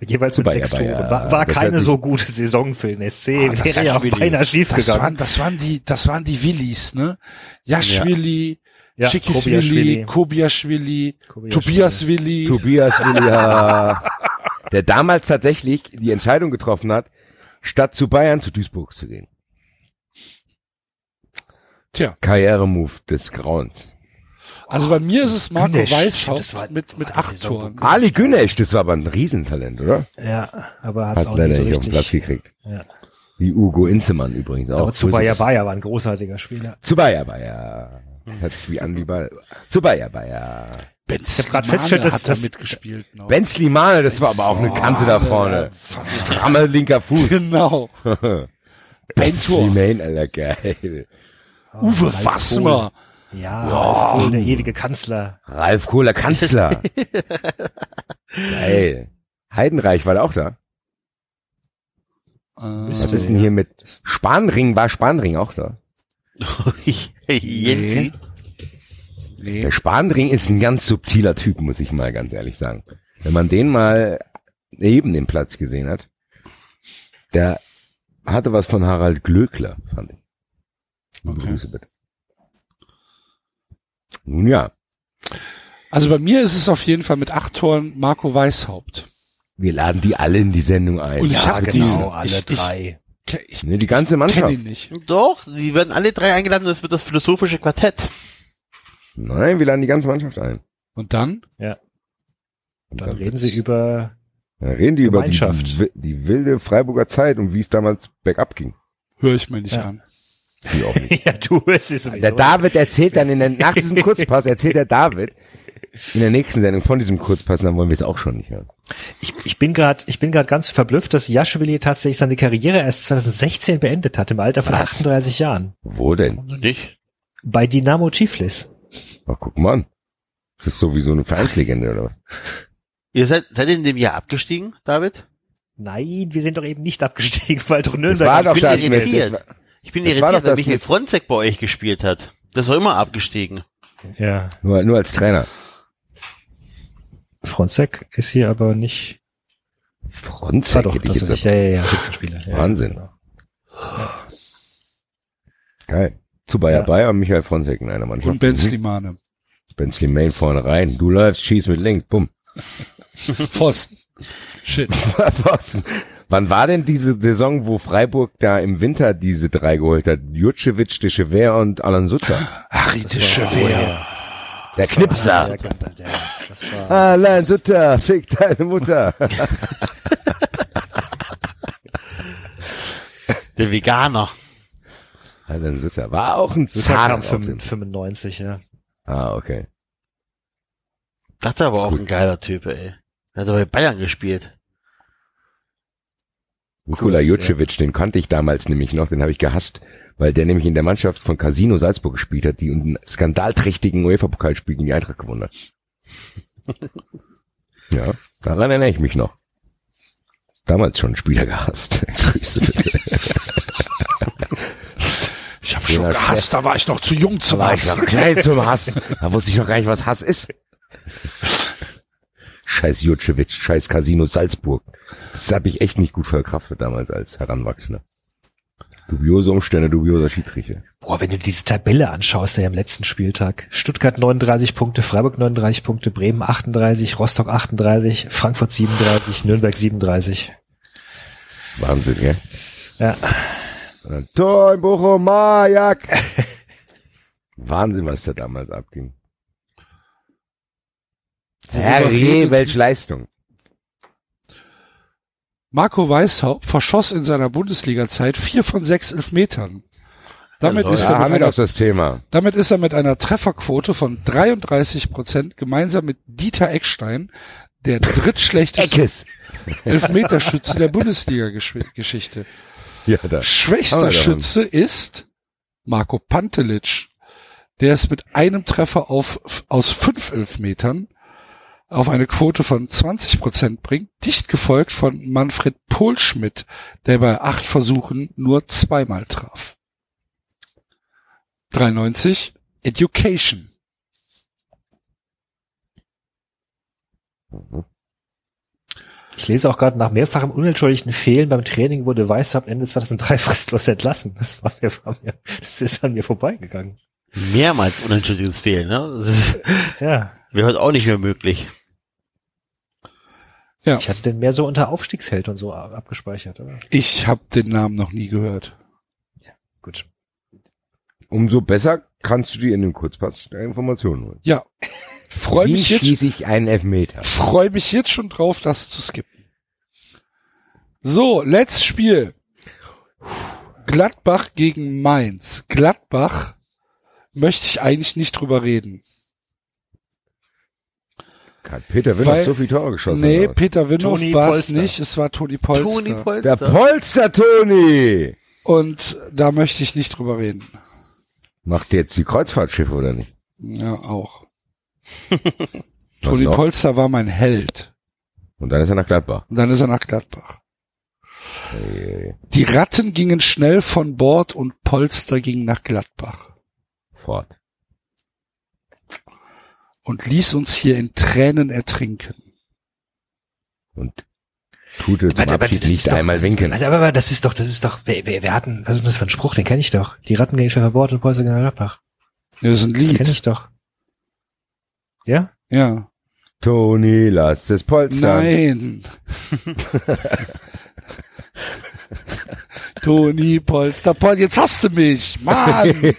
Jeweils mit sechs Zubayabaya, Toren. War, war das keine so gute Saison für den SC. Ah, das Wäre ja beinahe schief Das waren, gegangen. das waren die, das waren die Willis, ne? Jaschwili, Ja, Schikiswili, Kobiaschwili. Tobias Willi. Tobias Willia, der damals tatsächlich die Entscheidung getroffen hat, statt zu Bayern zu Duisburg zu gehen. Tja, Karrieremove des Grauens. Also bei mir ist es Marco Günesch. Weishaupt Das war- mit, mit acht Saison, Toren. Ali Günesch, das war aber ein Riesentalent, oder? Ja, aber hat's Hat's auch leider nicht so nicht auf den richtig. Platz gekriegt. Ja. Wie Ugo Inzemann übrigens auch. Aber Zubayabaya war ein großartiger Spieler. Zubaya Baya. Hört sich wie an wie bei Zubaya Baya. Ben Ich hab grad festgestellt, dass hat da das- mitgespielt. Noch. Ben Slimane, das war aber auch eine Kante da vorne. Strammer linker Fuß. Genau. Ben. Slimane, Alter, geil. Uwe Fassmer. Ja, Ralf Kohl, der ewige Kanzler. Ralf Kohler Kanzler. geil. Heidenreich war da auch da. Äh, Was ist denn hier mit Spanring? War Spanring auch da? Jensi. Nee. Der Spandring ist ein ganz subtiler Typ, muss ich mal ganz ehrlich sagen. Wenn man den mal neben dem Platz gesehen hat, der hatte was von Harald Glöckler, fand ich. Okay. Grüße bitte. Nun ja, Also bei mir ist es auf jeden Fall mit acht Toren Marco Weishaupt. wir laden die alle in die Sendung ein. Und ich Ja, hab genau, diesen- alle ich- ich- drei. Ke- Ich Ne, die ganze kenne Mannschaft. ihn nicht. Doch, die werden alle drei eingeladen und es wird das philosophische Quartett. Nein, wir laden die ganze Mannschaft ein. Und dann? Und Dann reden wird's- sie über, Dann reden die über die, die, die wilde Freiburger Zeit und wie es damals bergab ging. Höre ich mir nicht Ja. an. Die auch nicht. ja, du, es ist. Der David erzählt dann in der, nach diesem Kurzpass, erzählt der David in der nächsten Sendung von diesem Kurzpass, dann wollen wir es auch schon nicht hören. Ich, ich bin gerade, ich bin gerade ganz verblüfft, dass Jaschwili tatsächlich seine Karriere erst 2016 beendet hat, im Alter von Was? 38 Jahren. Wo denn? Nicht? Bei Dynamo Tiflis. Ach, guck mal an. Das ist sowieso eine Vereinslegende oder was? Ihr seid, seid ihr in dem Jahr abgestiegen, David? Nein, wir sind doch eben nicht abgestiegen, weil doch Das Nürnberg. war doch das mit, das war, Ich bin Das irritiert, doch weil Michael Fronzek bei euch gespielt hat. Das war immer abgestiegen. ja, nur, nur als Trainer. Fronzek ist hier aber nicht. Ah, Fronzek, doch, hätte ich das ist, ja, ja, ja, 17 Spieler. Ja, Wahnsinn. genau. Geil. Zu Bayer Ja. Bayer und Michael Fronzek in einer Mannschaft. Und Ben Slimane. Ben Slimane vorne rein. Du läufst, schieß mit links, bumm. Pfosten. Shit. Pfosten. Wann war denn diese Saison, wo Freiburg da im Winter diese drei geholt hat? Jutschewitsch, Dechever und Alan Sutter. Harry de Chever. Der Knipser. Der, der, der, das war, Alan Sutter, fick deine Mutter. Der Veganer. Alan Sutter. War auch ein Sutter Zahn. kam auf dem- 95, ja. Ah, okay. Das ist aber auch Gut. ein geiler Typ, ey. Der hat aber bei Bayern gespielt. Nikola Kurz, Jutschewitsch, den kannte ich damals nämlich noch, den habe ich gehasst, weil der nämlich in der Mannschaft von Casino Salzburg gespielt hat, die einen skandalträchtigen UEFA-Pokalspiel gegen die Eintracht gewonnen hat. ja, daran erinnere ich mich noch. Damals schon Spieler gehasst. Grüße bitte. Ich habe Ja, schon gehasst, da war ich noch zu jung zum Da war ich Hassen. noch klein zum Hassen. Da wusste ich noch gar nicht, was Hass ist. Scheiß Jutschewitsch, scheiß Casino Salzburg. Das habe ich echt nicht gut verkraftet damals als Heranwachsender. Dubiose Umstände, dubioser Schiedsrichter. Boah, wenn du diese Tabelle anschaust, der am letzten Spieltag. Stuttgart 39 Punkte, Freiburg 39 Punkte, Bremen 38, Rostock 38, Frankfurt 37, Nürnberg 37. Wahnsinn, ja? Ja. Tor in Bochum, Majak. Wahnsinn, was da damals abging. Herrje, welche Leistung. Marco Weishaupt verschoss in seiner Bundesliga-Zeit vier von sechs Elfmetern. Damit, Ja, ist er wir einer, damit ist er mit einer Trefferquote von 33 Prozent gemeinsam mit Dieter Eckstein der drittschlechteste Eckes. Elfmeterschütze der Bundesliga-Geschichte. Ja. Schwächster. Schütze ist Marco Pantelic. Der ist mit einem Treffer auf, aus fünf Elfmetern auf eine Quote von 20 Prozent bringt, dicht gefolgt von Manfred Pohlschmidt, der bei acht Versuchen nur zweimal traf. 93 Education. Ich lese auch gerade nach mehrfachem unentschuldigten Fehlen beim Training wurde Weißhaupt Ende 2003 fristlos entlassen. Das war mir, war mir, das ist an mir vorbeigegangen. Mehrmals unentschuldiges Fehlen, ne? Das ist, Ja. wäre heute auch nicht mehr möglich. Ja, Ich hatte den mehr so unter Aufstiegsheld und so ab- abgespeichert, aber ich habe den Namen noch nie gehört. gut. Umso besser kannst du dir in dem Kurzpass der Informationen holen. Ja, freue Wie mich jetzt schieße ich einen Elfmeter? freue mich jetzt schon drauf, das zu skippen. So, letztes Spiel. Gladbach gegen Mainz. Gladbach möchte ich eigentlich nicht drüber reden. Hat Peter Will noch Weil- so viele Tore geschossen? nee, was? Peter Winhoff war es nicht, es war Toni Polster. Toni Der Polster. Polster Toni! Und da möchte ich nicht drüber reden. Macht jetzt die Kreuzfahrtschiffe oder nicht? Ja, auch. Toni? Polster war mein Held. Und dann ist er nach Gladbach. Und dann ist er nach Gladbach. Hey, Die Ratten gingen schnell von Bord und Polster ging nach Gladbach. fort. Und ließ uns hier in Tränen ertrinken. Und Tute zum Warte, warte, das nicht doch- einmal das winken. Warte, aber, aber das ist doch, das ist doch, wer, wer, wer hat denn, was ist denn das für ein Spruch? Den kenne ich doch. Die Ratten gegen Schäferbord und Preußen gegen Gladbach. Ja, das ist ein Das kenne Lied. ich doch. Ja? Ja. Toni, lass es polstern. Nein. Toni Polster, Pol, jetzt hast du mich, Mann.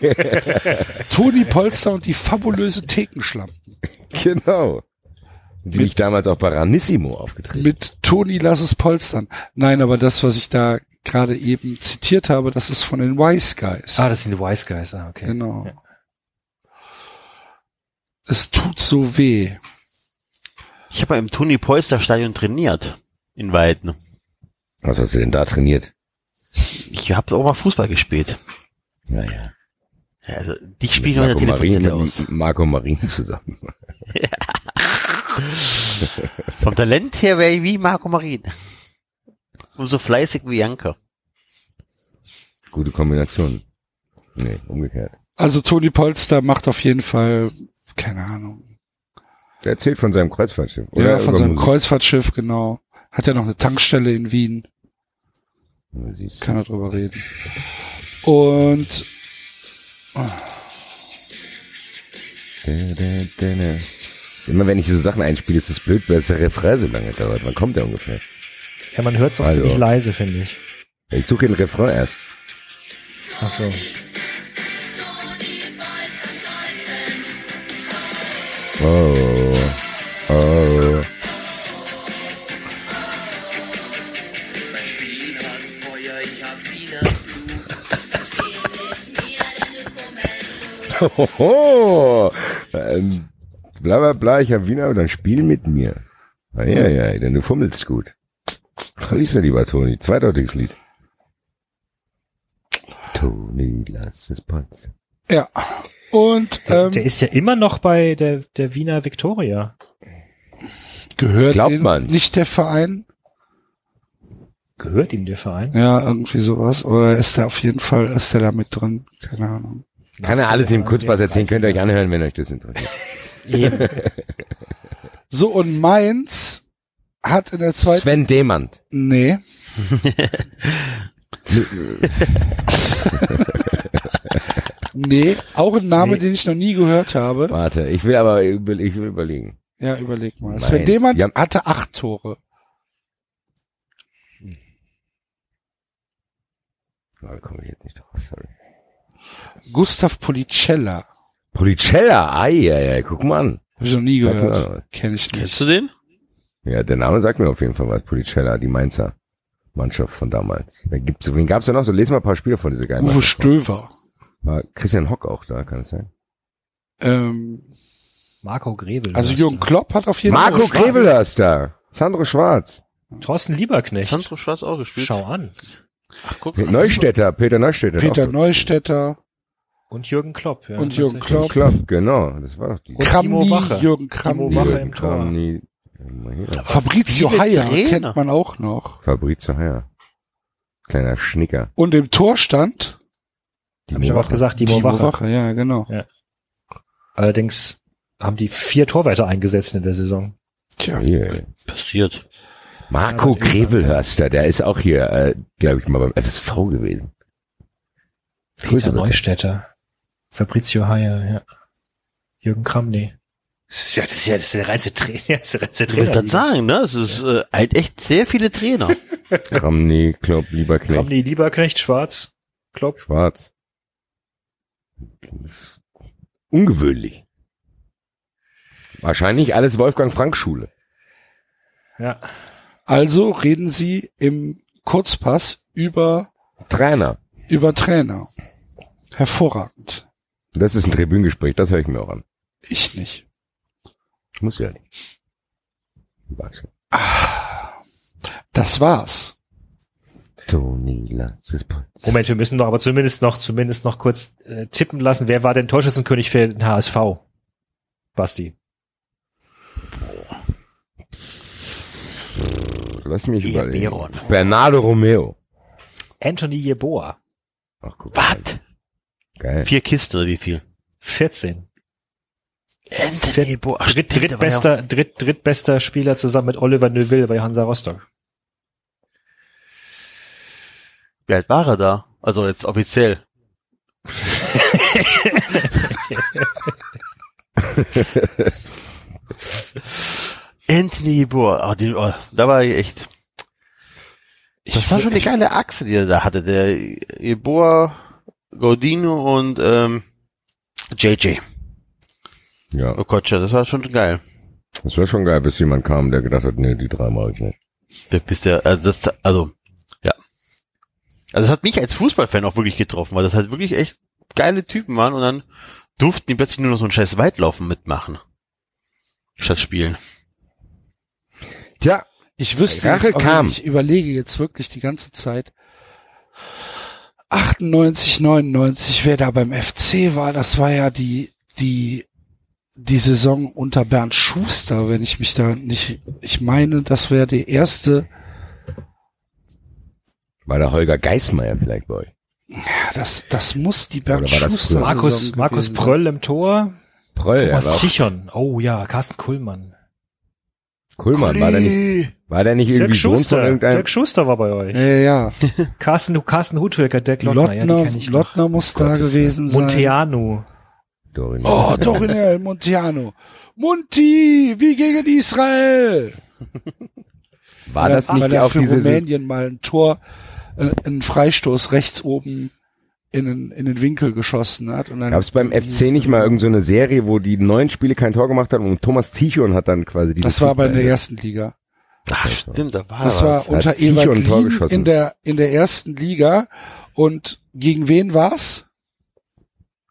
Toni Polster und die fabulöse Thekenschlampen. Genau. Die mich damals auch bei Ranissimo aufgetreten. Mit Toni lass es polstern. Nein, aber das, was ich da gerade eben zitiert habe, das ist von den Wise Guys. Ah, das sind die Wise Guys, ah, okay. genau. Ja. Es tut so weh. Ich habe im Toni Polster Stadion trainiert. In Weiden. Was hast du denn da trainiert? Ich habe auch mal Fußball gespielt. Naja. Ja, also, dich spiele ich noch in Marco Telefonzelle aus. mit Marco Marin zusammen. Vom Talent her wäre ich wie Marco Marin. Und so fleißig wie Janka. Gute Kombination. Nee, umgekehrt. Also Toni Polster macht auf jeden Fall, keine Ahnung. Der erzählt von seinem Kreuzfahrtschiff. ja, Oder von über seinem Musik. Kreuzfahrtschiff, genau. Hat ja noch eine Tankstelle in Wien. Kann er drüber reden. Und. Immer wenn ich so Sachen einspiele, ist es blöd, weil der Refrain so lange dauert. Wann kommt der ungefähr? Ja, man hört es auch Also. ziemlich leise, finde ich. Ich suche den Refrain erst. Ach so. Oh. Hoho. Ähm, bla bla bla, ich hab Wiener, dann spiel mit mir. Ah, ja, ja, denn du fummelst gut. Grüße, lieber Toni. Zweideutiges Lied. Toni, lass es polstern. ja. Und Der, ähm, der ist ja immer noch bei der, der Wiener Victoria. gehört Glaubt man's? nicht der Verein? Gehört ihm der Verein? Ja, irgendwie sowas. Oder ist der auf jeden Fall, ist der da mit drin? Keine Ahnung. Kann er alles im Kurzpass erzählen, könnt ihr euch anhören, wenn euch das interessiert. Eben. So, und Mainz hat in der zweiten, Sven Demand. nee, nee, auch ein Name, Nee. den ich noch nie gehört habe. Warte, ich will aber über- ich will überlegen. Ja, überleg mal. Mainz. Sven Demand haben- hatte acht Tore. Da komme ich jetzt nicht drauf, sorry. Gustav Policella. Policella, ei, ei, ei, guck mal an. Habe ich noch nie gehört. Kenne ich Kennst nicht. du den? Ja, der Name sagt mir auf jeden Fall was. Policella, die Mainzer Mannschaft von damals. Da gibt's, wen gab's da noch? So, lesen wir ein paar Spieler vor diese geilen Uwe Mannschaft. Stöver. War Christian Hock auch da, kann es sein? Ähm, Marco Grevel. also Jürgen. Klopp hat auf jeden Marco Fall. Schwarz. Grevelers da. Sandro Schwarz. Thorsten Lieberknecht. Sandro Schwarz auch gespielt. Schau an. Ach, guck. Neustädter, Peter Neustädter. Peter. Neustädter Und Jürgen Klopp. Ja, und Jürgen. Klopp. Klopp, genau, das war doch die. Timo Wache. Jürgen Timo Kramny. Wache Jürgen im Tor. Hier. Fabrizio Trainer. kennt man auch noch. Fabrizio Heuer. Kleiner Schnicker. Und im Tor stand Hab ich auch gesagt, Timo, Timo Wache. Wache. Ja, genau. Allerdings haben die vier Torwärter eingesetzt in der Saison. Tja, Hier. Passiert. Marco Ja, er. Grevelhörster, der ist auch hier, äh, glaube ich, mal beim FSV gewesen. Peter. Neustädter. Fabrizio Haier, ja. Jürgen Kramny. Das ist ja, das ist ja, das ist der reinste Trainer. Das ist der reinste Ich Trainer. gerade sagen, ne? Es ist äh, halt echt sehr viele Trainer. Kramny, Klopp, Lieberknecht, Kramny, Lieberknecht, Schwarz, Klopp. Schwarz. Das ist ungewöhnlich. Wahrscheinlich alles Wolfgang Frank Schule. Ja. Also reden Sie im Kurzpass über, Trainer. über Trainer. Hervorragend. Das ist ein Tribünengespräch, das höre ich mir auch an. Ich nicht. Muss ja nicht. Wachsen. Das war's. Moment, wir müssen doch aber zumindest noch, zumindest noch kurz äh, tippen lassen. Wer war denn Torschützenkönig für den HSV? Basti. Lass mich überlegen. Beron. Bernardo Romeo. Anthony Jeboa. Ach, guck mal. Was? Geil. Vier Kisten oder wie viel? 14. Anthony Boa. Ach, Dritt, stimmt, war ja- drittbester, dritt, drittbester Spieler zusammen mit Oliver Neuville bei Hansa Rostock. Wie alt war er da? Also jetzt offiziell. Anthony Boer, oh, den, oh, da war ich echt. Das war schon eine geile Achse, die er da hatte. Der Boer, Gaudino und ähm, JJ Ja, Okocha. Das war schon geil. das wäre schon geil, bis jemand kam, der gedacht hat, nee, die drei mache ich nicht. Da bist ja, also das, also, ja. Also das hat mich als Fußballfan auch wirklich getroffen, weil das halt wirklich echt geile Typen waren und dann durften die plötzlich nur noch so ein scheiß Weitlaufen mitmachen. Statt spielen. Tja, Ich wüsste Rache jetzt, kam. nicht, ich überlege jetzt wirklich die ganze Zeit. 98, 99, wer da beim FC war, das war ja die, die, die Saison unter Bernd Schuster, wenn ich mich da nicht, ich meine, das wäre die erste, war der Holger Geismeier vielleicht bei euch? ja, das, das muss die Bernd Oder war das Schuster? Markus, Markus. Pröll im Tor. Proll, der Thomas war auch, Chichon. Oh ja, Carsten Kuhlmann. Kuhlmann, war der nicht, war der nicht Dirk irgendwie Sohn von Schuster. irgendeinem? Dirk Schuster war bei euch. Ja, ja, Carsten, Carsten Hutwilker, Dirk Lottner, ja, die Lottner, kenn ich. Lottner muss da gewesen sein. Monteanu. Dorin. Oh, Dorinel Montiano. Monti, wie gegen Israel. war das nicht er auf für diese, Rumänien mal ein Tor, äh, einen Freistoß rechts oben in den, in den Winkel geschossen hat. Und dann gab es beim FC nicht mal irgendeine so eine Serie, wo die neun Spiele kein Tor gemacht haben und Thomas Zichon hat dann quasi diese Das war aber in der ersten Liga. Ach, stimmt, da war Das war unter Ewald Lien geschossen. in der, in der ersten Liga. Und gegen wen war's?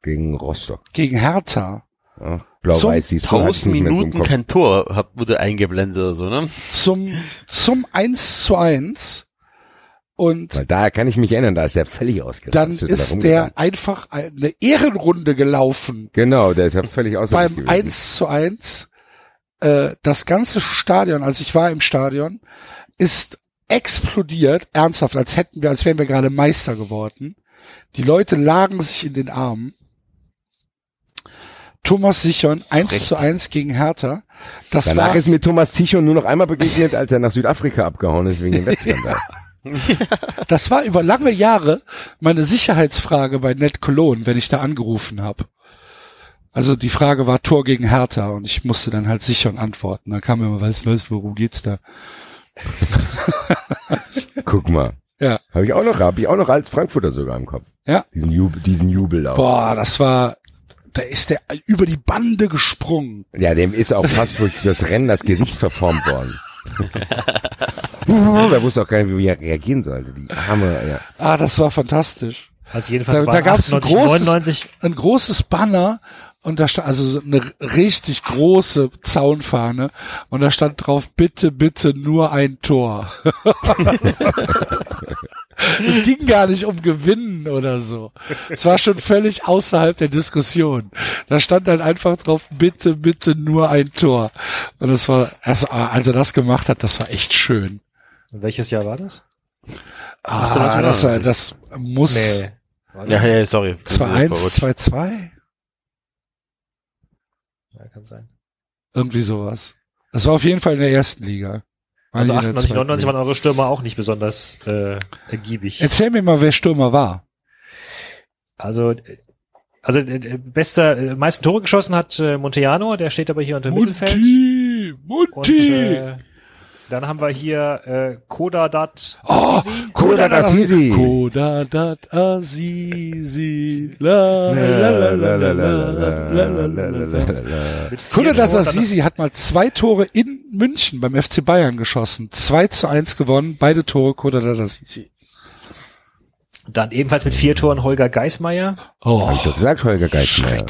gegen Rostock. Gegen Hertha. Blau-Weiß, siehst du, hat's 1000 nicht mehr im Minuten kein Tor hab, wurde eingeblendet oder so, ne? Zum, zum 1 zu 1. Und Weil da kann ich mich erinnern, da ist er völlig ausgerastet. dann ist der einfach eine Ehrenrunde gelaufen. Genau, der ist ja völlig sich beim gewesen. 1 zu 1 äh, das ganze Stadion, also ich war im Stadion, ist explodiert, ernsthaft, als hätten wir, als wären wir gerade Meister geworden. Die Leute lagen sich in den Armen. Thomas Sichon, 1 Recht. zu 1 gegen Hertha. Das Danach war, ist mir Thomas Zichon nur noch einmal begegnet, als er nach Südafrika abgehauen ist wegen dem Wettskandal. Das war über lange Jahre meine Sicherheitsfrage bei Ned Cologne, wenn ich da angerufen habe. Also die Frage war Tor gegen Hertha und ich musste dann halt Sichon antworten. Da kam immer, weißt du was, worum geht's da? Guck mal. Ja. Habe ich auch noch, habe ich auch noch als Frankfurter sogar im Kopf. Ja. Diesen Jubel, diesen Jubel auch. Boah, das war, da ist der über die Bande gesprungen. Ja, dem ist auch fast durch das Rennen das Gesicht verformt worden. er wusste auch gar nicht, wie er reagieren sollte. Die arme, ja. Ah, das war fantastisch. Also jedenfalls Da, war da gab es ein 98, großes, 99 ein großes Banner und da stand also so eine richtig große Zaunfahne und da stand drauf, bitte, bitte nur ein Tor. es ging gar nicht um Gewinnen oder so. Es war schon völlig außerhalb der Diskussion. Da stand dann einfach drauf, bitte, bitte nur ein Tor. Und das war, also, als er das gemacht hat, das war echt schön. Welches Jahr war das? Ah, das, war- das muss Ja, ja, sorry. 2-1, 2-2? Ja, kann sein. Irgendwie sowas. Das war auf jeden Fall in der ersten Liga. War Also nicht in der 98, zweiten 99 Liga. waren eure Stürmer auch nicht besonders äh, ergiebig. Erzähl mir mal, wer Stürmer war. Also äh, also äh, bester äh, meisten Tore geschossen hat äh, Monteano, der steht aber hier unter Mittelfeld. Munti! Und äh, dann haben wir hier äh, Kodadat Oh, Kodadat Azizi. Kodadat Azizi. Kodadat Azizi hat mal zwei Tore in München beim FC Bayern geschossen. 2 zu 1 gewonnen, beide Tore Kodadat Azizi. Dann ebenfalls mit vier Toren Holger Geismeier. Oh, hab ich doch gesagt, Holger Geismeier.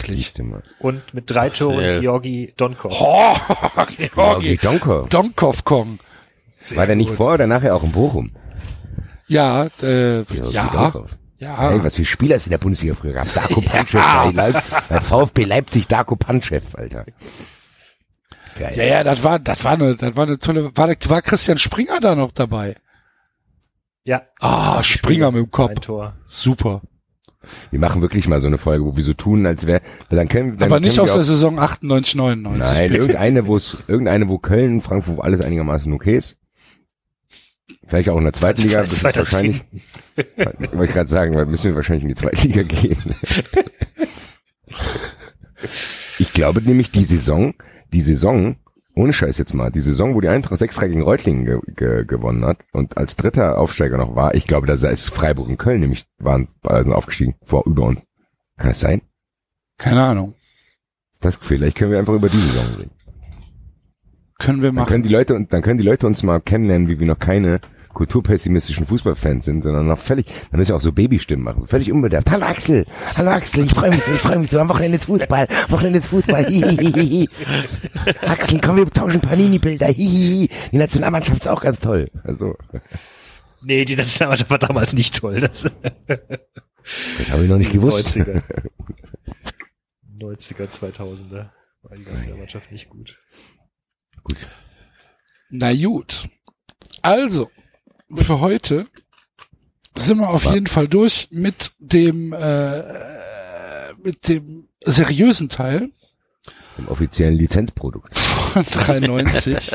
Und mit drei Toren Georgi Donkov. Oh, Georgi, Georgi Donkov. Donkov Kong. War der nicht vor oder nachher auch in Bochum? Ja, äh, ja, Donkov. ja. Ey, was für Spieler es in der Bundesliga früher gab. Darko Panchev bei, Leip bei VfB Leipzig, Darko Panchev, Alter. Geil. Ja, ja, das war, das war eine, das war eine tolle, war, war Christian Springer da noch dabei? Ja. Ah, Springer mit dem Kopf. Ein Tor. Super. Wir machen wirklich mal so eine Folge, wo wir so tun, als wäre, dann können, dann Aber nicht können aus wir der Saison 98, 99. Nein, bitte. irgendeine, wo es, irgendeine, wo Köln, Frankfurt, wo alles einigermaßen okay ist. Vielleicht auch in der zweiten Liga, das ist wahrscheinlich, wollte ich gerade sagen, weil müssen wir wahrscheinlich in die zweite Liga gehen. ich glaube nämlich, die Saison, die Saison, ohne Scheiß jetzt mal, die Saison, wo die Eintracht 6-3 gegen Reutlingen ge ge gewonnen hat und als dritter Aufsteiger noch war, ich glaube, da ist Freiburg und Köln nämlich waren also aufgestiegen vor über uns. Kann es sein? Keine Ahnung. Das, vielleicht können wir einfach über die Saison reden. Können wir Dann machen. können die Leute und dann können die Leute uns mal kennenlernen, wie wir noch keine kulturpessimistischen Fußballfans sind, sondern noch völlig, dann müssen wir auch so Babystimmen machen, völlig unbedarft. Hallo Axel, hallo Axel, ich freue mich so, ich freue mich so, am Wochenende ist Fußball, Wochenende ist Fußball, hihihihi. Axel, komm, wir tauschen Panini-Bilder, hihihi. Die Nationalmannschaft ist auch ganz toll. Also, Nee, die Nationalmannschaft war damals nicht toll. Das das habe ich noch nicht gewusst. 90er. 90er, 2000er. War die Nationalmannschaft nicht gut. Gut. Na gut. Also, für heute sind wir auf jeden Fall durch mit dem äh, mit dem seriösen Teil Im offiziellen Lizenzprodukt. von 93.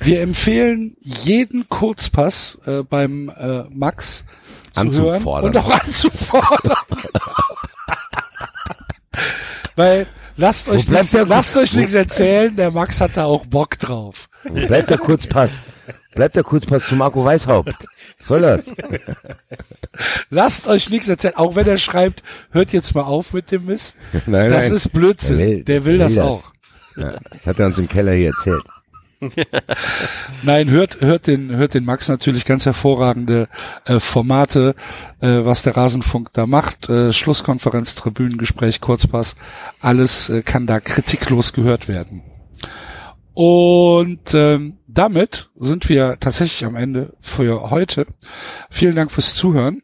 Wir empfehlen jeden Kurzpass äh, beim äh, Max zu hören und auch anzufordern. Weil lasst euch, bleibt nicht, der- lasst euch nichts erzählen, der Max hat da auch Bock drauf. Bleibt der Kurzpass. Bleibt der Kurzpass zu Marco Weishaupt. Soll das? Lasst euch nichts erzählen, auch wenn er schreibt, hört jetzt mal auf mit dem Mist. Nein, Das nein. ist Blödsinn. Der will- der will das will das. auch. Ja, das hat er uns im Keller hier erzählt. Nein, hört, hört den, hört den Max natürlich ganz hervorragende äh, Formate, äh, was der Rasenfunk da macht. Äh, Schlusskonferenz, Tribünengespräch, Kurzpass, alles äh, kann da kritiklos gehört werden. Und ähm, damit sind wir tatsächlich am Ende für heute. Vielen Dank fürs Zuhören.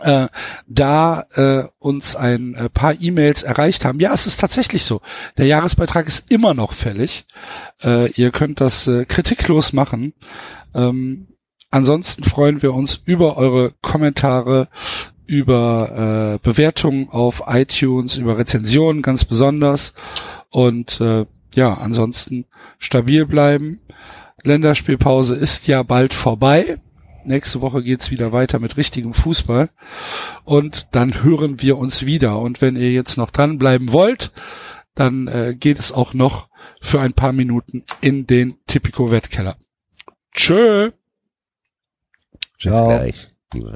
Äh, da äh, uns ein äh, paar E-Mails erreicht haben. Ja, es ist tatsächlich so. Der Jahresbeitrag ist immer noch fällig. Äh, ihr könnt das äh, kritiklos machen. Ähm, ansonsten freuen wir uns über eure Kommentare, über äh, Bewertungen auf iTunes, über Rezensionen ganz besonders. Und äh, ja, ansonsten stabil bleiben. Länderspielpause ist ja bald vorbei. Nächste Woche geht's wieder weiter mit richtigem Fußball. Und dann hören wir uns wieder. Und wenn ihr jetzt noch dranbleiben wollt, dann äh, geht es auch noch für ein paar Minuten in den Tipico-Wettkeller. Tschö! Bis Ciao. gleich.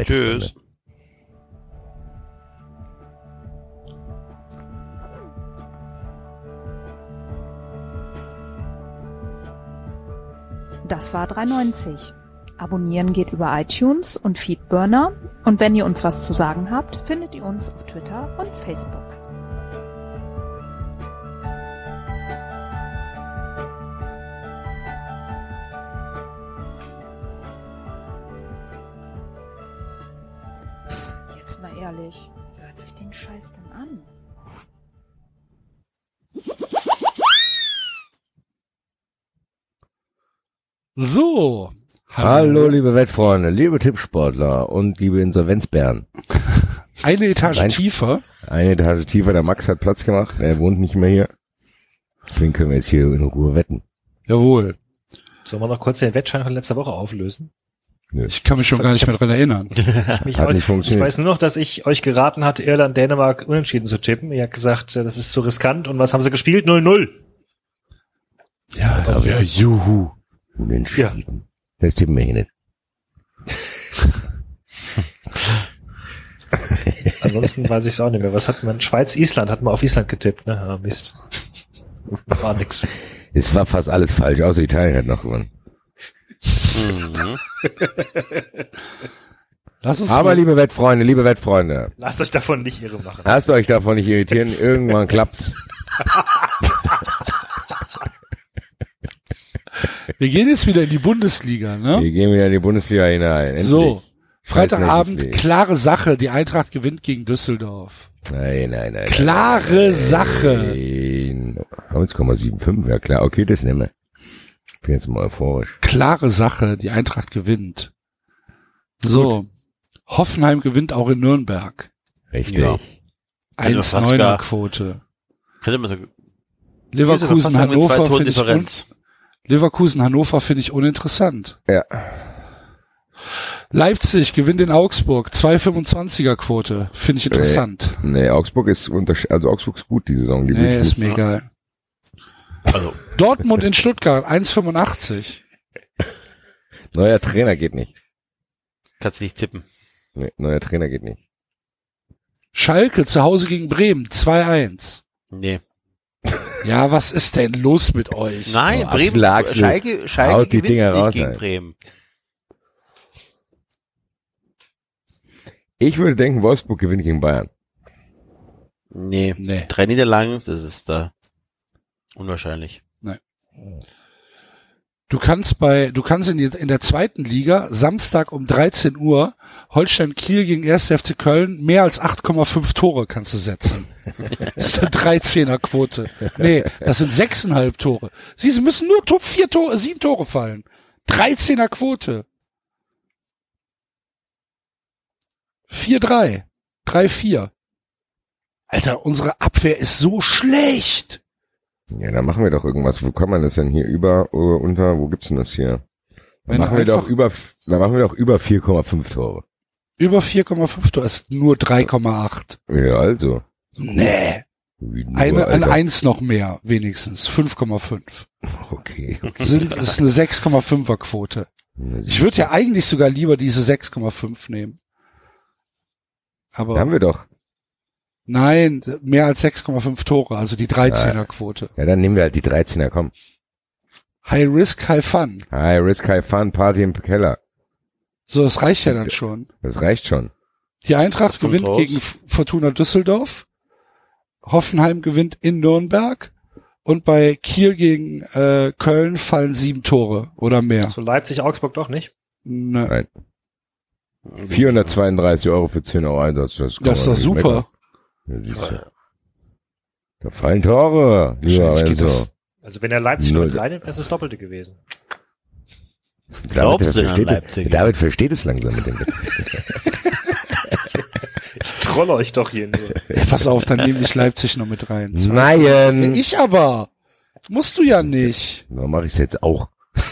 Tschüss. Das war 390. Abonnieren geht über iTunes und Feedburner. Und wenn ihr uns was zu sagen habt, findet ihr uns auf Twitter und Facebook. Jetzt mal ehrlich, wer hört sich den Scheiß denn an? So. Hallo, liebe Wettfreunde, liebe Tippsportler und liebe Insolvenzbären. Eine Etage Nein. tiefer. Eine Etage tiefer, der Max hat Platz gemacht, er wohnt nicht mehr hier. Deswegen können wir jetzt hier in Ruhe wetten. Jawohl. Sollen wir noch kurz den Wettschein von letzter Woche auflösen? Ich kann mich schon gar nicht mehr dran erinnern. Ich, Hat nicht funktioniert. ich weiß nur noch, dass ich euch geraten hatte, Irland, Dänemark unentschieden zu tippen. Ihr habt gesagt, äh, das ist zu riskant. Und was haben sie gespielt? 0-0. Ja, ja, juhu. Unentschieden. Das tippen wir hier nicht. Ansonsten weiß ich es auch nicht mehr. Was hat man? Schweiz, Island hat man auf Island getippt, ne? Ah, Mist. War nix. Es war fast alles falsch, außer Italien hat noch gewonnen. Mhm. Lass uns Aber mal, liebe Wettfreunde, liebe Wettfreunde, Lasst euch davon nicht irre machen. lasst euch davon nicht irritieren, irgendwann klappt's. wir gehen jetzt wieder in die Bundesliga, ne? Wir gehen wieder in die Bundesliga hinein. Endlich. So. Freitagabend, klare Sache. Die Eintracht gewinnt gegen Düsseldorf. Nein, nein, nein. Klare Sache. Nein. 1,75, ja klar. Okay, das nehmen wir. Ich bin jetzt mal euphorisch. Klare Sache. Die Eintracht gewinnt. So. Hoffenheim gewinnt auch in Nürnberg. Richtig. Ja. Also fast 1,9er gar- Quote. Könnte man so, Leverkusen, Hannover finde ich, un. Leverkusen, Hannover finde ich uninteressant. Ja. Leipzig gewinnt in Augsburg, 2,25er Quote. Finde ich interessant. Nee, Augsburg ist unter, also Augsburg ist gut die Saison. Die Nee, ist gut. mir egal. Also, Dortmund in Stuttgart, 1,85. Neuer Trainer geht nicht. kannst du nicht tippen. Nee, neuer Trainer geht nicht. Schalke zu Hause gegen Bremen, 2-1. Nee. Ja, was ist denn los mit euch? Nein, Oh, Bremen, Axel, Schalke, Schalke haut die gewinnt Dinger nicht raus, gegen ey. Bremen. Ich würde denken, Wolfsburg gewinnt gegen Bayern. Nee. Nee. Drei Niederlagen, das ist da unwahrscheinlich. Du kannst bei, du kannst in, in der zweiten Liga Samstag um 13 Uhr Holstein Kiel gegen 1. FC Köln mehr als 8,5 Tore kannst du setzen. Das ist eine 13er Quote. Nee, das sind 6,5 Tore. Sie müssen nur vier Tore, sieben Tore fallen. 13er Quote. 4-3. 3-4. Alter, unsere Abwehr ist so schlecht. Ja, dann machen wir doch irgendwas. Wo kann man das denn hier über, oder unter, wo gibt's denn das hier? Dann Wenn machen wir doch über, dann machen wir doch über 4,5 Tore. Über 4,5 Tore ist nur 3,8. Ja, also. Nee. Nur, Eine, Alter. Eins noch mehr, wenigstens. 5,5. Okay. Sind, ist eine 6,5er Quote. Ich würde ja eigentlich sogar lieber diese 6,5 nehmen. Aber Haben wir doch. Nein, mehr als 6,5 Tore, also die 13er Quote. Ja, dann nehmen wir halt die 13er, komm. High Risk, High Fun. High Risk, High Fun, Party im Keller. So, das reicht ja dann schon. Das reicht schon. Die Eintracht gewinnt raus. gegen Fortuna Düsseldorf. Hoffenheim gewinnt in Nürnberg. Und bei Kiel gegen äh, Köln fallen sieben Tore oder mehr. Zu Leipzig, Augsburg doch nicht. Ne, 432 Euro für 10 Euro Einsatz. Das, das ist doch super. meckern. Ja, siehst du. Da fallen Tore. Enzo. das- Also wenn er Leipzig Null. mit reinnimmt, wäre es das Doppelte gewesen. David, Glaubst an versteht, Leipzig? David versteht es langsam mit dem. Ich trolle euch doch hier nur. Ja, pass auf, dann nehme ich Leipzig noch mit rein. Ja, Nein. Ich aber. Musst du ja nicht. Dann mache ich es jetzt auch.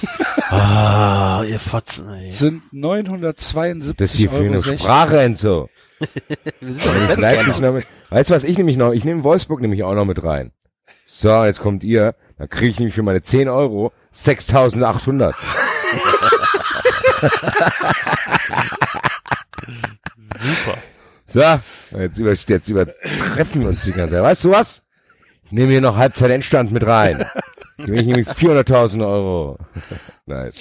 Ah, ihr Fotzen, ey. Sind 972 Das hier für eine 60. Sprache, Enzo. Wir sind Wenn ich Leipzig noch mit, weißt du was, ich nehme mich noch, ich nehme Wolfsburg nämlich auch noch mit rein. So, jetzt kommt ihr, dann kriege ich nämlich für meine 10 Euro 6.800. super. So, jetzt, über, jetzt übertreffen wir uns die ganze Zeit. Weißt du was? Ich nehme hier noch Halbzeit-Endstand mit rein. Gebe ich nämlich 400.000 Euro. Nein.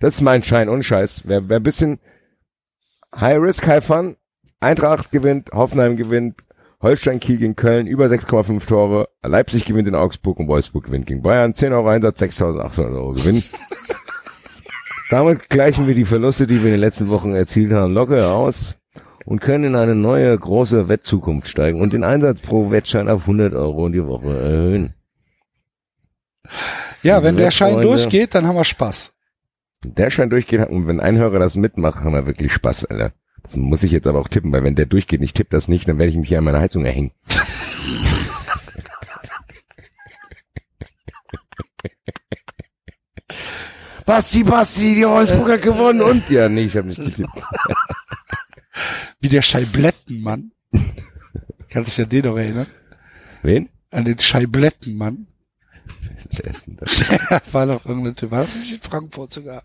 Das ist mein Schein und Scheiß. Wer, wer ein bisschen High Risk, High Fun, Eintracht gewinnt, Hoffenheim gewinnt, Holstein Kiel gegen Köln, über 6,5 Tore, Leipzig gewinnt in Augsburg und Wolfsburg gewinnt gegen Bayern, 10 Euro Einsatz, 6.800 Euro Gewinn. Damit gleichen wir die Verluste, die wir in den letzten Wochen erzielt haben, locker aus und können in eine neue große Wettzukunft steigen und den Einsatz pro Wettschein auf 100 Euro die Woche erhöhen. Ja, wenn der Schein Freunde. durchgeht, dann haben wir Spaß. Der Schein durchgeht und wenn ein Hörer das mitmacht, haben wir wirklich Spaß, Alter. Das muss ich jetzt aber auch tippen, weil wenn der durchgeht, ich tippe das nicht, dann werde ich mich hier an meine Heizung erhängen. Basti, Basti, die Wolfsburger gewonnen und ja, nee, ich habe nicht getippt. Wie der Scheiblettenmann. Kannst dich an den noch erinnern? Wen? An den Scheiblettenmann. Wer ist denn das? war doch irgendein Typ. War das nicht in Frankfurt sogar?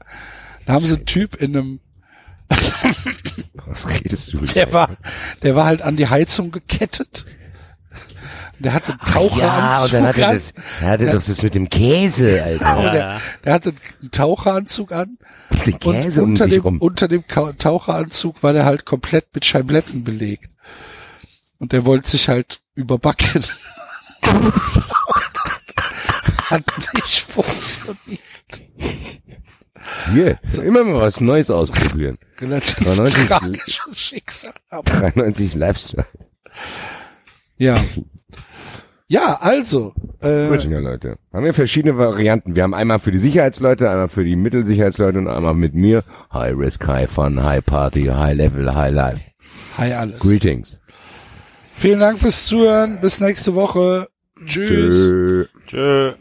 Da haben sie einen Typ in einem, Was redest du? der war, der war halt an die Heizung gekettet. Der hatte einen Taucheranzug ja, und dann hat er an. das, er hatte doch das mit dem Käse, Alter. Ja. der, der hatte einen Taucheranzug an Den und Käse um unter sich dem, rum. unter dem Taucheranzug war der halt komplett mit Scheibletten belegt. Und der wollte sich halt überbacken. Hat nicht funktioniert. Hier, immer mal was Neues ausprobieren. Relativ 93 tragisches Schicksal. Aber 93 Lifestyle. ja. Ja, also, äh, Gut, ja, Leute. Haben wir verschiedene Varianten. Wir haben einmal für die Sicherheitsleute, einmal für die Mittelsicherheitsleute und einmal mit mir. High Risk, High Fun, High Party, High Level, High Life. hi alles. Greetings. Vielen Dank fürs Zuhören. Bis nächste Woche. Tschüss. Tschö. Tschö.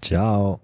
Ciao.